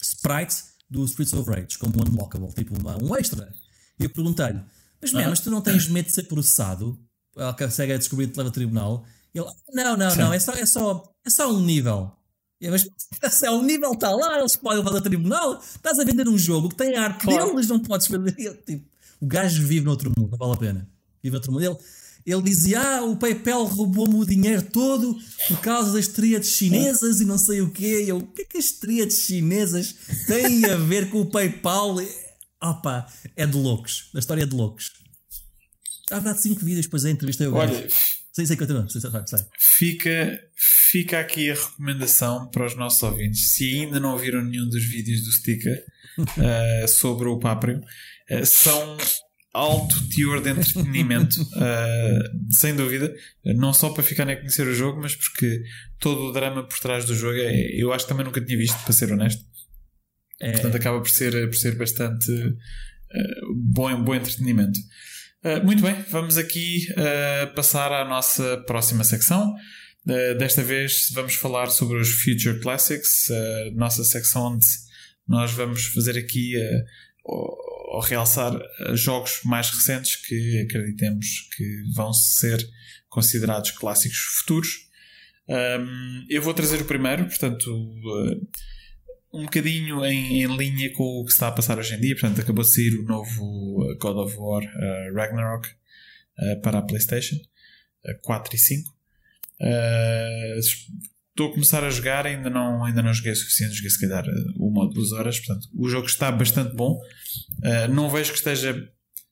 sprite do Streets of Rage como um unlockable, tipo uma- um extra. E eu perguntei-lhe, mas, man, mas tu não tens medo de ser processado? Ela consegue descobrir te leva a tribunal. Ele, não, não, não, é só, é, só, é só um nível. Eu, mas se é um nível está lá, eles podem levar a tribunal. Estás a vender um jogo que tem arte Claro. deles, não podes vender. Eu, tipo, o gajo vive noutro mundo, não vale a pena. Vive noutro mundo. Ele, ele dizia: Ah, o PayPal roubou-me o dinheiro todo por causa das tríades chinesas e não sei o quê. E eu, o que é que as tríades chinesas têm a ver com o PayPal? Opa, é de loucos. A história é de loucos. Há verdade cinco vídeos, depois a entrevistei o gajo. Sei, sei, continua. Sei, sei, sei. fica, fica aqui a recomendação para os nossos ouvintes. Se ainda não viram nenhum dos vídeos do Sticker eh, sobre o Paprio, eh, são alto teor de entretenimento, eh, sem dúvida. Não só para ficarem a conhecer o jogo, mas porque todo o drama por trás do jogo é, eu acho que também nunca tinha visto, para ser honesto. É, Portanto, acaba por ser, por ser bastante eh, bom, bom entretenimento. Eh, muito bem, vamos aqui eh, passar à nossa próxima secção. Eh, desta vez vamos falar sobre os Future Classics, nossa secção onde nós vamos fazer aqui ou, realçar jogos mais recentes que acreditemos que vão ser considerados clássicos futuros. Um, eu vou trazer o primeiro, portanto, eh, um bocadinho em, em linha com o que está a passar hoje em dia. Portanto, acabou de sair o novo uh, God of War uh, Ragnarok uh, para a PlayStation uh, 4 e 5. Uh, estou a começar a jogar, ainda não, ainda não joguei o suficiente, joguei se calhar uh, uma ou duas horas. Portanto, o jogo está bastante bom. Não vejo que esteja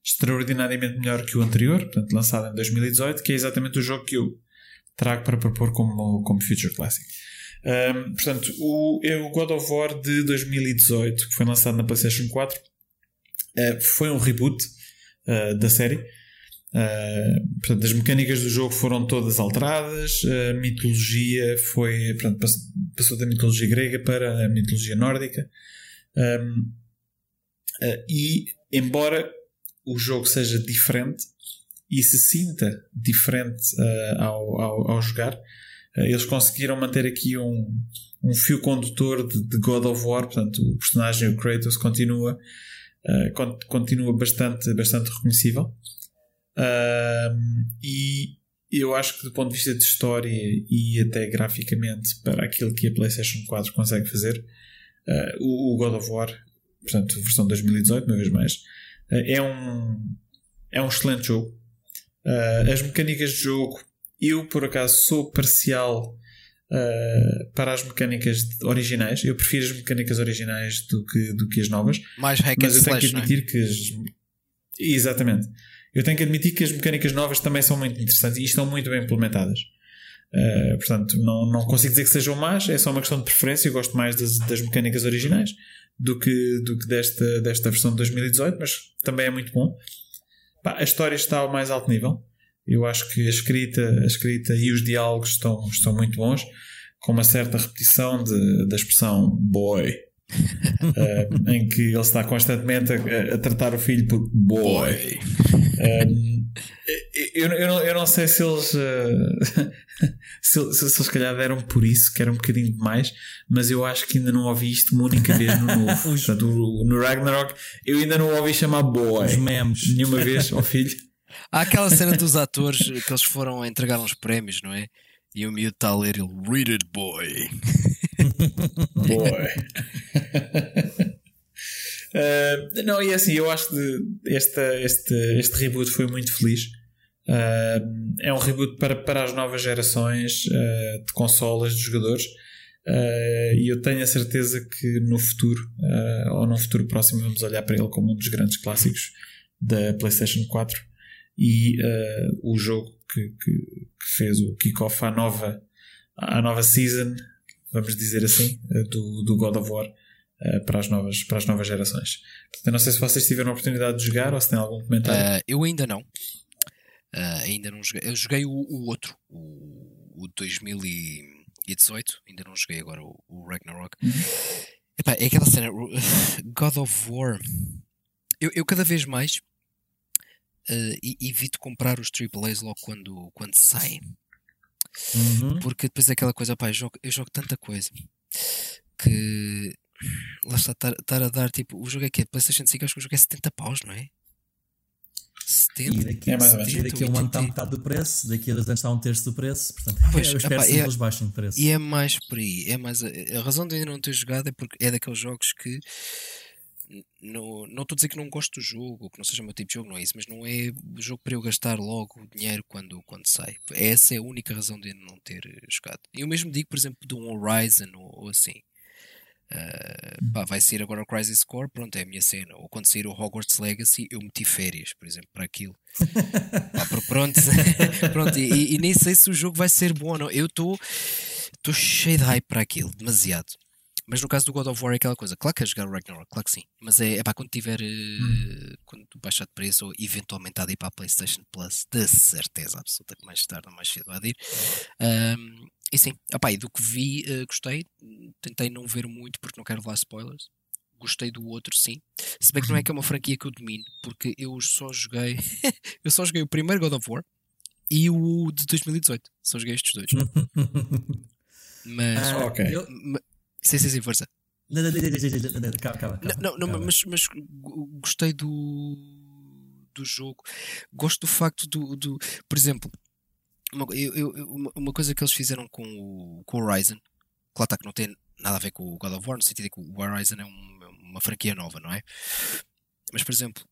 extraordinariamente melhor que o anterior, portanto, lançado em 2018, que é exatamente o jogo que eu trago para propor como, como Future Classic. Um, portanto, o, é o God of War de 2018, que foi lançado na PlayStation 4, uh, foi um reboot uh, da série. Uh, portanto, as mecânicas do jogo foram todas alteradas, a mitologia foi, portanto, pass- passou da mitologia grega para a mitologia nórdica. Um, e embora o jogo seja diferente e se sinta diferente ao, ao, ao, jogar, eles conseguiram manter aqui um, um fio condutor de, de, God of War, portanto o personagem, o Kratos, continua, continua bastante, bastante reconhecível. e eu acho que do ponto de vista de história e até graficamente para aquilo que a PlayStation 4 consegue fazer, uh, o, o, God of War, portanto, versão 2018, uma vez mais, uh, é, um, é um excelente jogo. Uh, as mecânicas de jogo, eu por acaso sou parcial para as mecânicas originais. Eu prefiro as mecânicas originais do que, do que as novas. Mais hack mas eu tenho que é? admitir é? que as. Exatamente eu tenho que admitir que as mecânicas novas também são muito interessantes e estão muito bem implementadas. Uh, portanto, não, não consigo dizer que sejam más, é só uma questão de preferência. Eu gosto mais das, das mecânicas originais do que, do que desta, desta versão de 2018, mas também é muito bom. Pá, a história está ao mais alto nível. Eu acho que a escrita, a escrita e os diálogos estão, estão muito bons, com uma certa repetição de, da expressão boy uh, em que ele está constantemente a, a, tratar o filho por boy. Uh, eu, eu, não, eu não sei se eles uh, se, se, se, eles calhar deram por isso, que era um bocadinho demais, mas eu acho que ainda não ouvi isto uma única vez no novo. Portanto, no Ragnarok eu ainda não ouvi chamar boy. Os memes. Nenhuma vez ao filho. Há aquela cena dos atores que eles foram entregar uns prémios, não é? E o miúdo está a ler ele Read it, boy. boy. uh, não, e assim, eu acho que esta, este, este reboot foi muito feliz. Uh, é um reboot para, para as novas gerações uh, de consolas, de jogadores. e eu tenho a certeza que no futuro, ou num futuro próximo, vamos olhar para ele como um dos grandes clássicos da PlayStation 4 e o jogo que, que, que fez o kickoff à nova, à nova season, vamos dizer assim, eh, do, do God of War uh, para, as novas, para as novas gerações. Portanto, não sei se vocês tiveram a oportunidade de jogar ou se têm algum comentário. Uh, eu ainda não. Uh, ainda não joguei. Eu joguei o, o outro, o, o 2018. Ainda não joguei agora o, o Ragnarok. Uhum. Epá, é aquela cena. God of War. Eu, eu cada vez mais uh, evito comprar os AAAs logo quando, quando saem. Uhum. Porque depois é aquela coisa, pá, eu jogo, eu jogo tanta coisa que lá está, estar a dar tipo, o jogo é que é PlayStation 5, acho que o jogo é 70 paus, não é? 70, e daqui, é mais 70, daqui a um ano está metade do preço, daqui a dois anos está um terço do preço, portanto, pois, eu espero que eles baixem o preço. E é mais por aí, é mais a, a razão de ainda não ter jogado é porque é daqueles jogos que no, não estou a dizer que não gosto do jogo, que não seja o meu tipo de jogo, não é isso, mas não é o jogo para eu gastar logo dinheiro quando, quando sai. Essa é a única razão de não ter jogado. Eu mesmo digo, por exemplo, de um Horizon ou, ou assim. Uh, pá, vai sair agora o Crisis Core, pronto, é a minha cena. Ou quando sair o Hogwarts Legacy, eu meti férias, por exemplo, para aquilo. pá, pronto, pronto e, e, nem sei se o jogo vai ser bom ou não. Eu estou cheio de hype para aquilo, demasiado. Mas no caso do God of War é aquela coisa, claro que é jogar o Ragnarok, claro que sim. Mas é, é pá, quando tiver hum. quando baixar de preço ou eventualmente há de ir para a PlayStation Plus, de certeza absoluta que mais tarde ou mais cedo há de ir. Um, e sim, opá, e do que vi, uh, gostei. Tentei não ver muito porque não quero levar spoilers. Gostei do outro, sim. Se bem que não é que é uma franquia que eu domino, porque eu só joguei. eu só joguei o primeiro God of War e o de 2018. Só joguei estes dois. mas, ah, ok. Eu, Sim, sim, sim, força. Não, não, não, calma, calma, não, não, mas, mas gostei do, do jogo. Gosto do facto do. do por exemplo, uma, eu, eu, uma coisa que eles fizeram com o, com o Horizon, claro está que não tem nada a ver com o God of War, no sentido de que o Horizon é um, uma franquia nova, não é? Mas, por exemplo,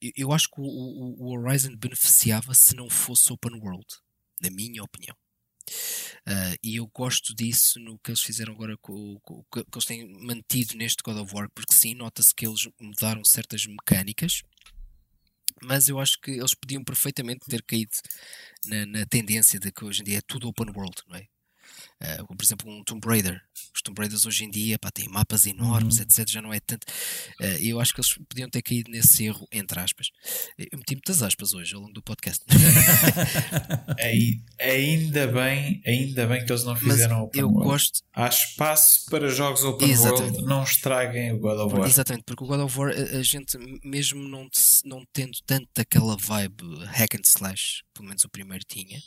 eu, eu acho que o, o, o Horizon beneficiava se não fosse open world, na minha opinião. Uh, e eu gosto disso no que eles fizeram agora, com, que eles têm mantido neste God of War, porque sim, nota-se que eles mudaram certas mecânicas, mas eu acho que eles podiam perfeitamente ter caído na, na, tendência de que hoje em dia é tudo open world, não é? Uh, por exemplo, um Tomb Raider. Os Tomb Raiders hoje em dia pá, têm mapas enormes, Uhum. etc. Já não é tanto. Uh, eu acho que eles podiam ter caído nesse erro, entre aspas. Eu meti muitas aspas hoje ao longo do podcast. Ainda bem, ainda bem que eles não Mas fizeram Open eu World. gosto. Há espaço para jogos Open Exatamente. World, não estraguem o God of War. Exatamente, porque o God of War, a, a gente, mesmo não, não tendo tanto aquela vibe hack and slash, pelo menos o primeiro tinha,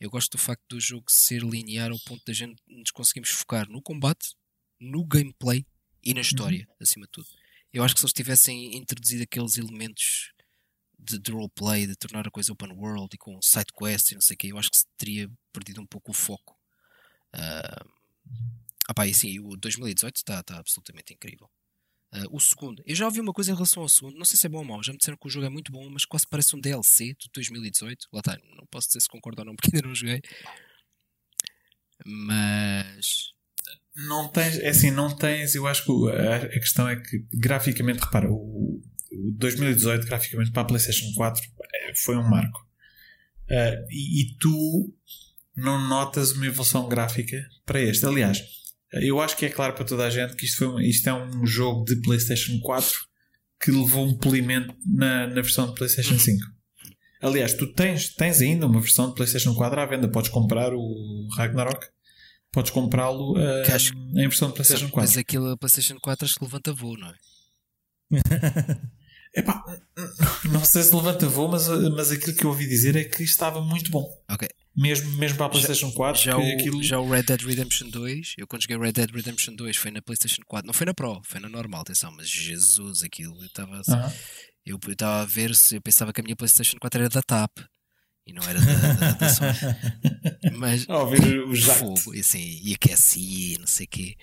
eu gosto do facto do jogo ser linear ao ponto da gente nos conseguimos focar no combate, no gameplay e na história, acima de tudo. Eu acho que se eles tivessem introduzido aqueles elementos de, de roleplay, de tornar a coisa open world e com side quests e não sei o que, eu acho que se teria perdido um pouco o foco. Ah, ah pá, e sim, o 2018 está tá absolutamente incrível. Ah, o segundo, eu já ouvi uma coisa em relação ao segundo, não sei se é bom ou mau, já me disseram que o jogo é muito bom, mas quase parece um DLC de 2018. Lá está, não posso dizer se concordo ou não, porque ainda não joguei. Mas. Não tens, é assim, não tens, eu acho que a, questão é que graficamente, repara, o, o 2018 graficamente para a PlayStation 4 eh, foi um marco. Ah, e, e tu não notas uma evolução gráfica para este. Aliás, eu acho que é claro para toda a gente que isto, foi isto é um jogo de PlayStation 4 que levou um polimento na, na versão de PlayStation 5. Aliás, tu tens, tens ainda uma versão de PlayStation 4 à venda. Podes comprar o Ragnarok, podes comprá-lo acho- em versão de PlayStation 4. Mas aquilo, a PlayStation 4 acho que levanta voo, não é? Epá, não sei se levanta voo, mas, mas aquilo que eu ouvi dizer é que estava muito bom. Ok. Mesmo, mesmo para a PlayStation 4. Já o, aquilo... já o Red Dead Redemption 2, eu quando joguei Red Dead Redemption 2 foi na PlayStation 4, não foi na Pro, foi na normal, atenção, mas Jesus, aquilo estava Aham. eu eu estava a ver se eu pensava que a minha PlayStation 4 era da TAP e não era da, da, da Sony. Mas A ouvir o fogo, e assim, e aquecia, e não sei o quê.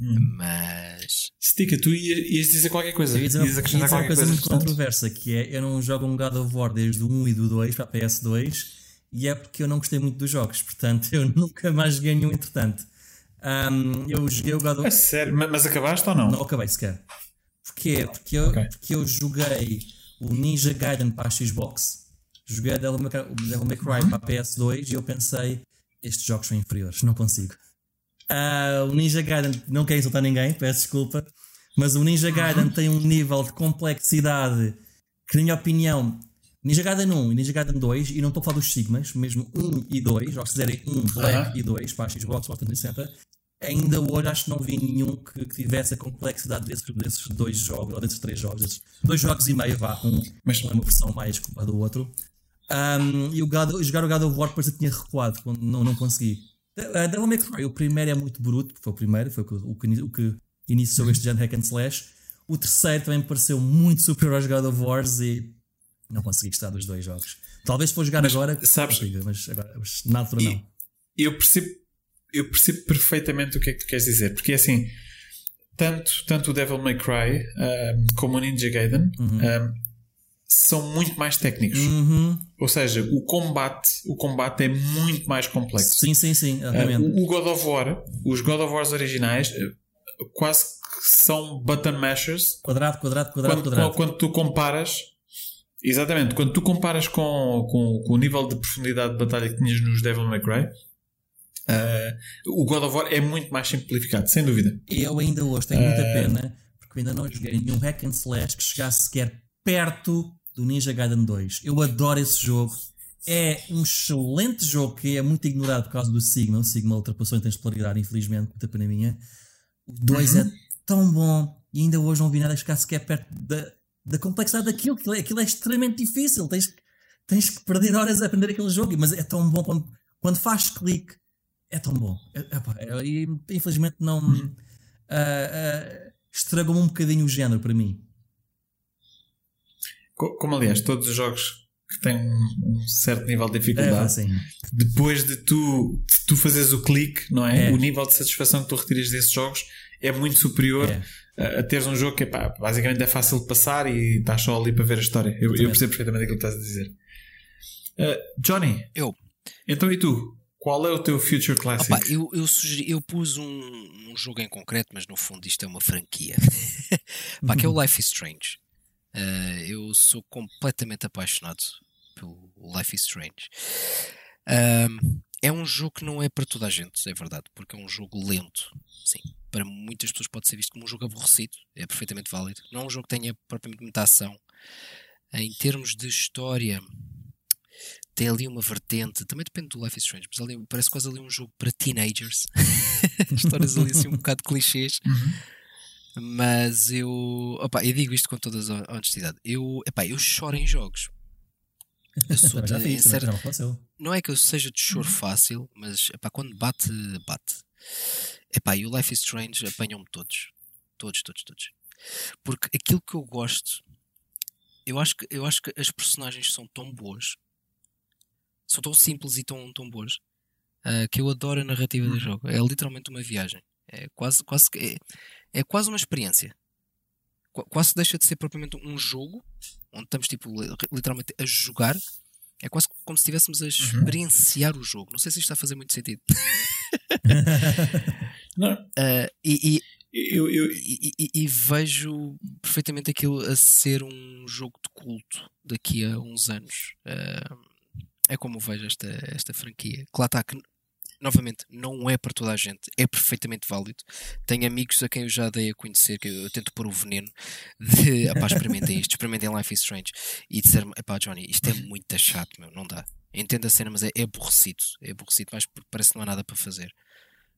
Hum. Mas Stica, tu ias, ias dizer qualquer coisa. Eu ia dizer, Ias uma- ia dizer uma qualquer coisa coisa. muito controversa, que é eu não jogo um God of War desde o 1 e do 2 para a PS2 e é porque eu não gostei muito dos jogos, portanto eu nunca mais joguei nenhum entretanto. Ahm, eu joguei o God of A sério, mas, mas acabaste ou não? Não acabei sequer. Porquê? Porque eu, Ok. porque eu joguei o Ninja Gaiden para a Xbox, joguei o Devil May Cry, Cry para a PS2 e eu pensei, estes jogos são inferiores, não consigo. Ah, o Ninja Gaiden, não quero insultar ninguém, peço desculpa, mas o Ninja Gaiden tem um nível de complexidade que, na minha opinião, Ninja Gaiden 1 e Ninja Gaiden 2, e não estou a falar dos Sigmas, mesmo 1 e 2, ou se fizerem 1 Black Aham. e 2 para a Xbox 360, ainda hoje acho que não vi nenhum que, que tivesse a complexidade desses, desses dois jogos, ou desses três jogos, desses dois jogos e meio, vá, um, Mas- uma versão mais culpa do outro. Um, e o God, jogar o God of War parecia que tinha recuado, não, não consegui. Uh, Devil May Cry, o primeiro é muito bruto, foi o primeiro, foi o que, o que, iniciou este género hack and slash. O terceiro também me pareceu muito superior aos God of Wars e não consegui gostar dos dois jogos. Talvez se for jogar agora, sabes- consiga, mas, agora, mas na altura não. eu percebo, eu percebo perfeitamente o que é que tu queres dizer, porque assim, tanto, tanto o Devil May Cry como o Ninja Gaiden ahm, são muito mais técnicos. Uhum. Ou seja, o combate, o combate é muito mais complexo. Sim, sim, sim, o, o God of War, os God of Wars originais, eh, quase que são button mashers Quadrado, quadrado, quadrado, quando, quadrado. quando tu comparas exatamente, quando tu comparas com, com, com o nível de profundidade de batalha que tinhas nos Devil May Cry eh, o God of War é muito mais simplificado, sem dúvida Eu ainda hoje tenho muita Eh, pena porque ainda não joguei nenhum hack and slash que chegasse sequer perto do Ninja Gaiden 2. Eu adoro esse jogo. É um excelente jogo que é muito ignorado por causa do Sigma. O Sigma ultrapassou em polaridade, infelizmente, muita pena minha. O 2 é tão bom e ainda hoje não vi nada chegar sequer perto da, da complexidade daquilo. Aquilo é, aquilo é extremamente difícil. Tens, que- tens que perder horas a aprender aquele jogo, mas é tão bom quando, quando faz clique. É tão bom. É- epá, é- e infelizmente não. ah, ah, estragou-me um bocadinho o género para mim. Co- como aliás todos os jogos que têm um, um certo nível de É, dificuldade assim. depois de tu, de tu fazeres o clique não é? É. o nível de satisfação que tu retiras desses jogos é muito superior É. a, a teres um jogo que pá, basicamente é fácil de passar e estás só ali para ver a história eu, eu percebo perfeitamente aquilo que estás a dizer Uh, Johnny Eu. então e tu? Qual é o teu Future Classic? Opa, eu, eu, sugeri- eu pus um, um jogo em concreto, mas no fundo isto é uma franquia. Pá, que é o Life is Strange. Eh, eu sou completamente apaixonado pelo Life is Strange. É um jogo que não é para toda a gente, é verdade, porque é um jogo lento. Sim, para muitas pessoas pode ser visto como um jogo aborrecido, é perfeitamente válido. Não é um jogo que tenha propriamente muita ação. Em termos de história, tem ali uma vertente, também depende do Life is Strange, mas ali, parece quase ali um jogo para teenagers. Histórias ali assim um bocado clichês. Mas eu, opa, eu digo isto com toda a honestidade. Eu, epá, eu choro em jogos. Eu sou de- me aconteceu. não é que eu seja de choro fácil, mas epá, quando bate, bate. Epá, e o Life is Strange apanham-me todos. Todos, todos, todos. Porque aquilo que eu gosto, eu acho que, eu acho que as personagens são tão boas, são tão simples e tão, tão boas, ah, que eu adoro a narrativa do jogo. É literalmente uma viagem. É quase, quase, é, é quase uma experiência. Qu- Quase deixa de ser propriamente um jogo, onde estamos tipo, li- literalmente a jogar. É quase como se estivéssemos a experienciar o jogo. Não sei se isto está a fazer muito sentido. Não, Ah, e, e- eu, eu, e- e- e vejo perfeitamente aquilo a ser um jogo de culto daqui a uns anos. Ah, é como eu vejo esta, esta franquia. Que lá está, que novamente não é para toda a gente, é perfeitamente válido. Tenho amigos a quem eu já dei a conhecer, que eu tento pôr o veneno de apá, experimentem isto, experimentem Life is Strange e disseram-me, epá, Johnny, isto é muito chato, meu, não dá. Entendo a cena, mas é, é aborrecido, é aborrecido, porque parece que não há nada para fazer.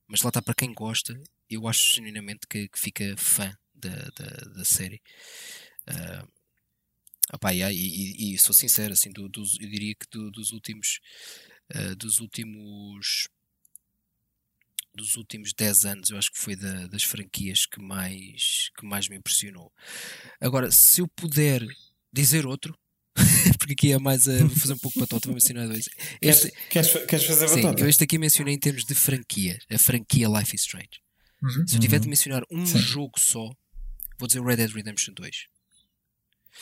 Mas lá está, para quem gosta, eu acho genuinamente que, que fica fã da, da, da série. Ah, opá, e, e- e sou sincero, assim, do- eu diria que do- dos últimos ah, dos últimos dos últimos 10 anos, eu acho que foi da- das franquias que mais, que mais me impressionou. Agora, se eu puder dizer outro, porque aqui é mais a. Vou fazer um pouco para vou mencionar dois. queres, Este, queres, queres fazer sim, batata? eu este aqui mencionei em termos de franquia, a franquia Life is Strange. Uhum. Se eu tiver de mencionar um Sim. jogo só, vou dizer Red Dead Redemption 2.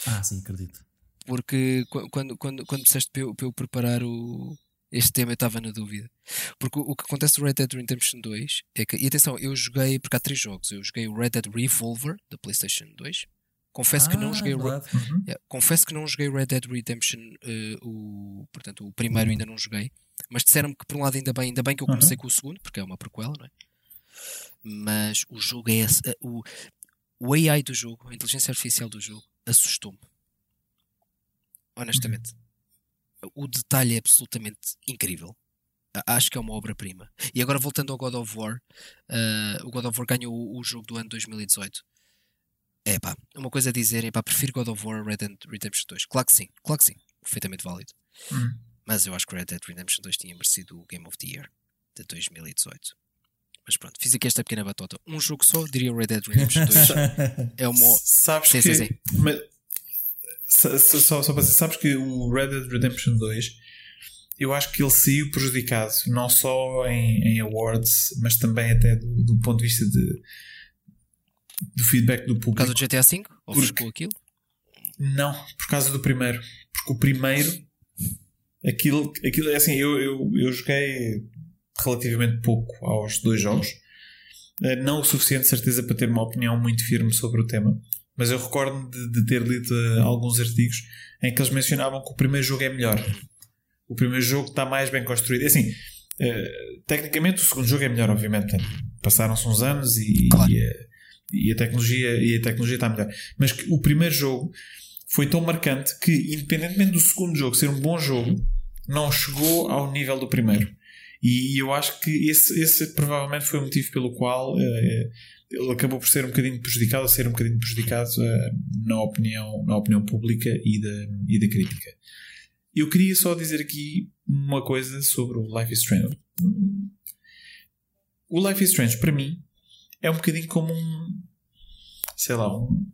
Ah, sim, acredito. Porque qu- quando, quando, quando disseste para eu, para eu preparar o, este tema, eu estava na dúvida. Porque o, o que acontece no Red Dead Redemption 2 é que, e atenção, eu joguei, porque há três jogos. Eu joguei o Red Dead Revolver da PlayStation 2. Confesso que não Ah, joguei o. Uhum. Yeah, Confesso que não joguei Red Dead Redemption, eh, o, portanto, o primeiro ainda não joguei, mas disseram-me que por um lado ainda bem, ainda bem que eu comecei com o segundo, porque é uma prequela, não é? Mas o jogo é esse, eh, o, o AI do jogo, a inteligência artificial do jogo, assustou-me. Honestamente. O detalhe é absolutamente incrível. Acho que é uma obra-prima. E agora voltando ao God of War, eh, o God of War ganhou o, o jogo do ano 2018. É pá, uma coisa a dizer é pá, prefiro God of War a Red Dead Redemption 2. Claro que sim, claro que sim, perfeitamente válido. Hum. Mas eu acho que Red Dead Redemption 2 tinha merecido o Game of the Year de 2018. Mas pronto, fiz aqui esta pequena batota. Um jogo só, diria Red Dead Redemption 2. é uma. Sabes Sim, que. sim, sim. mas- só, só para dizer, sabes que o Red Dead Redemption 2 eu acho que ele saiu prejudicado, não só em, em awards, mas também até do, do ponto de vista de, do feedback do Por público. causa do GTA V? Ofuscou Porque- aquilo? Não, por causa do primeiro. Porque o primeiro, aquilo, aquilo é assim, eu, eu, eu joguei relativamente pouco aos dois jogos. Eh, Não o suficiente, de certeza, para ter uma opinião muito firme sobre o tema. Mas eu recordo-me de, de ter lido eh, alguns artigos em que eles mencionavam que o primeiro jogo é melhor. O primeiro jogo está mais bem construído. É Assim, eh, tecnicamente o segundo jogo é melhor, obviamente. Passaram-se uns anos e, Claro. e, a, e a tecnologia e a tecnologia está melhor. Mas que o primeiro jogo foi tão marcante que, independentemente do segundo jogo ser um bom jogo, não chegou ao nível do primeiro. E eu acho que esse, esse provavelmente foi o motivo pelo qual eh, ele acabou por ser um bocadinho prejudicado, ou ser um bocadinho prejudicado eh, na, opinião, na opinião pública e da, e da crítica. Eu queria só dizer aqui uma coisa sobre o Life is Strange. O Life is Strange, para mim, é um bocadinho como um. sei lá, um,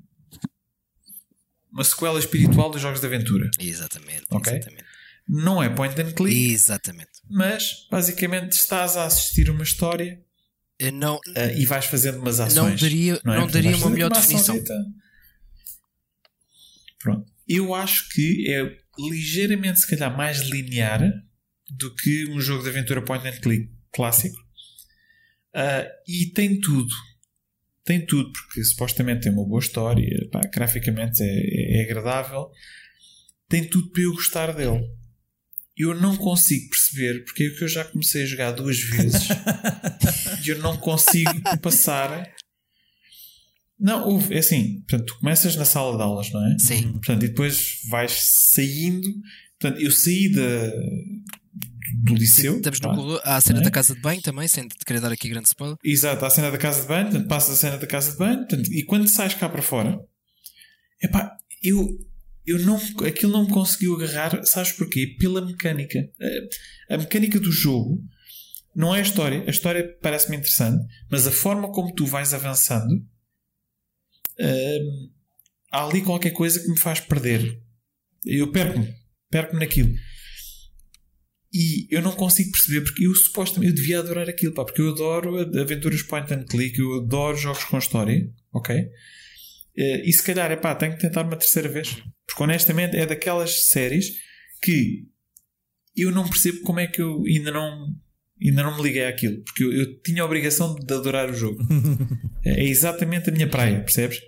uma sequela espiritual dos jogos de aventura. Exatamente, Ok. exatamente. Não é point and click, Exatamente. Mas basicamente estás a assistir uma história não, ah, e vais fazendo umas ações. não daria, não, é? não daria uma melhor açãozita. definição. Pronto. Eu acho que é ligeiramente, se calhar, mais linear do que um jogo de aventura point and click clássico. Ah, e tem tudo. Tem tudo, porque supostamente tem uma boa história, pá, graficamente é, é agradável. Tem tudo para eu gostar dele. Eu não consigo perceber porque é que eu já comecei a jogar duas vezes e eu não consigo passar. Não, houve, é assim, portanto, tu começas na sala de aulas, não é? Sim. Portanto, e depois vais saindo. Portanto, eu saí da, do liceu. Estamos no. Há a cena é? da casa de banho também, sem te querer dar aqui grande spoiler. Exato, há a cena da casa de banho, portanto, passas a cena da casa de banho, portanto, e quando sais cá para fora, epá, eu, eu não, aquilo não me conseguiu agarrar, sabes porquê? Pela mecânica. A, a mecânica do jogo não é a história, a história parece-me interessante, mas a forma como tu vais avançando, hum, há ali qualquer coisa que me faz perder. Eu perco-me, perco-me naquilo. E eu não consigo perceber porque eu supostamente eu devia adorar aquilo, pá, porque eu adoro aventuras point and click, eu adoro jogos com história, ok? Eh, E se calhar, epá, tenho que tentar uma terceira vez. Porque honestamente é daquelas séries que eu não percebo como é que eu ainda não, ainda não me liguei àquilo. Porque eu, eu tinha a obrigação de adorar o jogo. é exatamente a minha praia, percebes?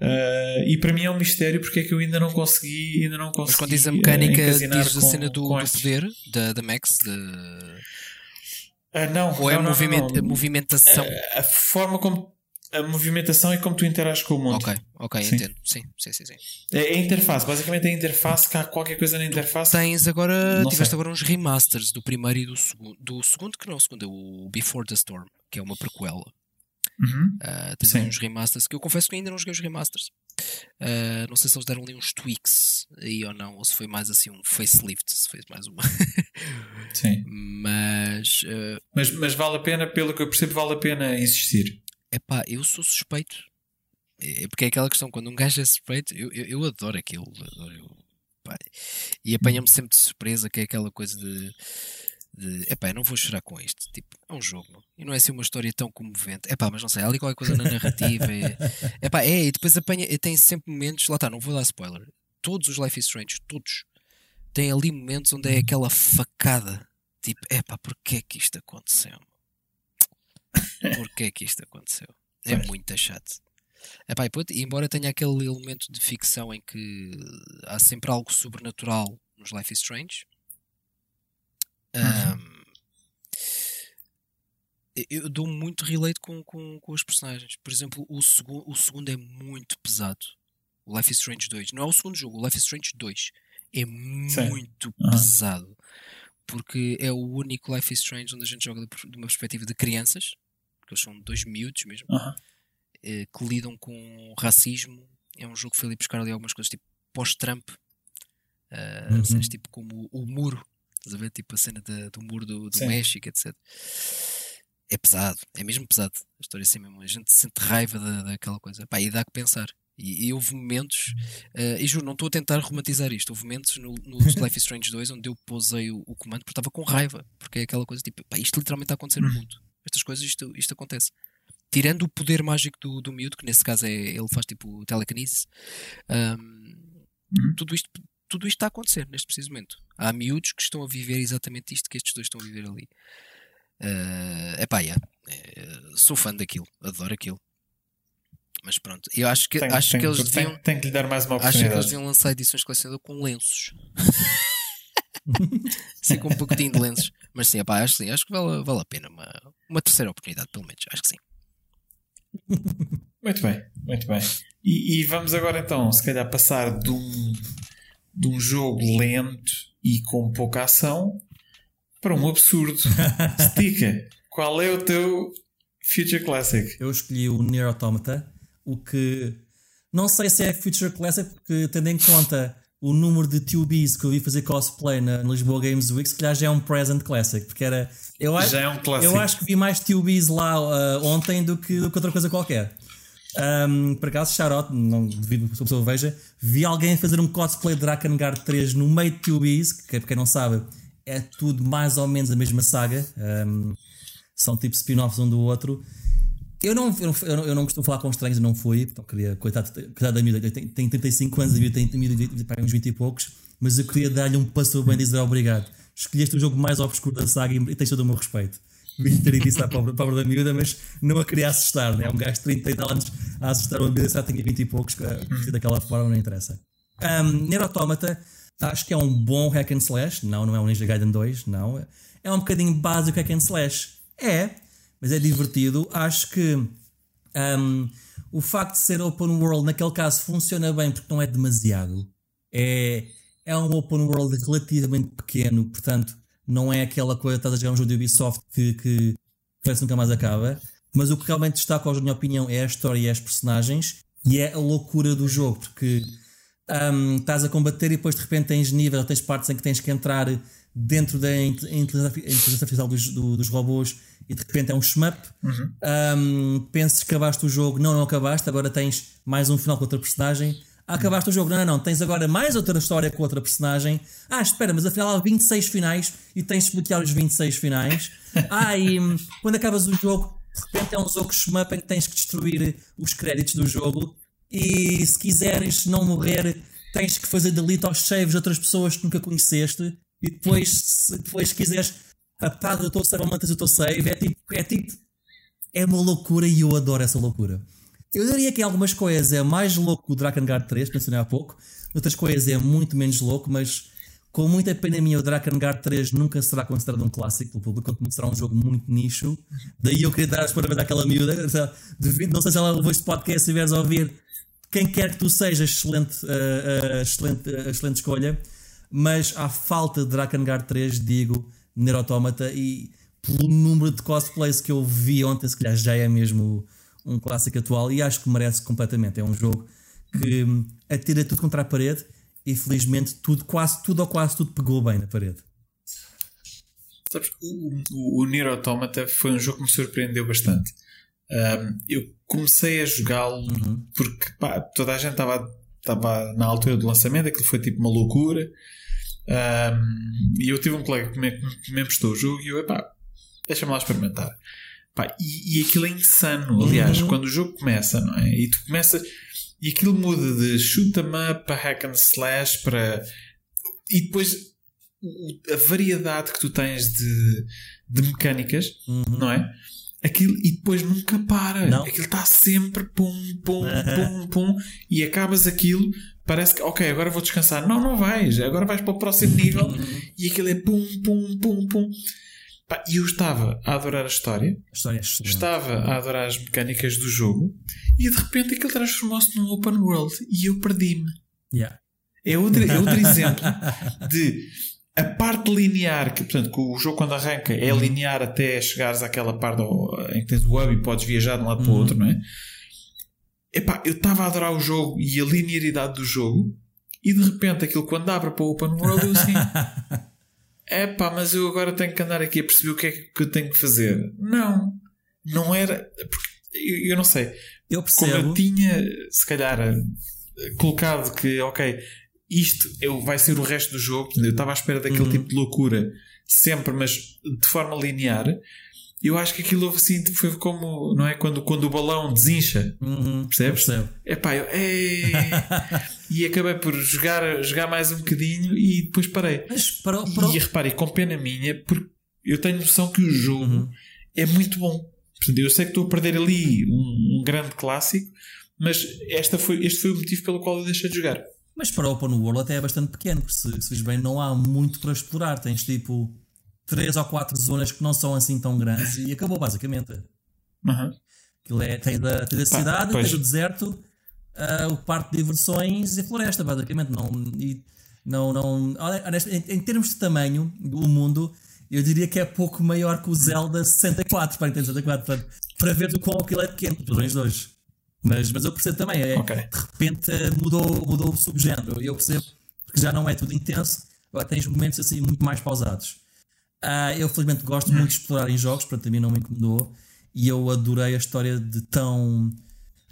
Eh, e para mim é um mistério porque é que eu ainda não consegui, ainda não consegui Mas quando diz a eh, mecânica, encasinar diz a cena do, do poder, da, da Max, de... Ah, não, ou é não, a não, moviment- não. a movimentação. a forma como a movimentação e como tu interages com o mundo. ok, ok, Sim. entendo. Sim, sim, sim. sim. É a interface, basicamente é a interface, que há qualquer coisa na interface. Tens agora, Não tiveste sei. agora uns remasters do primeiro e do segundo. Do segundo, que não é o segundo, é o Before the Storm, que é uma prequela. Uhum. Ah, tens uns remasters que eu confesso que ainda não joguei os remasters. Ah, não sei se eles deram ali uns tweaks aí ou não, ou se foi mais assim um facelift, se foi mais uma. Sim. Mas ah, Mas, mas vale a pena, pelo que eu percebo, vale a pena insistir. Epá, eu sou suspeito. É porque é aquela questão, quando um gajo é suspeito, eu, eu, eu adoro aquilo. eu- pá, e apanha-me sempre de surpresa, que é aquela coisa de. de epá, eu não vou chorar com isto. Tipo, é um jogo, meu. E não é assim uma história tão comovente. Epá, mas não sei, há ali qualquer coisa na narrativa. É, epá, é, e depois apanha. Tem sempre momentos. Lá está, não vou dar spoiler. Todos os Life is Strange, todos, têm ali momentos onde é aquela facada. Tipo, epá, porquê é que isto aconteceu? Porquê é que isto aconteceu? É Pois. muito chato. Epá, e pronto, e embora tenha aquele elemento de ficção em que há sempre algo sobrenatural nos Life is Strange, ahm, eu dou muito relate com, com, com os personagens. Por exemplo, o, segu o segundo é muito pesado. O Life is Strange 2. Não é o segundo jogo, o Life is Strange 2. É muito Aham. pesado. Porque é o único Life is Strange onde a gente joga de uma perspectiva de crianças. Porque eles são dois miúdos mesmo Aham. eh, que lidam com racismo. É um jogo que foi ali buscar ali algumas coisas tipo pós-Trump, eh, Uhum. cenas tipo como o, o muro, estás a ver? Tipo a cena da- do muro do, do. México, etc. É pesado, é mesmo pesado. A história é assim mesmo. A gente sente raiva da, daquela coisa. Pá, e dá que pensar. E, e houve momentos, eh, e juro, não estou a tentar romantizar isto. Houve momentos no, no Life is Strange 2 onde eu posei o, o comando porque estava com raiva. Porque é aquela coisa tipo, pá, isto literalmente está a acontecer no mundo. Estas coisas, isto, isto acontece tirando o poder mágico do, do miúdo, que nesse caso é ele faz tipo telekinesis, hum, Uhum. tudo, isto, tudo isto está a acontecer neste preciso momento. Há miúdos que estão a viver exatamente isto que estes dois estão a viver ali. É epá, yeah, eh, sou fã daquilo, adoro aquilo. Mas pronto, eu acho que, Tenho, acho tenho- que eles tenho- deviam. tenho que lhe dar mais uma Acho que eles oportunidade. deviam lançar edições de colecionador com lenços. sim, com um pouquinho de lenços. Mas sim, epá, acho, que sim, acho que vale, vale a pena uma, uma terceira oportunidade, pelo menos. Acho que sim. Muito bem, muito bem. E, e vamos agora então, se calhar, passar de um, de um jogo lento e com pouca ação para um absurdo. Stika, qual é o teu Future Classic? Eu escolhi o Nier Automata, o que não sei se é Future Classic, porque tendo em conta o número de 2Bs que eu vi fazer cosplay na na Lisboa Games Week, se calhar já é um Present Classic, porque era. Eu acho, Já é um clássico. eu acho que vi mais 2Bs lá ah, ontem do que, do que outra coisa qualquer. Um, por acaso, shoutout, não devido que a pessoa veja, vi alguém fazer um cosplay de Drakengard 3 no meio de 2Bs, que para quem não sabe, é tudo mais ou menos a mesma saga. Um, são tipo spin-offs um do outro. Eu não, eu, não, eu não- costumo falar com estranhos, não fui, então queria, coitado, coitado da miúda, tem, tem 35 anos, a miúda tem, uns 20 e poucos, mas eu queria dar-lhe um passo bem dizer obrigado. Escolheste o jogo mais obscuro da saga e, tens todo o meu respeito. Devia ter dito à pobre, pobre da miúda, mas não a queria assustar, né? É um gajo de 30 e tal anos a assustar uma miúda, já tinha 20 e poucos, vestido daquela forma, não interessa. Um, Acho que é um bom hack and slash. Não, não é um Ninja Gaiden 2, não. É um bocadinho básico hack and slash. É, mas é divertido. Acho que um, o facto de ser open world, naquele caso, funciona bem porque não é demasiado. É, é um open world relativamente pequeno, portanto, não é aquela coisa, estás a jogar um jogo de Ubisoft que, que parece nunca mais acaba. Mas o que realmente destaca, na minha opinião, é a história e as personagens e é a loucura do jogo, porque um, estás a combater e depois de repente tens nível, tens partes em que tens que entrar dentro da inteligência artificial dos, do, dos robôs e de repente é um shmup. Uhum. Um, pensas que acabaste o jogo, não, não acabaste, agora tens mais um final com outra personagem. Ah, acabaste o jogo, não, não, não, tens agora mais outra história com outra personagem. Ah, espera, mas afinal há 26 finais e tens de bloquear os 26 finais. Ah, e hum, quando acabas o jogo, de repente é um jogo shmup em que tens que destruir os créditos do jogo e se quiseres não morrer, tens que fazer delete aos saves de outras pessoas que nunca conheceste. E depois, se depois quiseres apaga o teu save ou mantas o teu save, é tipo, é tipo. É uma loucura e eu adoro essa loucura. Eu diria que em algumas coisas é mais louco que o Drakengard 3, mencionei há pouco. Outras coisas é muito menos louco, mas com muita pena minha, o Drakengard 3 nunca será considerado um clássico pelo público, quando será um jogo muito nicho. Daí eu queria dar as parabéns àquela miúda. Não sei se ela levou este podcast, se estiveres a ouvir, quem quer que tu sejas, excelente, uh, uh, excelente, uh, excelente escolha. Mas à falta de Drakengard 3, digo Nier Automata e pelo número de cosplays que eu vi ontem, se calhar já é mesmo um clássico atual e acho que merece completamente. É um jogo que atira tudo contra a parede e felizmente tudo, quase tudo ou quase tudo pegou bem na parede. Sabes, o, o, o Nier Automata foi um jogo que me surpreendeu bastante. Um, eu comecei a jogá-lo uhum. porque pá, toda a gente estava na altura do lançamento, aquilo foi tipo uma loucura. Um, e eu tive um colega que me, que me emprestou o jogo e eu, epá, deixa-me lá experimentar. Pá, e, e aquilo é insano, aliás, uhum. quando o jogo começa, não é? E tu começas. E aquilo muda de shoot 'em up para hack and slash para. E depois a variedade que tu tens de, de mecânicas, uhum. não é? Aquilo, e depois nunca para. Não. Aquilo está sempre pum, pum, pum, pum, e acabas aquilo parece que, ok, agora vou descansar. Não, não vais. Agora vais para o próximo nível e aquilo é pum, pum, pum, pum. E eu estava a adorar a história, a história é estava a adorar as mecânicas do jogo e de repente aquilo transformou-se num open world e eu perdi-me. Yeah. É, outro, é outro exemplo de a parte linear, que, portanto, que o jogo quando arranca é uhum. linear até chegares àquela parte em que tens o hub e podes viajar de um lado uhum. para o outro, não é? epá, eu estava a adorar o jogo e a linearidade do jogo, e de repente aquilo quando abre para o Open World, eu assim. epá, mas eu agora tenho que andar aqui a perceber o que é que eu tenho que fazer. Não, não era. Eu, eu não sei. Eu percebo. Como eu tinha, se calhar, colocado que, ok, isto vai ser o resto do jogo, eu estava à espera daquele uhum. tipo de loucura sempre, mas de forma linear eu acho que aquilo assim foi como, não é? Quando, quando o balão desincha, uhum, percebes? É pá, eu, e acabei por jogar, jogar mais um bocadinho e depois parei. Mas para, para... E repare, com pena minha, porque eu tenho noção que o jogo uhum. é muito bom. Eu sei que estou a perder ali um, um grande clássico, mas esta foi, este foi o motivo pelo qual eu deixei de jogar. Mas para o Open World até é bastante pequeno, porque se, se bem, não há muito para explorar. Tens tipo três ou quatro zonas que não são assim tão grandes e acabou basicamente. Uhum. Aquilo é, tem da, tem da cidade, Pá, tem o deserto, uh, o parque de diversões e a floresta, basicamente. Não, e, não, não, em, em, termos de tamanho do mundo, eu diria que é pouco maior que o Zelda 64, para entender 64, para, para ver do quão aquilo é pequeno, padrões de hoje. Mas, mas eu percebo também, é, okay. de repente mudou, mudou o subgénero. Eu percebo que já não é tudo intenso, agora tens momentos assim muito mais pausados. Uh, eu felizmente gosto muito de explorar em jogos, portanto a mim não me incomodou. E eu adorei a história de tão.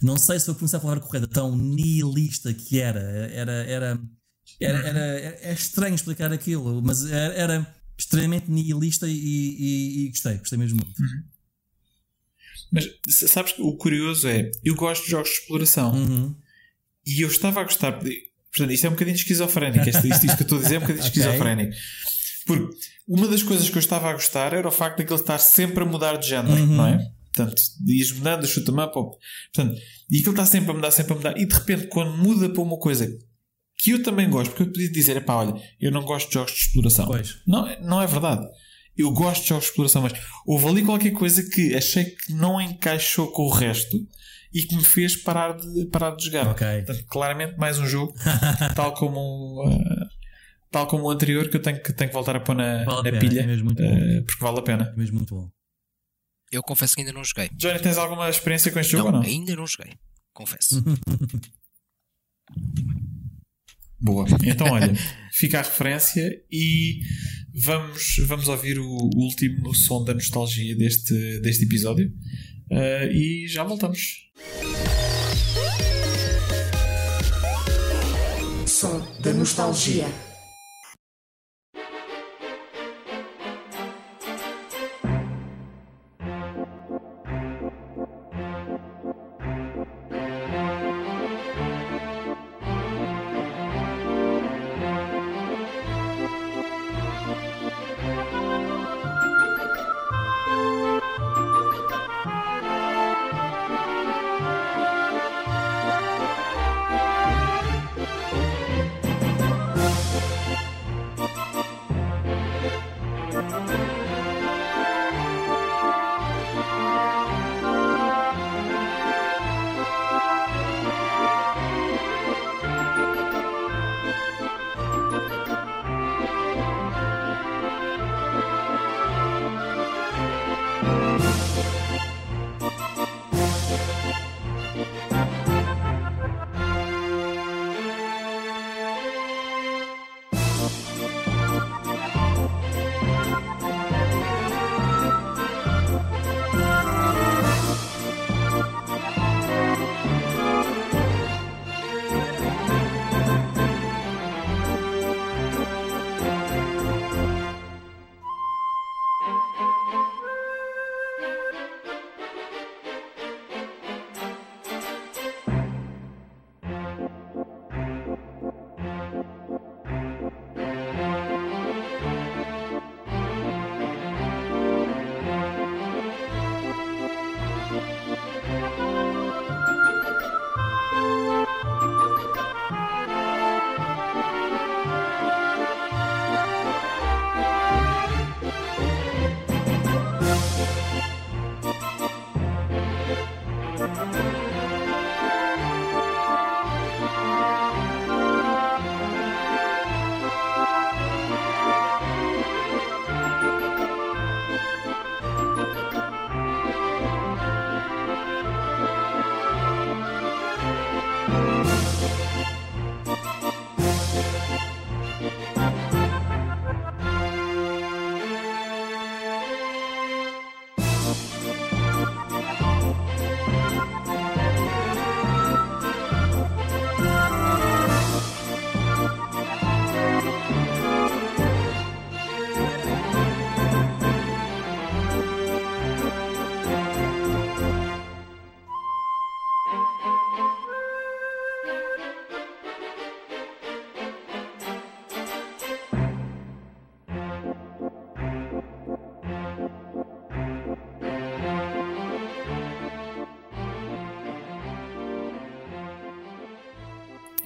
Não sei se vou pronunciar a palavra correta, tão nihilista que era. Era. Era, era, era, era é estranho explicar aquilo, mas era, era extremamente nihilista e, e, e, gostei, gostei mesmo muito. Uhum. Mas sabes que o curioso é, eu gosto de jogos de exploração uhum. e eu estava a gostar. Portanto, isto é um bocadinho esquizofrénico. Isto, isto, isto que eu estou a dizer é um bocadinho okay. esquizofrénico. Porque uma das coisas que eu estava a gostar era o facto de ele estar sempre a mudar de género, uhum. não é? Portanto, diz mudando, chuta-me up. Portanto, e aquilo está sempre a mudar, sempre a mudar. E de repente, quando muda para uma coisa que eu também gosto, porque eu podia dizer, pá, olha, eu não gosto de jogos de exploração. Pois. Não, não é verdade. Eu gosto de jogos de exploração, mas houve ali qualquer coisa que achei que não encaixou com o resto e que me fez parar de, parar de jogar. Ok. Portanto, claramente mais um jogo, tal como uh, tal como o anterior, que eu tenho que, tenho que voltar a pôr na, Vale a na pena, pilha, é mesmo muito uh, porque vale a pena. É mesmo muito bom. Eu confesso que ainda não joguei. Johnny, tens alguma experiência com este jogo não, ou não? ainda não joguei. Confesso. Boa. Então, olha, fica a referência e vamos, vamos ouvir o último som da nostalgia deste, deste episódio uh, e já voltamos. Som da nostalgia.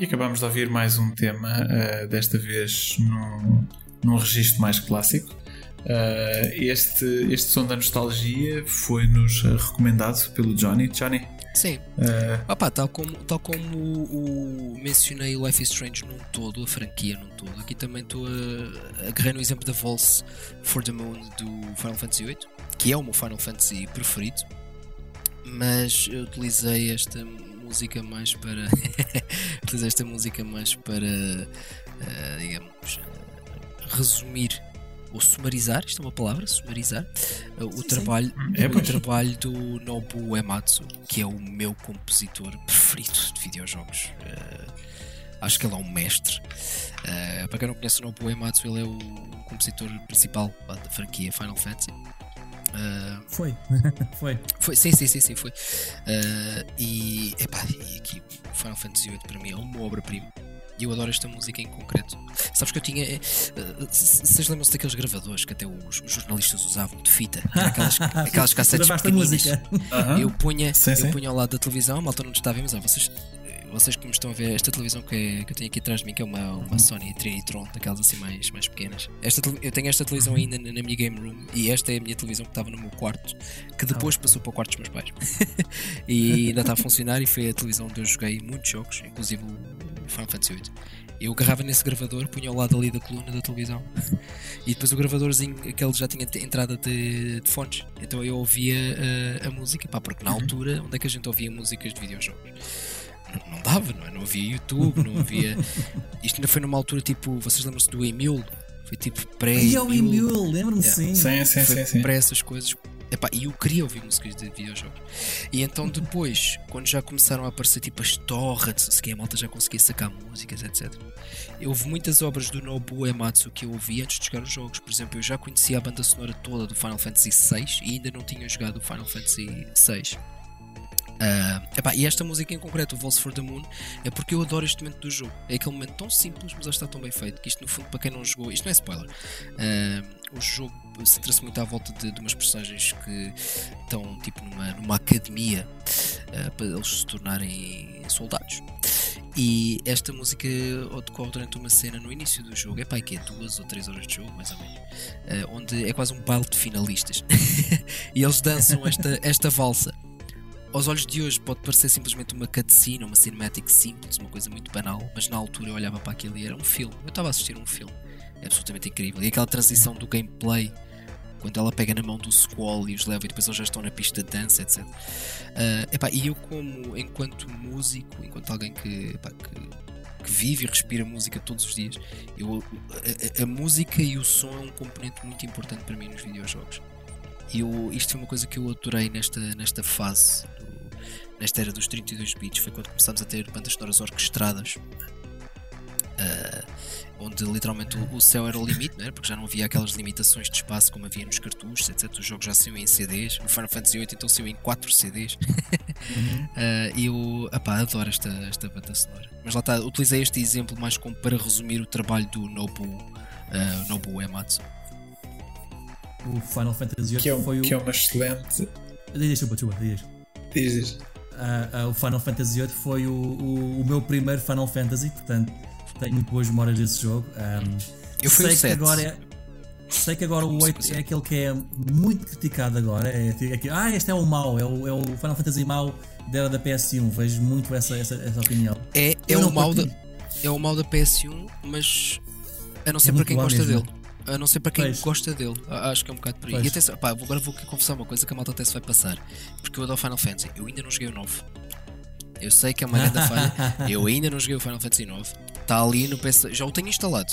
E acabamos de ouvir mais um tema, uh, desta vez num, num registro mais clássico. Uh, este, este som da nostalgia foi-nos recomendado pelo Johnny. Johnny? Sim. Uh, Opa, tal como, tal como o, o mencionei Life is Strange num todo, a franquia num todo, aqui também estou a agarrar no exemplo da Volse for the Moon do Final Fantasy VIII, que é o meu Final Fantasy preferido, mas eu utilizei esta música mais para. utilizei esta música mais para. Uh, digamos. Uh, resumir ou sumarizar, isto é uma palavra, sumarizar, uh, o, trabalho, É, o trabalho do Nobu Ematsu, que é o meu compositor preferido de videojogos. Uh, acho que ele é um mestre. Uh, para quem não conhece o Nobu Ematsu, ele é o compositor principal da franquia Final Fantasy. Uh, Foi. Foi. foi, sim, sim, sim, sim, foi. Uh, e, epá, e aqui Final Fantasy VIII para mim é uma obra-prima. E eu adoro esta música em concreto. Sabes que eu tinha. eh, eh, c- Vocês lembram-se daqueles gravadores que até os, os jornalistas usavam de fita? Aquelas, aquelas cassetes pequeninas. música. aham. Eu punha, Sim, eu sim. punha ao lado da televisão, a malta não estava a mas ó, vocês. Vocês que me estão a ver, esta televisão que, é, que eu tenho aqui atrás de mim, que é uma, uma Sony Trinitron, daquelas assim mais, mais pequenas. Esta, eu tenho esta televisão ainda na, na, minha game room e esta é a minha televisão que estava no meu quarto, que depois passou para o quarto dos meus pais. e ainda está a funcionar e foi a televisão onde eu joguei muitos jogos, inclusive o Final Fantasy VIII. Eu agarrava nesse gravador, punha ao lado ali da coluna da televisão e depois o gravadorzinho, aquele já tinha entrada de, de fones, então eu ouvia uh, a música, pá, porque na uhum. altura, onde é que a gente ouvia músicas de videojogos? Não, dava, não, é? não havia YouTube, não havia. Isto ainda foi numa altura tipo, vocês lembram-se do Emule? Foi tipo pré. E é o Emule, lembro-me yeah. sim. Sim, sim, sim. sim. Pré essas coisas Epá, e eu queria ouvir músicas de videojogos. E então depois, quando já começaram a aparecer tipo as torrents, que a malta já conseguia sacar músicas, etc. Houve muitas obras do Nobuo Ematsu que eu ouvi antes de jogar os jogos. Por exemplo, eu já conhecia a banda sonora toda do Final Fantasy VI e ainda não tinha jogado o Final Fantasy VI. Uh, epá, e esta música em concreto, o Waltz for the Moon, é porque eu adoro este momento do jogo. É aquele momento tão simples, mas está tão bem feito que isto, no fundo, para quem não jogou, isto não é spoiler. Uh, o jogo centra-se muito à volta de, de umas personagens que estão tipo numa, numa academia uh, para eles se tornarem soldados. E esta música decorre durante uma cena no início do jogo, é que é duas ou três horas de jogo, mais ou menos, onde é quase um baile de finalistas. e eles dançam esta, esta valsa aos olhos de hoje pode parecer simplesmente uma cutscene, uma cinematic simples, uma coisa muito banal, mas na altura eu olhava para aquilo e era um filme. Eu estava a assistir um filme. É absolutamente incrível. E aquela transição do gameplay, quando ela pega na mão do Squall e os leva e depois eles já estão na pista de dança, etc. Uh, epá, e eu, como enquanto músico, enquanto alguém que, epá, que, que, vive e respira música todos os dias, eu, a, a, música e o som é um componente muito importante para mim nos videojogos. E eu, isto foi uma coisa que eu adorei nesta, nesta fase nesta era dos 32 bits, foi quando começámos a ter bandas sonoras orquestradas. Uh, onde literalmente o, o, céu era o limite, não porque já não havia aquelas limitações de espaço como havia nos cartuchos, etc. Os jogos já saíam em CDs, o Final Fantasy VIII então saiu em 4 CDs. uhum. uh, e eu apá, adoro esta, esta banda sonora. Mas lá está, utilizei este exemplo mais como para resumir o trabalho do Nobu, uh, Nobu Ematsu. O Final Fantasy VIII que é, foi o. Que é uma excelente. Desculpa, diz. Diz, uh, uh, o Final Fantasy VIII foi o, o, o, meu primeiro Final Fantasy, portanto tenho muito boas memórias desse jogo. Um, eu fui sei que agora é, Sei que agora o 8 é aquele que é muito criticado agora. É, é que, ah, este é o mau, é o, é o Final Fantasy mau da da PS1. Vejo muito essa, essa, essa opinião. É, é, o mau da, é o mau da PS1, mas a não ser é para quem gosta mesmo. dele. A não ser para quem pois. gosta dele. Acho que é um bocado por aí. E atenção, pá, agora vou confessar uma coisa que a malta até se vai passar. Porque eu adoro Final Fantasy. Eu ainda não joguei o 9. Eu sei que é uma grande falha. Eu ainda não joguei o Final Fantasy 9. Está ali no PC. Já o tenho instalado.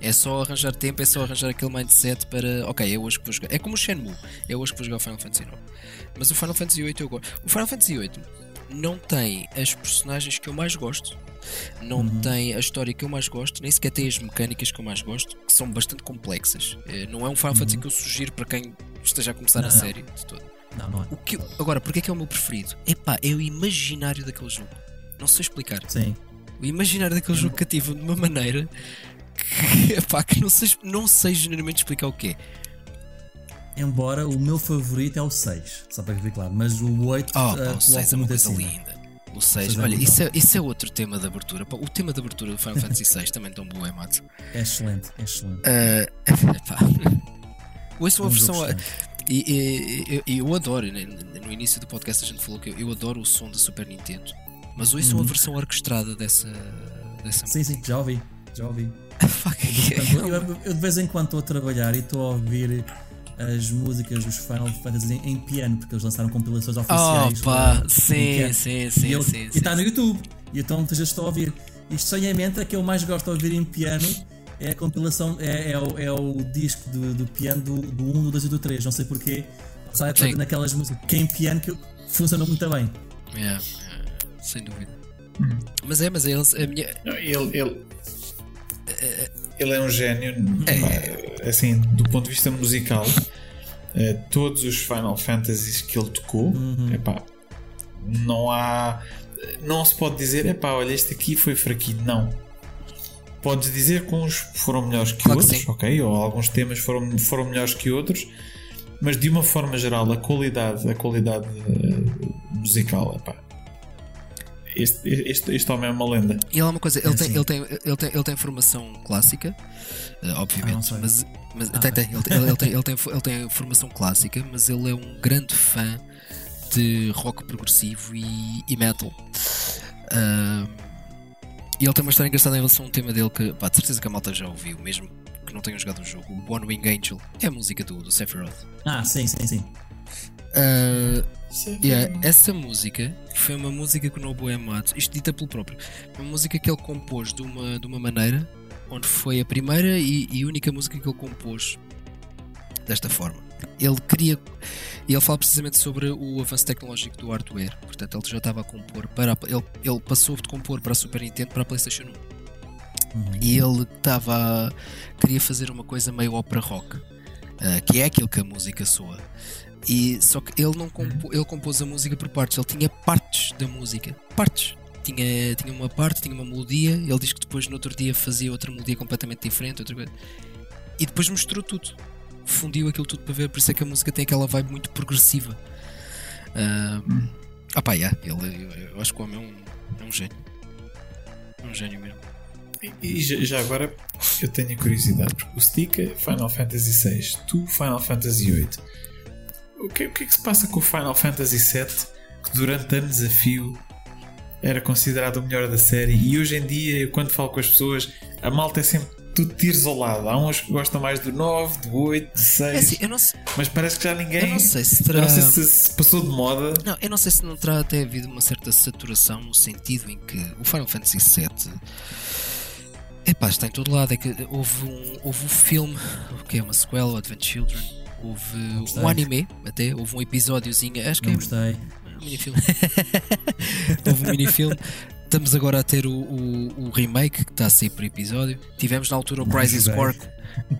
É só arranjar tempo, é só arranjar aquele mindset para. Ok, é hoje que vou jogar. É como o Shenmue. É hoje que vou jogar o Final Fantasy 9. Mas o Final Fantasy 8 eu gosto. O Final Fantasy 8 não tem as personagens que eu mais gosto não uhum. tem a história que eu mais gosto, nem sequer tem as mecânicas que eu mais gosto, que são bastante complexas. Eh, não é um Final Fantasy uhum. que eu sugiro para quem esteja a começar não, a série de todo. Não, não é. O que eu, agora, porque é que é o meu preferido? Epá, é o imaginário daquele jogo. Não sei explicar. Sim. O imaginário daquele jogo cativo de uma maneira que, epá, que não, sei, não sei genuinamente explicar o que é. Embora o meu favorito é o 6, só para ficar claro, mas o 8 oh, uh, o 6 é uma coisa acima. linda. O 6, olha, isso é, isso é outro tema de abertura. O tema de abertura do Final Fantasy VI também tão bom, é Matos? É excelente, é excelente. Uh, Ouço uma versão. E, e, eu adoro, né, no início do podcast a gente falou que eu, adoro o som da Super Nintendo, mas ouço uhum. uma versão orquestrada dessa, dessa. Sim, sim, já ouvi, já ouvi. eu de vez em quando estou a trabalhar e estou a ouvir as músicas dos Final Fantasy em, em, piano, porque eles lançaram compilações oficiais. Opa, sim, sim, sim, e sim, E está no YouTube. E então muitas vezes estou a ouvir. E estranhamente a que eu mais gosto de ouvir em piano é a compilação, é, é, o, é o disco do, do piano do, do 1, do 2 e do 3. Não sei porquê. Sai naquelas músicas que é em piano que funciona muito bem. Yeah, yeah, sem dúvida. Hum. Mas é, mas é a minha. Ele, ele, ele é um gênio, é. assim, do ponto de vista musical. Uh, todos os Final Fantasies que ele tocou, uhum. epá, não há. Não se pode dizer, epá, olha, este aqui foi fraquinho. Não. Podes dizer que uns foram melhores que claro outros, que ok? Ou alguns temas foram, foram melhores que outros, mas de uma forma geral, a qualidade, a qualidade uh, musical, epá, este, este, este homem é uma lenda. E ele é uma coisa, ele, É, tem, sim. ele, tem, ele, tem, ele tem formação clássica, eh, Ah, obviamente, sei. mas, mas Ah, tem, tem, ele, ele, ele tem, ele, tem, ele tem formação clássica, mas ele é um grande fã de rock progressivo e, e metal. Ah, e ele tem uma história engraçada em relação a um tema dele que, pá, de certeza que a malta já ouviu, mesmo que não tenham jogado o jogo. O One Wing Angel é a música do, do Sephiroth. Ah, sim, sim, sim. Ah, É- Yeah, essa música foi uma música que o Nobu Ematsu, isto dita pelo próprio, uma música que ele compôs de uma, de uma maneira onde foi a primeira e, e única música que ele compôs desta forma. Ele queria. E ele fala precisamente sobre o avanço tecnológico do hardware. Portanto, ele já estava a compor para. a- ele, ele passou de compor para a Super Nintendo para a PlayStation 1. Uhum. E ele estava. queria fazer uma coisa meio ópera rock, ah, que é aquilo que a música soa. E, só que ele não compo, ele compôs a música por partes, ele tinha partes da música, partes. Tinha, tinha uma parte, tinha uma melodia, ele diz que depois no outro dia fazia outra melodia completamente diferente, outra coisa. E depois misturou tudo. Fundiu aquilo tudo para ver, por isso é que a música tem aquela vibe muito progressiva. Ah, ah pá, yeah, ele, eu, eu acho que o homem é um, é um gênio. É um gênio mesmo. E, e já, já agora eu tenho curiosidade, porque o Stick é Final Fantasy VI, tu Final Fantasy VIII. O que, o que é que se passa com o Final Fantasy VII que durante anos a fio era considerado o melhor da série e hoje em dia, eu, quando falo com as pessoas, a malta é sempre tudo tiros ao lado. Há uns que gostam mais do 9, do 8, do 6, É assim, eu não, sei- mas parece que já ninguém. eu não sei se terá. não sei se, se passou de moda. Não, eu não sei se não terá até havido uma certa saturação no sentido em que o Final Fantasy VII epá, está em todo lado. É que houve um, houve um filme, o que é uma sequela, Advent Children, houve um anime, até houve um episódiozinho, acho que Não é gostei. um minifilme. houve um minifilme. Estamos agora a ter o, o, o remake que está a sair por episódio. Tivemos na altura o Crisis. Core.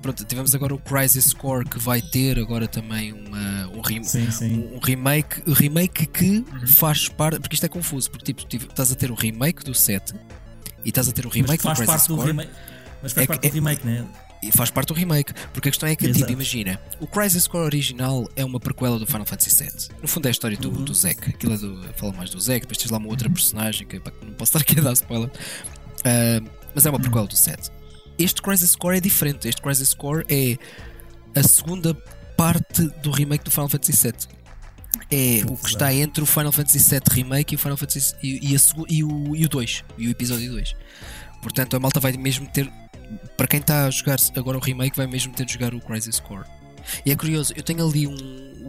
Pronto, tivemos agora o Crisis Core que vai ter agora também uma, um, rem- Sim, sim. um, remake, um remake que faz parte, porque isto é confuso, porque tipo, estás a ter o remake do 7 e estás a ter o Mas remake do Crisis parte do Core remake. Mas faz É parte do remake, né? E faz parte do remake, porque a questão é que Exato. tipo, imagina, o Crisis Core original é uma prequela do Final Fantasy VII. No fundo é a história do, Uhum. do Zack, aquilo é do, fala mais do Zack, depois tens lá uma outra personagem que pá, que não posso estar aqui a dar spoiler. Ah, mas é uma prequela do 7. Este Crisis Core é diferente. Este Crisis Core é a segunda parte do remake do Final Fantasy VII. É o que está entre o Final Fantasy VII Remake e o Final Fantasy e, e, a e o, e o 2 e o episódio 2. Portanto, a malta vai mesmo ter. Para quem está a jogar agora o remake, vai mesmo ter de jogar o Crisis Core. E é curioso, eu tenho ali um,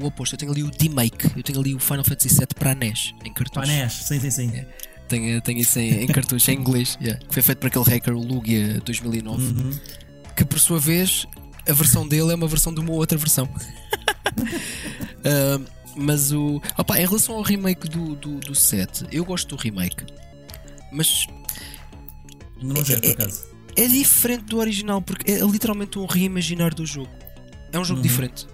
o oposto, eu tenho ali o D-Make, eu tenho ali o Final Fantasy VII para a NES, em cartucho. Panés, sim, sim, sim. Tenho, tenho isso em, em cartucho, em inglês, yeah, que foi feito por aquele hacker, Lugia 2009, Uhum. que por sua vez, a versão dele é uma versão de uma outra versão. Ah, mas o. Opa, em relação ao remake do, do, do 7, eu gosto do remake, mas Ainda não joguei por acaso. É diferente do original, porque é literalmente um reimaginar do jogo. É um jogo Uhum. diferente.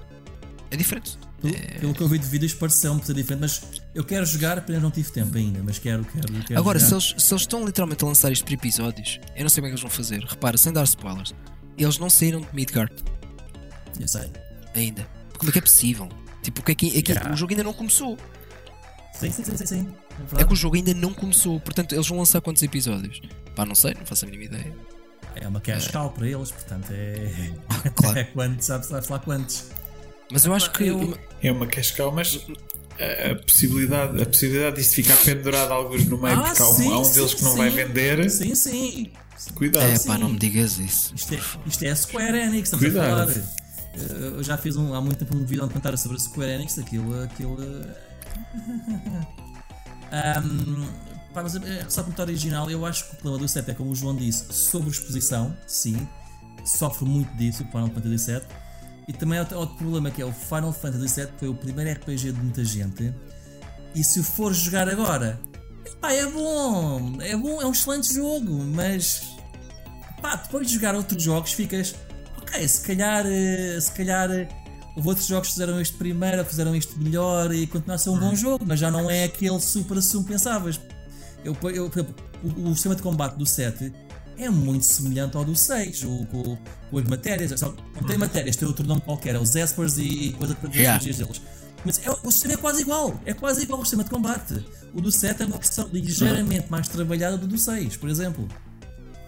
É diferente. Pelo, pelo que eu vi de vídeos pareceu-me ser diferente, mas eu quero jogar, apenas não tive tempo ainda, mas quero, quero, quero Agora, se jogar. eles, se eles estão literalmente a lançar isto por episódios, eu não sei como é que eles vão fazer. Repara, sem dar spoilers, eles não saíram de Midgard Eu sei. ainda. Como é que é possível? Tipo, o, que é que, é que Yeah. o jogo ainda não começou. Sim, sim, sim, sim. sim. É É que o jogo ainda não começou. Portanto, eles vão lançar quantos episódios? Pá, não sei, não faço a mínima ideia. É uma cash cow para eles, portanto é. Claro. é quantos, sabes, sabes lá quantos. Mas eu acho que. Eu- É uma cascal, mas a, a possibilidade, a possibilidade disto ficar pendurado alguns no meio, Ah, porque há um, sim, há um sim, deles que não sim. vai vender, Sim, sim. cuidado. É sim. pá, não me digas isso. Isto é, isto é a Square Enix, estamos Cuidado. a falar. Eh, Eu já fiz um, há muito tempo um vídeo a comentar sobre a Square Enix, aquilo. aquilo eh, Ahm, pá, mas eh, só comentário original, eu acho que o problema do 7 é como o João disse, sobre exposição, sim, sofre muito disso o Final Fantasy VII. E também há outro, outro problema que é o Final Fantasy VII foi o primeiro RPG de muita gente. E se o for jogar agora, pá, é bom, é bom, é um excelente jogo, mas pá, depois de jogar outros jogos ficas ok, se calhar eh, se calhar eh, houve outros jogos que fizeram isto primeiro, fizeram isto melhor e continua a ser um bom jogo, mas já não é aquele super assumo que pensavas. Eu, eu, o, o sistema de combate do 7 é muito semelhante ao do 6, o, com, com as matérias, só, não tem matérias, tem outro nome qualquer, é os Espers e, e coisa para Yeah. deles. Mas é, o sistema é quase igual. É quase igual ao sistema de combate. O do 7 é uma versão ligeiramente mais trabalhada do do 6, por exemplo.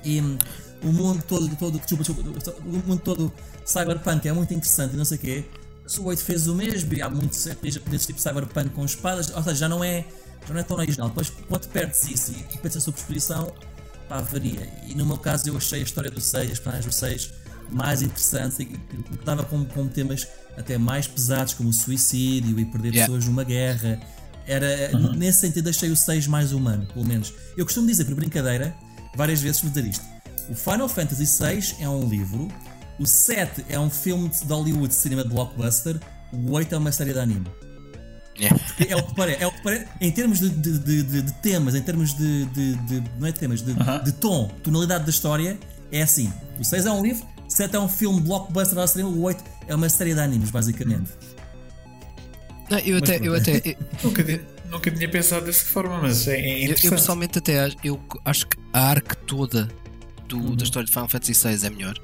E hum, o mundo todo, todo, desculpa, desculpa, o mundo todo cyberpunk é muito interessante e não sei o quê. Se o 8 fez o mesmo, e há muitos RPGs desse tipo cyberpunk com espadas, ou seja, já não é, já não é tão original. Depois, quando perdes isso e pensas sobre exposição, pá, varia. E no meu caso, eu achei a história do 6, as personagens do 6, mais interessantes e que estava com, com temas até mais pesados, como o suicídio e perder Yeah. pessoas numa guerra. Era, Nesse sentido, achei o 6 mais humano, pelo menos. Eu costumo dizer, por brincadeira, várias vezes, vou dizer isto. O Final Fantasy VI é um livro, o 7 é um filme de Hollywood de cinema de blockbuster, o 8 é uma série de anime. Yeah. É o que parece, é o que parece em termos de, de- de- de- de temas, em termos de, de- de- não é de temas, de, de tom, tonalidade da história, é assim. O 6 é um livro, o 7 é um filme blockbuster ao cinema, o 8 é uma série de animes, basicamente. Não, eu até, eu até, eu, Nunca, nunca tinha pensado dessa forma, mas é, é eu, eu interessante. pessoalmente até acho, eu acho que a arc toda do, da história de Final Fantasy VI é melhor.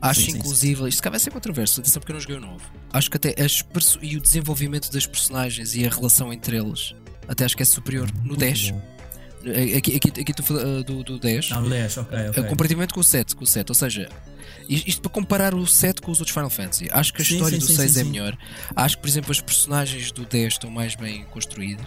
Acho Sim, sim, sim. inclusive, isto cá vai ser controverso, atenção porque eu não joguei o novo. Acho que até as e o desenvolvimento das personagens e a relação entre eles, até acho que é superior no 10. bom. Aqui, aqui, aqui tu fala do, do 10. Não, no 10, ok, Uh, ok. Comparativamente com o 7, com o 7, ou seja, isto, isto para comparar o 7 com os outros Final Fantasy. Acho que a Sim, história sim, do sim, 6 sim, é sim. melhor. Acho que, por exemplo, as personagens do 10 estão mais bem construídas.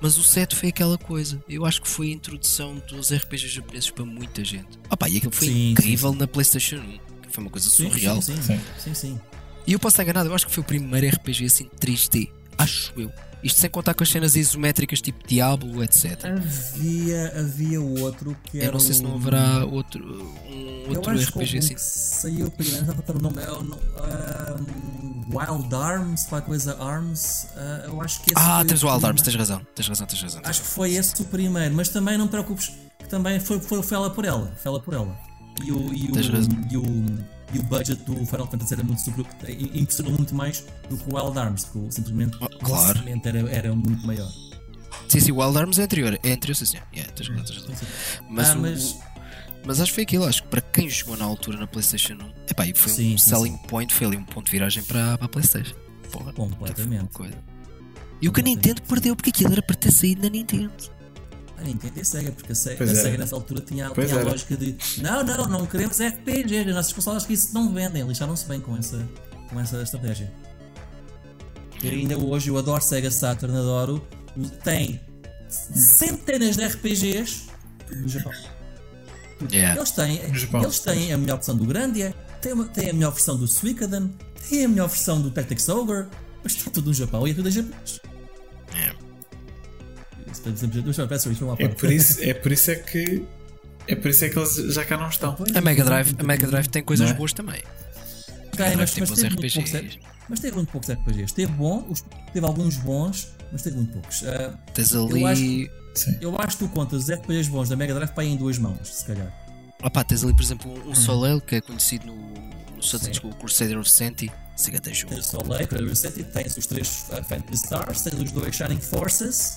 Mas o 7 foi aquela coisa. Eu acho que foi a introdução dos RPGs japoneses para muita gente. Opa, e aquilo foi Sim, sim, incrível na PlayStation 1. Foi uma coisa surreal. Sim, sim, Sim. sim, sim. E eu posso estar enganado, eu acho que foi o primeiro RPG assim 3D. Acho eu. Isto sem contar com as cenas isométricas tipo Diablo, etc. Havia, havia outro que era. Eu não sei se não haverá outro, um Eu outro acho que RPG assim. saiu primeiro, o nome, é o nome, ah, Wild Arms, qualquer coisa Arms. ah, eu acho que esse Ah, tens o Wild Arms, tens razão, tens razão, tens razão. tens Acho que foi esse o primeiro, mas também não te preocupes, que também foi, foi, foi ela por ela. Foi ela por ela. E o, e Tens o, e o, e o budget do Final Fantasy era muito superior, impressionou muito mais do que o Wild Arms, porque simplesmente Oh, claro. era, era muito maior. Sim, sim, o Wild Arms é anterior. É anterior, sim, senhor. Yeah, tens tens razão. Mas, Ah, o- mas- mas acho que foi aquilo. Acho que para quem jogou na altura na PlayStation 1, epá, foi Sim, um sim, selling point, foi ali um ponto de viragem para, para a PlayStation. Porra, Completamente. coisa. E o que a Nintendo perdeu, porque aquilo era para ter saído na Nintendo. A Nintendo e a Sega, porque a Sega, Pois a é. Sega nessa altura tinha, Pois tinha a lógica de não, não, não queremos RPG, as nossas consolas que isso não vendem, lixaram-se bem com essa, com essa estratégia. E ainda hoje eu adoro Sega Saturn, adoro. Tem centenas de RPGs no Japão. Yeah. Eles têm, Japão. eles têm a melhor versão do Grandia, têm, uma- têm a melhor versão do Suikoden, têm a melhor versão do Tactics Ogre, mas está tudo no Japão e é tudo em japonês. É. Portanto, sempre- eu isto foi uma É por isso, é por isso é que é por isso é que eles já cá não estão. A Mega Drive, a Mega Drive tem coisas Não é? boas também. Tem, Mega mas, tem mas teve muito poucos, RPGs. mas teve muito poucos RPGs. Teve bom, os- teve alguns bons, mas teve muito poucos. Ah, Tens Eu ali. acho- Sim. eu acho que tu contas os RPGs bons da Mega Drive para aí em duas mãos, se calhar. Opá, tens ali, por exemplo, um, um Soleil que é conhecido no, nos Estados Unidos como o Crusader of Senti. Esse ganda jogo. Tens o Soleil, Cradle City, tens os três uh, Fantasy Stars, tens os dois Shining Forces.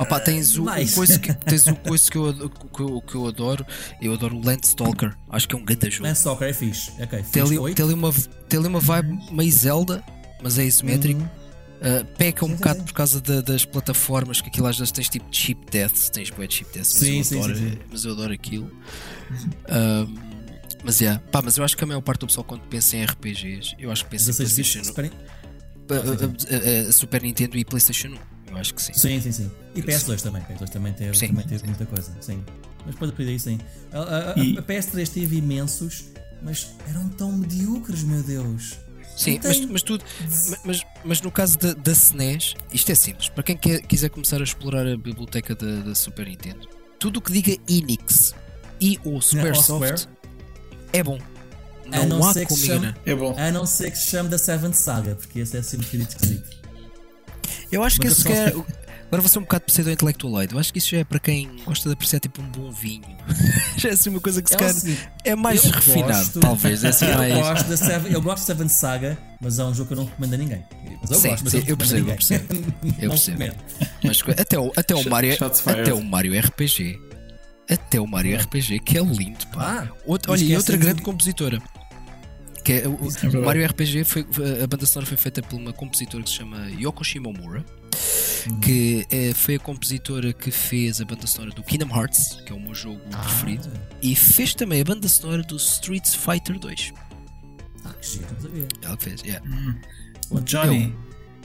Opa, tens o, Nice. o coisa que, tens o coisa que, eu, que, eu, que eu adoro. Eu adoro o Landstalker. Acho que é um ganda jogo. Soccer é fixe. Ok, Tem ali, tem, ali uma, tem ali uma vibe meio Zelda, mas é isométrico. Uh, peca um Uhum. Sim, bocado sim. por causa da- das plataformas, que aquilo às vezes tens tipo cheap deaths, tens de cheap deaths, mas, Sim, eu sim, adoro, sim, sim. mas eu adoro aquilo. Um, mas yeah. Pá, mas eu acho que a maior parte do pessoal quando pensa em RPGs, eu acho que pensa em 16 bits, PlayStation 1, Super- a Super Nintendo e PlayStation 1. Eu acho que sim. Sim, sim, sim. E PS2 também. PS2 também teve, Sim, também teve sim. muita coisa. Sim. Mas depois a partir daí, sim. A, a- E- a PS3 teve imensos, mas eram tão medíocres, meu Deus. Sim, Não mas, mas, tudo, mas, mas no caso da, da SNES, isto é simples. Para quem quer, quiser começar a explorar a biblioteca da, da Super Nintendo, tudo o que diga Enix e ou Square? é bom. A Não, não há ser que como se chame- enganar. É bom. A não ser que se chame da Seventh Saga, porque esse é assim um bocadinho esquisito. Eu acho que Mas isso eu é. Agora vou ser um bocado pseudo-intelectualoide. Eu acho que isso já é para quem gosta de apreciar tipo um bom vinho. já é assim uma coisa que se É calhar seguinte, é mais eu refinado, gosto- talvez. É assim eu, mais. gosto da Seven, eu gosto da Seventh Saga, mas é um jogo que eu não recomendo a ninguém. Mas eu Sim, gosto, mas sim, eu, eu percebo, eu percebo. Eu percebo. Mas até o, até o Mario. Até o Mario RPG. Até o Mario RPG, que é lindo, pá. Ah, Outra, olha, e outra de- grande compositora. Que é, o, o verdade. Mario RPG foi, a banda sonora foi feita por uma compositora que se chama Yoko Shimomura, que eh, foi a compositora que fez a banda sonora do Kingdom Hearts, que é o meu jogo preferido, e fez também a banda sonora do Street Fighter 2. Ah, que giro, sabia. Ela que fez, yeah. O Johnny,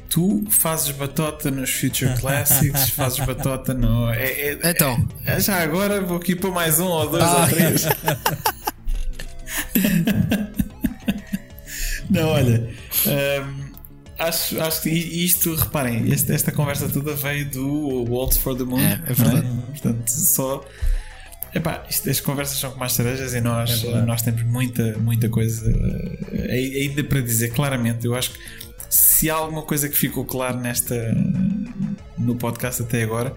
tu fazes batota nos Future Classics, fazes batota no. É, é- Então, é- já agora vou aqui pôr mais um ou dois Ah. ou três. Não, olha. hum, acho, acho que isto, reparem, este- esta conversa toda veio do Waltz for the Moon. É, é verdade. não Portanto, só. Epá, isto, as conversas são como as cerejas e nós, É verdade. nós temos muita, muita coisa eh, ainda para dizer claramente. Eu acho que se há alguma coisa que ficou claro nesta no podcast até agora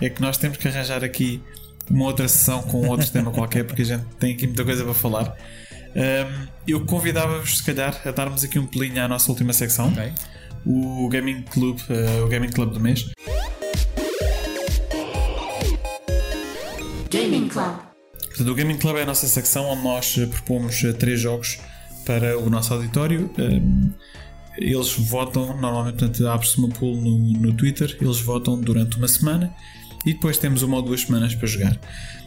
é que nós temos que arranjar aqui uma outra sessão com outro tema qualquer porque a gente tem aqui muita coisa para falar. Ahm, eu convidava-vos, se calhar, a darmos aqui um pelinho à nossa última secção, Ok. o Gaming Club, eh, o Gaming Club do mês. Gaming Club. Portanto, o Gaming Club é a nossa secção onde nós eh, propomos eh, três jogos para o nosso auditório. Um, eles votam, normalmente portanto, abre-se uma pool no, no Twitter, eles votam durante uma semana e depois temos uma ou duas semanas para jogar.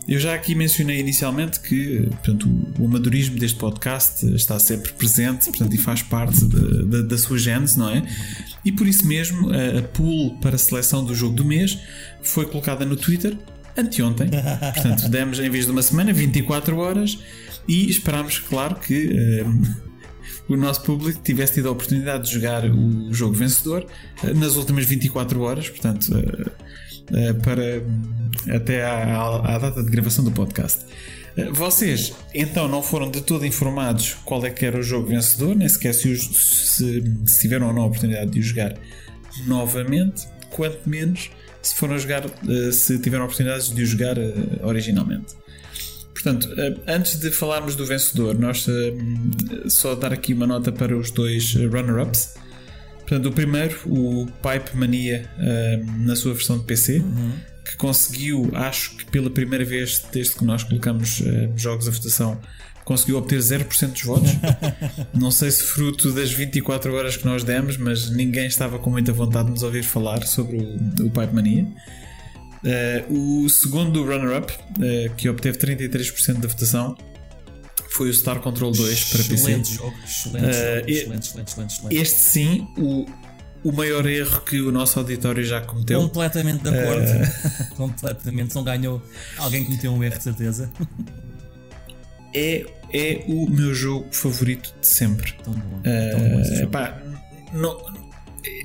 Eu já aqui mencionei inicialmente que portanto, o, amadorismo deste podcast está sempre presente portanto, e faz parte da- da- da sua gênese, não é? E por isso mesmo a, a pool para a seleção do jogo do mês foi colocada no Twitter anteontem. Portanto, demos em vez de uma semana 24 horas e esperámos, claro, que eh, o nosso público tivesse tido a oportunidade de jogar o jogo vencedor eh, nas últimas 24 horas, portanto, eh, eh, para até à, à- à data de gravação do podcast. Eh, Vocês então não foram de todo informados qual é que era o jogo vencedor, nem sequer se, os- se- se tiveram ou não a oportunidade de o jogar novamente, quanto menos se foram jogar, eh, se tiveram oportunidades de o jogar originalmente. Portanto, antes de falarmos do vencedor, nós só dar aqui uma nota para os dois runner-ups. Portanto, o primeiro, o Pipe Mania, eh, na sua versão de PC, que conseguiu, acho que pela primeira vez desde que nós colocamos eh, jogos à votação, conseguiu obter 0% dos votos. Não sei se fruto das 24 horas que nós demos, mas ninguém estava com muita vontade de nos ouvir falar sobre o, o Pipe Mania. Eh, o segundo runner-up, que obteve 33% da votação, foi o Star Control 2 para PC. Excelente jogo, excelente, Eh, jogo, e- excelente, excelente, excelente, excelente. Este sim, o, o maior erro que o nosso auditório já cometeu. Completamente de acordo. Eh, Completamente. Não ganhou. Alguém cometeu um erro, de certeza. É, é o meu jogo favorito de sempre. Tão bom. tão bom esse Eh, jogo. pá, não,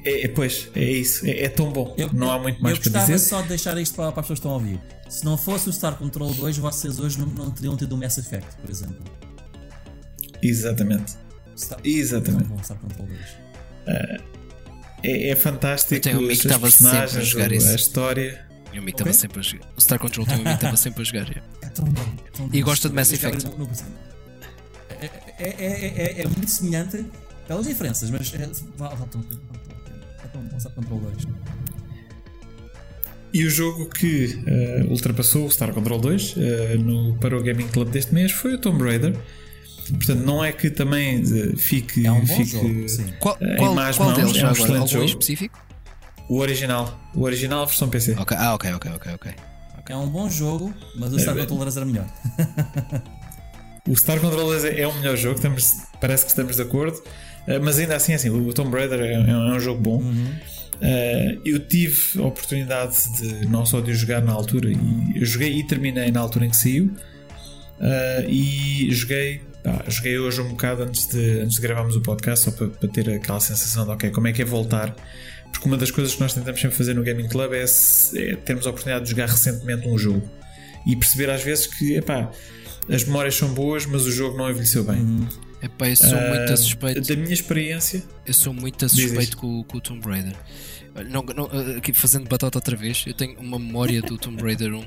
é, é- pois, é isso. É, é tão bom. Eu- não há eu- muito mais eu para gostava dizer. só de deixar isto para, para as pessoas que estão a ouvir. Se não fosse o Star Control 2, vocês hoje não, não teriam tido o Mass Effect, por exemplo. Exatamente. Exatamente. Tão bom, Star Control 2. É, é fantástico. Tenho um amigo que estava sempre a jogar isso. a história. E o amigo estava Ok. sempre a jogar. O Star Control tem um amigo que estava sempre a jogar. É tão bom. é tão E gosta de Mass Effect. É, é, é, é, muito semelhante, pelas diferenças, mas é, vale, vale tão bem, vale tão bem. Tão bom Star Control 2. E o jogo que eh, ultrapassou o Star Control 2 eh, no, para o Gaming Club deste mês foi o Tomb Raider. Portanto, não é que também eh, fique, É um bom fique jogo, sim. Qual, Em qual, más qual mãos, deles é um agora? excelente Algum jogo. específico? o original. O original versão PC. Ok, Ah, ok, ok, ok, ok. É um bom jogo, mas o Star É, Control 2 era melhor. O Star Control 2 é, é o melhor jogo, estamos, parece que estamos de acordo. Eh, mas ainda assim, assim, o Tomb Raider é, é um jogo bom. Eh, eu tive a oportunidade de não só de o jogar na altura, e eu joguei e terminei na altura em que saiu. Eh, e joguei, joguei hoje um bocado antes de, antes de gravarmos o podcast, só para, para ter aquela sensação de ok, como é que é voltar. Porque uma das coisas que nós tentamos sempre fazer no Gaming Club é, é termos a oportunidade de jogar recentemente um jogo e perceber às vezes que epá, as memórias são boas, mas o jogo não envelheceu bem. Epá, eu sou muito Ah, suspeito. Da minha experiência, Eu sou muito suspeito com, com o Tomb Raider. Não, não, aqui fazendo batata outra vez, eu tenho uma memória do Tomb Raider 1.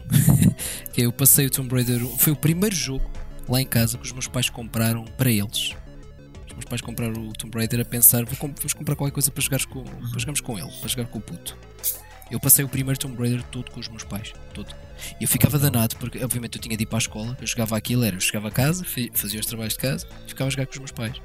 que é, eu passei o Tomb Raider 1. Foi o primeiro jogo lá em casa que os meus pais compraram para eles. Os meus pais compraram o Tomb Raider a pensar: vou com- vamos comprar qualquer coisa para, jogares com, para jogarmos com ele, para jogar com o puto. Eu passei o primeiro Tomb Raider todo com os meus pais. Todo. E eu ficava danado, porque obviamente eu tinha de ir para a escola, eu jogava aquilo, era, eu chegava a casa, fazia os trabalhos de casa e ficava a jogar com os meus pais.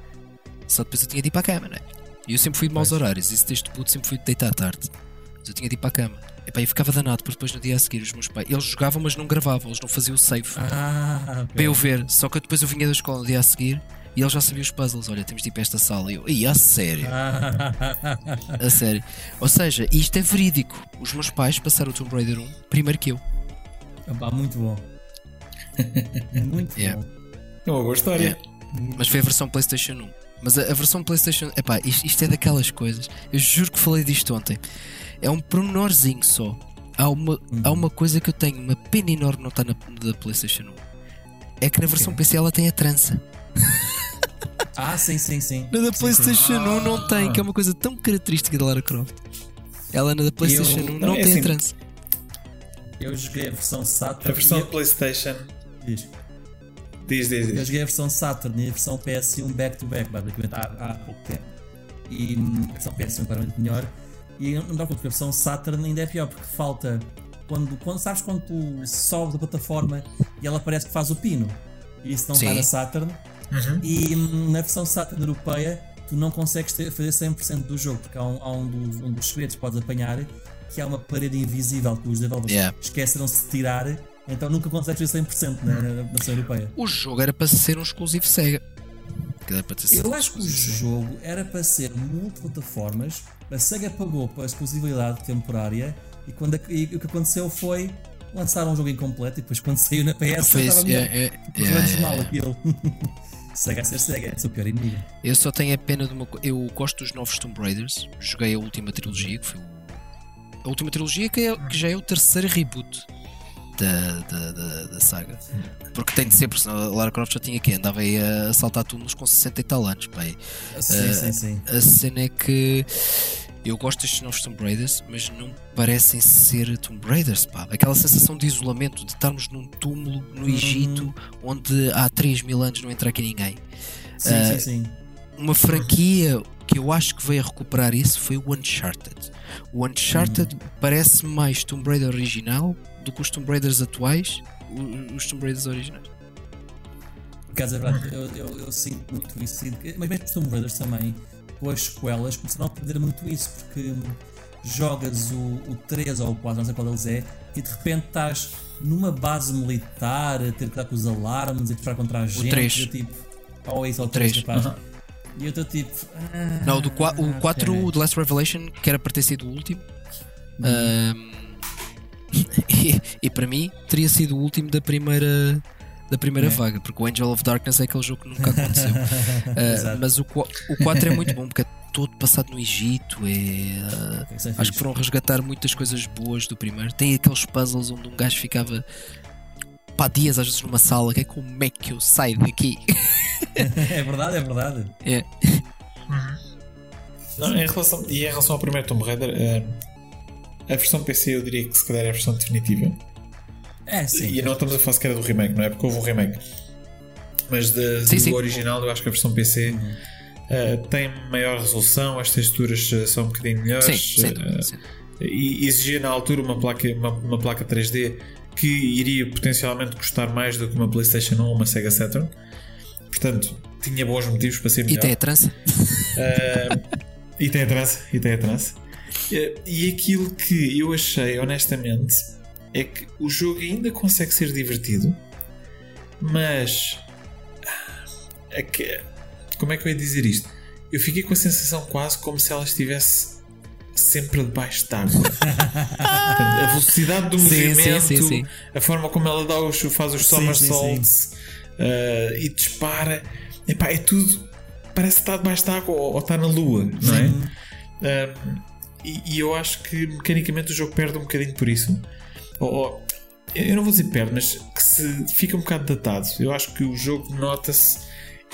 Só depois eu tinha de ir para a cama, né? E eu sempre fui de maus horários, isso desde puto sempre fui de deitar à tarde. Mas eu tinha de ir para a cama. Epá, eu ficava danado, porque depois no dia a seguir os meus pais, eles jogavam, mas não gravavam, eles não faziam o save Ah, ok. para eu ver. Só que depois eu vinha da escola no dia a seguir e eles já sabiam os puzzles. Olha, temos de ir para esta sala. E eu, a sério, Ah, a sério. Ou seja, isto é verídico. Os meus pais passaram o Tomb Raider 1 primeiro que eu. Epá, muito bom. Muito Yeah. bom. É uma boa história. Mas foi a versão PlayStation 1. Mas a, a versão PlayStation. Epá, isto, isto é daquelas coisas. Eu juro que falei disto ontem. É um pormenorzinho só. Há uma, há uma coisa que eu tenho, uma pena enorme não está na da PlayStation 1. É que na versão PC ela tem a trança. Ah, sim, sim, sim. Na da Sim, PlayStation 1 não Ah. tem, que é uma coisa tão característica da Lara Croft. Ela na da PlayStation 1 não, é tem assim, a trança. sim. Eu joguei a versão Saturn. A versão e PlayStation. Diz. Diz, diz, Eu diz. joguei a versão Saturn e a versão PS1 back-to-back, basicamente há, há pouco tempo. E hum, a versão PS1 é claramente melhor. E não dá porque a versão Saturn ainda é pior, porque falta. Quando, quando sabes quando tu sobes a plataforma e ela parece que faz o pino. E isso não está Sim. na Saturn. E hum, na versão Saturn europeia tu não consegues ter, fazer 100% do jogo, porque há um, há um dos, um dos segredos que podes apanhar que há uma parede invisível que os developers Yeah. esqueceram-se de tirar, então nunca consegues fazer 100% na, na, na versão europeia. O jogo era para ser um exclusivo Sega. Eu acho que o Sega. jogo era para ser multiplataformas, a SEGA pagou para a exclusividade temporária e, quando, e o que aconteceu foi lançar um jogo incompleto e depois quando saiu na PS Foi estava é, é, é, menos é, mal é. aquilo. SEGA a ser SEGA, é o seu pior inimigo. Eu só tenho a pena de uma coisa. Eu gosto dos novos Tomb Raiders. Joguei a última trilogia, que foi o... a última trilogia que, é- que já é o terceiro reboot da, da, da, da saga. Porque tem de ser, porque senão a Lara Croft já tinha que andava aí a saltar túmulos com 60 e tal anos. Pá. E Sim, Eh, sim, sim. A cena é que eu gosto destes novos Tomb Raiders, mas não parecem ser Tomb Raiders, pá. Aquela sensação de isolamento, de estarmos num túmulo Uhum. no Egito, onde há 3 mil anos não entra aqui ninguém. Sim, eh, sim, sim. Uma franquia que eu acho que veio a recuperar isso foi o Uncharted. O Uncharted Uhum. parece mais Tomb Raider original do que os Tomb Raiders atuais, o- os Tomb Raiders originais. Por acaso é verdade, eu, eu, eu sinto muito isso. Mas mesmo os Tomb Raiders também, com as sequelas, começaram a perder muito isso, porque jogas o, o 3 ou o 4, não sei qual deles é, e de repente estás numa base militar, a ter que dar com os alarmes, a disparar contra a gente. três. e eu tipo, ou é isso, ou o três, 3, rapaz. E eu estou tipo. ah, Não, do o 4, ok. o The Last Revelation, que era para ter sido o último. Uhum. Ahm, e, e para mim teria sido o último da primeira da primeira É. vaga, porque o Angel of Darkness é aquele jogo que nunca aconteceu. Exato. mas o, o 4 é muito bom porque é todo passado no Egito. É, é acho que foram resgatar muitas coisas boas do primeiro. Tem aqueles puzzles onde um gajo ficava pá, dias às vezes numa sala, que é como é que eu saio daqui? é verdade, é verdade. É. Não, em relação, e em relação ao primeiro Tomb Raider, eh, a versão PC eu diria que se calhar é a versão definitiva. É, sim. E não estamos a falar sequer do remake, não é? Porque houve um remake. Mas de- Sim, do sim. original, eu acho que a versão PC eh, tem maior resolução, as texturas eh, são um bocadinho melhores. Sim, sem dúvida. e exigia na altura uma placa, uma, uma placa 3D que iria potencialmente custar mais do que uma PlayStation 1 ou uma Sega Saturn. Portanto, tinha bons motivos para ser E melhor. tem a trança? E tem a trança, e tem a trança. Eh, E aquilo que eu achei, honestamente, é que o jogo ainda consegue ser divertido, mas. ah, é que- como é que eu ia dizer isto? Eu fiquei com a sensação quase como se ela estivesse sempre debaixo de água. Portanto, a velocidade do Sim, movimento, sim, sim. a forma como ela dá os, faz os somersaults eh, e dispara, epá, é tudo. Parece que está debaixo de água ou, ou está na lua, não é? Um, e, e eu acho que mecanicamente o jogo perde um bocadinho por isso. Ou, ou- eu não vou dizer perde, mas que se fica um bocado datado. Eu acho que o jogo nota-se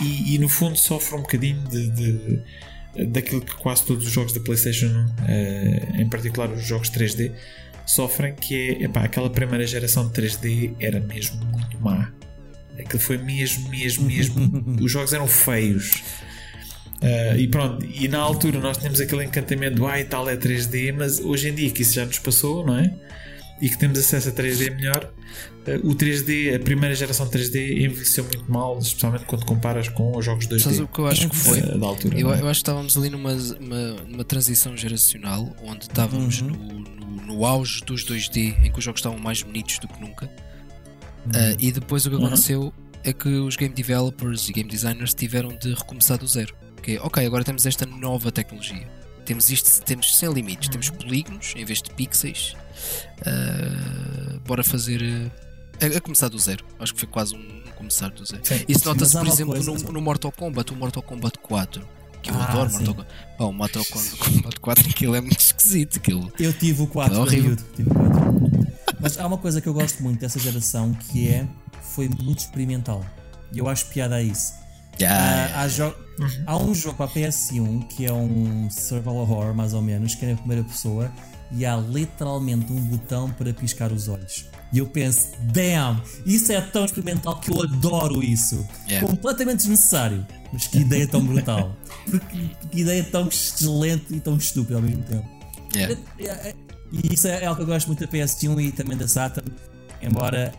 e, e no fundo sofre um bocadinho de, de- daquilo que quase todos os jogos da PlayStation, eh, em particular os jogos 3D, sofrem, que é epá, aquela primeira geração de 3D era mesmo muito má. Aquilo foi mesmo, mesmo, mesmo. os jogos eram feios. Uh, e pronto, e na altura nós tínhamos aquele encantamento do ah e tal é 3D, mas hoje em dia que isso já nos passou, não é? E que temos acesso a 3D melhor, uh, o 3D, a primeira geração 3D envelheceu muito mal, especialmente quando comparas com os jogos 2D. Sabes o que eu acho que foi? Uh, da altura, eu, é? eu acho que estávamos ali numa, uma, numa transição geracional onde estávamos no, no, no auge dos 2D, em que os jogos estavam mais bonitos do que nunca. Uh, e depois o que aconteceu é que os game developers e game designers tiveram de recomeçar do zero. Que é, ok, agora temos esta nova tecnologia. Temos isto, temos sem limites, temos polígonos em vez de pixels. Uh, bora fazer. uh, a, a começar do zero. Acho que foi quase um, começar do zero. Sim. Isso nota-se, por exemplo, coisa- no, no Mortal Kombat, o Mortal Kombat 4. Que eu Ah, adoro sim. Mortal Kombat. Pá, o Mortal Kombat 4 aquilo é muito esquisito. Aquilo. Eu tive o 4 É horrível. tive o 4. Mas há uma coisa que eu gosto muito dessa geração que é foi muito experimental. E eu acho piada a isso. Ah, há, jo- há um jogo para a PS1 que é um survival horror, mais ou menos, que é na primeira pessoa e há literalmente um botão para piscar os olhos. E eu penso, damn, isso é tão experimental que eu adoro isso. Yeah. Completamente desnecessário, mas que ideia tão brutal. Porque, que ideia tão excelente e tão estúpida ao mesmo tempo. Yeah. É, é, E isso é algo que eu gosto muito da PS1 e também da Saturn. Embora,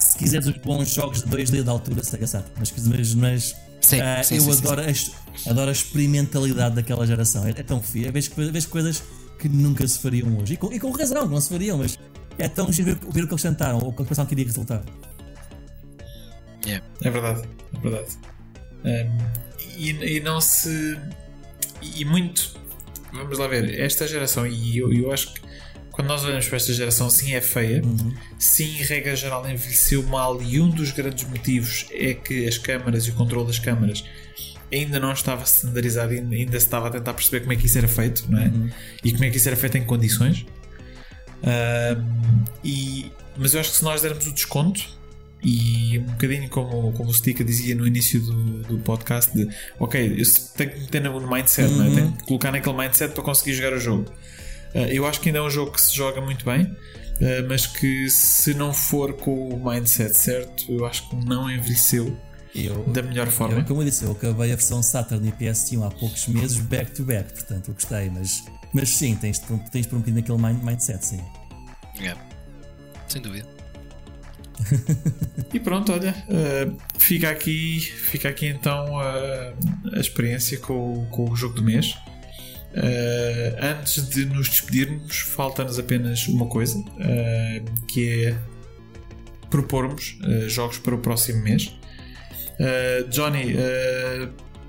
se quiseres os bons jogos de 2D da altura, Sega Saturn. Mas, mas, mas Sim, ah, sim, eu sim, sim, adoro, A, es- adoro a experimentalidade daquela geração. É, é tão. Vejo, coi- vejo coisas que nunca se fariam hoje. E com, e com razão, não se fariam, mas é tão giro ver, ver o que eles tentaram ou o que eles pensavam que iria resultar. Yeah. É verdade, é verdade. Um, e, e não se. E muito. Vamos lá ver, esta geração, e eu, eu acho que quando nós olhamos para esta geração, sim, é feia, sim, regra geral, envelheceu mal, e um dos grandes motivos é que as câmaras e o controle das câmaras ainda não estava standardizado, ainda ainda se estava a tentar perceber como é que isso era feito, não é? E como é que isso era feito em condições. E, mas eu acho que se nós dermos o desconto e um bocadinho como, como o Stika dizia no início do, do podcast de ok, eu tenho que meter no mindset, é? tenho que colocar naquele mindset para conseguir jogar o jogo. Uh, eu acho que ainda é um jogo que se joga muito bem, uh, mas que se não for com o mindset certo, eu acho que não envelheceu Eu, da melhor forma. eu, como eu disse, eu acabei a versão Saturn e PS1 há poucos meses, back to back, portanto eu gostei, mas, mas sim, tens de tens um bocadinho naquele mind, mindset, sim. Yeah. Sem dúvida. E pronto, olha, uh, fica aqui, fica aqui então uh, a experiência com, o- com o jogo do mês. Uh, antes de nos despedirmos, falta-nos apenas uma coisa, uh, que é propormos uh, jogos para o próximo mês. Johnny,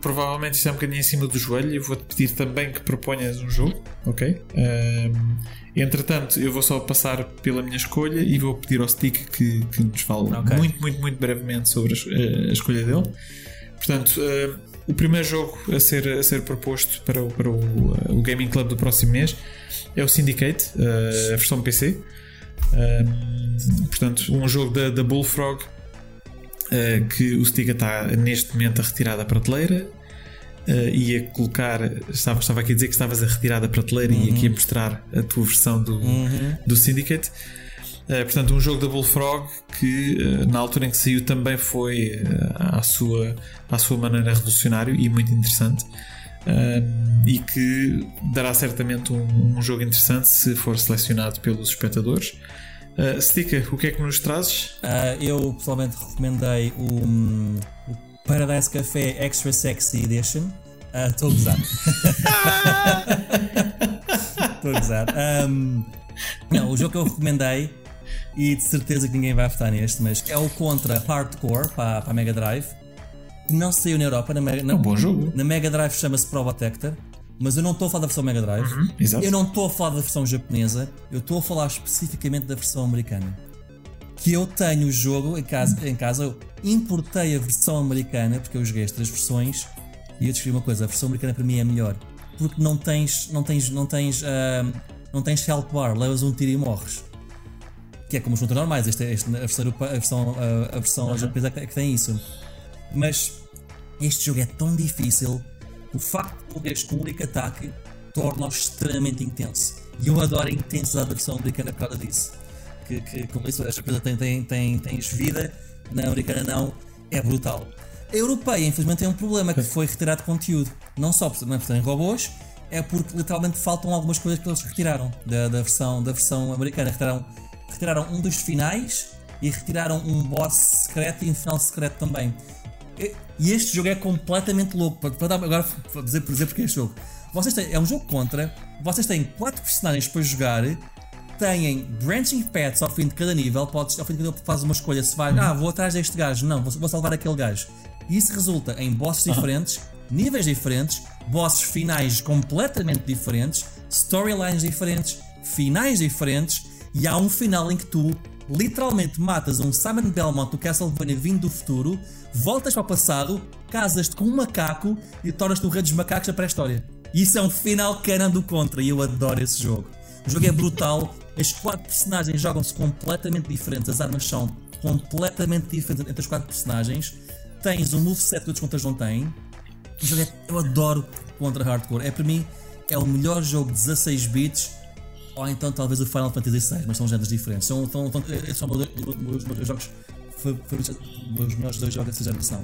provavelmente isto é um bocadinho em cima do joelho. Eu vou-te pedir também que proponhas um jogo, ok? Um, entretanto, eu vou só passar pela minha escolha e vou pedir ao Stick que, que nos fale Ok. muito, muito, muito brevemente sobre a, a escolha dele. Portanto, uh, o primeiro jogo a ser, a ser proposto para, o, para o, uh, o Gaming Club do próximo mês é o Syndicate, uh, a versão PC. Um, portanto, um jogo da, da Bullfrog uh, que o Stiga está neste momento a retirar da prateleira uh, e a colocar. Estava, estava aqui a dizer que estavas a retirar da prateleira e aqui a mostrar a tua versão do, do Syndicate. Uh, portanto, um jogo da Bullfrog que uh, na altura em que saiu também foi uh, à, sua, à sua maneira revolucionário e muito interessante. Um, e que dará certamente um, um jogo interessante se for selecionado pelos espectadores. Uh, Stika, o que é que nos trazes? Eu pessoalmente recomendei o, hum, o Paradise Café Extra Sexy Edition. Estou a gozar. Estou a gozar. Ahm, não, o jogo que eu recomendei, e de certeza que ninguém vai votar neste, mas é o Contra Hardcore para, para a Mega Drive. que Não saiu na Europa, na Mega, na, um bom jogo. na Mega Drive chama-se Protector, mas eu não estou a falar da versão Mega Drive. exato. Eu não estou a falar da versão japonesa, eu estou a falar especificamente da versão americana. Que eu tenho o jogo em casa, em casa, eu importei a versão americana, porque eu joguei as três versões, e eu descrevi uma coisa, a versão americana para mim é melhor. Porque não tens, não tens, não tens, ah, não tens health bar, levas um tiro e morres. Que é como os controles normais, este, é- este, a versão, a versão, a, a versão japonesa é que tem isso. Mas este jogo é tão difícil que o facto de morreres com um único ataque torna-o extremamente intenso. E eu adoro a intensidade da versão americana por causa disso. Que, que como isso, esta coisa tem, tem, tem, tens vida, na americana não, é brutal. A europeia, infelizmente, tem um problema que foi retirado conteúdo. Não só é por serem robôs, é porque literalmente faltam algumas coisas que eles retiraram da, da, versão, da versão americana. Retiraram, retiraram um dos finais e retiraram um boss secreto e um final secreto também. E, este jogo é completamente louco. Para, dar, agora para dizer, por dizer porque é este jogo. Vocês têm, é um jogo contra, vocês têm quatro personagens para jogar, têm branching paths ao fim de cada nível, podes, ao fim de cada nível fazes uma escolha, se vai, ah, vou atrás deste gajo, não, vou, vou salvar aquele gajo. E isso resulta em bosses diferentes, níveis diferentes, bosses finais completamente diferentes, storylines diferentes, finais diferentes, e há um final em que tu literalmente matas um Simon Belmont do Castlevania vindo do futuro, voltas para o passado, casas-te com um macaco e tornas-te o rei dos macacos da pré-história. Isso é um final canon do Contra e eu adoro esse jogo. O jogo é brutal, as quatro personagens jogam-se completamente diferentes, as armas são completamente diferentes entre as quatro personagens. Tens um moveset que outros contras não têm. O jogo é, eu adoro Contra Hardcore. É para mim, é o melhor jogo de 16 bits ou então talvez o Final Fantasy VI, mas são géneros diferentes. São, são, são, são os meus jogos os melhores dois jogos dessa geração.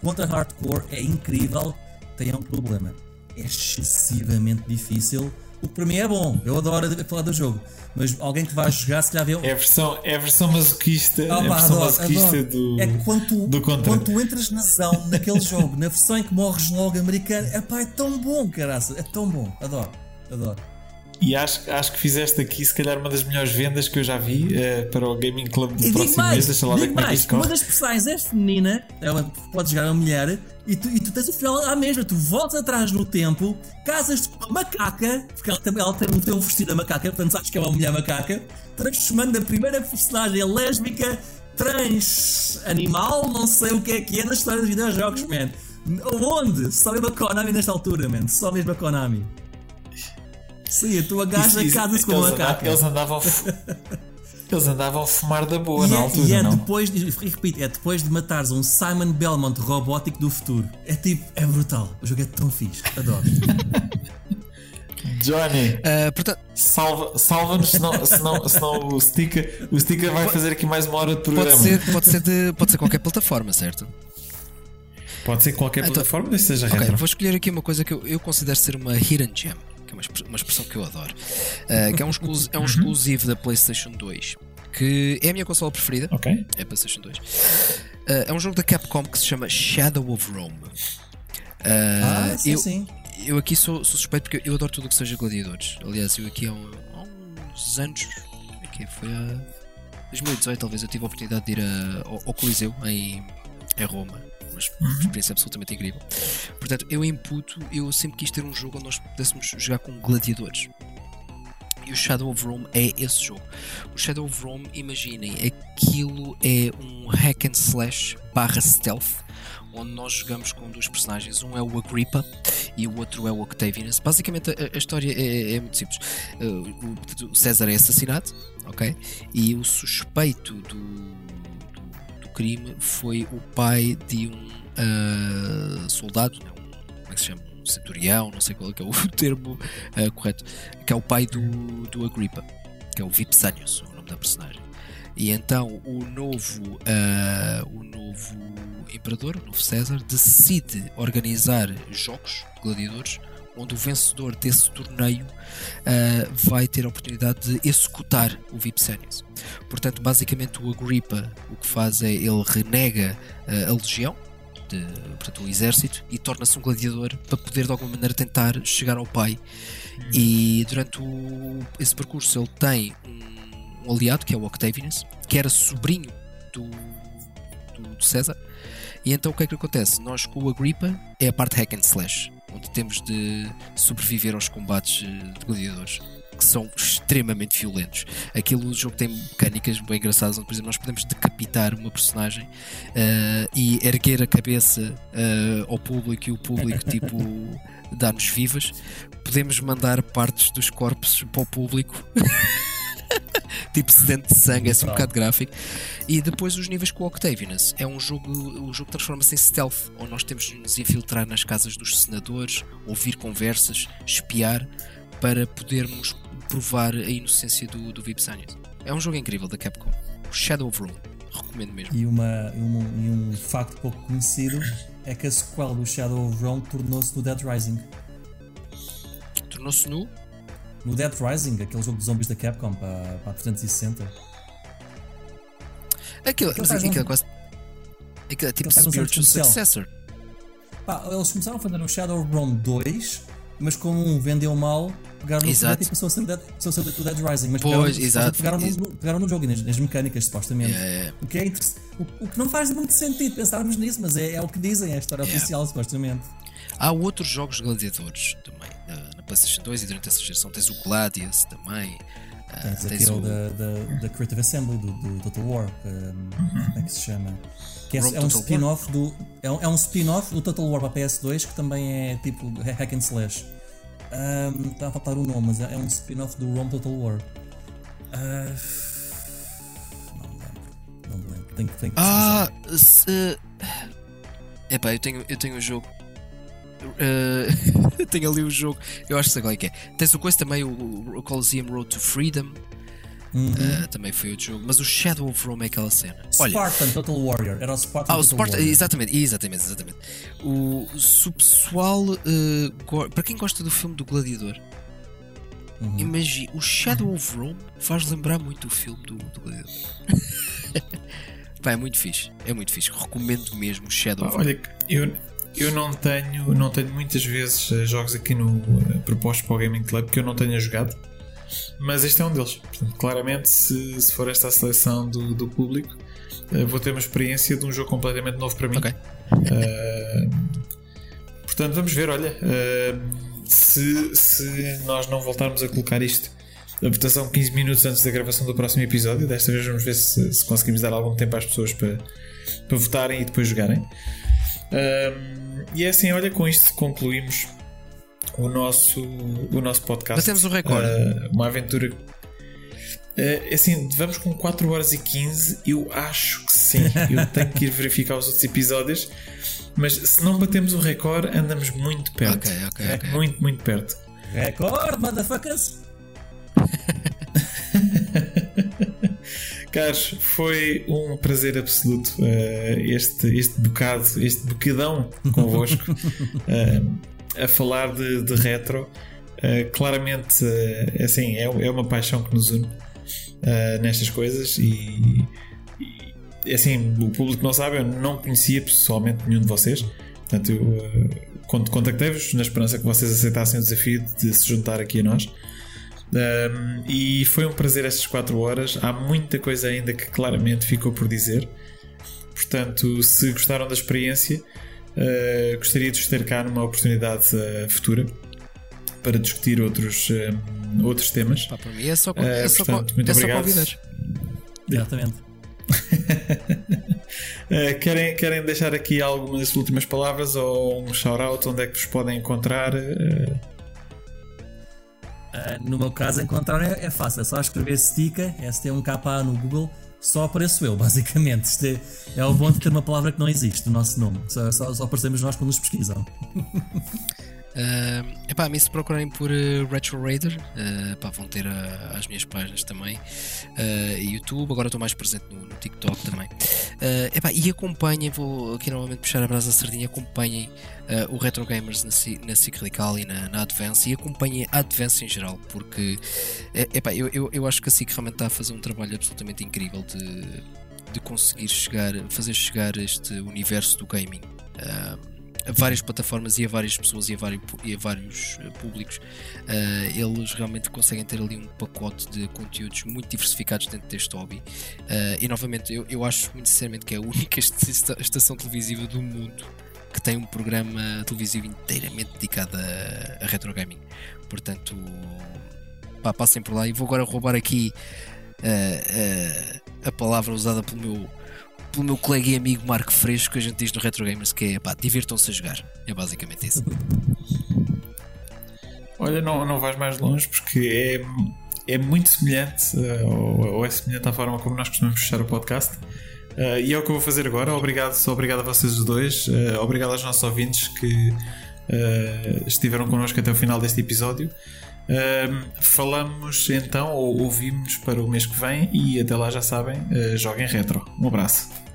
Contra Hardcore é incrível, tem um problema. É excessivamente difícil. O que para mim é bom, eu adoro falar do jogo. Mas alguém que vai jogar, se calhar vê. É a versão, é a versão masoquista, ah, é a versão adoro, masoquista adoro. do. É quando tu, do contra. quando tu entras na zão naquele jogo, na versão em que morres logo americano, é pá, é tão bom, caraça, é tão bom. Adoro, adoro. E acho, acho que fizeste aqui, se calhar, uma das melhores vendas que eu já vi uh, para o Gaming Club do e próximo mais, mês. Deixa lá ver como mais, é que isso Uma das personagens é feminina, ela pode jogar uma mulher, e tu, e tu tens o final à mesma. Tu voltas atrás no tempo, casas-te com uma macaca, porque ela, também, ela tem, tem um vestido da macaca, portanto sabes que é uma mulher macaca, transformando a primeira personagem lésbica, trans, animal, não sei o que é que é na história dos videojogos, man. Onde? Só mesmo a Konami nesta altura, man. Só mesmo a Konami. Sim, a tua gaja casa-se com uma macaca. Eles andavam. Eles andavam a fumar da boa e na é, altura. E é não? depois, e repito, é depois de matares um Simon Belmont robótico do futuro. É tipo, é brutal. O jogo é tão fixe. Adoro. Johnny, uh, portanto... salva-nos, salva senão, senão, senão o, sticker, o sticker vai fazer aqui mais uma hora de programa. Pode ser, pode ser, de, pode ser qualquer plataforma, certo? Pode ser qualquer então, plataforma, desde seja okay, retro. Vou escolher aqui uma coisa que eu, eu considero ser uma hidden gem que é uma expressão que eu adoro, uh, que é um, exclusivo, é um exclusivo da PlayStation 2, que é a minha consola preferida. Ok. É a PlayStation 2. Uh, é um jogo da Capcom que se chama Shadow of Rome. Uh, ah, sim, eu, sim. Eu aqui sou, sou, suspeito porque eu adoro tudo o que seja gladiadores. Aliás, eu aqui há, um, há uns anos, aqui foi a 2018 talvez, eu tive a oportunidade de ir a, ao, ao Coliseu em, em Roma uma uhum. experiência absolutamente incrível. Portanto, eu imputo, eu sempre quis ter um jogo onde nós pudéssemos jogar com gladiadores. E o Shadow of Rome é esse jogo. O Shadow of Rome, imaginem, aquilo é um hack and slash barra stealth, onde nós jogamos com dois personagens. Um é o Agrippa e o outro é o Octavianus. Basicamente, a, a história é, é, muito simples. Uh, o, o César é assassinado, ok? E o suspeito do crime foi o pai de um uh, soldado, né? um, como é que se chama? Um centurião, não sei qual é, é o termo uh, correto, que é o pai do, do Agrippa, que é o Vipsanius, o nome da personagem. E então o novo, uh, o novo imperador, o novo César, decide organizar jogos gladiadores onde o vencedor desse torneio uh, vai ter a oportunidade de executar o Vipsanius. Portanto, basicamente o Agrippa o que faz é ele renega uh, a legião, de, portanto, o exército, e torna-se um gladiador para poder de alguma maneira tentar chegar ao pai. E durante o, esse percurso ele tem um, um, aliado que é o Octavianus, que era sobrinho do, do, do César. E então o que é que acontece? Nós com o Agrippa é a parte hack and slash onde temos de sobreviver aos combates eh, de gladiadores que são extremamente violentos. Aquilo o jogo tem mecânicas bem engraçadas, onde, por exemplo, nós podemos decapitar uma personagem uh, e erguer a cabeça uh, ao público e o público, tipo, dar-nos vivas. Podemos mandar partes dos corpos para o público. tipo sedente de sangue, é assim um bocado gráfico. E depois os níveis com o Octavianus. É um jogo, o jogo transforma-se em stealth, onde nós temos de nos infiltrar nas casas dos senadores, ouvir conversas, espiar, para podermos provar a inocência do, do Vipsanius. É um jogo incrível da Capcom. Shadow of Rome. Recomendo mesmo. E, uma, um, e um facto pouco conhecido é que a sequela do Shadow of Rome tornou-se no Dead Rising. Tornou-se nu. No Dead Rising, aquele jogo de zombies da Capcom para, para a 360. Aquilo, mas aquilo é quase. Aquilo é tipo spiritual successor. Pá, eles começaram a fazer o Shadow of Rome 2, mas como um vendeu mal, pegaram no Exato. e passou a ser o Dead, passou a ser o Dead Rising. Mas Pois, pegaram. Pegaram, no, pegaram no jogo e nas, nas mecânicas, supostamente. Yeah, yeah. O, que é o, o que não faz muito sentido pensarmos nisso, mas é, é o que dizem, é a história Yeah. oficial, supostamente. Há outros jogos gladiadores também. Na, na PlayStation 2 e durante essa geração tens o Gladius também. ah, Tens tens aquele o da, da, da Creative Assembly, do, do Total War, que, um, como é que se chama? Que é, é um spin-off do. É um, é um spin-off do Total War para a PS2 que também é tipo hack and slash. Um, Está a faltar o nome, mas é, é um spin-off do Rome Total War. Ah, não me lembro. Não me lembro. Tenho, tenho que Ah, se... Epá, eu tenho, eu tenho o jogo. Eh, eu tenho ali o jogo. Eu acho que sei qual é que é. Tens o coisa também, o, o Coliseum Road to Freedom. Uhum. eh, também foi outro jogo. Mas o Shadow of Rome é aquela cena. Olha, Spartan Total Warrior. Era o Spartan Ah, o Total Warrior. exatamente, exatamente, exatamente. O, se o pessoal, go- para quem gosta do filme do Gladiador, Uhum. imagina, o Shadow of Rome faz lembrar muito o filme do, do Gladiador. Pá, é muito fixe, é muito fixe. Recomendo mesmo o Shadow of Rome. Olha, eu, eu não tenho não tenho muitas vezes eh, jogos aqui no propostos para o Gaming Club que eu não tenha jogado, mas este é um deles. Portanto, claramente, se, se for esta a seleção do, do público, eh, vou ter uma experiência de um jogo completamente novo para mim. Ok. Eh, portanto, vamos ver. Olha, eh, se, se nós não voltarmos a colocar isto. A votação 15 minutos antes da gravação do próximo episódio. Desta vez vamos ver se, se conseguimos dar algum tempo às pessoas para, para votarem e depois jogarem. Um, e é assim, olha, com isto concluímos o nosso, o nosso podcast. Batemos o recorde. Uh, uma aventura. Uh, assim, vamos com 4 horas e 15. Eu acho que sim. Eu tenho que ir verificar os outros episódios. Mas se não batemos o recorde, andamos muito perto. Ok, ok, ok. Muito, muito perto. Record, motherfuckers! Caros, foi um prazer absoluto uh, este, este bocado, este bocadão convosco uh, a falar de, de retro. Uh, claramente, uh, assim, é, é uma paixão que nos une uh, nestas coisas e, e, assim, o público não sabe, eu não conhecia pessoalmente nenhum de vocês. Portanto, eu cont- contactei-vos na esperança que vocês aceitassem o desafio de se juntar aqui a nós. Um, e foi um prazer estas 4 horas. Há muita coisa ainda que claramente ficou por dizer. Portanto, se gostaram da experiência, uh, gostaria de vos ter cá numa oportunidade uh, futura para discutir outros, um, outros temas. Pá, para mim é só, Eh, é só, portanto, muito é só obrigado. convidar. Exatamente. Uh, querem, querem deixar aqui algumas últimas palavras ou um shout-out onde é que vos podem encontrar? Uh, no meu caso, encontrar é, é fácil, é só escrever Stika, ST1KA no Google, só apareço eu, basicamente. Isto é, é o bom de ter uma palavra que não existe, o nosso nome. Só, só, só aparecemos nós quando nos pesquisam. Uh, epá, a mim se procurarem por uh, Retro Raider, uh, pá, vão ter uh, as minhas páginas também, uh, YouTube, agora estou mais presente no, no TikTok também. Uh, epá, e acompanhem, vou aqui novamente puxar a brasa sardinha, acompanhem uh, o Retro Gamers na, na Radical e na, na Advance, e acompanhem a Advance em geral, porque eh, epá, eu, eu, eu acho que a SIC realmente está a fazer um trabalho absolutamente incrível de, de conseguir chegar, fazer chegar este universo do gaming. Uh, a várias plataformas e a várias pessoas e a vários, e a vários eh, públicos, eh, eles realmente conseguem ter ali um pacote de conteúdos muito diversificados dentro deste hobby. Eh, e novamente, eu, eu acho muito sinceramente que é a única esta- estação televisiva do mundo que tem um programa televisivo inteiramente dedicado a, a retro gaming. Portanto, pá, passem por lá e vou agora roubar aqui eh, a palavra usada pelo meu pelo meu colega e amigo Marco Fresco que a gente diz no Retro Gamers que é pá, divirtam-se a jogar. É basicamente isso. Olha, não, não vais mais longe porque é, é muito semelhante, eh, ou, é semelhante à forma como nós costumamos fechar o podcast. Eh, e é o que eu vou fazer agora. Obrigado, obrigado a vocês os dois. eh, obrigado aos nossos ouvintes que eh, estiveram connosco até o final deste episódio. Falamos então, ou ouvimos para o mês que vem, e até lá já sabem, uh, joguem retro. Um abraço.